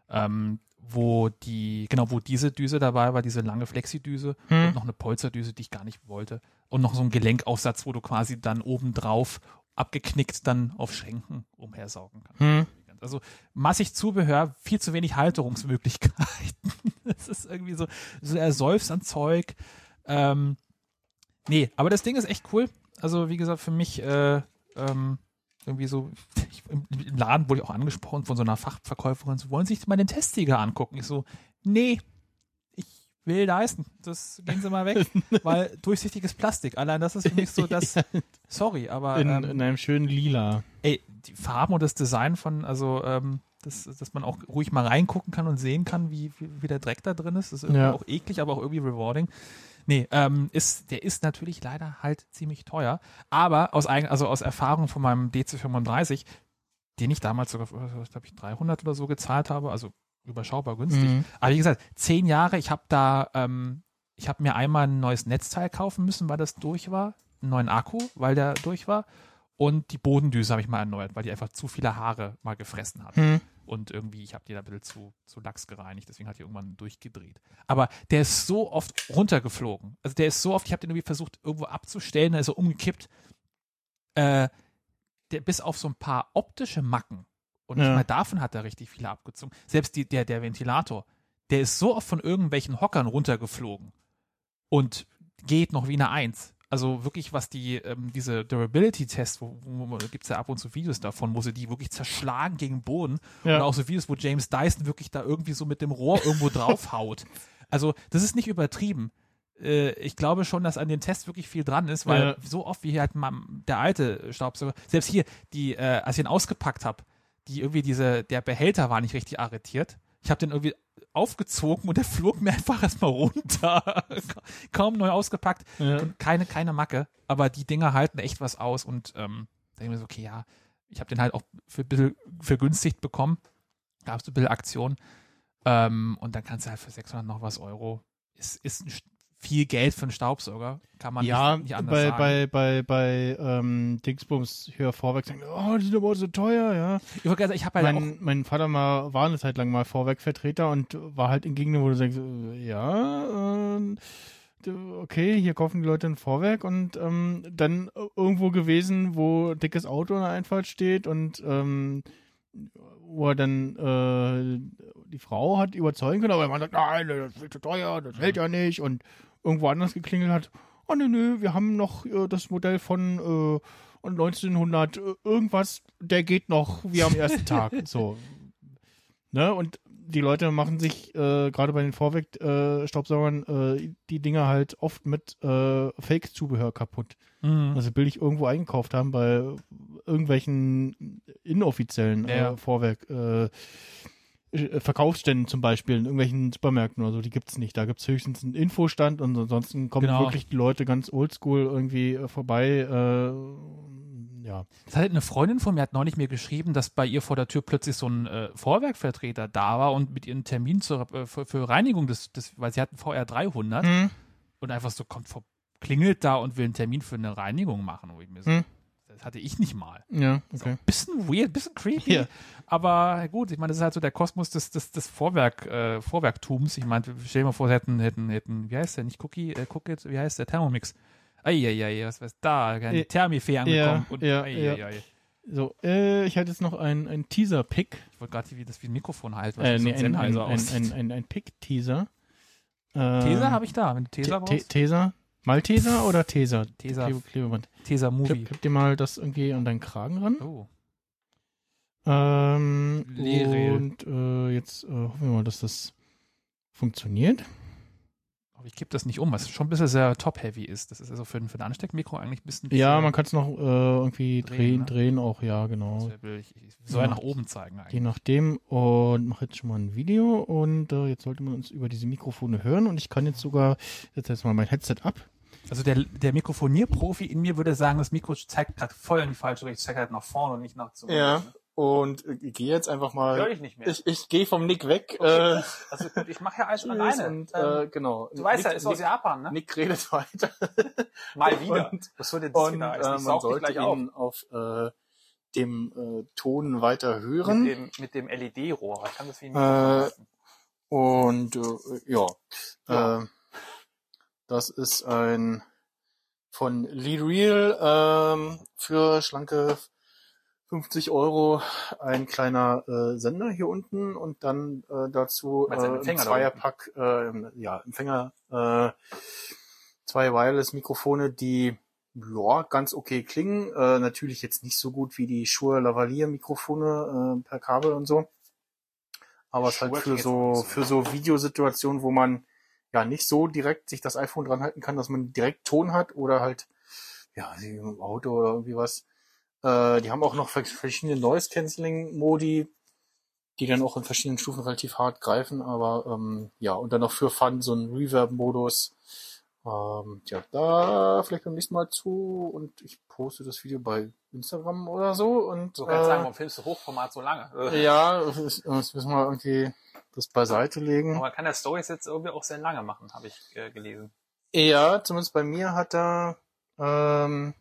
Ähm, wo die, genau, wo diese Düse dabei war, diese lange Flexidüse Hm. und noch eine Polsterdüse, die ich gar nicht wollte. Und noch so ein Gelenkaufsatz, wo du quasi dann oben drauf abgeknickt dann auf Schränken umhersaugen kannst. Hm. Also massig Zubehör, viel zu wenig Halterungsmöglichkeiten. Es ist irgendwie so, so ersäufst an Zeug. Ähm, nee, aber das Ding ist echt cool. Also wie gesagt, für mich äh, ähm, irgendwie so, ich, im, Laden wurde ich auch angesprochen von so einer Fachverkäuferin, so wollen Sie sich mal den Testsieger angucken? Ich so, nee, ich will leisten. Das gehen Sie mal weg, weil durchsichtiges Plastik. Allein das ist für mich so das, sorry, aber In, ähm, in einem schönen Lila. ey, die Farben und das Design von, also, ähm, das, dass man auch ruhig mal reingucken kann und sehen kann, wie, wie, wie der Dreck da drin ist. Das ist irgendwie Ja. auch eklig, aber auch irgendwie rewarding. Nee, ähm, ist, der ist natürlich leider halt ziemlich teuer. Aber aus eigen, also aus Erfahrung von meinem DC35, den ich damals sogar, für, glaube ich, 300 oder so gezahlt habe, also überschaubar günstig. Mhm. Aber wie gesagt, zehn Jahre, ich habe da, ähm, ich habe mir einmal ein neues Netzteil kaufen müssen, weil das durch war, einen neuen Akku, weil der durch war. Und die Bodendüse habe ich mal erneuert, weil die einfach zu viele Haare mal gefressen hat. Hm. Und irgendwie, ich habe die da ein bisschen zu, zu lax gereinigt, deswegen hat die irgendwann durchgedreht. Aber der ist so oft runtergeflogen. Also der ist so oft, ich habe den irgendwie versucht, irgendwo abzustellen, da ist er umgekippt. Äh, der, bis auf so ein paar optische Macken. Und nicht Ja. mal davon hat er richtig viele abgezogen. Selbst die, der, der Ventilator, der ist so oft von irgendwelchen Hockern runtergeflogen. Und geht noch wie eine Eins. Also wirklich, was die, ähm, diese Durability-Tests, wo, wo, wo gibt es ja ab und zu Videos davon, wo sie die wirklich zerschlagen gegen den Boden. Ja. Und auch so Videos, wo James Dyson wirklich da irgendwie so mit dem Rohr irgendwo draufhaut. Also, das ist nicht übertrieben. Äh, ich glaube schon, dass an den Tests wirklich viel dran ist, weil Ja. so oft wie halt mal der alte Staubsauger, selbst hier, die, äh, als ich ihn ausgepackt habe, die irgendwie diese, der Behälter war nicht richtig arretiert. Ich habe den irgendwie aufgezogen und der flog mir einfach erstmal runter. Kaum neu ausgepackt Ja. und keine, keine Macke. Aber die Dinger halten echt was aus und ähm, da denke ich mir so, okay, ja, ich habe den halt auch für ein bisschen vergünstigt bekommen. Gab es ein bisschen Aktion. Ähm, und dann kannst du halt für 600 noch was Euro. Ist, ist ein viel Geld für einen Staubsauger. Kann man ja, nicht, nicht anders bei, sagen. bei, bei, bei ähm, Dingsbums höher vorweg sagen, oh, die sind aber so teuer, ja. ich sagen, ich habe halt Mein, mein Vater mal, war eine Zeit lang mal Vorwerkvertreter und war halt in Gegenden, wo du sagst, äh, ja, äh, okay, hier kaufen die Leute ein Vorwerk und ähm, dann irgendwo gewesen, wo dickes Auto in der Einfahrt steht und ähm, wo er dann äh, die Frau hat überzeugen können, aber man sagt, nein, das ist zu teuer, das hält ja nicht und irgendwo anders geklingelt hat, oh nee, nee, wir haben noch äh, das Modell von äh, und 1900 äh, irgendwas, der geht noch wie am ersten Tag. So. Ne? Und die Leute machen sich äh, gerade bei den Vorweg-Staubsaugern äh, die Dinger halt oft mit äh, Fake-Zubehör kaputt. Mhm. Also billig irgendwo eingekauft haben bei irgendwelchen inoffiziellen Ja, ja. äh, Vorwerk. Äh, Verkaufsständen zum Beispiel in irgendwelchen Supermärkten oder so, die gibt's nicht. Da gibt's höchstens einen Infostand und ansonsten kommen Genau. wirklich die Leute ganz oldschool irgendwie äh, vorbei. Äh, ja. Das hat eine Freundin von mir hat neulich mir geschrieben, dass bei ihr vor der Tür plötzlich so ein äh, Vorwerkvertreter da war und mit ihren Termin zur, äh, für, für Reinigung des, des, weil sie hatten VR 300 Hm. und einfach so kommt vor, klingelt da und will einen Termin für eine Reinigung machen, wo ich mir so, Hm. Das hatte ich nicht mal. Ja, So, okay. bisschen weird, bisschen creepy, Ja. aber gut, ich meine, das ist halt so der Kosmos des, des, des Vorwerk, äh, Vorwerktums. Ich meine, stell dir mal vor, sie hätten, hätten, hätten, wie heißt der, nicht Cookie, äh, Cookie, wie heißt der, Thermomix. Eieiei, was weiß da, ein Ja, Thermifee angekommen. und, ja, eieiei. So, äh, ich hatte jetzt noch ein, ein Teaser-Pick. Ich wollte gerade wie das wie ein Mikrofon halt, was Äh, so nee, ein ein, ein, ein, ein, ein, ein Pick-Teaser. Äh, Tesa habe ich da. Wenn du Tesa Te- Te- brauchst. Tesa? Malteser oder Tesa? Tesa, Klebe- Klebeband. Tesa Movie. Klipp, klipp dir mal das irgendwie an deinen Kragen ran. Oh. Ähm, Leere. und äh, jetzt äh, hoffen wir mal, dass das funktioniert. Aber ich kipp das nicht um, was schon ein bisschen sehr top-heavy ist. Das ist also für, ein- für ein Ansteckmikro eigentlich ein bisschen. Ja, man kann es noch äh, irgendwie Drehen, drehen, ne? drehen auch, ja, genau. Ich, ich soll ja nach oben zeigen eigentlich. Je nachdem und mache jetzt schon mal ein Video und äh, jetzt sollte man uns über diese Mikrofone hören und ich kann jetzt sogar jetzt jetzt mal mein Headset ab. Also der, der Mikrofonierprofi in mir würde sagen, das Mikro zeigt gerade voll in die falsche Richtung. Ich zeige halt nach vorne und nicht nach zurück. Ja. Und äh, ich gehe jetzt einfach Hör mal. ich nicht mehr. Ich, ich gehe vom Nick weg. Okay. Äh, also gut, ich mache ja alles alleine. und ähm, äh, genau. du weißt ja, Nick- ist aus Nick, Japan, ne? Nick redet weiter. Mal wieder. Und- Was soll denn das Und wieder äh, man sollte gleich auf. ihn auf äh, dem äh, Ton weiter hören. Mit dem, mit dem LED-Rohr. Ich kann das wie ein Äh, Und äh, ja, Ja. Äh, das ist ein von Lee Real ähm, für schlanke 50 Euro ein kleiner äh, Sender hier unten und dann äh, dazu äh, ein Zweierpack, äh, ja, Empfänger, äh, zwei Wireless-Mikrofone, die ja, ganz okay klingen. Äh, natürlich jetzt nicht so gut wie die Shure Lavalier-Mikrofone äh, per Kabel und so. Aber es halt für so, so. für so Videosituationen, wo man ja nicht so direkt sich das iPhone dran halten kann, dass man direkt Ton hat oder halt, ja, im Auto oder irgendwie was. Äh, die haben auch noch vers- verschiedene Noise-Canceling-Modi, die dann auch in verschiedenen Stufen relativ hart greifen, aber ähm, ja, und dann noch für Fun so ein Reverb-Modus. Ähm, ja, da vielleicht beim nächsten Mal zu und ich poste das Video bei Instagram oder so und So kannst du sagen, äh, warum filmst du Hochformat so lange? Äh, ja, das das müssen wir irgendwie das beiseite legen. Aber man kann der Stories jetzt irgendwie auch sehr lange machen, habe ich äh, gelesen. Ja, zumindest bei mir hat er, ähm,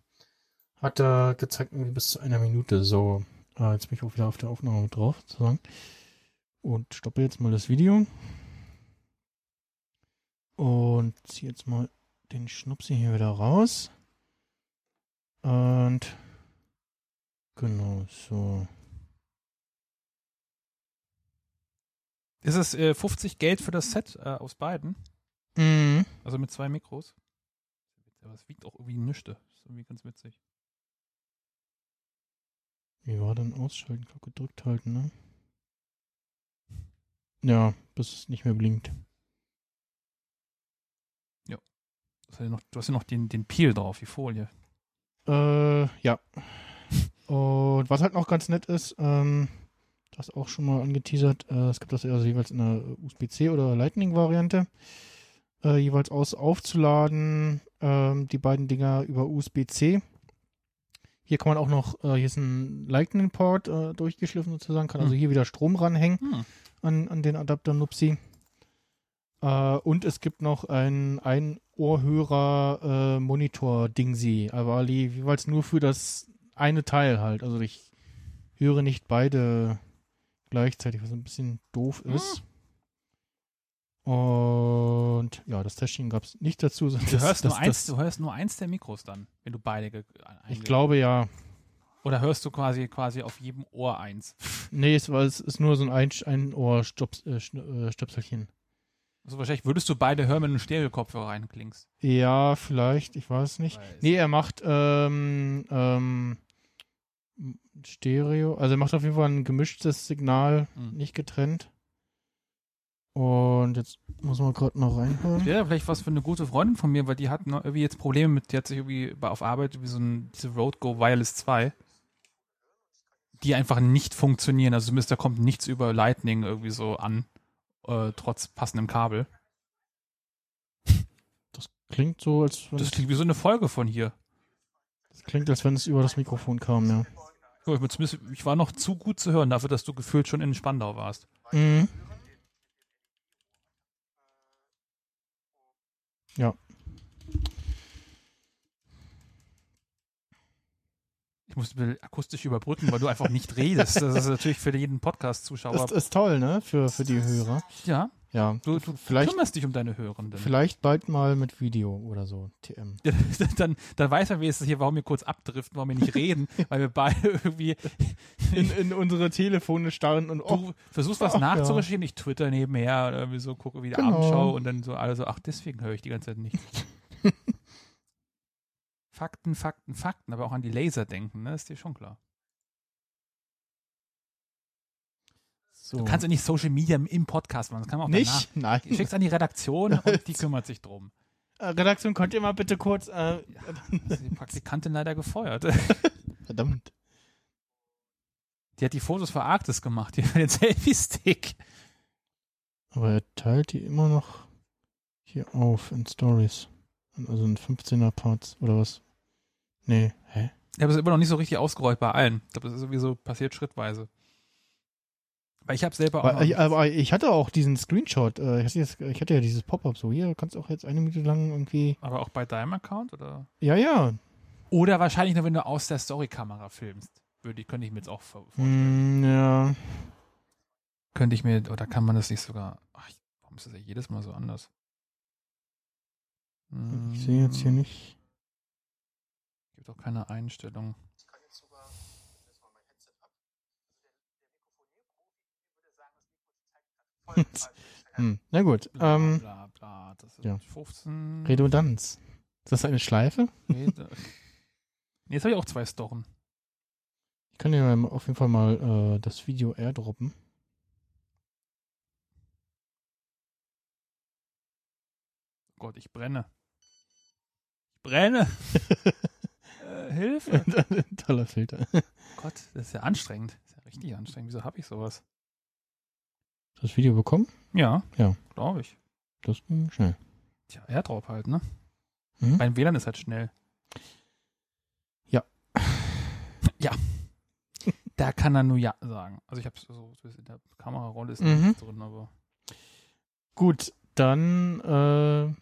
hat er gezeigt, irgendwie bis zu einer Minute so. Äh, jetzt bin ich auch wieder auf der Aufnahme drauf, sozusagen. Und stoppe jetzt mal das Video. Und ziehe jetzt mal den Schnupsi hier wieder raus. Und genau, so. Ist es äh, 50 Geld für das Set äh, aus beiden? Mhm. Also mit zwei Mikros? Aber es wiegt auch irgendwie nüchte. Ist irgendwie ganz witzig. Wie war denn ausschalten? Ich glaub, gedrückt halten, ne? Ja, bis es nicht mehr blinkt. Du hast ja noch, du hast ja noch den, den Peel drauf, die Folie. Äh, ja. Und was halt noch ganz nett ist, ähm, das auch schon mal angeteasert, äh, es gibt das also jeweils in einer USB-C oder Lightning-Variante, äh, jeweils aus aufzuladen, ähm, die beiden Dinger über USB-C. Hier kann man auch noch, äh, hier ist ein Lightning-Port äh, durchgeschliffen sozusagen, kann also Hm. hier wieder Strom ranhängen Hm. an, an den Adapter Nupsi. Äh, und es gibt noch ein Ein-Ohrhörer äh, Monitor Dingsi, aber jeweils nur für das eine Teil halt. Also ich höre nicht beide gleichzeitig, was ein bisschen doof ist. Und ja, das Testing gab es nicht dazu. Du das- hörst, das, nur eins, das, du hörst nur eins der Mikros dann, wenn du beide Ich glaube ja. Oder hörst du quasi quasi auf jedem Ohr eins? Nee, es, war, es ist nur so ein Ein- Ein-Ohr-Stöpselchen. Äh, Schn- äh, Stöpselchen. Also wahrscheinlich würdest du beide hören, wenn du einen Stereo-Kopfhörer reinklingst. ja, vielleicht, ich weiß nicht. Weil es- Nee, er macht ähm, ähm, Stereo, also er macht auf jeden Fall ein gemischtes Signal, Hm. nicht getrennt. Und jetzt muss man gerade noch reinhören. Wäre vielleicht was für eine gute Freundin von mir, weil die hat noch irgendwie jetzt Probleme mit, die hat sich irgendwie auf Arbeit wie so ein, diese Roadgo Wireless 2, die einfach nicht funktionieren. Also zumindest da kommt nichts über Lightning irgendwie so an, äh, trotz passendem Kabel. Klingt so, als wenn, Das klingt wie so eine Folge von hier. das klingt, als wenn es über das Mikrofon kam, ja. Ich, war noch zu gut zu hören dafür, dass du gefühlt schon in Spandau warst. Mhm. Ja. Ich bisschen akustisch überbrücken, weil du einfach nicht redest. Das ist natürlich für jeden Podcast-Zuschauer. Das ist toll, ne? Für, für die Hörer. ja. Ja, Du, du vielleicht, kümmerst dich um deine Hörenden. vielleicht bald mal mit Video oder so. TM. dann, dann weiß er wenigstens hier, warum wir kurz abdriften, warum wir nicht reden, weil wir beide irgendwie, In, in unsere Telefone starren und oh, du versuchst was ach, nachzurecherchieren, ich twitter nebenher oder irgendwie so gucke, wie die Genau. Abendschau und dann so alle so, ach, deswegen höre ich die ganze Zeit nicht. Fakten, Fakten, Fakten, aber auch an die Laser denken, ne, ist dir schon klar. So. Du kannst ja nicht Social Media im Podcast machen, das kann man auch nicht? Nein. danach. Schickst an die Redaktion und die kümmert sich drum. Äh, Redaktion, könnt ihr mal bitte kurz. Äh, Das ist die Praktikantin leider gefeuert. verdammt. Die hat die Fotos für Arktis gemacht, hier für den Selfie-Stick. Aber er teilt die immer noch hier auf in Stories. Also in 15er Parts oder was? Nee, hä? Ich habe es immer noch nicht so richtig ausgerollt bei allen. Ich glaube, das ist sowieso passiert schrittweise. Weil ich habe selber auch. Aber, noch ich, aber ich hatte auch diesen Screenshot. Äh, ich, hatte ja dieses Pop-up so. Hier kannst du auch jetzt eine Minute lang irgendwie. aber auch bei deinem Account oder? Ja, ja. Oder wahrscheinlich nur, wenn du aus der Story-Kamera filmst. Würde könnte ich mir jetzt auch vor- vorstellen. Mm, ja. Könnte ich mir, oder kann man das nicht sogar. Ach, warum ist das ja jedes Mal so anders? Ich sehe jetzt hier nicht. Gibt auch keine Einstellung. Hm. Na gut. Bla, Ähm, bla, bla. Das ist ja. 15. Redundanz. Ist das eine Schleife? Rede- Nee, Jetzt habe ich auch zwei Storen. Ich kann dir auf jeden Fall mal äh, das Video airdroppen. Gott, ich brenne. Ich brenne. äh, Hilfe. Toller Filter. Gott, das ist ja anstrengend. Das ist ja richtig anstrengend. Wieso habe ich sowas? Das Video bekommen? Ja. Ja. Glaube ich. Das ging schnell. Tja, AirDrop halt, ne? Mhm. Mein WLAN ist halt schnell. Ja. Ja. da kann er nur ja sagen. Also ich habe so, so in der Kamerarolle ist Mhm. nichts drin, aber Gut, dann äh,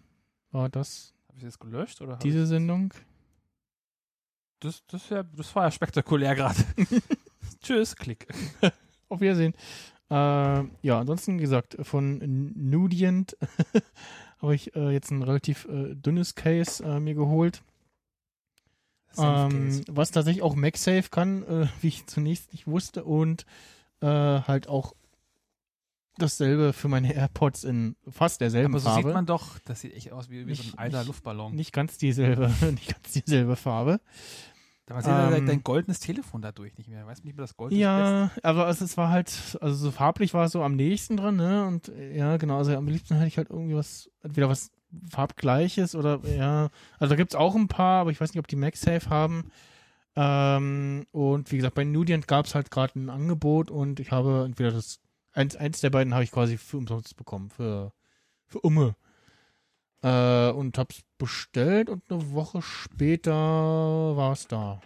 war das habe ich es jetzt gelöscht oder? diese Sendung. Das, das, wär, das war ja spektakulär gerade. Tschüss, Klick. Auf Wiedersehen. Äh, ja, ansonsten, wie gesagt, von Nudient habe ich äh, jetzt ein relativ äh, dünnes Case äh, mir geholt. Ähm, was tatsächlich auch MagSafe kann, äh, wie ich zunächst nicht wusste. Und äh, halt auch dasselbe für meine AirPods in fast derselben aber so Farbe. sieht man doch, das sieht echt aus wie, wie so Nicht- ein alter nicht- Luftballon. nicht ganz dieselbe, nicht ganz dieselbe Farbe. Da sieht er ähm, dein goldenes Telefon dadurch nicht mehr. Weißt du nicht mehr das Gold ist? Ja, aber es, es war halt, also so farblich war es so am nächsten dran, ne? Und ja, genau, also am liebsten hätte ich halt irgendwie was, entweder was farbgleiches oder ja, also da gibt's auch ein paar, aber ich weiß nicht, ob die MagSafe haben. Ähm, und wie gesagt, bei Nudient gab's halt gerade ein Angebot und ich habe entweder das, eins, eins der beiden habe ich quasi für umsonst bekommen, für, für Umme. Äh, und hab's bestellt und eine Woche später war's da.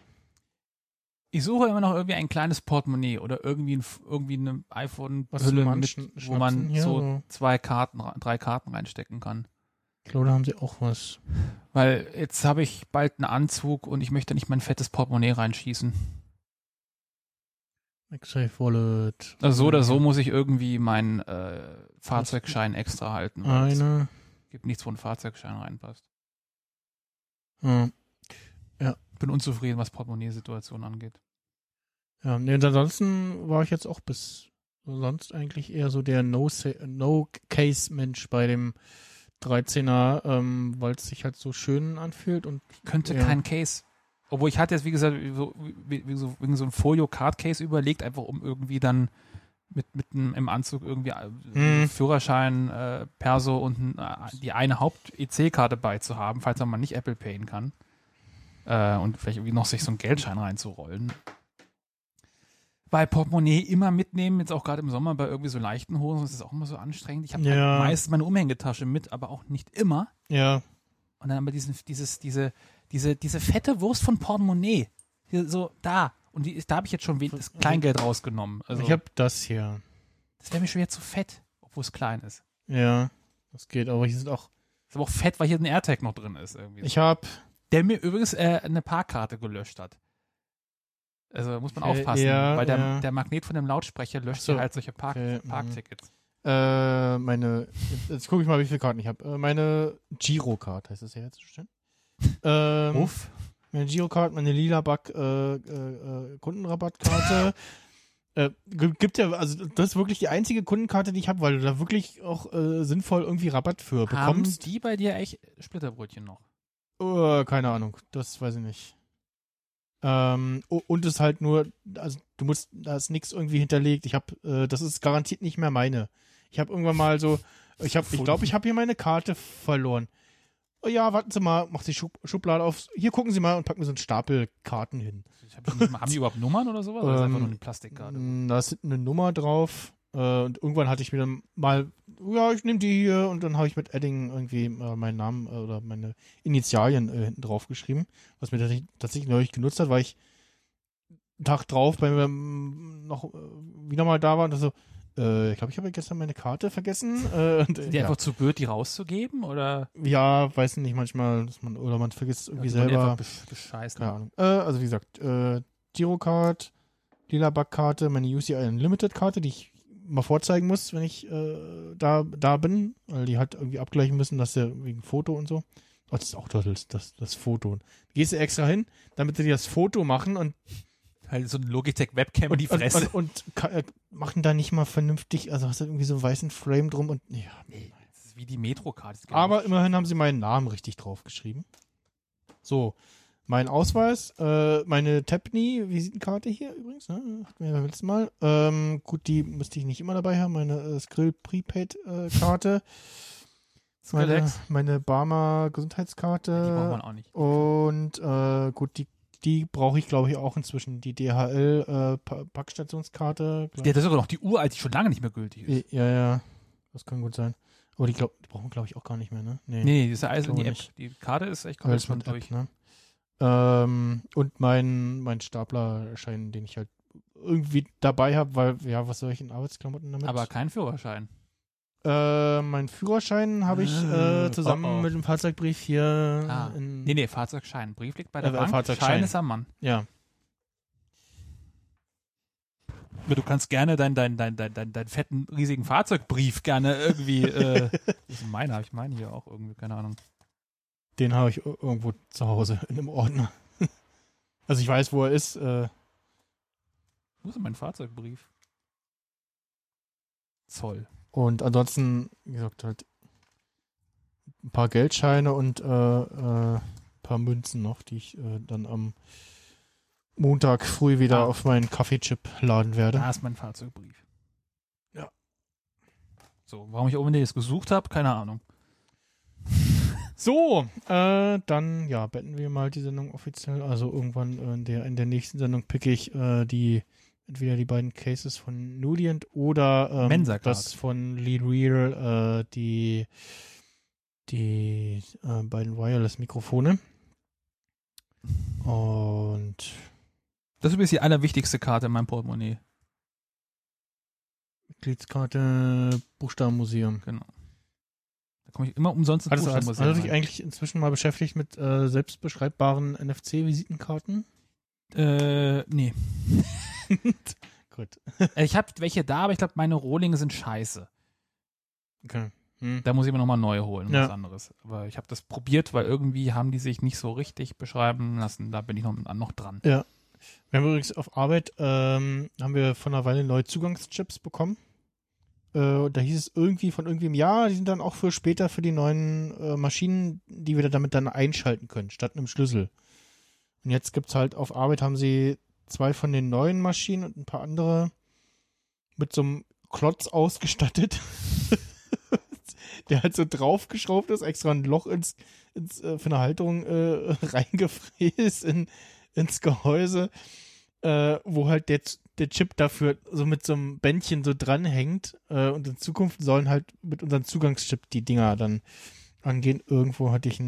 Ich suche immer noch irgendwie ein kleines Portemonnaie oder irgendwie ein, irgendwie eine iPhone Hülle mit, wo man hier, so so. zwei Karten, drei Karten reinstecken kann. Ich glaube, da haben sie auch was. Weil jetzt habe ich bald einen Anzug und ich möchte nicht mein fettes Portemonnaie reinschießen. MagSafe Wallet. Also so oder so muss ich irgendwie meinen äh, Fahrzeugschein extra halten. Eine. Gibt nichts, wo ein Fahrzeugschein reinpasst. Ja, Bin unzufrieden, was Portemonnaie-Situationen angeht. ja. Nee, und ansonsten war ich jetzt auch bis sonst eigentlich eher so der No-Case-Mensch bei dem 13er, ähm, weil es sich halt so schön anfühlt und Könnte Ja. kein Case. Obwohl ich hatte jetzt, wie gesagt, so, wie so, wegen so ein Folio-Card-Case überlegt, einfach um irgendwie dann mit, mit einem, im Anzug irgendwie Hm. Führerschein, äh, Perso und äh, die eine Haupt-EC-Karte beizuhaben, falls man mal nicht Apple Payen kann. Äh, und vielleicht irgendwie noch sich so einen Geldschein reinzurollen. Bei Portemonnaie immer mitnehmen, jetzt auch gerade im Sommer bei irgendwie so leichten Hosen, das ist auch immer so anstrengend. Ich habe Ja. halt meistens meine Umhängetasche mit, aber auch nicht immer. ja, Und dann haben wir diesen, dieses, diese, diese, diese fette Wurst von Portemonnaie. Hier, so, da. Und die, ist- da habe ich jetzt schon das Kleingeld rausgenommen. Also, ich habe das hier. das wäre mir schon wieder zu fett, obwohl es klein ist. Ja, das geht, aber hier sind auch. Ist aber auch fett, weil hier ein AirTag noch drin ist. Irgendwie. Ich habe Der mir übrigens äh, eine Parkkarte gelöscht hat. Also muss man Okay, aufpassen, ja, weil der, ja. der Magnet von dem Lautsprecher löscht so, halt solche Park okay, mhm. Parktickets. Äh, meine, jetzt, jetzt gucke ich mal, wie viele Karten ich habe. Äh, meine Girocard heißt das ja jetzt schon. Ähm, Uff. Meine Girocard, meine lila Bug äh, äh, äh, Kundenrabattkarte. äh, gibt ja, also das ist wirklich die einzige Kundenkarte, die ich habe, weil du da wirklich auch äh, sinnvoll irgendwie Rabatt für Haben bekommst. die bei dir echt Splitterbrötchen noch? Äh, keine Ahnung, das weiß ich nicht. Ähm, und es halt nur, also du musst, da ist nichts irgendwie hinterlegt. Ich habe, äh, das ist garantiert nicht mehr meine. Ich habe irgendwann mal so, ich habe, ich glaube, ich habe hier meine Karte verloren. Oh ja, warten Sie mal, mach die Schub Schublade auf. Hier gucken Sie mal und packen so einen Stapel Karten hin. Hab haben die überhaupt Nummern oder sowas? Oder ist einfach Ähm, nur eine Plastikkarte? Mm, Da ist eine Nummer drauf. Äh, und irgendwann hatte ich mir dann mal, ja, ich nehme die hier und dann habe ich mit Edding irgendwie äh, meinen Namen äh, oder meine Initialien hinten drauf geschrieben, was mir tatsächlich, tatsächlich neulich genutzt hat, weil ich einen Tag drauf bei mir ähm, noch wieder mal da war und so, äh, ich glaube, ich habe gestern meine Karte vergessen. Äh, und, die ja. einfach zu blöd, die rauszugeben? Oder ja, weiß nicht, manchmal, dass man, oder man vergisst irgendwie die selber. besch bescheißen? Keine Ahnung. Äh, also wie gesagt, äh, Girocard, lila Bug-Karte, meine UCI Unlimited-Karte, die ich mal vorzeigen muss, wenn ich äh, da, da bin, weil die halt irgendwie abgleichen müssen, dass der wegen Foto und so. Oh, das ist auch das, das, das Foto. Gehst du extra hin, damit sie dir das Foto machen und, Halt so ein Logitech-Webcam und, die und, Fresse. und, und ka- äh, machen da nicht mal vernünftig, also hast du irgendwie so einen weißen Frame drum und ja. das ist wie die Metro-Karte. Aber immerhin haben sie meinen Namen richtig draufgeschrieben. So, mein Ausweis, äh, meine Tapney-Visitenkarte hier übrigens, ne? hatten wir beim letzten Mal. Ähm, gut, die müsste ich nicht immer dabei haben, meine äh, Skrill Prepaid-Karte, meine, Skrillex, meine Barmer die braucht Gesundheitskarte man auch nicht. und äh, gut, die, die brauche ich glaube ich auch inzwischen, die DHL äh, Ja, das ist sogar noch die Uhr, die schon lange nicht mehr gültig ist. ja, ja, das kann gut sein. Aber die, glaub, die brauchen glaube ich auch gar nicht mehr, ne? Nee, nee, das ist ja alles in glaube die App. nicht. Die Karte ist echt komplett mit durch. App, ne? Ähm, und mein, mein Staplerschein, den ich halt irgendwie dabei habe, weil, ja, was soll ich in Arbeitsklamotten damit? Aber kein Führerschein. Äh, mein Führerschein habe ich Ah, äh, zusammen oh, oh. mit dem Fahrzeugbrief hier Ah. in, Nee, nee, Fahrzeugschein. Brief liegt bei der Äh, Bank. Fahrzeugschein. Schein ist am Mann. ja. Aber du kannst gerne deinen dein, dein, dein, dein, dein fetten, riesigen Fahrzeugbrief gerne irgendwie, äh, ist meiner, habe ich meinen hier auch irgendwie, keine Ahnung. Den habe ich ir- irgendwo zu Hause in einem Ordner. also ich weiß, wo er ist. Äh, Wo ist denn mein Fahrzeugbrief? Zoll. Und ansonsten, wie gesagt, halt ein paar Geldscheine und äh, äh, paar Münzen noch, die ich äh, dann am Montag früh wieder Ah. auf meinen Kaffeechip laden werde. Da ist mein Fahrzeugbrief. Ja. So, warum ich unbedingt das gesucht habe, keine Ahnung. So, äh, dann ja, beenden wir mal die Sendung offiziell. Also irgendwann äh, in der in der nächsten Sendung picke ich äh, die entweder die beiden Cases von Nudient oder ähm, das von Lee Real, äh, die die äh, beiden Wireless-Mikrofone. Und Das ist übrigens die allerwichtigste Karte in meinem Portemonnaie. Mitgliedskarte Buchstabenmuseum. Genau. Da komme ich immer umsonst ins hast, Buchstabenmuseum hast du dich eigentlich inzwischen mal beschäftigt mit äh, selbstbeschreibbaren NFC-Visitenkarten? Äh, nee. Gut. Äh, Ich habe welche da, aber ich glaube, meine Rohlinge sind scheiße. Okay. Hm. Da muss ich mir nochmal neue holen, Ja. was anderes. Aber ich habe das probiert, weil irgendwie haben die sich nicht so richtig beschreiben lassen. Da bin ich noch, noch dran. Wir haben übrigens auf Arbeit, ähm, haben wir von einer Weile neue Zugangschips bekommen. Äh, da hieß es irgendwie von irgendwem, ja, die sind dann auch für später für die neuen äh, Maschinen, die wir damit dann einschalten können, statt einem Schlüssel. Und jetzt gibt's halt auf Arbeit haben sie zwei von den neuen Maschinen und ein paar andere mit so einem Klotz ausgestattet. Der halt so draufgeschraubt ist, extra ein Loch ins, ins äh, für eine Halterung äh, reingefräst in, ins Gehäuse, äh, wo halt der, der Chip dafür so mit so einem Bändchen so dranhängt. Äh, und in Zukunft sollen halt mit unserem Zugangschip die Dinger dann angehen. Irgendwo hatte ich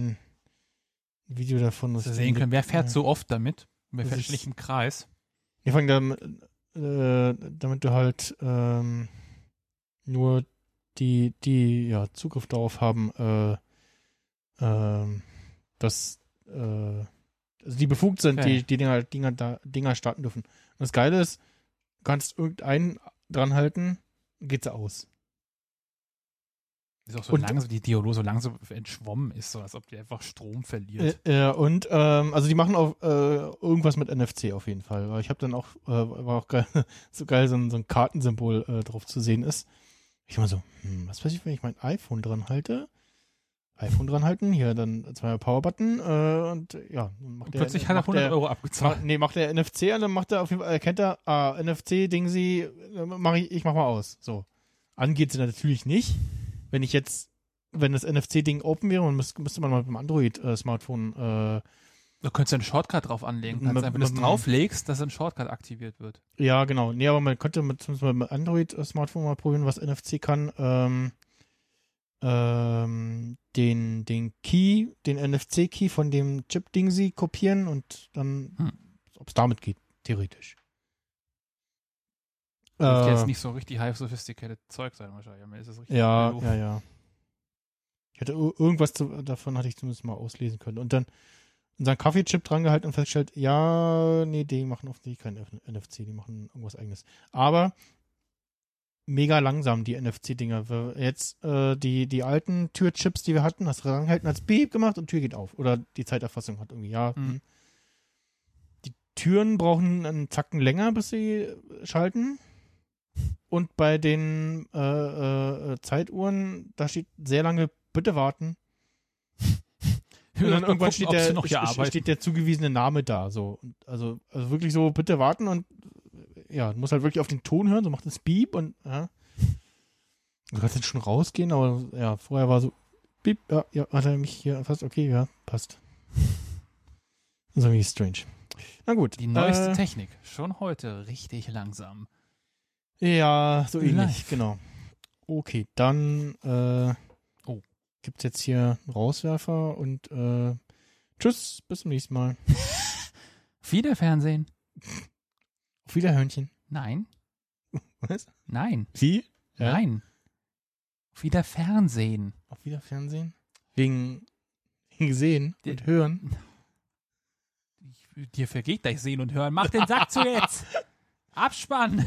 ein Video davon. Dass sehen können, wer fährt Ja. so oft damit? Wer fährt ständig im Kreis? Wir fangen damit, äh, damit du halt ähm, nur die, die ja Zugriff darauf haben, äh, ähm, dass äh, also die befugt sind, Okay. die, die Dinger, Dinger, da, Dinger starten dürfen. Und das Geile ist, du kannst irgendeinen dran halten, geht sie aus. Ist auch so Und- langsam, die Diolo so langsam entschwommen ist, so als ob die einfach Strom verliert. Äh, äh, und ähm, also die machen auch äh, irgendwas mit NFC auf jeden Fall. Weil ich habe dann auch, äh, war auch geil, so geil, so ein, so ein Kartensymbol äh, drauf zu sehen ist. Ich immer so, hm, was weiß ich, wenn ich mein iPhone dran halte? iPhone dran halten, hier dann zwei Power-Button äh, und ja, dann macht Und der, plötzlich hat er macht 100 der, Euro abgezahlt. nee, macht der NFC an, dann macht er auf jeden Fall, erkennt er, ah, NFC-Ding sie, äh, mach ich, ich mach mal aus. So. Angeht sie natürlich nicht. Wenn ich jetzt, wenn das NFC-Ding open wäre, dann müsste, müsste man mal beim Android-Smartphone, äh, Du könntest ja einen Shortcut drauf anlegen. Kannst Mit- einfach, wenn du es mit- drauflegst, dass ein Shortcut aktiviert wird. ja, genau. Nee, aber man könnte mit, zumindest mal mit Android-Smartphone mal probieren, was NFC kann. Ähm, ähm, den, den Key, den NFC-Key von dem Chip-Ding sie kopieren und dann, Hm. ob es damit geht, theoretisch. Dürfte Äh, jetzt nicht so richtig high sophisticated Zeug sein wahrscheinlich. Mir ist es richtig Ja, ja, ja. Ich hatte ir- irgendwas zu, davon hatte ich zumindest mal auslesen können. Und dann unseren Kaffeechip dran gehalten und festgestellt, ja, nee, die machen offensichtlich kein NFC, die machen irgendwas eigenes. Aber mega langsam, die NFC-Dinger. Jetzt äh, die, die alten Türchips, die wir hatten, hast du rangehalten, als Beep gemacht und Tür geht auf. Oder die Zeiterfassung hat irgendwie, ja. Hm. hm. Die Türen brauchen einen Zacken länger, bis sie schalten. Und bei den äh, äh, äh, Zeituhren, da steht sehr lange, bitte warten. Und dann irgendwann gucken, steht der, steht der zugewiesene Name da. So. Also, also wirklich so, bitte warten und äh, ja, du musst halt wirklich auf den Ton hören, so macht es Beep und ja. Du kannst jetzt schon rausgehen, aber ja, vorher war so, Beep, ja, ja, hat er mich hier erfasst, okay, ja, passt. Das ist irgendwie strange. Na gut. Die neueste äh, Technik. Schon heute richtig langsam. Ja, so ähnlich, Live. genau. Okay, dann äh, Oh. gibt's jetzt hier einen Rauswerfer und äh, tschüss, bis zum nächsten Mal. Wieder Fernsehen? Auf Wiederhörnchen. Nein. Was? Nein. Wie? Ja? Nein. Wieder Fernsehen. Auf Wiederfernsehen? Wegen, wegen Sehen Die- und Hören. Ich, dir vergeht gleich sehen und hören. Mach den Sack zu jetzt. Abspann.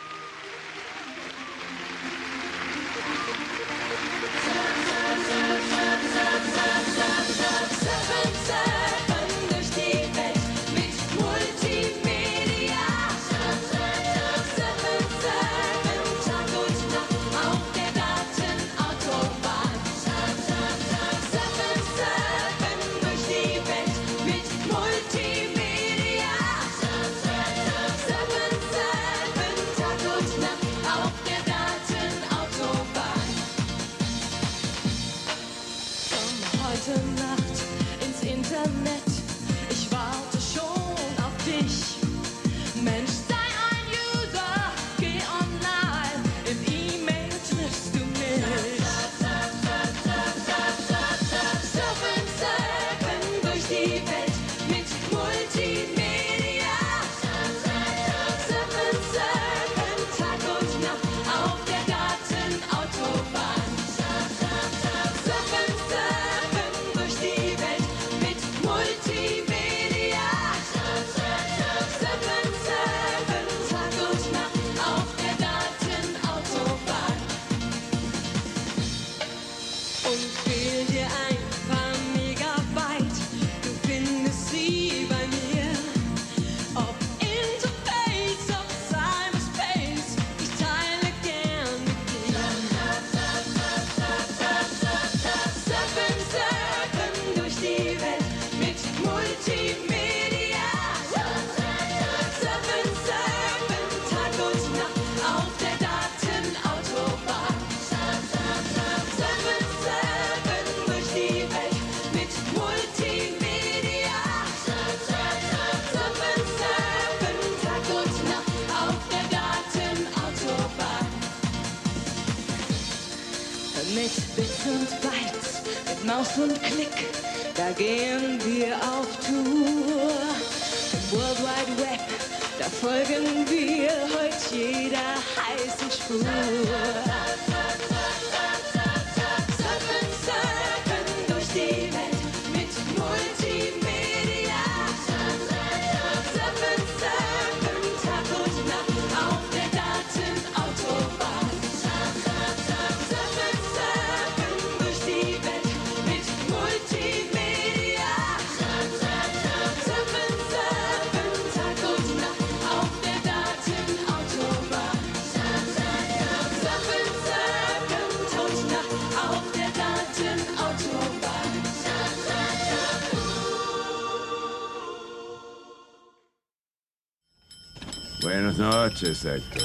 Exacto.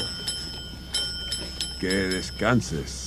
Que descanses.